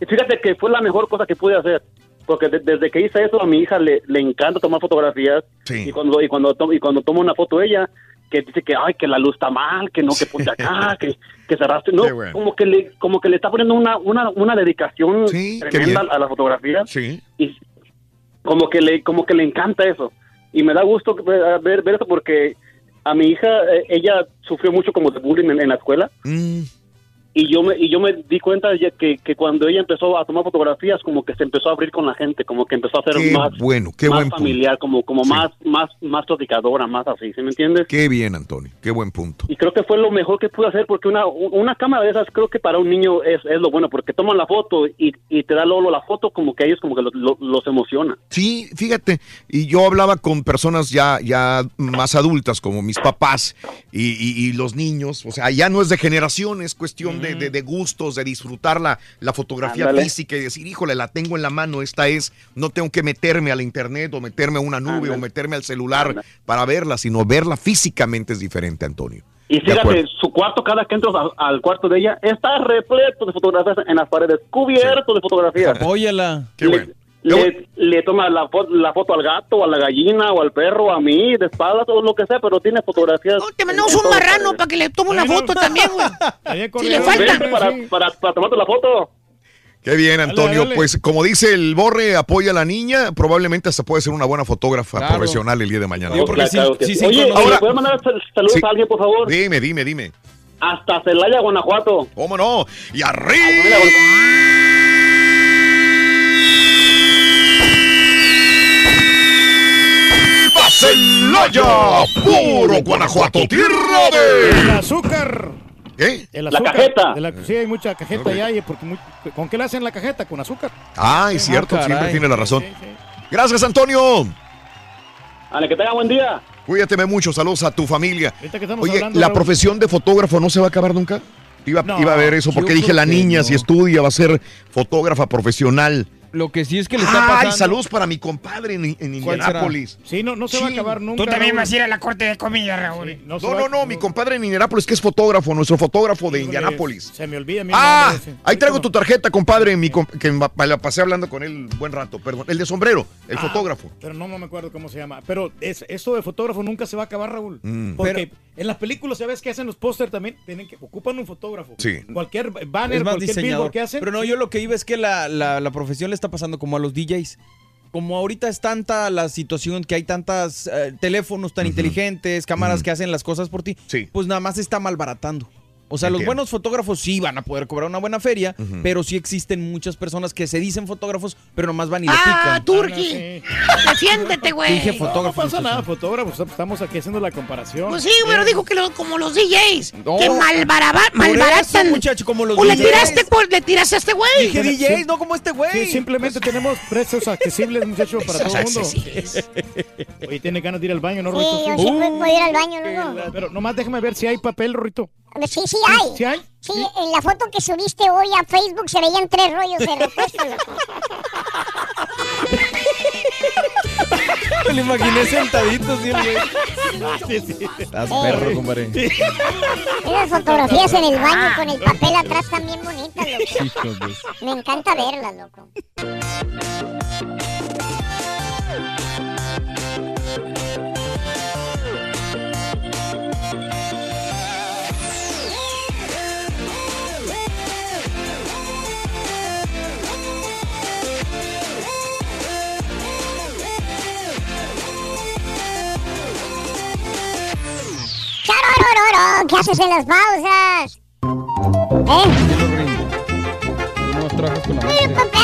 Y fíjate que fue la mejor cosa que pude hacer. Porque de- desde que hice eso, a mi hija le, le encanta tomar fotografías. Y cuando y cuando, to- y cuando toma una foto ella, que dice que ay que la luz está mal, que no, que ponte acá, que, que cerraste. No, bueno. como que le como que le está poniendo una, una, una dedicación tremenda a la fotografía. Sí. Y como que le como que le encanta eso. Y me da gusto ver, ver, eso porque a mi hija, eh, ella sufrió mucho como de bullying en, en la escuela. Mm. Y yo me, y yo me di cuenta de que, que cuando ella empezó a tomar fotografías, como que se empezó a abrir con la gente, como que empezó a ser Qué más, bueno, qué más buen punto. familiar, como, como más, más, más platicadora, más así, ¿sí me entiendes? Qué bien, Antonio. Qué buen punto. Y creo que fue lo mejor que pude hacer, porque una, una cámara de esas creo que para un niño es, es lo bueno, porque toman la foto y, y te da luego la foto como que a ellos como que lo- lo- los emociona. Sí, fíjate, y yo hablaba con personas ya, ya más adultas, como mis papás y, y- y los niños, o sea, ya no es de generación, es cuestión de, de- de gustos, de disfrutar la, la fotografía Ándale. física y decir, híjole, la tengo en la mano, esta es, no tengo que meterme a la internet o meterme a una nube Ándale. o meterme al celular para verla, sino verla físicamente es diferente, Antonio. Y fíjate, su cuarto, cada que entras al, al cuarto de ella, está repleto de fotografías en las paredes, cubierto de fotografías. Apóyala. Qué bueno. Le, le toma la, fo- la foto al gato, o a la gallina, o al perro, a mí, de espaldas, o lo que sea, pero tiene fotografías. Te mandamos un marrano para que le tome una foto también, güey. <laughs> Si le falta. Para, para, para tomarte la foto. Qué bien, Antonio. dale. Pues como dice el Borre, apoya a la niña, probablemente hasta puede ser una buena fotógrafa Claro. profesional el día de mañana. Digo, porque Claro sí- que sí, sí. Oye, ahora, ¿le puedes mandar sal- saludos Sí. a alguien, por favor? Dime, dime, dime. Hasta Celaya, Guanajuato. ¿Cómo no? Y arriba. Celaya, puro Guanajuato, tierra El de... azúcar. ¿Qué? El La cajeta. De la- sí, hay mucha cajeta allá. y porque muy- ¿Con qué le hacen la cajeta? Con azúcar. Ah, es cierto, Ah, siempre caray. tiene la razón. Gracias, Antonio. Ale, que tenga buen día. Cuídateme mucho, saludos a tu familia. Oye, hablando, ¿la Raúl. profesión de fotógrafo no se va a acabar nunca? Iba, No, iba a ver eso, porque dije, la niña no. si estudia va a ser fotógrafa profesional. Lo que sí es que le está Ay, pasando. saludos para mi compadre en, en. Indianápolis. Sí, no, no se va a acabar nunca. Tú también Raúl. vas a ir a la corte de comida, Raúl. no No, va- no, no, mi compadre en Indianápolis, que es fotógrafo, nuestro fotógrafo de Indianápolis. Se me olvida mi Ah, nombre, sí. ahí traigo tu tarjeta, compadre, mi com- que la pasé hablando con él buen rato, perdón. El de sombrero, el Ah, fotógrafo. Pero no, no me acuerdo cómo se llama. Pero es, esto de fotógrafo nunca se va a acabar, Raúl. Mm. Porque en las películas, ¿sabes qué hacen los póster también? Tienen que, ocupan un fotógrafo. Sí. Cualquier banner, es más cualquier billboard que hacen. Pero no, yo lo que iba es que la, la, la profesión le está pasando como a los DJs. Como ahorita es tanta la situación que hay tantas eh, teléfonos tan inteligentes, cámaras que hacen las cosas por ti, pues nada más se está malbaratando. O sea, los buenos fotógrafos sí van a poder cobrar una buena feria, pero sí existen muchas personas que se dicen fotógrafos, pero nomás van y le ¡Ah, pican. Turki! Defiéndete, güey. Dije No, fotógrafo. no pasa nada, fotógrafos. Estamos aquí haciendo la comparación. Pues sí, pero dijo que lo- como los DJs. No. Que malbaratan. muchacho, como los O le tiraste, por- le tiraste a este güey. Dije DJs, no como este güey. Sí, simplemente tenemos precios accesibles, muchachos, para todo el mundo. accesibles. Oye, tiene ganas de ir al baño, ¿no, Sí, Rorito? yo siempre puedo ir al baño, luego. Pero nomás déjame ver si hay papel, Rorito. Sí, sí hay. ¿Sí hay? Sí, en la foto que subiste hoy a Facebook se veían tres rollos de <laughs> repuesto, loco. Me lo imaginé sentadito, sí, güey. Sí, sí. Estás perro, compadre. Esas fotografías en el baño con el papel atrás bien bonitas, loco. Me encanta verlas, loco. ¿Qué haces en las pausas? ¿Eh? No trabajas con la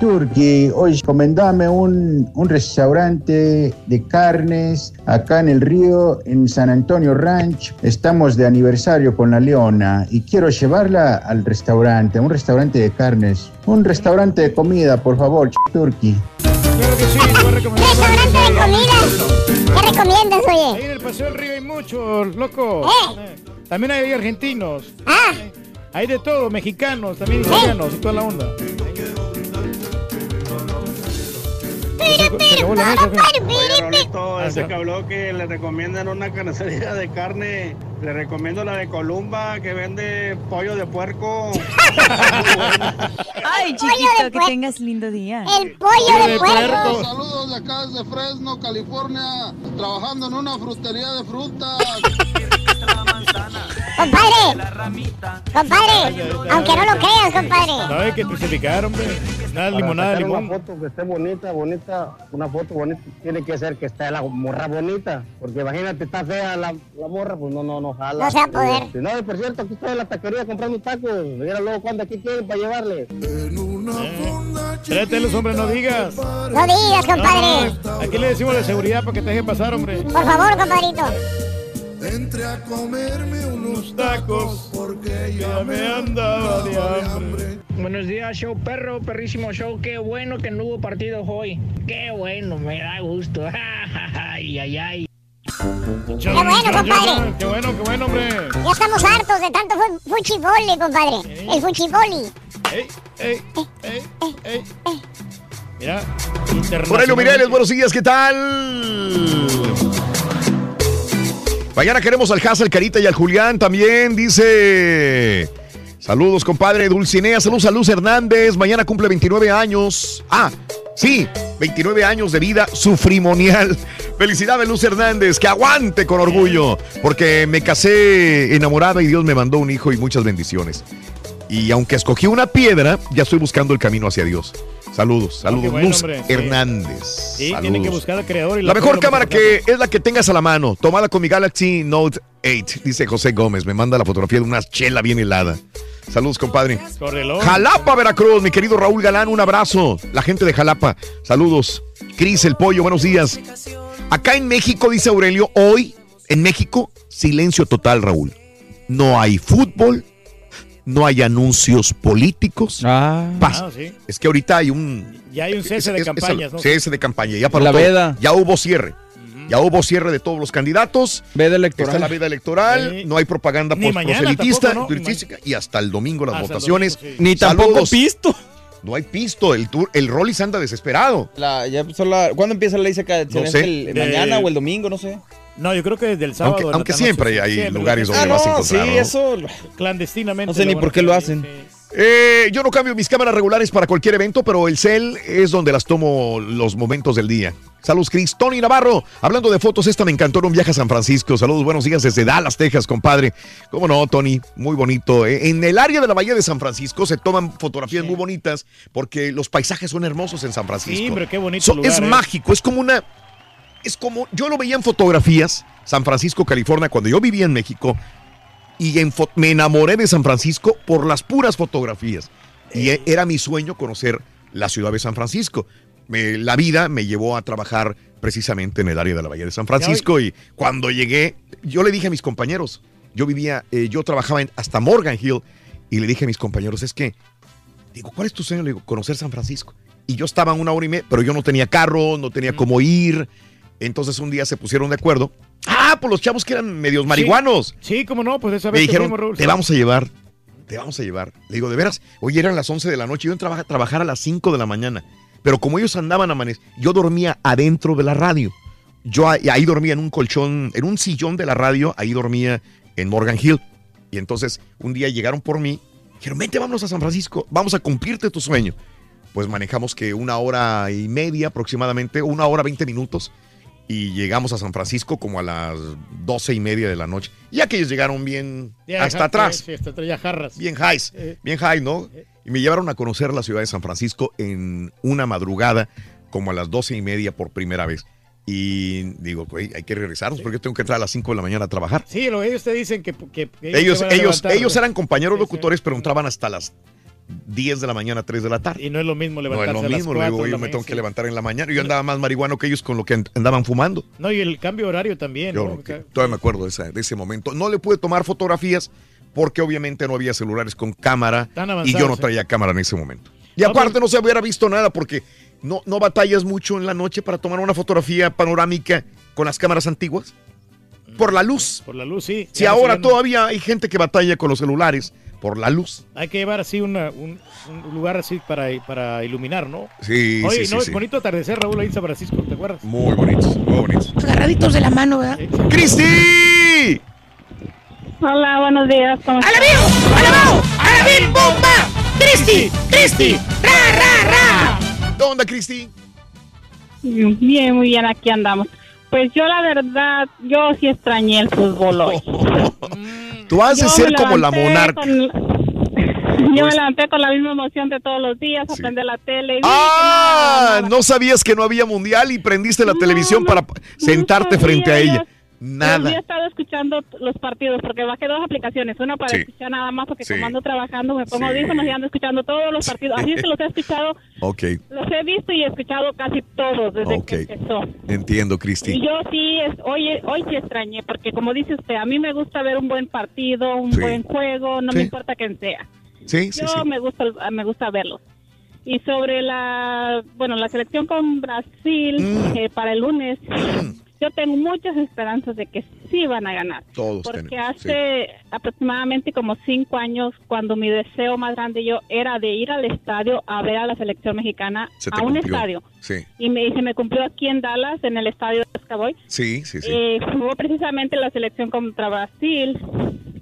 Turki, oye, comendame un, un restaurante de carnes acá en el río, en San Antonio Ranch. Estamos de aniversario con la Leona y quiero llevarla al restaurante, un restaurante de carnes. Un restaurante de comida, por favor, Turki. Claro que sí, te voy a recomendar. Restaurante de comida. ¿Qué recomiendas, Ahí oye? en el Paseo del Río hay muchos, loco. Eh, También hay argentinos. Ah. Hay de todo, mexicanos, también italianos y toda la onda. Ese que habló que le recomiendan una carnicería de carne, le recomiendo la de Columba, que vende pollo de puerco. <laughs> Ay, chiquito, que tengas lindo día. El pollo de puerco. Saludos de acá desde Fresno, California, trabajando en una frutería de frutas. <laughs> Compadre. Compadre. Aunque no lo creas, compadre. ¿Sabes que crucificaron, hombre? Nada, Para limonada, limón. Una foto que esté bonita, bonita, una foto bonita, tiene que ser que esté la morra bonita, porque imagínate, está fea la, la morra, pues no, no, no jala. No se va a poder. Este, No, por cierto, aquí estoy en la taquería comprando tacos, mira luego cuando aquí quieren para llevarle. Tráetelos, hombre, no digas. No digas, compadre. No, aquí le decimos de seguridad para que te dejen pasar, hombre. Por favor, compadrito. Entré a comerme unos tacos porque ya me andaba de hambre. Buenos días, show perro, perrísimo show. Qué bueno que no hubo partido hoy. Qué bueno, me da gusto. <laughs> ay, ay, ay. Qué bueno, compadre. Qué bueno, qué bueno, hombre. Ya estamos hartos de tanto fu fuchiboli, compadre. El fuchiboli. Ey, ey, ey, ey. Mira, Aurelio Mireles, buenos días, ¿qué tal? Mañana queremos al Hazel, Carita y al Julián también, dice. Saludos, compadre Dulcinea. Saludos a Luz Hernández. Mañana cumple 29 años. Ah, sí, 29 años de vida sufrimonial. <laughs> Felicidades, Luz Hernández. Que aguante con orgullo. Porque me casé enamorada y Dios me mandó un hijo y muchas bendiciones. Y aunque escogí una piedra, ya estoy buscando el camino hacia Dios. Saludos, saludos. bueno, Luz hombre. Hernández. Sí, Saludos. tienen que buscar al creador y La fe mejor cámara que es la que tengas a la mano, tomada con mi Galaxy Note 8, dice José Gómez. Me manda la fotografía de una chela bien helada. Saludos, compadre. Jalapa, Veracruz, mi querido Raúl Galán, un abrazo. La gente de Jalapa, saludos. Cris, el pollo, buenos días. Acá en México, dice Aurelio, hoy en México, silencio total, Raúl. No hay fútbol, no hay anuncios políticos. Paz. Ah, sí. Es que ahorita hay un Ya hay un cese de es- es- campañas, ¿no? Cese de campaña. Ya para La veda. Ya hubo cierre. Ya hubo cierre de todos los candidatos. Veda electoral. Está la veda electoral. Sí. No hay propaganda mañana proselitista, tampoco, ¿no? Y hasta el domingo las Hasta votaciones. domingo, sí. Ni tampoco Saludos. pisto. No hay pisto. El tour, el Rollis anda desesperado. La, ya la- ¿Cuándo empieza la ley seca? ¿Se No sé. el- De- mañana o el domingo? No sé. No, yo creo que desde el sábado. Aunque, aunque noche, siempre hay siempre, lugares donde Ah, vas a no, sí, encontrar. ¿no? eso. Clandestinamente. No sé ni por qué lo hacen. sí. Eh, yo no cambio mis cámaras regulares para cualquier evento, pero el cel es donde las tomo los momentos del día. Saludos, Cris. Tony Navarro, hablando de fotos, esta me encantó en un viaje a San Francisco. Saludos, buenos días desde Dallas, Texas, compadre. ¿Cómo no, Tony? Muy bonito. Eh, En el área de la Bahía de San Francisco se toman fotografías muy bonitas porque los paisajes son hermosos en San Francisco. Sí, pero qué bonito So- lugar, es ¿eh? mágico, es como una. Es como. Yo lo veía en fotografías, San Francisco, California, cuando yo vivía en México, y en me enamoré de San Francisco por las puras fotografías. Y e- era mi sueño conocer la ciudad de San Francisco. Me- la vida me llevó a trabajar precisamente en el área de la Bahía de San Francisco y cuando llegué, yo le dije a mis compañeros, yo vivía, eh, yo trabajaba en- hasta Morgan Hill y le dije a mis compañeros, es que, digo, ¿cuál es tu sueño? Le digo, conocer San Francisco. Y yo estaba una hora y media, pero yo no tenía carro, no tenía cómo ir. Entonces un día se pusieron de acuerdo. Ah, pues los chavos que eran medios marihuanos. Sí, cómo no, pues esa Me vez que dijeron, fuimos, Raúl, te sí. vamos a llevar, te vamos a llevar. Le digo, de veras, hoy eran las 11 de la noche, yo entraba a trabajar a las 5 de la mañana. Pero como ellos andaban a yo dormía adentro de la radio. Yo ahí dormía en un colchón, en un sillón de la radio, ahí dormía en Morgan Hill. Y entonces un día llegaron por mí, dijeron, vente, vámonos a San Francisco, vamos a cumplirte tu sueño. Pues manejamos que una hora y media aproximadamente, una hora veinte minutos, y llegamos a San Francisco como a las doce y media de la noche. Ya que ellos llegaron bien hasta ja- atrás. Sí, hasta atrás, ya jarras. Bien highs, Eh. bien high, ¿no? Y me llevaron a conocer la ciudad de San Francisco en una madrugada, como a las doce y media por primera vez. Y digo, güey, hay que regresarnos porque yo tengo que entrar a las 5 de la mañana a trabajar. Sí, lo, ellos te dicen que, Ellos, ellos, levantar, ellos eran compañeros locutores, pero entraban hasta las 10 de la mañana, 3 de la tarde. Y no es lo mismo No levantarse es lo a las mismo, luego de yo me tengo que levantar en la mañana. Yo andaba más marihuano que ellos con lo que and- andaban fumando. No, y el cambio horario también. Yo ¿no? no, todavía me acuerdo de, esa- de ese momento. No le pude tomar fotografías porque obviamente no había celulares con cámara y yo no traía cámara en ese momento. Y No, aparte no se hubiera visto nada porque no, no batallas mucho en la noche para tomar una fotografía panorámica con las cámaras antiguas. Por la luz. Por la luz, sí. Si no- ahora no- todavía hay gente que batalla con los celulares por la luz. Hay que llevar así una- un, un lugar así para, para iluminar, ¿no? Sí, Oye, sí, sí, no, sí. es bonito atardecer, Raúl, ahí en San Francisco, ¿te acuerdas? Muy bonitos, muy bonitos. Agarraditos de la mano, ¿verdad? ¡Cristi! Hola, buenos días. ¿Cómo estás? ¡Alabío! ¡Alabao! ¡Alabim bomba! ¡Cristi! ¡Cristi! ¡Ra, ra, ra! ¿Dónde onda, Cristi? Bien, muy bien, aquí andamos. Pues yo la verdad, yo sí extrañé el fútbol hoy. <laughs> Tú a Yo ser como la monarca. con- <laughs> Yo me levanté con la misma emoción de todos los días, a prender la tele. y Ah, no sabías que no había mundial y prendiste la televisión para sentarte frente a ella. Yo- Yo Nada. he estado escuchando los partidos porque bajé dos aplicaciones, una para Sí. escuchar nada más porque Sí. como ando trabajando me pongo Sí. audífonos y ando escuchando todos los partidos. Así es que los he escuchado, Ok, los he visto y he escuchado casi todos desde Ok. que empezó. entiendo, Y Cristi. yo sí, es, hoy, hoy sí extrañé, porque como dice usted, a mí me gusta ver un buen partido, un buen juego, no me importa quién sea. Sí, yo sí. me gusta me gusta verlos. Y sobre la, bueno, la selección con Brasil Mm. eh, para el lunes, <clears throat> yo tengo muchas esperanzas de que sí van a ganar. Todos Porque tenemos, hace aproximadamente como cinco años, cuando mi deseo más grande yo era de ir al estadio a ver a la selección mexicana Se a un cumplió. estadio. Sí, Y me, y se me cumplió aquí en Dallas, en el estadio de Escaboy. sí, sí. sí. Eh, jugó precisamente la selección contra Brasil.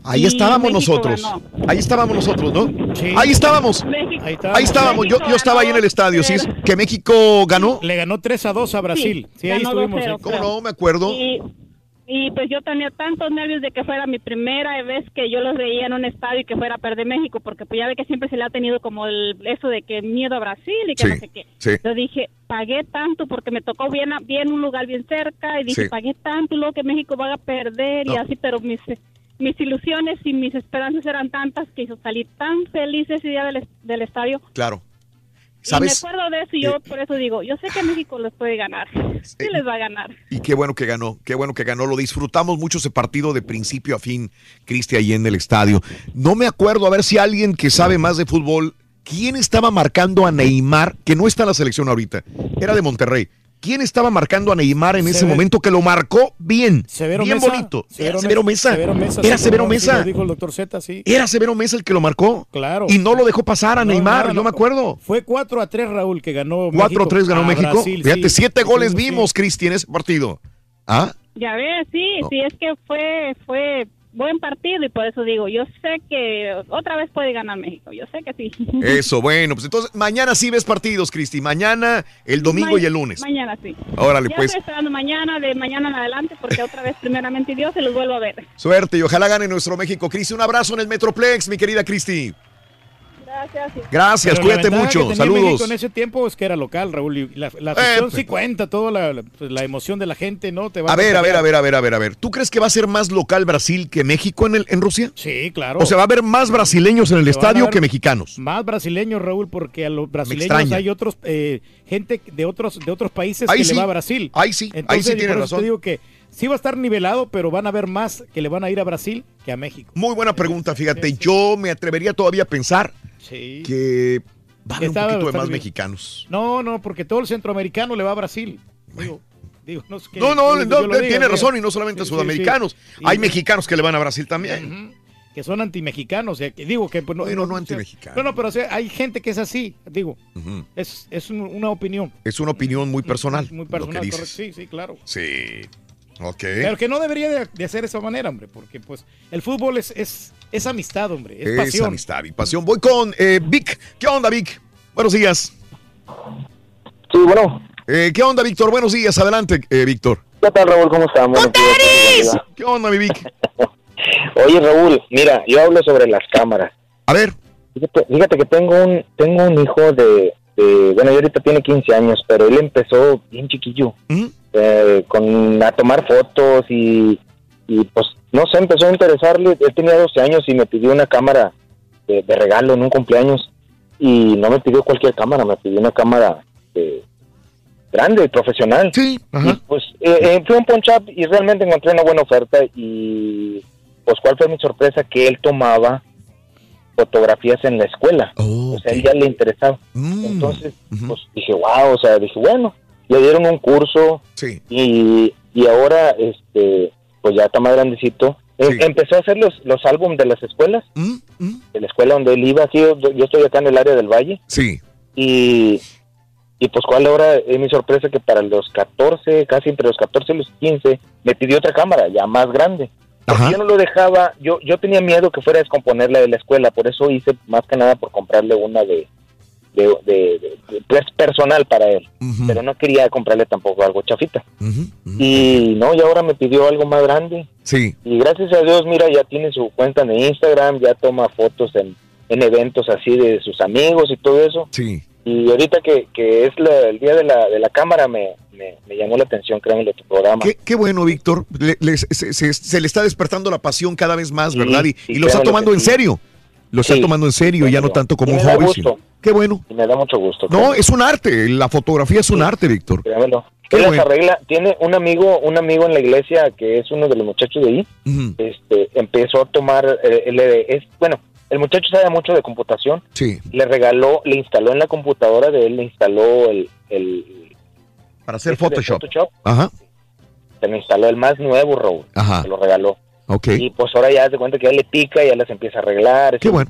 Ahí estábamos México nosotros. ganó. Ahí estábamos nosotros, ¿no? Sí. Ahí estábamos. México- Ahí estábamos. Yo, yo estaba ahí en el estadio. ¿Sí? ¿Que México ganó? Le ganó 3 a 2 a Brasil. Sí, ahí estuvimos. 2-0, ¿eh? ¿Cómo no? Me acuerdo. Y, y pues yo tenía tantos nervios de que fuera mi primera vez que yo los veía en un estadio y que fuera a perder México, porque pues ya ve que siempre se le ha tenido como el, eso de que miedo a Brasil y que Sí, no sé qué. sí. Yo dije, pagué tanto porque me tocó bien, a- bien un lugar bien cerca y dije, Sí. pagué tanto y luego que México va a perder y No. así, pero mis mis ilusiones y mis esperanzas eran tantas que yo salí tan feliz ese día del, del estadio. Claro. Y ¿Sabes? me acuerdo de eso y yo Eh, por eso digo, yo sé que México les puede ganar. <laughs> Sí les va a ganar. Y qué bueno que ganó, qué bueno que ganó. Lo disfrutamos mucho ese partido de principio a fin, Cristi, ahí en el estadio. No me acuerdo, a ver si alguien que sabe más de fútbol, ¿quién estaba marcando a Neymar, que no está en la selección ahorita? Era de Monterrey. ¿Quién estaba marcando a Neymar en ese momento que lo marcó bien? Severo bien Mesa. bonito. Severo Era Severo Mesa. Severo Mesa, Era Severo Mesa. dijo el doctor Z, sí. Era Severo Mesa el que lo marcó. Claro. Y no lo dejó pasar a No, Neymar, nada, yo no. me acuerdo. Fue 4 a 3, Raúl, que ganó 4-3 ganó a México. Brasil, Fíjate, sí. siete goles Estuvimos, sí. vimos, Cristi, en ese partido. ¿Ah? Ya ves, sí, No. sí, es que fue, fue buen partido y por eso digo, yo sé que otra vez puede ganar México, yo sé que sí. <laughs> Eso, bueno, pues entonces mañana sí ves partidos, Cristi. Mañana, el domingo Ma- y el lunes. Mañana sí. Órale, ya pues. estoy esperando mañana, de mañana en adelante, porque otra vez, primeramente Dios, se los vuelvo a ver. Suerte y ojalá gane nuestro México. Cristi, un abrazo en el Metroplex, mi querida Cristi. Gracias. Gracias, Pero cuídate mucho. Saludos. México en ese tiempo es que era local, Raúl. Y la, la afición pues. sí cuenta, toda la, pues, la emoción de la gente, ¿no? Te va A ver, a ver, a ver, a ver, a ver, a ver. ¿Tú crees que va a ser más local Brasil que México en, el, en Rusia? Sí, claro. O sea, va a haber más brasileños en el Se estadio que mexicanos. Más brasileños, Raúl, porque a los brasileños hay otros, eh, gente de otros, de otros países Ahí que sí. le va a Brasil. Ahí sí, ahí Entonces, sí y tienes razón. Te digo que sí va a estar nivelado, pero van a haber más que le van a ir a Brasil que a México. Muy buena pregunta, fíjate. Yo me atrevería todavía a pensar Sí. que van un poquito de más bien. mexicanos. No, no, porque todo el centroamericano le va a Brasil. Digo, digo, no, es que- No, no, no, lo tiene razón, y no solamente Sí, sudamericanos. sí. Hay mexicanos que le van a Brasil también. que son antimexicanos. O sea, que digo que pues, no, no o sea, antimexicanos. No, no, pero o sea, hay gente que es así, digo. Es, es un- una opinión. Es una opinión muy personal. Muy lo personal, que correcto. dices. Sí, sí, claro. Sí. Ok. Pero que no debería de, de hacer de esa manera, hombre, porque pues el fútbol es, es, es amistad, hombre, es, Es pasión. amistad y pasión. Voy con eh, Vic. ¿Qué onda, Vic? Buenos días. Sí, bueno. Eh, ¿Qué onda, Víctor? Buenos días. Adelante, eh, Víctor. ¿Qué tal, Raúl? ¿Cómo estamos? Amiga. ¿Qué onda, mi Vic? <laughs> Oye, Raúl, mira, yo hablo sobre las cámaras. A ver. Fíjate, fíjate que tengo un tengo un hijo de, de- bueno, yo ahorita tiene 15 años, pero él empezó bien chiquillo, eh, con a tomar fotos y, y, pues, no sé, empezó a interesarle. Él tenía 12 años y me pidió una cámara de, de regalo en un cumpleaños y no me pidió cualquier cámara, me pidió una cámara eh, grande, profesional. Sí, Y, pues eh, eh, fui a un punch up y realmente encontré una buena oferta y pues cuál fue mi sorpresa que él tomaba fotografías en la escuela. o sea, a él ya le interesaba. Entonces, pues dije, wow, o sea, dije, bueno, le dieron un curso y, y ahora, este, pues ya está más grandecito. Em- Empezó a hacer los, los álbumes de las escuelas, de la escuela donde él iba, aquí, yo, yo estoy acá en el área del Valle. Sí. Y, y pues cuál ahora es mi sorpresa que para los 14, casi entre los 14 y los 15, me pidió otra cámara, ya más grande. Yo no lo dejaba, yo yo tenía miedo que fuera a descomponer la de la escuela, por eso hice más que nada por comprarle una de, de, de- pues, personal para él, pero no quería comprarle tampoco algo chafita. Y no, y ahora me pidió algo más grande. Sí. Y gracias a Dios, mira, ya tiene su cuenta de Instagram, ya toma fotos en, en eventos así de sus amigos y todo eso. Sí. Y ahorita que, que es la- el día de la, de la cámara, me, me, me llamó la atención, créanme, tu programa. Qué, qué bueno, Víctor. Le- le- se, se- se le está despertando la pasión cada vez más, ¿verdad? Y, sí, y lo está tomando en sí. serio. Lo está Sí, tomando en serio, ya no tanto como un me da hobby. gusto. sino- Qué bueno. Y me da mucho gusto. No, es un arte. La fotografía es un arte, Víctor. Créamelo. Qué Él las bueno. arregla, tiene un amigo, un amigo en la iglesia que es uno de los muchachos de ahí, este, empezó a tomar, eh, es, bueno, el muchacho sabe mucho de computación, Sí. le regaló, le instaló en la computadora de él, le instaló el, el Para hacer este Photoshop. Photoshop, Ajá. se le instaló el más nuevo, Raúl, Ajá. se lo regaló. Ok. Y pues ahora ya se cuenta que ya le pica, ya las empieza a arreglar, Qué bueno.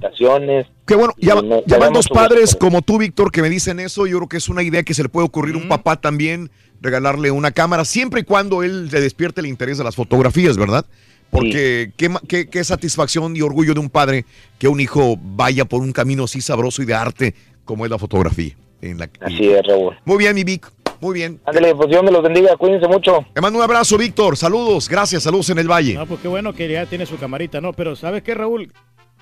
Qué bueno, ya, Y van dos gusto padres como tú, Víctor, que me dicen eso. Yo creo que es una idea que se le puede ocurrir a un papá también, regalarle una cámara, siempre y cuando él le despierte el interés de las fotografías, ¿verdad? Porque qué, qué- qué satisfacción y orgullo de un padre que un hijo vaya por un camino así sabroso y de arte como es la fotografía. En la, Así es, Raúl. Muy bien, mi Vic. Muy bien. Ándale, pues Dios me los bendiga, cuídense mucho. Te mando un abrazo, Víctor. Saludos. Gracias. Saludos en el Valle. No, pues qué bueno que ya tiene su camarita, ¿no? Pero ¿sabes qué, Raúl?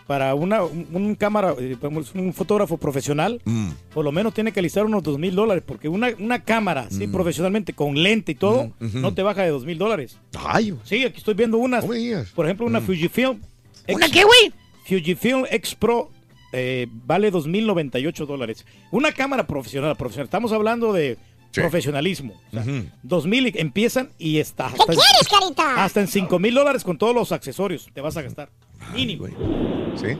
Para una, un, un cámara, eh, un fotógrafo profesional, Mm. por lo menos tiene que alistar unos dos mil dólares, porque una, una cámara, sí, profesionalmente, con lente y todo, Mm, no te baja de dos mil dólares. Ay. Sí, aquí estoy viendo unas. Por ejemplo, una Fujifilm. ¿Una qué, güey? Fujifilm X Pro eh, vale 2.098 dólares. Una cámara profesional, profesional. Estamos hablando de profesionalismo. O sea, 2.000 y- empiezan y está. Hasta, ¿Qué quieres, carita? hasta en 5.000 dólares con todos los accesorios te vas a gastar. Mínimo. Sí.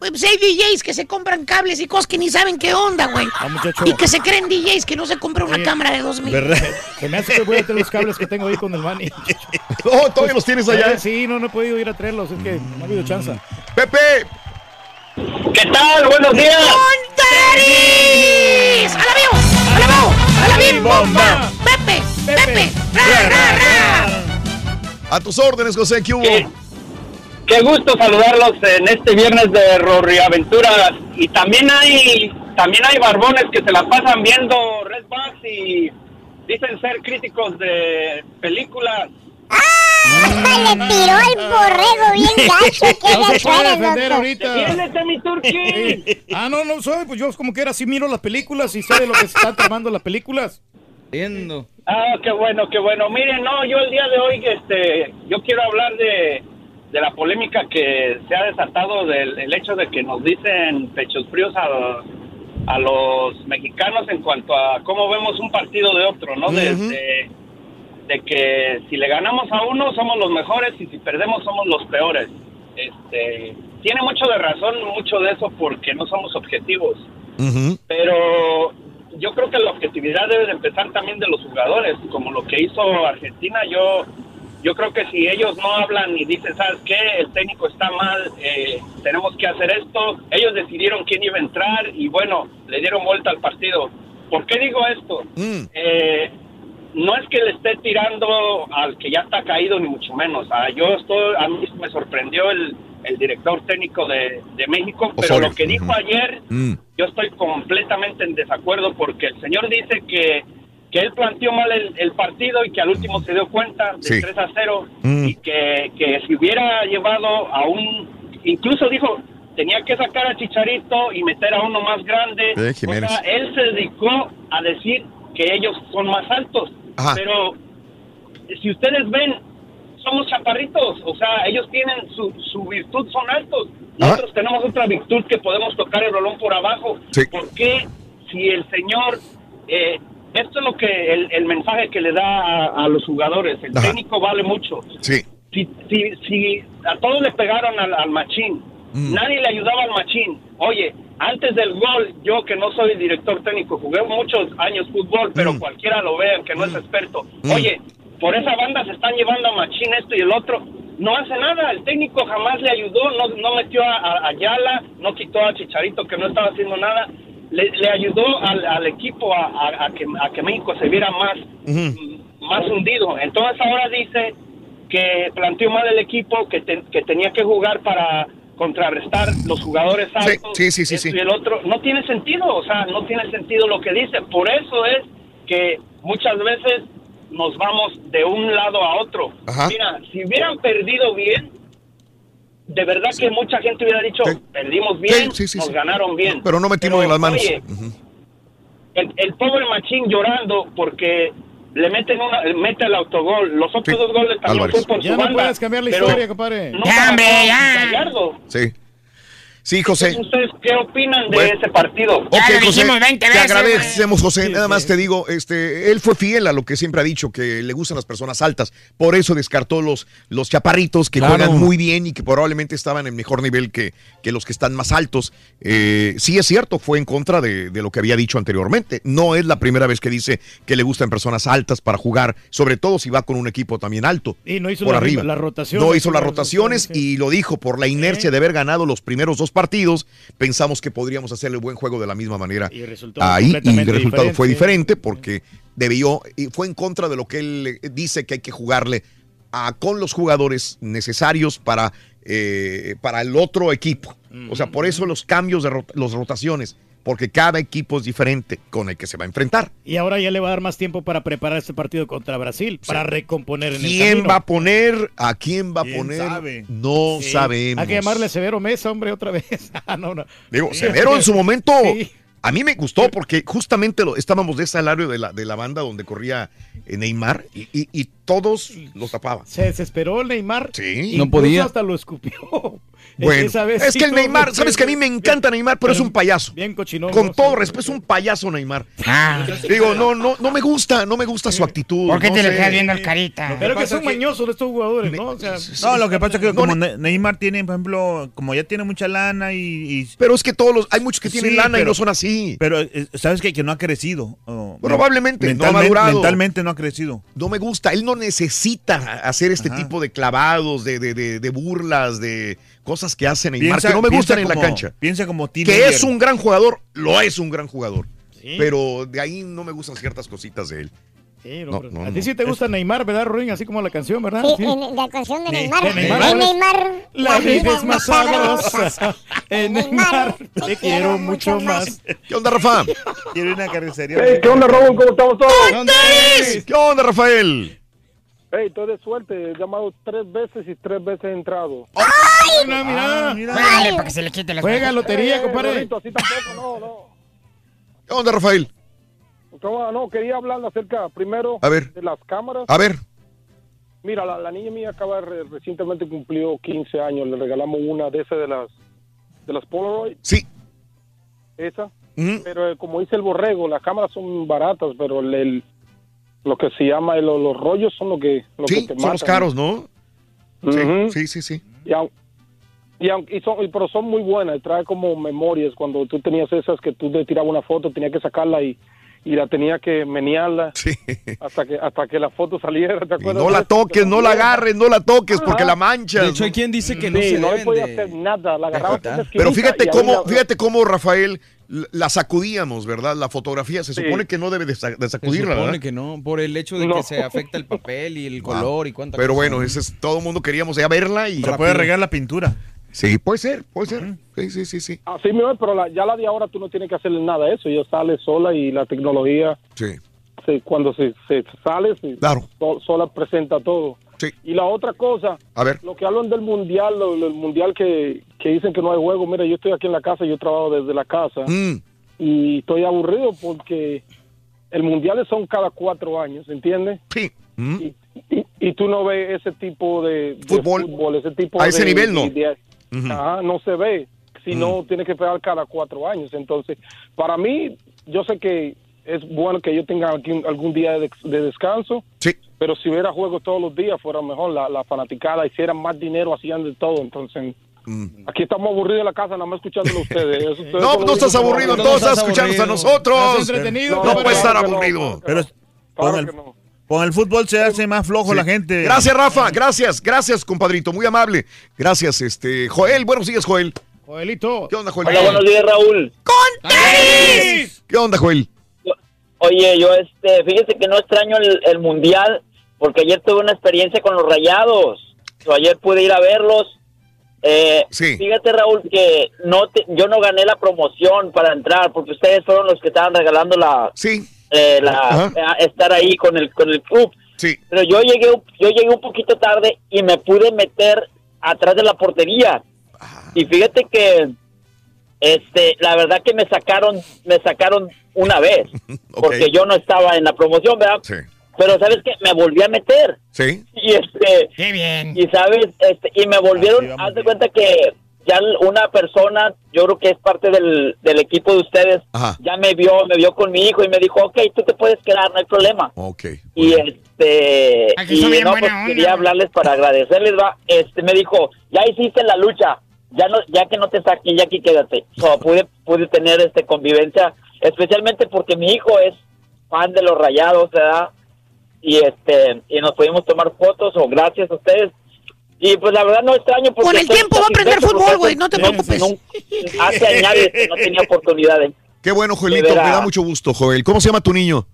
Güey, Pues hay DJs que se compran cables y cosas que ni saben qué onda, güey. Ah. Y que se creen DJs que no se compra una Oye, cámara de 2000. Se me hace que voy a traer los cables que tengo ahí con el Manny. <laughs> Oh, ¿todavía los tienes allá? Sí, no, no he podido ir a traerlos. Es que no ha habido chance. Pepe. ¿Qué tal? Buenos días. ¡Montaris! ¡A la vivo! ¡A la vivo! ¡A la bim bomba! ¡Pepe! ¡Pepe! ¡Ra, ra, ra! A tus órdenes, José. ¿Qué hubo? qué gusto saludarlos en este viernes de Rorriaventuras. Y también hay también hay barbones que se la pasan viendo Redbox y dicen ser críticos de películas. ¡Ah! Le tiró el borrego bien <laughs> gacho. ¿Qué No le se puede suena, defender ahorita. Mi turqui. <laughs> ah, no, no soy, pues yo como que era así miro las películas y sé de lo que se están tramando las películas. Viendo. Ah, qué bueno, qué bueno. Miren, no, yo el día de hoy, este, yo quiero hablar de, de la polémica que se ha desatado del el hecho de que nos dicen pechos fríos a, a los mexicanos en cuanto a cómo vemos un partido de otro, ¿no? Desde de que si le ganamos a uno somos los mejores y si perdemos somos los peores. Este, tiene mucho de razón, mucho de eso porque no somos objetivos. Pero yo creo que la objetividad debe de empezar también de los jugadores, como lo que hizo Argentina. Yo yo creo que si ellos no hablan y dicen, ¿sabes qué? El técnico está mal, eh, tenemos que hacer esto. Ellos decidieron quién iba a entrar y bueno, le dieron vuelta al partido. ¿Por qué digo esto? Eh, no es que le esté tirando al que ya está caído, ni mucho menos. Ah, yo estoy, a mí me sorprendió el, el director técnico de, de México, pero Osorio. lo que dijo ayer Mm. yo estoy completamente en desacuerdo porque el señor dice que, que él planteó mal el, el partido y que al último se dio cuenta de Sí. 3 a 0 Mm. y que, que si hubiera llevado a un... Incluso dijo, tenía que sacar a Chicharito y meter a uno más grande. Eh, o sea, él se dedicó a decir que ellos son más altos. Ajá. Pero si ustedes ven, somos chaparritos, o sea, ellos tienen su, su virtud, son altos. Nosotros tenemos otra virtud que podemos tocar el rolón por abajo. ¿Por qué si el señor, eh, esto es lo que el, el mensaje que le da a, a los jugadores, el Ajá. técnico vale mucho. Sí. Si, si, si a todos le pegaron al, al machín, Mm. nadie le ayudaba al machín. Oye, antes del gol, yo que no soy director técnico, jugué muchos años fútbol, pero Mm. cualquiera lo vea, que no es experto. Oye, por esa banda se están llevando a machín esto y el otro. No hace nada, el técnico jamás le ayudó, no, no metió a, a Ayala, no quitó a Chicharito que no estaba haciendo nada. Le, le ayudó al, al equipo a, a- a que, a que México se viera más, más hundido. Entonces ahora dice que planteó mal el equipo, que, te- que tenía que jugar para contrarrestar los jugadores altos. sí, sí, sí. Y el otro, no tiene sentido, o sea, no tiene sentido lo que dice. Por eso es que muchas veces nos vamos de un lado a otro. Ajá. Mira, si hubieran perdido bien, de verdad que mucha gente hubiera dicho, perdimos bien, Sí, sí, sí, nos ganaron bien. Pero no metimos en las manos. Oye, el, el pobre Machín llorando porque le meten una, mete el autogol. Los otros dos goles también Álvarez. fue por Ya su no banda, puedes cambiar la pero historia, compadre. no trabajó Gallardo. Sí. Sí, José. ¿Ustedes qué opinan de Bueno. ese partido? Ok, José, te agradecemos, José. Nada más te digo, este, él fue fiel a lo que siempre ha dicho, que le gustan las personas altas. Por eso descartó los, los chaparritos que Claro. juegan muy bien y que probablemente estaban en mejor nivel que, que los que están más altos. Eh, sí es cierto, fue en contra de, de lo que había dicho anteriormente. No es la primera vez que dice que le gustan personas altas para jugar, sobre todo si va con un equipo también alto. Y no hizo por la- arriba. la rotación, No hizo las la rotaciones y lo dijo por la inercia de haber ganado los primeros dos partidos. Pensamos que podríamos hacer el buen juego de la misma manera resultó ahí y el resultado fue diferente. porque debió y fue en contra de lo que él eh, dice que hay que jugarle a- con los jugadores necesarios para, eh, para el otro equipo. O sea, por eso los cambios de rot- las rotaciones, porque cada equipo es diferente con el que se va a enfrentar. Y ahora ya le va a dar más tiempo para preparar este partido contra Brasil, para recomponer en el ¿Quién camino. va a poner? ¿A quién va a ¿Quién poner? sabe? No Sí. sabemos. Hay que llamarle Severo Mesa, hombre, otra vez. <laughs> Ah, no, no. Digo, Severo en su momento, a mí me gustó porque justamente lo, estábamos de ese alario de la, de la banda donde corría Neymar y, y- y todos los tapaban. Se desesperó el Neymar. Sí. No podía. hasta lo escupió. Bueno, Esa vez es sí que el Neymar, sabes que a mí me encanta Neymar, pero es un payaso. Bien cochinón. Con ¿no? todo respeto, es un payaso Neymar. Digo, no, no, no me gusta, no me gusta su actitud. ¿Por qué no te le quedas viendo al carita? Pero que son mañosos estos jugadores, ¿no? O sea, No, lo que pasa es que No, como ne- Ne- Neymar tiene, por ejemplo, como ya tiene mucha lana y... y- Pero es que todos los, hay muchos que tienen Sí, lana y no son así. Pero eh, sabes que, que no ha crecido. oh, Probablemente, no ha mentalmente, madurado. mentalmente no ha crecido. No me gusta, él no necesita hacer este tipo de clavados, de, de- de- de burlas, de cosas que hacen Neymar, Piensa- que no me gustan en la como- cancha. Piensa como Que teenager. es un gran jugador, lo es un gran jugador. Pero de ahí no me gustan ciertas cositas de él. Sí, No, pero no, a no. ti sí te gusta Neymar, ¿verdad, Ruin? Así como la canción, ¿verdad? Sí, en la canción de Neymar. de Neymar. En Neymar. La vida es más sabrosa. En Neymar te quiero mucho más. ¿Qué onda, Rafa? Quiero una carnicería. Hey, ¿Qué onda, Raúl? ¿Cómo estamos todos? ¿Qué onda, Rafael? Hey, estoy de suerte. He llamado tres veces y tres veces he entrado. Mira, mira. Dale, para que se le quite la Juega lotería, Eh, compadre. Así tampoco, no, no. ¿Qué onda, Rafael? No, no, quería hablar acerca, primero, A ver. de las cámaras. A ver. Mira, la, la niña mía acaba de re- recientemente cumplió 15 años. Le regalamos una de esas de las de las Polaroid. Sí. Esa. Pero eh, como dice el borrego, las cámaras son baratas, pero el, el- lo que se llama el- los rollos son lo que, lo Sí, que te son los caros, ¿no? Sí, sí, sí. Y, aun- y, y son, y- pero son muy buenas, trae como memorias. Cuando tú tenías esas que tú te tirabas una foto, tenías que sacarla y, y la tenía que menearla <laughs> hasta que hasta que la foto saliera. ¿te acuerdas? No la toques, no la agarres, no la toques porque la manchas. De hecho, hay quien dice que no Sí, se no le podía de- hacer nada, la agarraba Pero fíjate cómo, fíjate cómo, Rafael, la sacudíamos, ¿verdad? La fotografía. Se Sí. supone que no debe de, sa- de Se sacudirla, supone ¿verdad? que no, por el hecho de No. que se afecta el papel y el color y cuánta Pero cosa. bueno, ese es, todo el mundo queríamos ya verla y... Se puede regar la pintura. Sí, puede ser, puede ser. Sí, sí, sí, sí. Así mismo, pero la- ya la de ahora tú no tienes que hacerle nada a eso, ya sale sola y la tecnología, Sí. se- cuando se, se sale, se- Claro. so- sola presenta todo. Sí. Y la otra cosa, A ver. lo que hablan del mundial, lo, el mundial que, que dicen que no hay juego, mira, yo estoy aquí en la casa, yo trabajo desde la casa Mm. y estoy aburrido porque el mundial son cada cuatro años, ¿entiendes? Sí. Y, y- y tú no ves ese tipo de, de Fútbol. ese tipo A de- ese nivel, no. de-. Ajá, no se ve, si no tiene que esperar cada cuatro años. Entonces, para mí, yo sé que es bueno que yo tenga aquí algún día de, de descanso, Sí. Pero si hubiera juegos todos los días, fuera mejor, la, la fanaticada, hicieran más dinero, hacían de todo. Entonces, aquí estamos aburridos en la casa, nada más escuchándolo a ustedes. <laughs> No, no estás que aburrido, no- todos estás escuchándonos a nosotros. Estás entretenido, No, puede estar Claro que no, aburrido. Pero con el, con el fútbol se hace más flojo la gente. Gracias, Rafa. Gracias, gracias, compadrito. Muy amable. Gracias, este. Joel, buenos días, Joel. Joelito. ¿Qué onda, Joel? Hola, buenos días, Raúl. ¿Qué onda, Joel? Oye, yo, este, fíjese que no extraño el, el mundial porque ayer tuve una experiencia con los rayados. So, ayer pude ir a verlos. Eh, Fíjate, Raúl, que no te- yo no gané la promoción para entrar porque ustedes fueron los que estaban regalando la, sí. eh, la eh, estar ahí con el con el club. Sí. Pero yo llegué yo llegué un poquito tarde y me pude meter atrás de la portería. Y fíjate que este la verdad que me sacaron me sacaron una vez <laughs> porque yo no estaba en la promoción, ¿verdad? Sí. Pero sabes que me volví a meter. Sí. y este Qué bien. y sabes este y me volvieron haz de cuenta que ya una persona yo creo que es parte del, del equipo de ustedes ya me vio me vio con mi hijo y me dijo ok tú te puedes quedar no hay problema Ok. y este Aquí son y no pues quería hablarles para agradecerles va este me dijo ya hiciste la lucha ya no ya que no te saquen ya aquí quédate so, <laughs> pude pude tener este convivencia especialmente porque mi hijo es fan de los rayados ¿verdad? Y este y nos pudimos tomar fotos o gracias a ustedes y pues la verdad no extraño porque Con el tiempo va a aprender fútbol, güey, no te preocupes. no- hace años que no tenía oportunidades Qué bueno, Joelito. Me da mucho gusto, Joel. ¿Cómo se llama tu niño?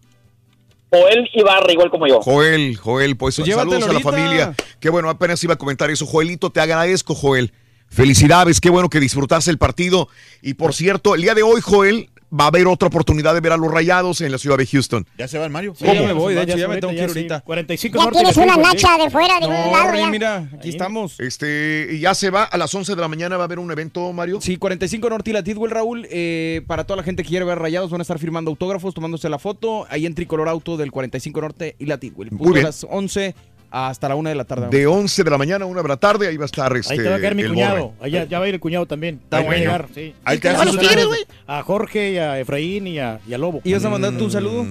Joel Ibarra igual como yo Joel, Joel, pues Pues llévatelo saludos a la familia. Qué bueno, apenas iba a comentar eso. Joelito, te agradezco, Joel. Felicidades, qué bueno que disfrutaste el partido. Y por cierto, el día de hoy, Joel, va a haber otra oportunidad de ver a los rayados en la ciudad de Houston. Ya se va el Mario. Sí, ya me voy, de hecho, ya me tengo que ir ahorita. 45 Ya tienes una nacha de fuera de un lado ya. mira, aquí estamos. Este, y ya se va a las 11 de la mañana, va a haber un evento, Mario. Sí, 45 Norte y la Tidwell, Raúl. eh, para toda la gente que quiere ver rayados, van a estar firmando autógrafos, tomándose la foto. Ahí en Tricolor Auto del 45 Norte y la Tidwell. Muy bien. a las 11 hasta la 1 de la tarde. De 11 de la mañana a 1 de la tarde, ahí va a estar este, Ahí te va a caer mi cuñado. Allá, ya va a ir el cuñado también. Está Ahí va a bueno. llegar, sí. Ahí te hacen Saludos los tigres, güey. A Jorge, y a Efraín y a, y a Lobo. ¿Y vas a mandar tu saludo?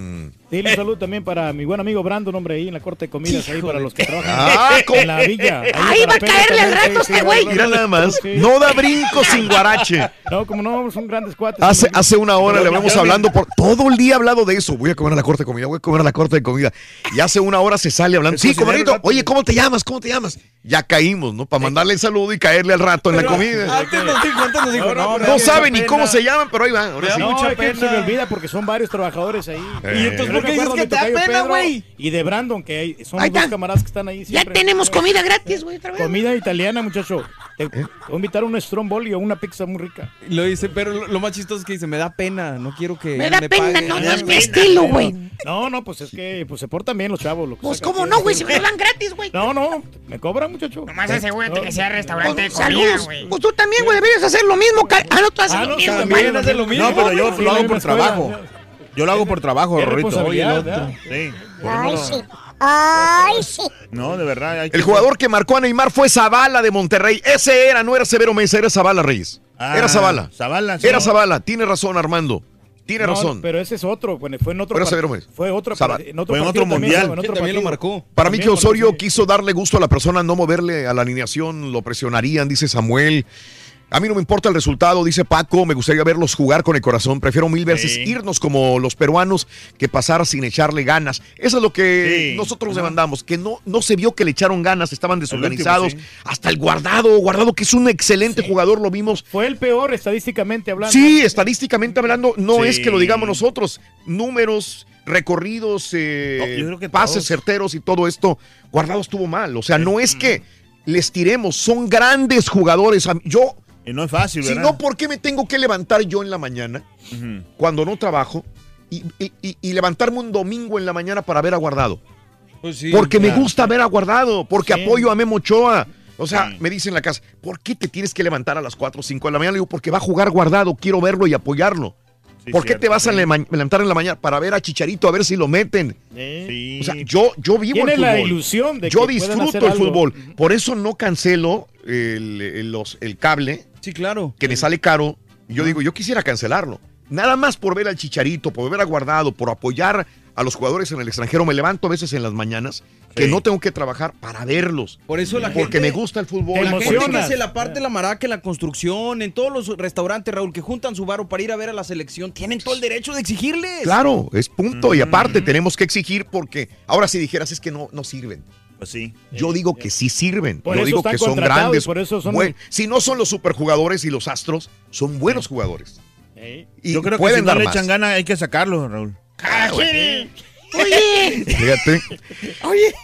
Sí, un saludo también para mi buen amigo Brandon, hombre, ahí en la corte de comidas, ahí para los que trabajan Ah, en la villa. Ahí va a caerle al rato este güey. Mira nada más, no da brinco sin guarache. No, como no, son grandes cuates. Hace, hace una hora Pero le me- hablando por todo el día ha hablado de eso. Voy a comer a la corte de comida, voy a comer a la corte de comida. Y hace una hora se sale hablando. Sí, comadrito, oye, ¿cómo te llamas? ¿Cómo te llamas? Ya caímos, ¿no? Para mandarle el saludo y caerle al rato en la comida. Antes nos dijo, antes nos dijo, no, No sabe ni cómo se llaman, pero ahí va. Ahora sí. No, es que se me olvida porque son varios trabajadores ahí. Eh. Y entonces Me acuerdo que te da pena, güey? Y de Brandon, que hay- son los dos camaradas que están ahí Ya tenemos comida gratis, güey, otra vez. Comida italiana, muchacho. Te, ¿Eh? voy a invitar a un stromboli o una pizza muy rica. Lo dice, pero lo, lo más chistoso es que dice, me da pena, no quiero que Me da pena, paguen". no, no es mi estilo, güey. No, no, pues es que pues se portan bien los chavos. Lo Pues cómo no, güey, si me lo dan gratis, güey. No, no, me cobran, muchacho. Nomás asegúrate que sea restaurante de comida, Saludos. güey. Pues tú también, güey, deberías hacer lo mismo. Ah, no, tú haces Ah, lo no, mismo, también güey. hace lo mismo. No, pero yo lo hago por trabajo. Yo lo hago por trabajo, Qué Rorrito. responsabilidad, Oye, el otro. Sí. Ay, sí. Ay, sí. No, de verdad. hay que El jugador que marcó a Neymar fue Zavala de Monterrey. Ese era, no era Severo Mesa, era Zavala Reyes. Ah, era Zavala. Zavala, sí. Era Zavala. Tiene razón, Armando. Tiene No, razón. pero ese es otro. Bueno, fue en otro. Pero Severo Mesa. Fue otro. En otro Fue en otro también, mundial. Sí, otro también lo marcó. Para mí También que Osorio sí. quiso darle gusto a la persona, no moverle a la alineación, lo presionarían, dice Samuel. A mí no me importa el resultado, dice Paco, me gustaría verlos jugar con el corazón. Prefiero mil veces Sí. irnos como los peruanos que pasar sin echarle ganas. Eso es lo que Sí. nosotros demandamos, que no, no se vio que le echaron ganas, estaban desorganizados. último, sí. Hasta el guardado, guardado que es un excelente jugador, lo vimos. Fue el peor estadísticamente hablando. Sí, estadísticamente hablando, no Sí. es que lo digamos nosotros. Números, recorridos, eh, No, yo creo que pases todos. certeros y todo esto, Guardado estuvo mal. O sea, no es que les tiremos, son grandes jugadores. Yo, Y no es fácil, si ¿verdad? no, ¿por qué me tengo que levantar yo en la mañana cuando no trabajo y, y- y- y levantarme un domingo en la mañana para ver a Guardado? Pues sí, porque me gusta ver a Guardado, porque Sí. apoyo a Memo Ochoa. O sea, Sí. me dicen en la casa, ¿por qué te tienes que levantar a las 4 o 5 de la mañana? Le digo, porque va a jugar Guardado, quiero verlo y apoyarlo. Sí, ¿Por qué cierto, te vas a sí. levantar en la mañana para ver a Chicharito a ver si lo meten? Sí. O sea, yo, yo vivo Tiene el la fútbol. ilusión de yo que disfruto el algo. fútbol. Por eso no cancelo el, el- los- el cable, Sí, claro. que me sale caro. Y yo digo, yo quisiera cancelarlo. Nada más por ver al Chicharito, por ver a Guardado, por apoyar a los jugadores en el extranjero. Me levanto a veces en las mañanas que Sí. no tengo que trabajar para verlos. Por eso la Porque gente... me gusta el fútbol. La gente emocionas. que se la parte la maraca en la construcción, en todos los restaurantes, Raúl, que juntan su varo para ir a ver a la selección, tienen todo el derecho de exigirles. Claro, es punto. Y aparte tenemos que exigir porque ahora si dijeras es que no, no sirven. Pues sí. Yo digo que sí sirven. Por Yo digo que son grandes. por eso son- buen- si no son los superjugadores y los astros, son buenos jugadores. eh. Y Yo creo que pueden si no dar le más. echan ganas hay que sacarlo, Raúl. Oye, Fíjate. oye.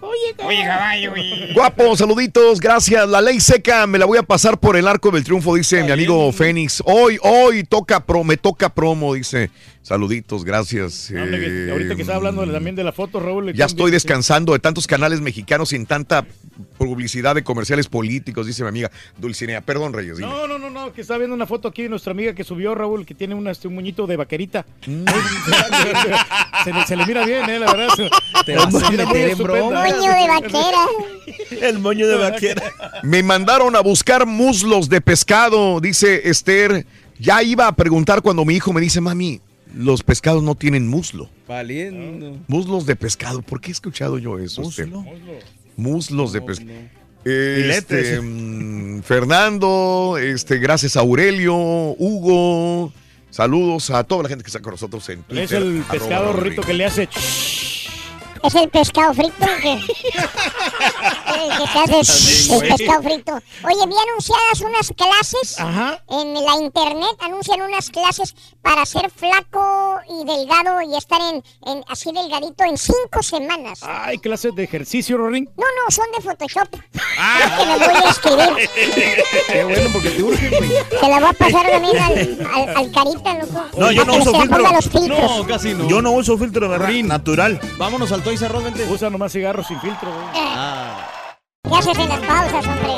Oye, caballo. Guapo, saluditos, gracias. La ley seca me la voy a pasar por el arco del triunfo, dice mi amigo Fénix. Hoy, hoy toca pro, me toca promo, dice. Saluditos, gracias. No, hombre, que- Eh, ahorita que está hablando de- también de la foto, Raúl. Ya estoy descansando de tantos canales mexicanos sin tanta publicidad de comerciales políticos, dice mi amiga Dulcinea. Perdón, Reyes. dime. No, no, no, no, que está viendo una foto aquí de nuestra amiga que subió, Raúl, que tiene una, este, un muñito de vaquerita. Mm. <laughs> se, le, se le mira bien, eh, la verdad. <laughs> Te vas a meter en broma. Moño de vaquera. <laughs> El moño de vaquera. Me mandaron a buscar muslos de pescado, dice Esther. Ya iba a preguntar cuando mi hijo me dice, mami, los pescados no tienen muslo. Valiendo. Muslos de pescado. ¿Por qué he escuchado yo eso? Muslo. Muslos de pescado. Este, mm, Fernando, este, gracias a Aurelio, Hugo, saludos a toda la gente que está con nosotros en Twitter. Es el pescado Raúl rito Reyes. que le hace. Es el pescado frito que. el que te hace el pescado frito. Oye, vi anunciadas unas clases Ajá. en la internet, anuncian unas clases para ser flaco y delgado y estar en, en así delgadito en cinco semanas. Ay, clases de ejercicio, Rorín. No, no, son de Photoshop. Creo <laughs> que me voy a escribir. <laughs> Qué bueno, porque te urge, güey. Se la voy a pasar también al, al, al carita, loco. No, yo no uso se filtro. No, casi no. Yo no uso filtro, ¿verdad? Natural. Vámonos al Vente. Usa nomás cigarros sin filtro, güey. Ah. ¿Qué haces en las pausas, hombre?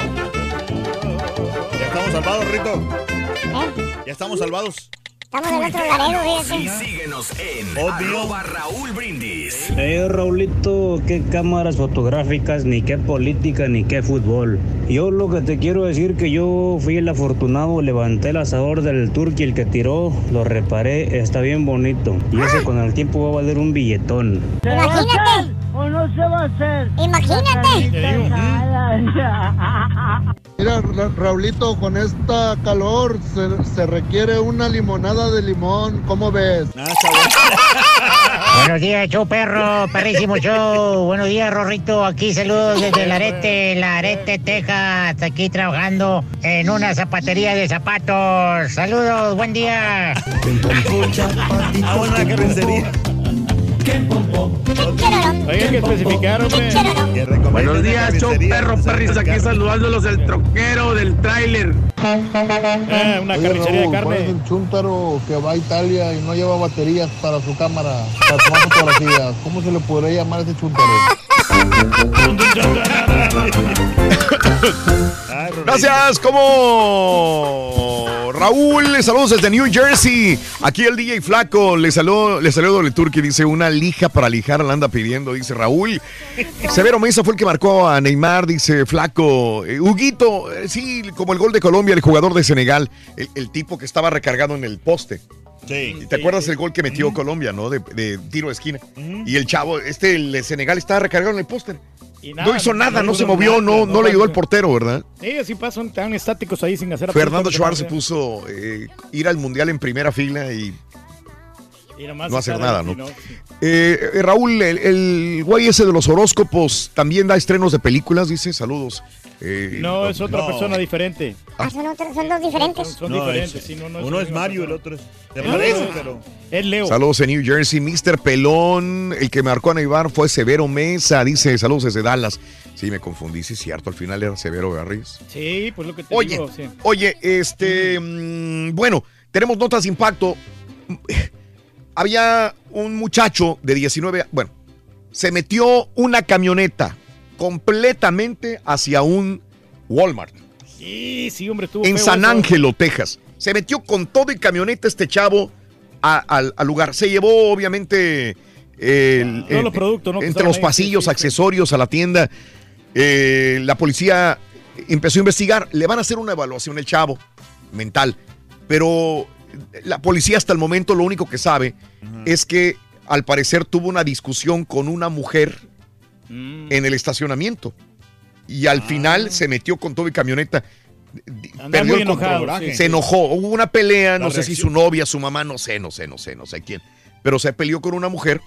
Ya estamos salvados, Rito. ¿Eh? Ya estamos salvados. Estamos del otro laredo, Y fíjate. síguenos en Obvio. arroba Raúl Brindis. Eh, Raulito, qué cámaras fotográficas, ni qué política, ni qué fútbol. Yo lo que te quiero decir que yo fui el afortunado, levanté el asador del turqui, el que tiró, lo reparé, está bien bonito. Y ese con el tiempo va a valer un billetón. Imagínate. ¿O no se va a hacer? Imagínate. Mira, Ra- Raulito, con esta calor se, se requiere una limonada de limón. ¿Cómo ves? Ah. <laughs> Buenos días, show perro, perrísimo show. Buenos días, Rorrito. Aquí saludos desde Larete, Larete, Texas. Aquí trabajando en una zapatería de zapatos. Saludos, buen día. Una Hay que especificar, hombre. Buenos días, show perro perris. Aquí saludándolos del troquero del tráiler. Eh, una Oye, carnicería de ¿cuál es carne. el chúntaro que va a Italia y no lleva baterías para su cámara para tomar fotografías? ¿Cómo se le podría llamar a ese chúntaro? <laughs> Gracias, como Raúl, saludos desde New Jersey. Aquí el DJ Flaco, le saludo, le saludo el Turqui, dice una lija para lijar, la anda pidiendo, dice Raúl. <laughs> Severo Mesa fue el que marcó a Neymar, dice Flaco. Eh, Huguito, eh, sí, como el gol de Colombia, el jugador de Senegal, el, el tipo que estaba recargado en el poste. Sí. ¿Te acuerdas el gol que metió Colombia, no? De, de tiro de esquina. Y el chavo, este, el Senegal, estaba recargado en el póster. Y No hizo nada, no se movió, nada, no, no le ayudó al portero, ¿verdad? Sí, así pasan tan estáticos ahí sin hacer Fernando Schwarz se puso eh, ir al mundial en primera fila y Y nomás no hacer nada, ¿no? Eh, eh, Raúl, el, el güey ese de los horóscopos también da estrenos de películas, dice, saludos. Eh, No, es otra persona diferente. Ah, son, otros- son dos diferentes. Son No, diferentes. es- sí, no, no uno es Mario, el otro es. Se Ah, parece, pero. Es Leo. Saludos en New Jersey. Mr. Pelón, el que marcó a Neymar fue Severo Mesa, dice, saludos desde Dallas. Sí, me confundí, sí es cierto, al final era Severo Garris. Sí, pues lo que te Oye, digo. sí. Oye, este, mm, bueno, tenemos notas de impacto. Había un muchacho de 19, bueno, se metió una camioneta completamente hacia un Walmart Sí, sí, hombre, estuvo en feo San. Ángelo, Texas. Se metió con todo y camioneta este chavo al, al lugar. Se llevó, obviamente, el- Todos el- los productos, ¿no? que entre los pasillos, sí, sí, sí. accesorios a la tienda. Eh, la policía empezó a investigar. Le van a hacer una evaluación el chavo mental. Pero la policía hasta el momento lo único que sabe es que al parecer tuvo una discusión con una mujer Mm. en el estacionamiento. Y Ah. al final se metió con todo y camioneta. Perdió el control. enojado, sí. Se enojó. Hubo una pelea, no sé si su novia, su mamá, no sé, no sé, no sé, no sé quién. Pero se peleó con una mujer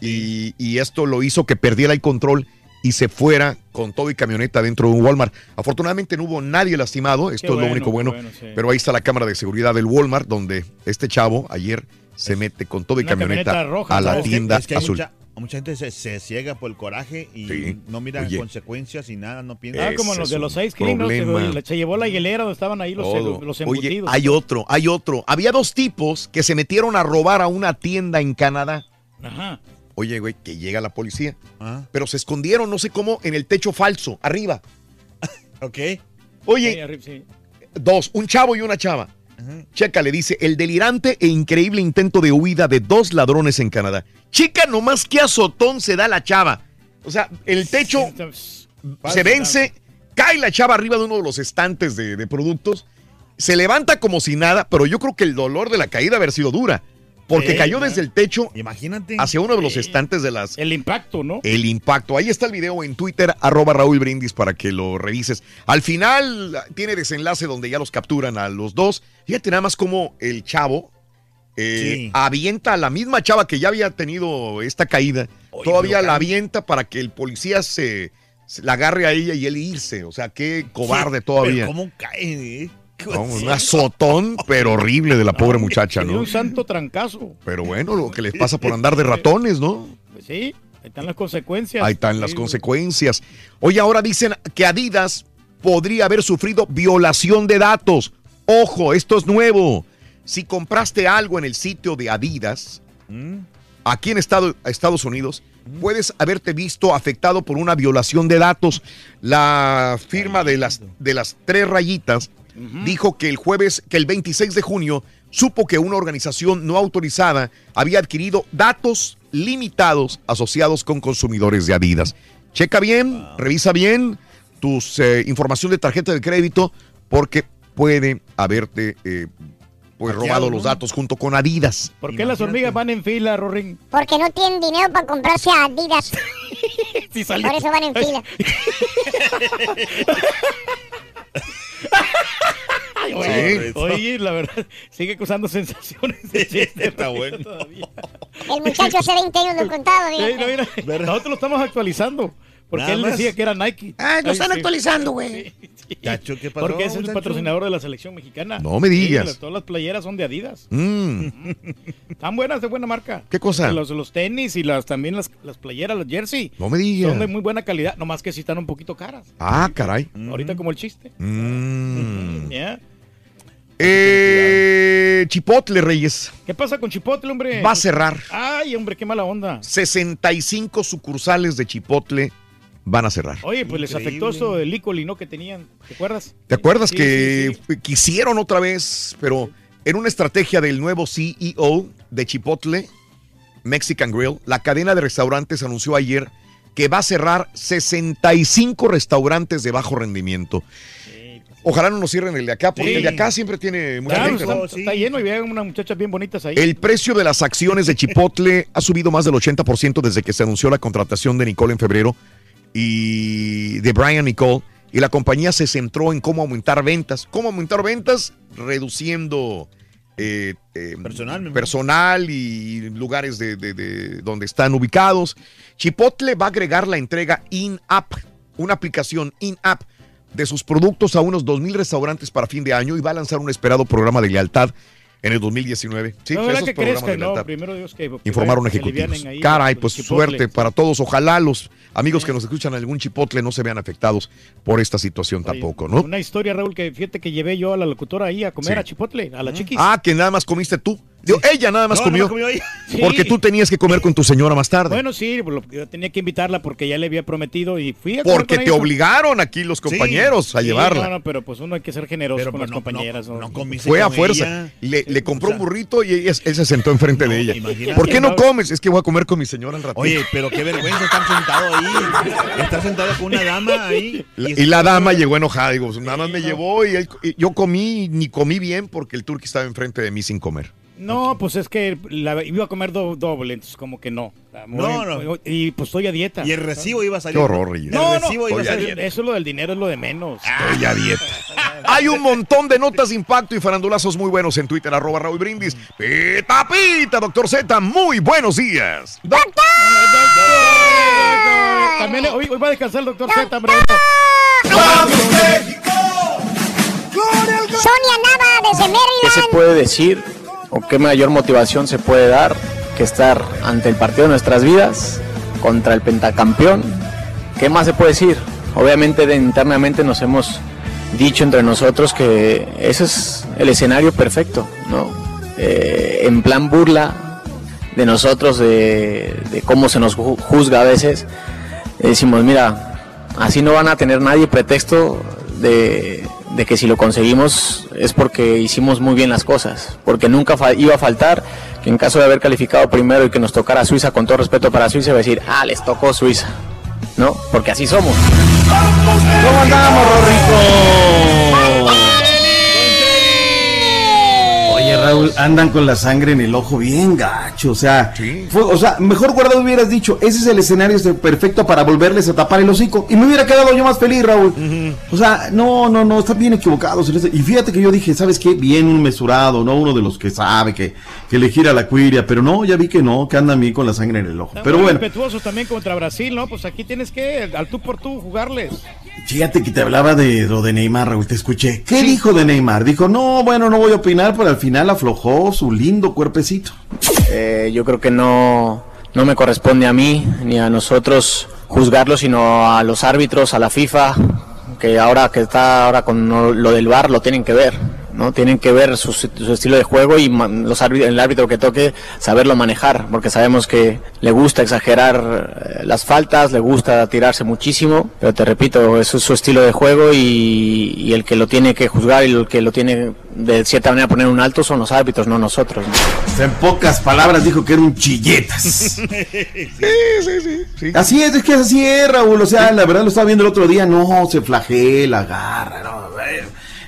y, y esto lo hizo que perdiera el control y se fuera con todo y camioneta dentro de un Walmart. Afortunadamente no hubo nadie lastimado, esto Qué es lo bueno, único bueno, qué bueno, sí. pero ahí está la cámara de seguridad del Walmart donde este chavo ayer se mete con todo y camioneta, camioneta roja, a la tienda es que hay azul. Mucha, mucha gente se, se ciega por el coraje y Sí. no mira Oye. consecuencias y nada, no piensa. Ah, como los de los seis Cream, ¿no? Se, se llevó la hielera donde estaban ahí los, Todo. los Oye, hay otro, hay otro. Había dos tipos que se metieron a robar a una tienda en Canadá. Ajá. Oye, güey, que llega la policía. Ah, Pero se escondieron, no sé cómo, en el techo falso, arriba. <laughs> ok. Sí, Oye, arriba, sí. dos, un chavo y una chava. Checa, le dice, el delirante e increíble intento de huida de dos ladrones en Canadá. Chica, nomás que azotón se da la chava. O sea, el techo se vence, cae la chava arriba de uno de los estantes de, de productos, se levanta como si nada, pero yo creo que el dolor de la caída haber sido dura, porque Sí, cayó desde el techo Imagínate. hacia uno de los Sí. estantes de las... El impacto, ¿no? El impacto. Ahí está el video en Twitter, arroba Raúl Brindis, para que lo revises. Al final tiene desenlace donde ya los capturan a los dos. Fíjate nada más como el chavo eh, Sí. avienta a la misma chava que ya había tenido esta caída. Todavía la avienta para que el policía se, se la agarre a ella y él irse. O sea, qué cobarde <laughs> Pero todavía. ¿Cómo cae? No, un azotón, pero horrible de la pobre muchacha, Se dio ¿no? un santo trancazo. Pero bueno, lo que les pasa por andar de ratones, ¿no? Pues sí, ahí están las consecuencias. Ahí están las Sí, consecuencias. Oye, ahora dicen que Adidas podría haber sufrido violación de datos. Ojo, esto es nuevo. Si compraste algo en el sitio de Adidas, Mm. aquí en Estado- Estados Unidos, puedes haberte visto afectado por una violación de datos. La firma de las, de las tres rayitas dijo que el jueves, que el 26 de junio, supo que una organización no autorizada había adquirido datos limitados asociados con consumidores de Adidas. Checa bien, revisa bien tus eh, información de tarjeta de crédito porque puede haberte eh, pues, robado los datos junto con Adidas. ¿Por qué las hormigas van en fila, Rorín? Porque no tienen dinero para comprarse a Adidas. <laughs> Salió- Por eso van en fila. <laughs> Ay, oye, Sí. oye, la verdad, sigue causando sensaciones. de chiste, Está bueno. todavía. El muchacho hace 20 años lo contaba, Sí, fíjate. no, mira, nosotros lo estamos actualizando. Porque Nada él más. decía que era Nike. Ah, lo están sí. actualizando, güey. Chacho, ¿qué pasó, Porque es el patrocinador de la selección mexicana. No me Sí, digas. todas las playeras son de Adidas. Mm. <laughs> Están buenas, de buena marca. ¿Qué cosa? Los, los tenis y las también las, las playeras, los jersey. No me digas. Son de muy buena calidad, nomás que sí están un poquito caras. Ah, caray. Ahorita como el chiste. Mm. ¿Ya? Eh, Chipotle Reyes ¿Qué pasa con Chipotle, hombre? va a cerrar. Ay, hombre, qué mala onda. 65 sucursales de Chipotle van a cerrar. Oye, pues les afectó eso del Icoli, ¿no? Que tenían, ¿te acuerdas? ¿Te acuerdas Sí, que sí, sí. quisieron otra vez, pero en una estrategia del nuevo CEO de Chipotle, Mexican Grill, la cadena de restaurantes anunció ayer que va a cerrar 65 restaurantes de bajo rendimiento. Ojalá no nos cierren el de acá, porque Sí. el de acá siempre tiene mucha Claro, gente. está, está lleno y vean unas muchachas bien bonitas ahí. El precio de las acciones de Chipotle ha subido más del 80% desde que se anunció la contratación de Nicole en febrero y de Brian Nicole. Y la compañía se centró en cómo aumentar ventas. ¿Cómo aumentar ventas? Reduciendo eh, eh, Personal, personal y lugares de, de- de donde están ubicados. Chipotle va a agregar la entrega in-app, una aplicación in-app de sus productos a unos 2.000 restaurantes para fin de año y va a lanzar un esperado programa de lealtad en el 2019. Sí, No, esos que programas crezca, de ¿no? Primero Dios que... que Informaron ejecutivos. ahí Caray, pues Chipotle. suerte para todos. Ojalá los amigos que nos escuchan en algún chipotle no se vean afectados por esta situación tampoco, ¿no? Una historia, Raúl, que fíjate que llevé yo a la locutora ahí a comer Sí. a Chipotle, a la chiquis. Ah, que nada más comiste tú. Digo, ella nada más No, comió. nomás comió ella. <laughs> Sí. Porque tú tenías que comer con tu señora más tarde. Bueno, sí, pues, lo- yo tenía que invitarla porque ya le había prometido y fui a comer porque con te ella. obligaron aquí los compañeros a Sí, llevarla. No, no, pero pues uno hay que ser generoso con las compañeras. No, Fue a fuerza. Le, le compró un burrito y ella- él se sentó enfrente de ella. ¿Por qué no comes? Es que voy a comer con mi señora al ratito. Oye, pero qué vergüenza estar sentado ahí. Estar sentado con una dama ahí. La- Y la dama llegó enojada, digo, nada más me llevó y, él- y yo comí, ni comí bien porque el turqui estaba enfrente de mí sin comer. No, pues es que la, iba a comer do- doble, entonces como que no. No, no. Y pues estoy a dieta. Y el recibo iba a salir. Qué horror, Reyes. No, El no, recibo iba a eso, salir. eso lo del dinero es lo de menos. Estoy a dieta. Hay un montón de notas de impacto y farandulazos muy buenos en Twitter, arroba Raúl Brindis. Pita, pita, doctor Z, muy buenos días. También le- hoy, hoy va a descansar el doctor Z, hombre. Sonia Nava desde ¿Qué se Maryland. puede decir o qué mayor motivación se puede dar que estar ante el partido de nuestras vidas contra el pentacampeón? ¿Qué más se puede decir? Obviamente de, internamente nos hemos dicho entre nosotros que ese es el escenario perfecto, ¿no? Eh, en plan burla de nosotros, de, cómo se nos ju- juzga a veces, eh, decimos, mira, así no van a tener nadie pretexto de, de que si lo conseguimos es porque hicimos muy bien las cosas, porque nunca iba a faltar que en caso de haber calificado primero y que nos tocara Suiza, con todo respeto para Suiza, iba a decir, ah, les tocó Suiza, ¿no? Porque así somos. ¿Cómo andamos, Rorrito? Raúl, andan con la sangre en el ojo bien gacho, o sea, fue- o sea, mejor guardado hubieras dicho, ese es el escenario este perfecto para volverles a tapar el hocico y me hubiera quedado yo más feliz, Raúl. O sea, no, no, no, están bien equivocados. Y fíjate que yo dije, ¿sabes qué? Bien un mesurado, no uno de los que sabe que, que le gira la cuiria, pero no, ya vi que no, que andan bien con la sangre en el ojo. Pero bueno, respetuosos también contra Brasil, ¿no? Pues aquí tienes que, al tú por tú, jugarles. Fíjate que te hablaba de lo de Neymar, Raúl, te escuché. ¿Qué dijo de Neymar? Dijo, no, bueno, no voy a opinar, pero al final aflojó su lindo cuerpecito. Eh, yo creo que no, no me corresponde a mí ni a nosotros juzgarlo, sino a los árbitros, a la FIFA, que ahora que está ahora con lo lo del VAR lo tienen que ver, ¿no? Tienen que ver su, su estilo de juego y ma- los árbitros, el árbitro que toque saberlo manejar, porque sabemos que le gusta exagerar eh, las faltas, le gusta tirarse muchísimo, pero te repito, eso es su estilo de juego y, y el que lo tiene que juzgar y el que lo tiene de cierta manera poner un alto son los árbitros, no nosotros. ¿no? En pocas palabras dijo que era un chilletas. <laughs> Así es, es que así es, Raúl. O sea, la verdad lo estaba viendo el otro día. No, se flagela, agarra. No, eh.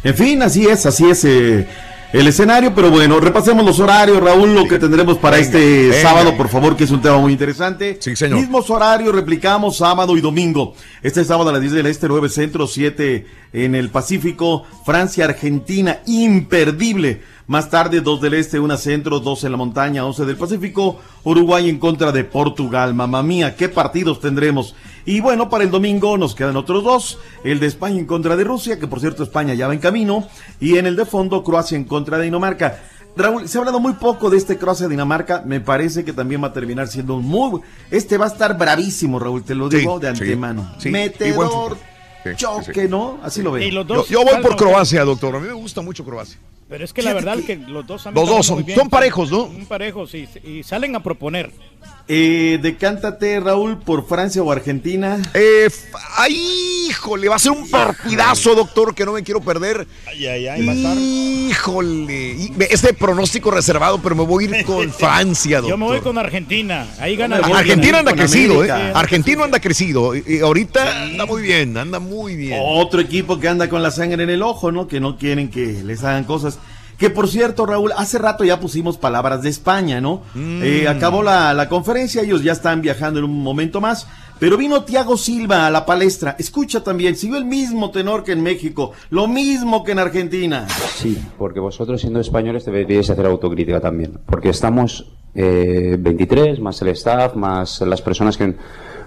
En fin, así es, así es eh, el escenario. Pero bueno, repasemos los horarios, Raúl, lo que tendremos para Venga, este venga. sábado, por favor, que es un tema muy interesante. Sí, señor. Mismos horarios, replicamos sábado y domingo. Este sábado a las 10 del Este, 9 Centro, 7 en el Pacífico. Francia, Argentina, imperdible. Más tarde, 2 del Este, 1 Centro, 2 en la montaña, 11 del Pacífico. Uruguay en contra de Portugal. Mamá mía, qué partidos tendremos. Y bueno, para el domingo nos quedan otros dos. El de España en contra de Rusia, que por cierto España ya va en camino. Y en el de fondo Croacia en contra de Dinamarca. Raúl, se ha hablado muy poco de este Croacia-Dinamarca. Me parece que también va a terminar siendo un muy... Este va a estar bravísimo, Raúl, te lo digo de antemano. sí. Metedor, Sí, sí, choque, sí. ¿no? Así lo veo. Y los Yo, dos yo voy por Croacia, doctor. A mí me gusta mucho Croacia. Pero es que la verdad que los dos han Los dos son- muy bien. son parejos, ¿no? Son parejos, y salen a proponer. Eh, decántate, Raúl, por Francia o Argentina. Eh, ¡Ay, híjole! Va a ser un partidazo, doctor, que no me quiero perder. Ay, ay, ay, va a estar. Híjole. Este pronóstico reservado, pero me voy a ir con <laughs> Francia, doctor. Yo me voy con Argentina. Ahí gana Argentina anda crecido, ¿eh? Argentino anda crecido. Y, y ahorita anda muy bien, anda muy bien. Otro equipo que anda con la sangre en el ojo, ¿no? Que no quieren que les hagan cosas. Que por cierto, Raúl, hace rato ya pusimos palabras de España, ¿no? Mm. Eh, acabó la, la conferencia, ellos ya están viajando en un momento más. Pero vino Tiago Silva a la palestra. Escucha también, siguió el mismo tenor que en México, lo mismo que en Argentina. Sí, porque vosotros siendo españoles deberíais hacer autocrítica también, porque estamos eh, 23, más el staff, más las personas que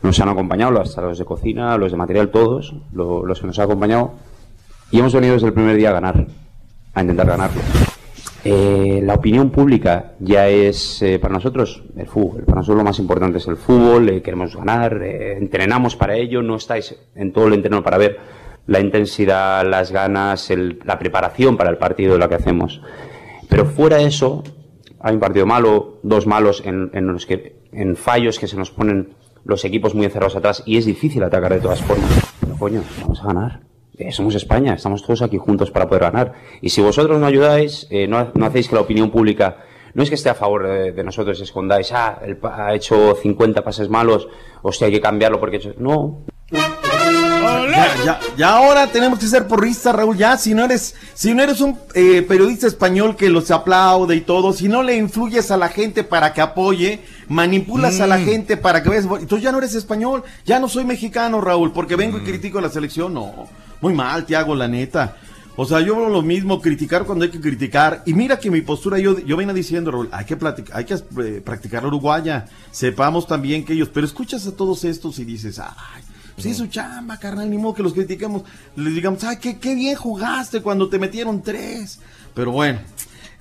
nos han acompañado, hasta los de cocina, los de material, todos, lo- los que nos han acompañado, y hemos venido desde el primer día a ganar, a intentar ganarlo. Eh, la opinión pública ya es eh, para nosotros el fútbol. Para nosotros lo más importante es el fútbol, eh, queremos ganar, entrenamos para ello, no estáis en todo el entreno para ver la intensidad, las ganas, la preparación para el partido de lo que hacemos. Pero fuera de eso, hay un partido malo, dos malos en, en fallos que se nos ponen los equipos muy encerrados atrás y es difícil atacar de todas formas. Pero coño, vamos a ganar. Eh, somos España, estamos todos aquí juntos para poder ganar. Y si vosotros no ayudáis, eh, no, no hacéis que la opinión pública no es que esté a favor de, de nosotros y escondáis, ah, pa- ha hecho 50 pases malos, hostia, hay que cambiarlo porque ha hecho... No, Ya, ya, ya ahora tenemos que ser porristas, Raúl. Ya, si no eres, si no eres un eh, periodista español que los aplaude y todo, si no le influyes a la gente para que apoye, manipulas a la Mm. gente para que veas, entonces ya no eres español, ya no soy mexicano, Raúl, porque vengo Mm. y critico la selección. No, muy mal, te hago la neta. O sea, yo veo lo mismo, criticar cuando hay que criticar. Y mira que mi postura, yo, yo venía diciendo, Raúl, hay que, platic- hay que eh, practicar la uruguaya. Sepamos también que ellos, pero escuchas a todos estos y dices, ay, pues es su chamba, carnal, ni modo que los critiquemos. Les digamos, ay, qué, qué bien jugaste cuando te metieron tres. Pero bueno,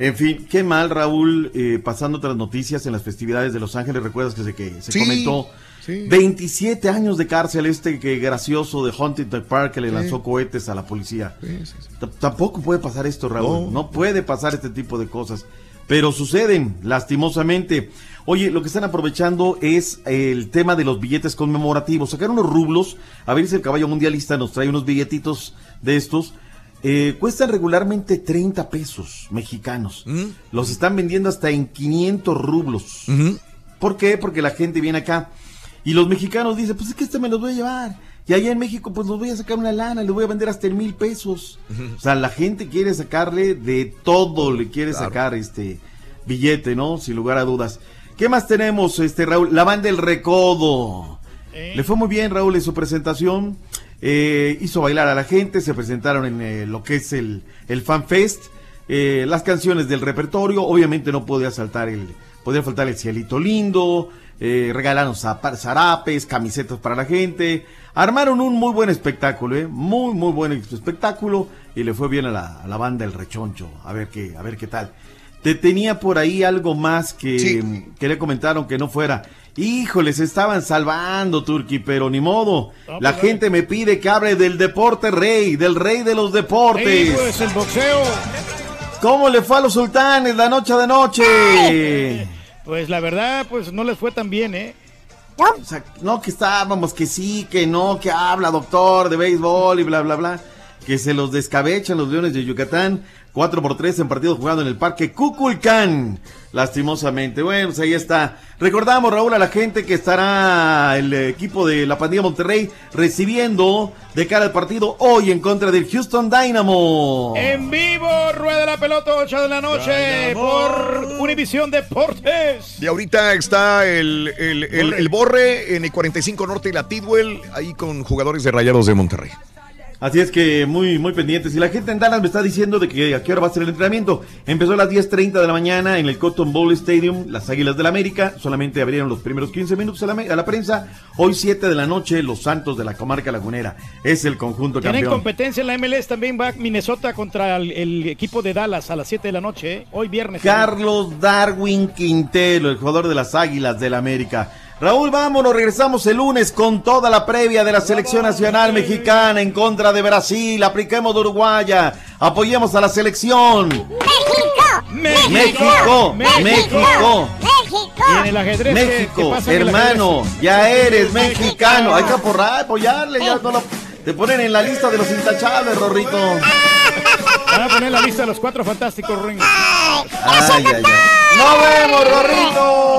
en fin, qué mal, Raúl, eh, pasando otras noticias en las festividades de Los Ángeles. ¿Recuerdas que se, que se Sí, comentó? Sí. 27 años de cárcel este que gracioso de Huntington Park que le Sí. lanzó cohetes a la policía. Tampoco puede pasar esto, Raúl. No. No. puede pasar este tipo de cosas. Pero suceden, lastimosamente. Oye, lo que están aprovechando es el tema de los billetes conmemorativos. Sacar unos rublos. A ver si el caballo mundialista nos trae unos billetitos de estos. Eh, cuestan regularmente 30 pesos mexicanos. Mm. Los están vendiendo hasta en 500 rublos. ¿Por qué? Porque la gente viene acá. Y los mexicanos dicen, pues es que este me los voy a llevar. Y allá en México, pues los voy a sacar una lana, les voy a vender hasta en mil pesos. O sea, la gente quiere sacarle de todo, le quiere sacar este billete, ¿no? Sin lugar a dudas. ¿Qué más tenemos, este Raúl? La banda El Recodo. Le fue muy bien, Raúl, en su presentación. Eh, hizo bailar a la gente, se presentaron en eh, lo que es el, el Fan Fest. Eh, las canciones del repertorio, obviamente no podía saltar el, podía faltar el cielito lindo, eh, regalaron zarapes, camisetas para la gente, armaron un muy buen espectáculo, eh, muy muy buen espectáculo y le fue bien a la, a la banda El Rechoncho, a ver qué, a ver qué tal. Te tenía por ahí algo más que, que le comentaron que no fuera. Híjole, se estaban salvando, Turki, pero ni modo. La gente me pide que hable del deporte rey, del rey de los deportes. Sí, pues el boxeo. ¿Cómo le fue a los sultanes la noche de noche? Pues la verdad, pues no les fue tan bien, ¿eh? O sea, no, que estábamos, que sí, que no, que habla doctor de béisbol y bla, bla, bla. Que se los descabechan los Leones de Yucatán. 4 por 3 en partido jugado en el Parque Cuculcán. Lastimosamente. Bueno, pues ahí está. Recordamos, Raúl, a la gente que estará el equipo de la pandilla Monterrey recibiendo de cara al partido hoy en contra del Houston Dynamo. En vivo, rueda la pelota, 8 de la noche, por Univisión Deportes. Y ahorita está el, el, el- el Borre en el 45 Norte y la Tidwell, ahí con jugadores de Rayados de Monterrey. Así es que muy, muy pendientes. Y la gente en Dallas me está diciendo de que a qué hora va a ser el entrenamiento. Empezó a las 10.30 de la mañana en el Cotton Bowl Stadium, las Águilas del la América. Solamente abrieron los primeros 15 minutos a la, a la, prensa. Hoy 7 de la noche, los Santos de la Comarca Lagunera. Es el conjunto Tienen campeón. competencia en la MLS. También va Minnesota contra el, el equipo de Dallas a las 7 de la noche. ¿eh? Hoy viernes. Carlos Darwin Quintelo, el jugador de las Águilas del la América. Raúl, vámonos, regresamos el lunes con toda la previa de la selección nacional mexicana en contra de Brasil. Apliquemos de Uruguaya, apoyemos a la selección. México, México, México, Y en el ajedrez, ¿qué- México, en el hermano, ya eres mexicano. Hay que aporrar, apoyarle, ya no lo- te ponen en la lista de los intachables, Rorrito. Van a poner la lista de los cuatro fantásticos, Ring. Ay, ay, ay. ¡Nos vemos, Rorrito!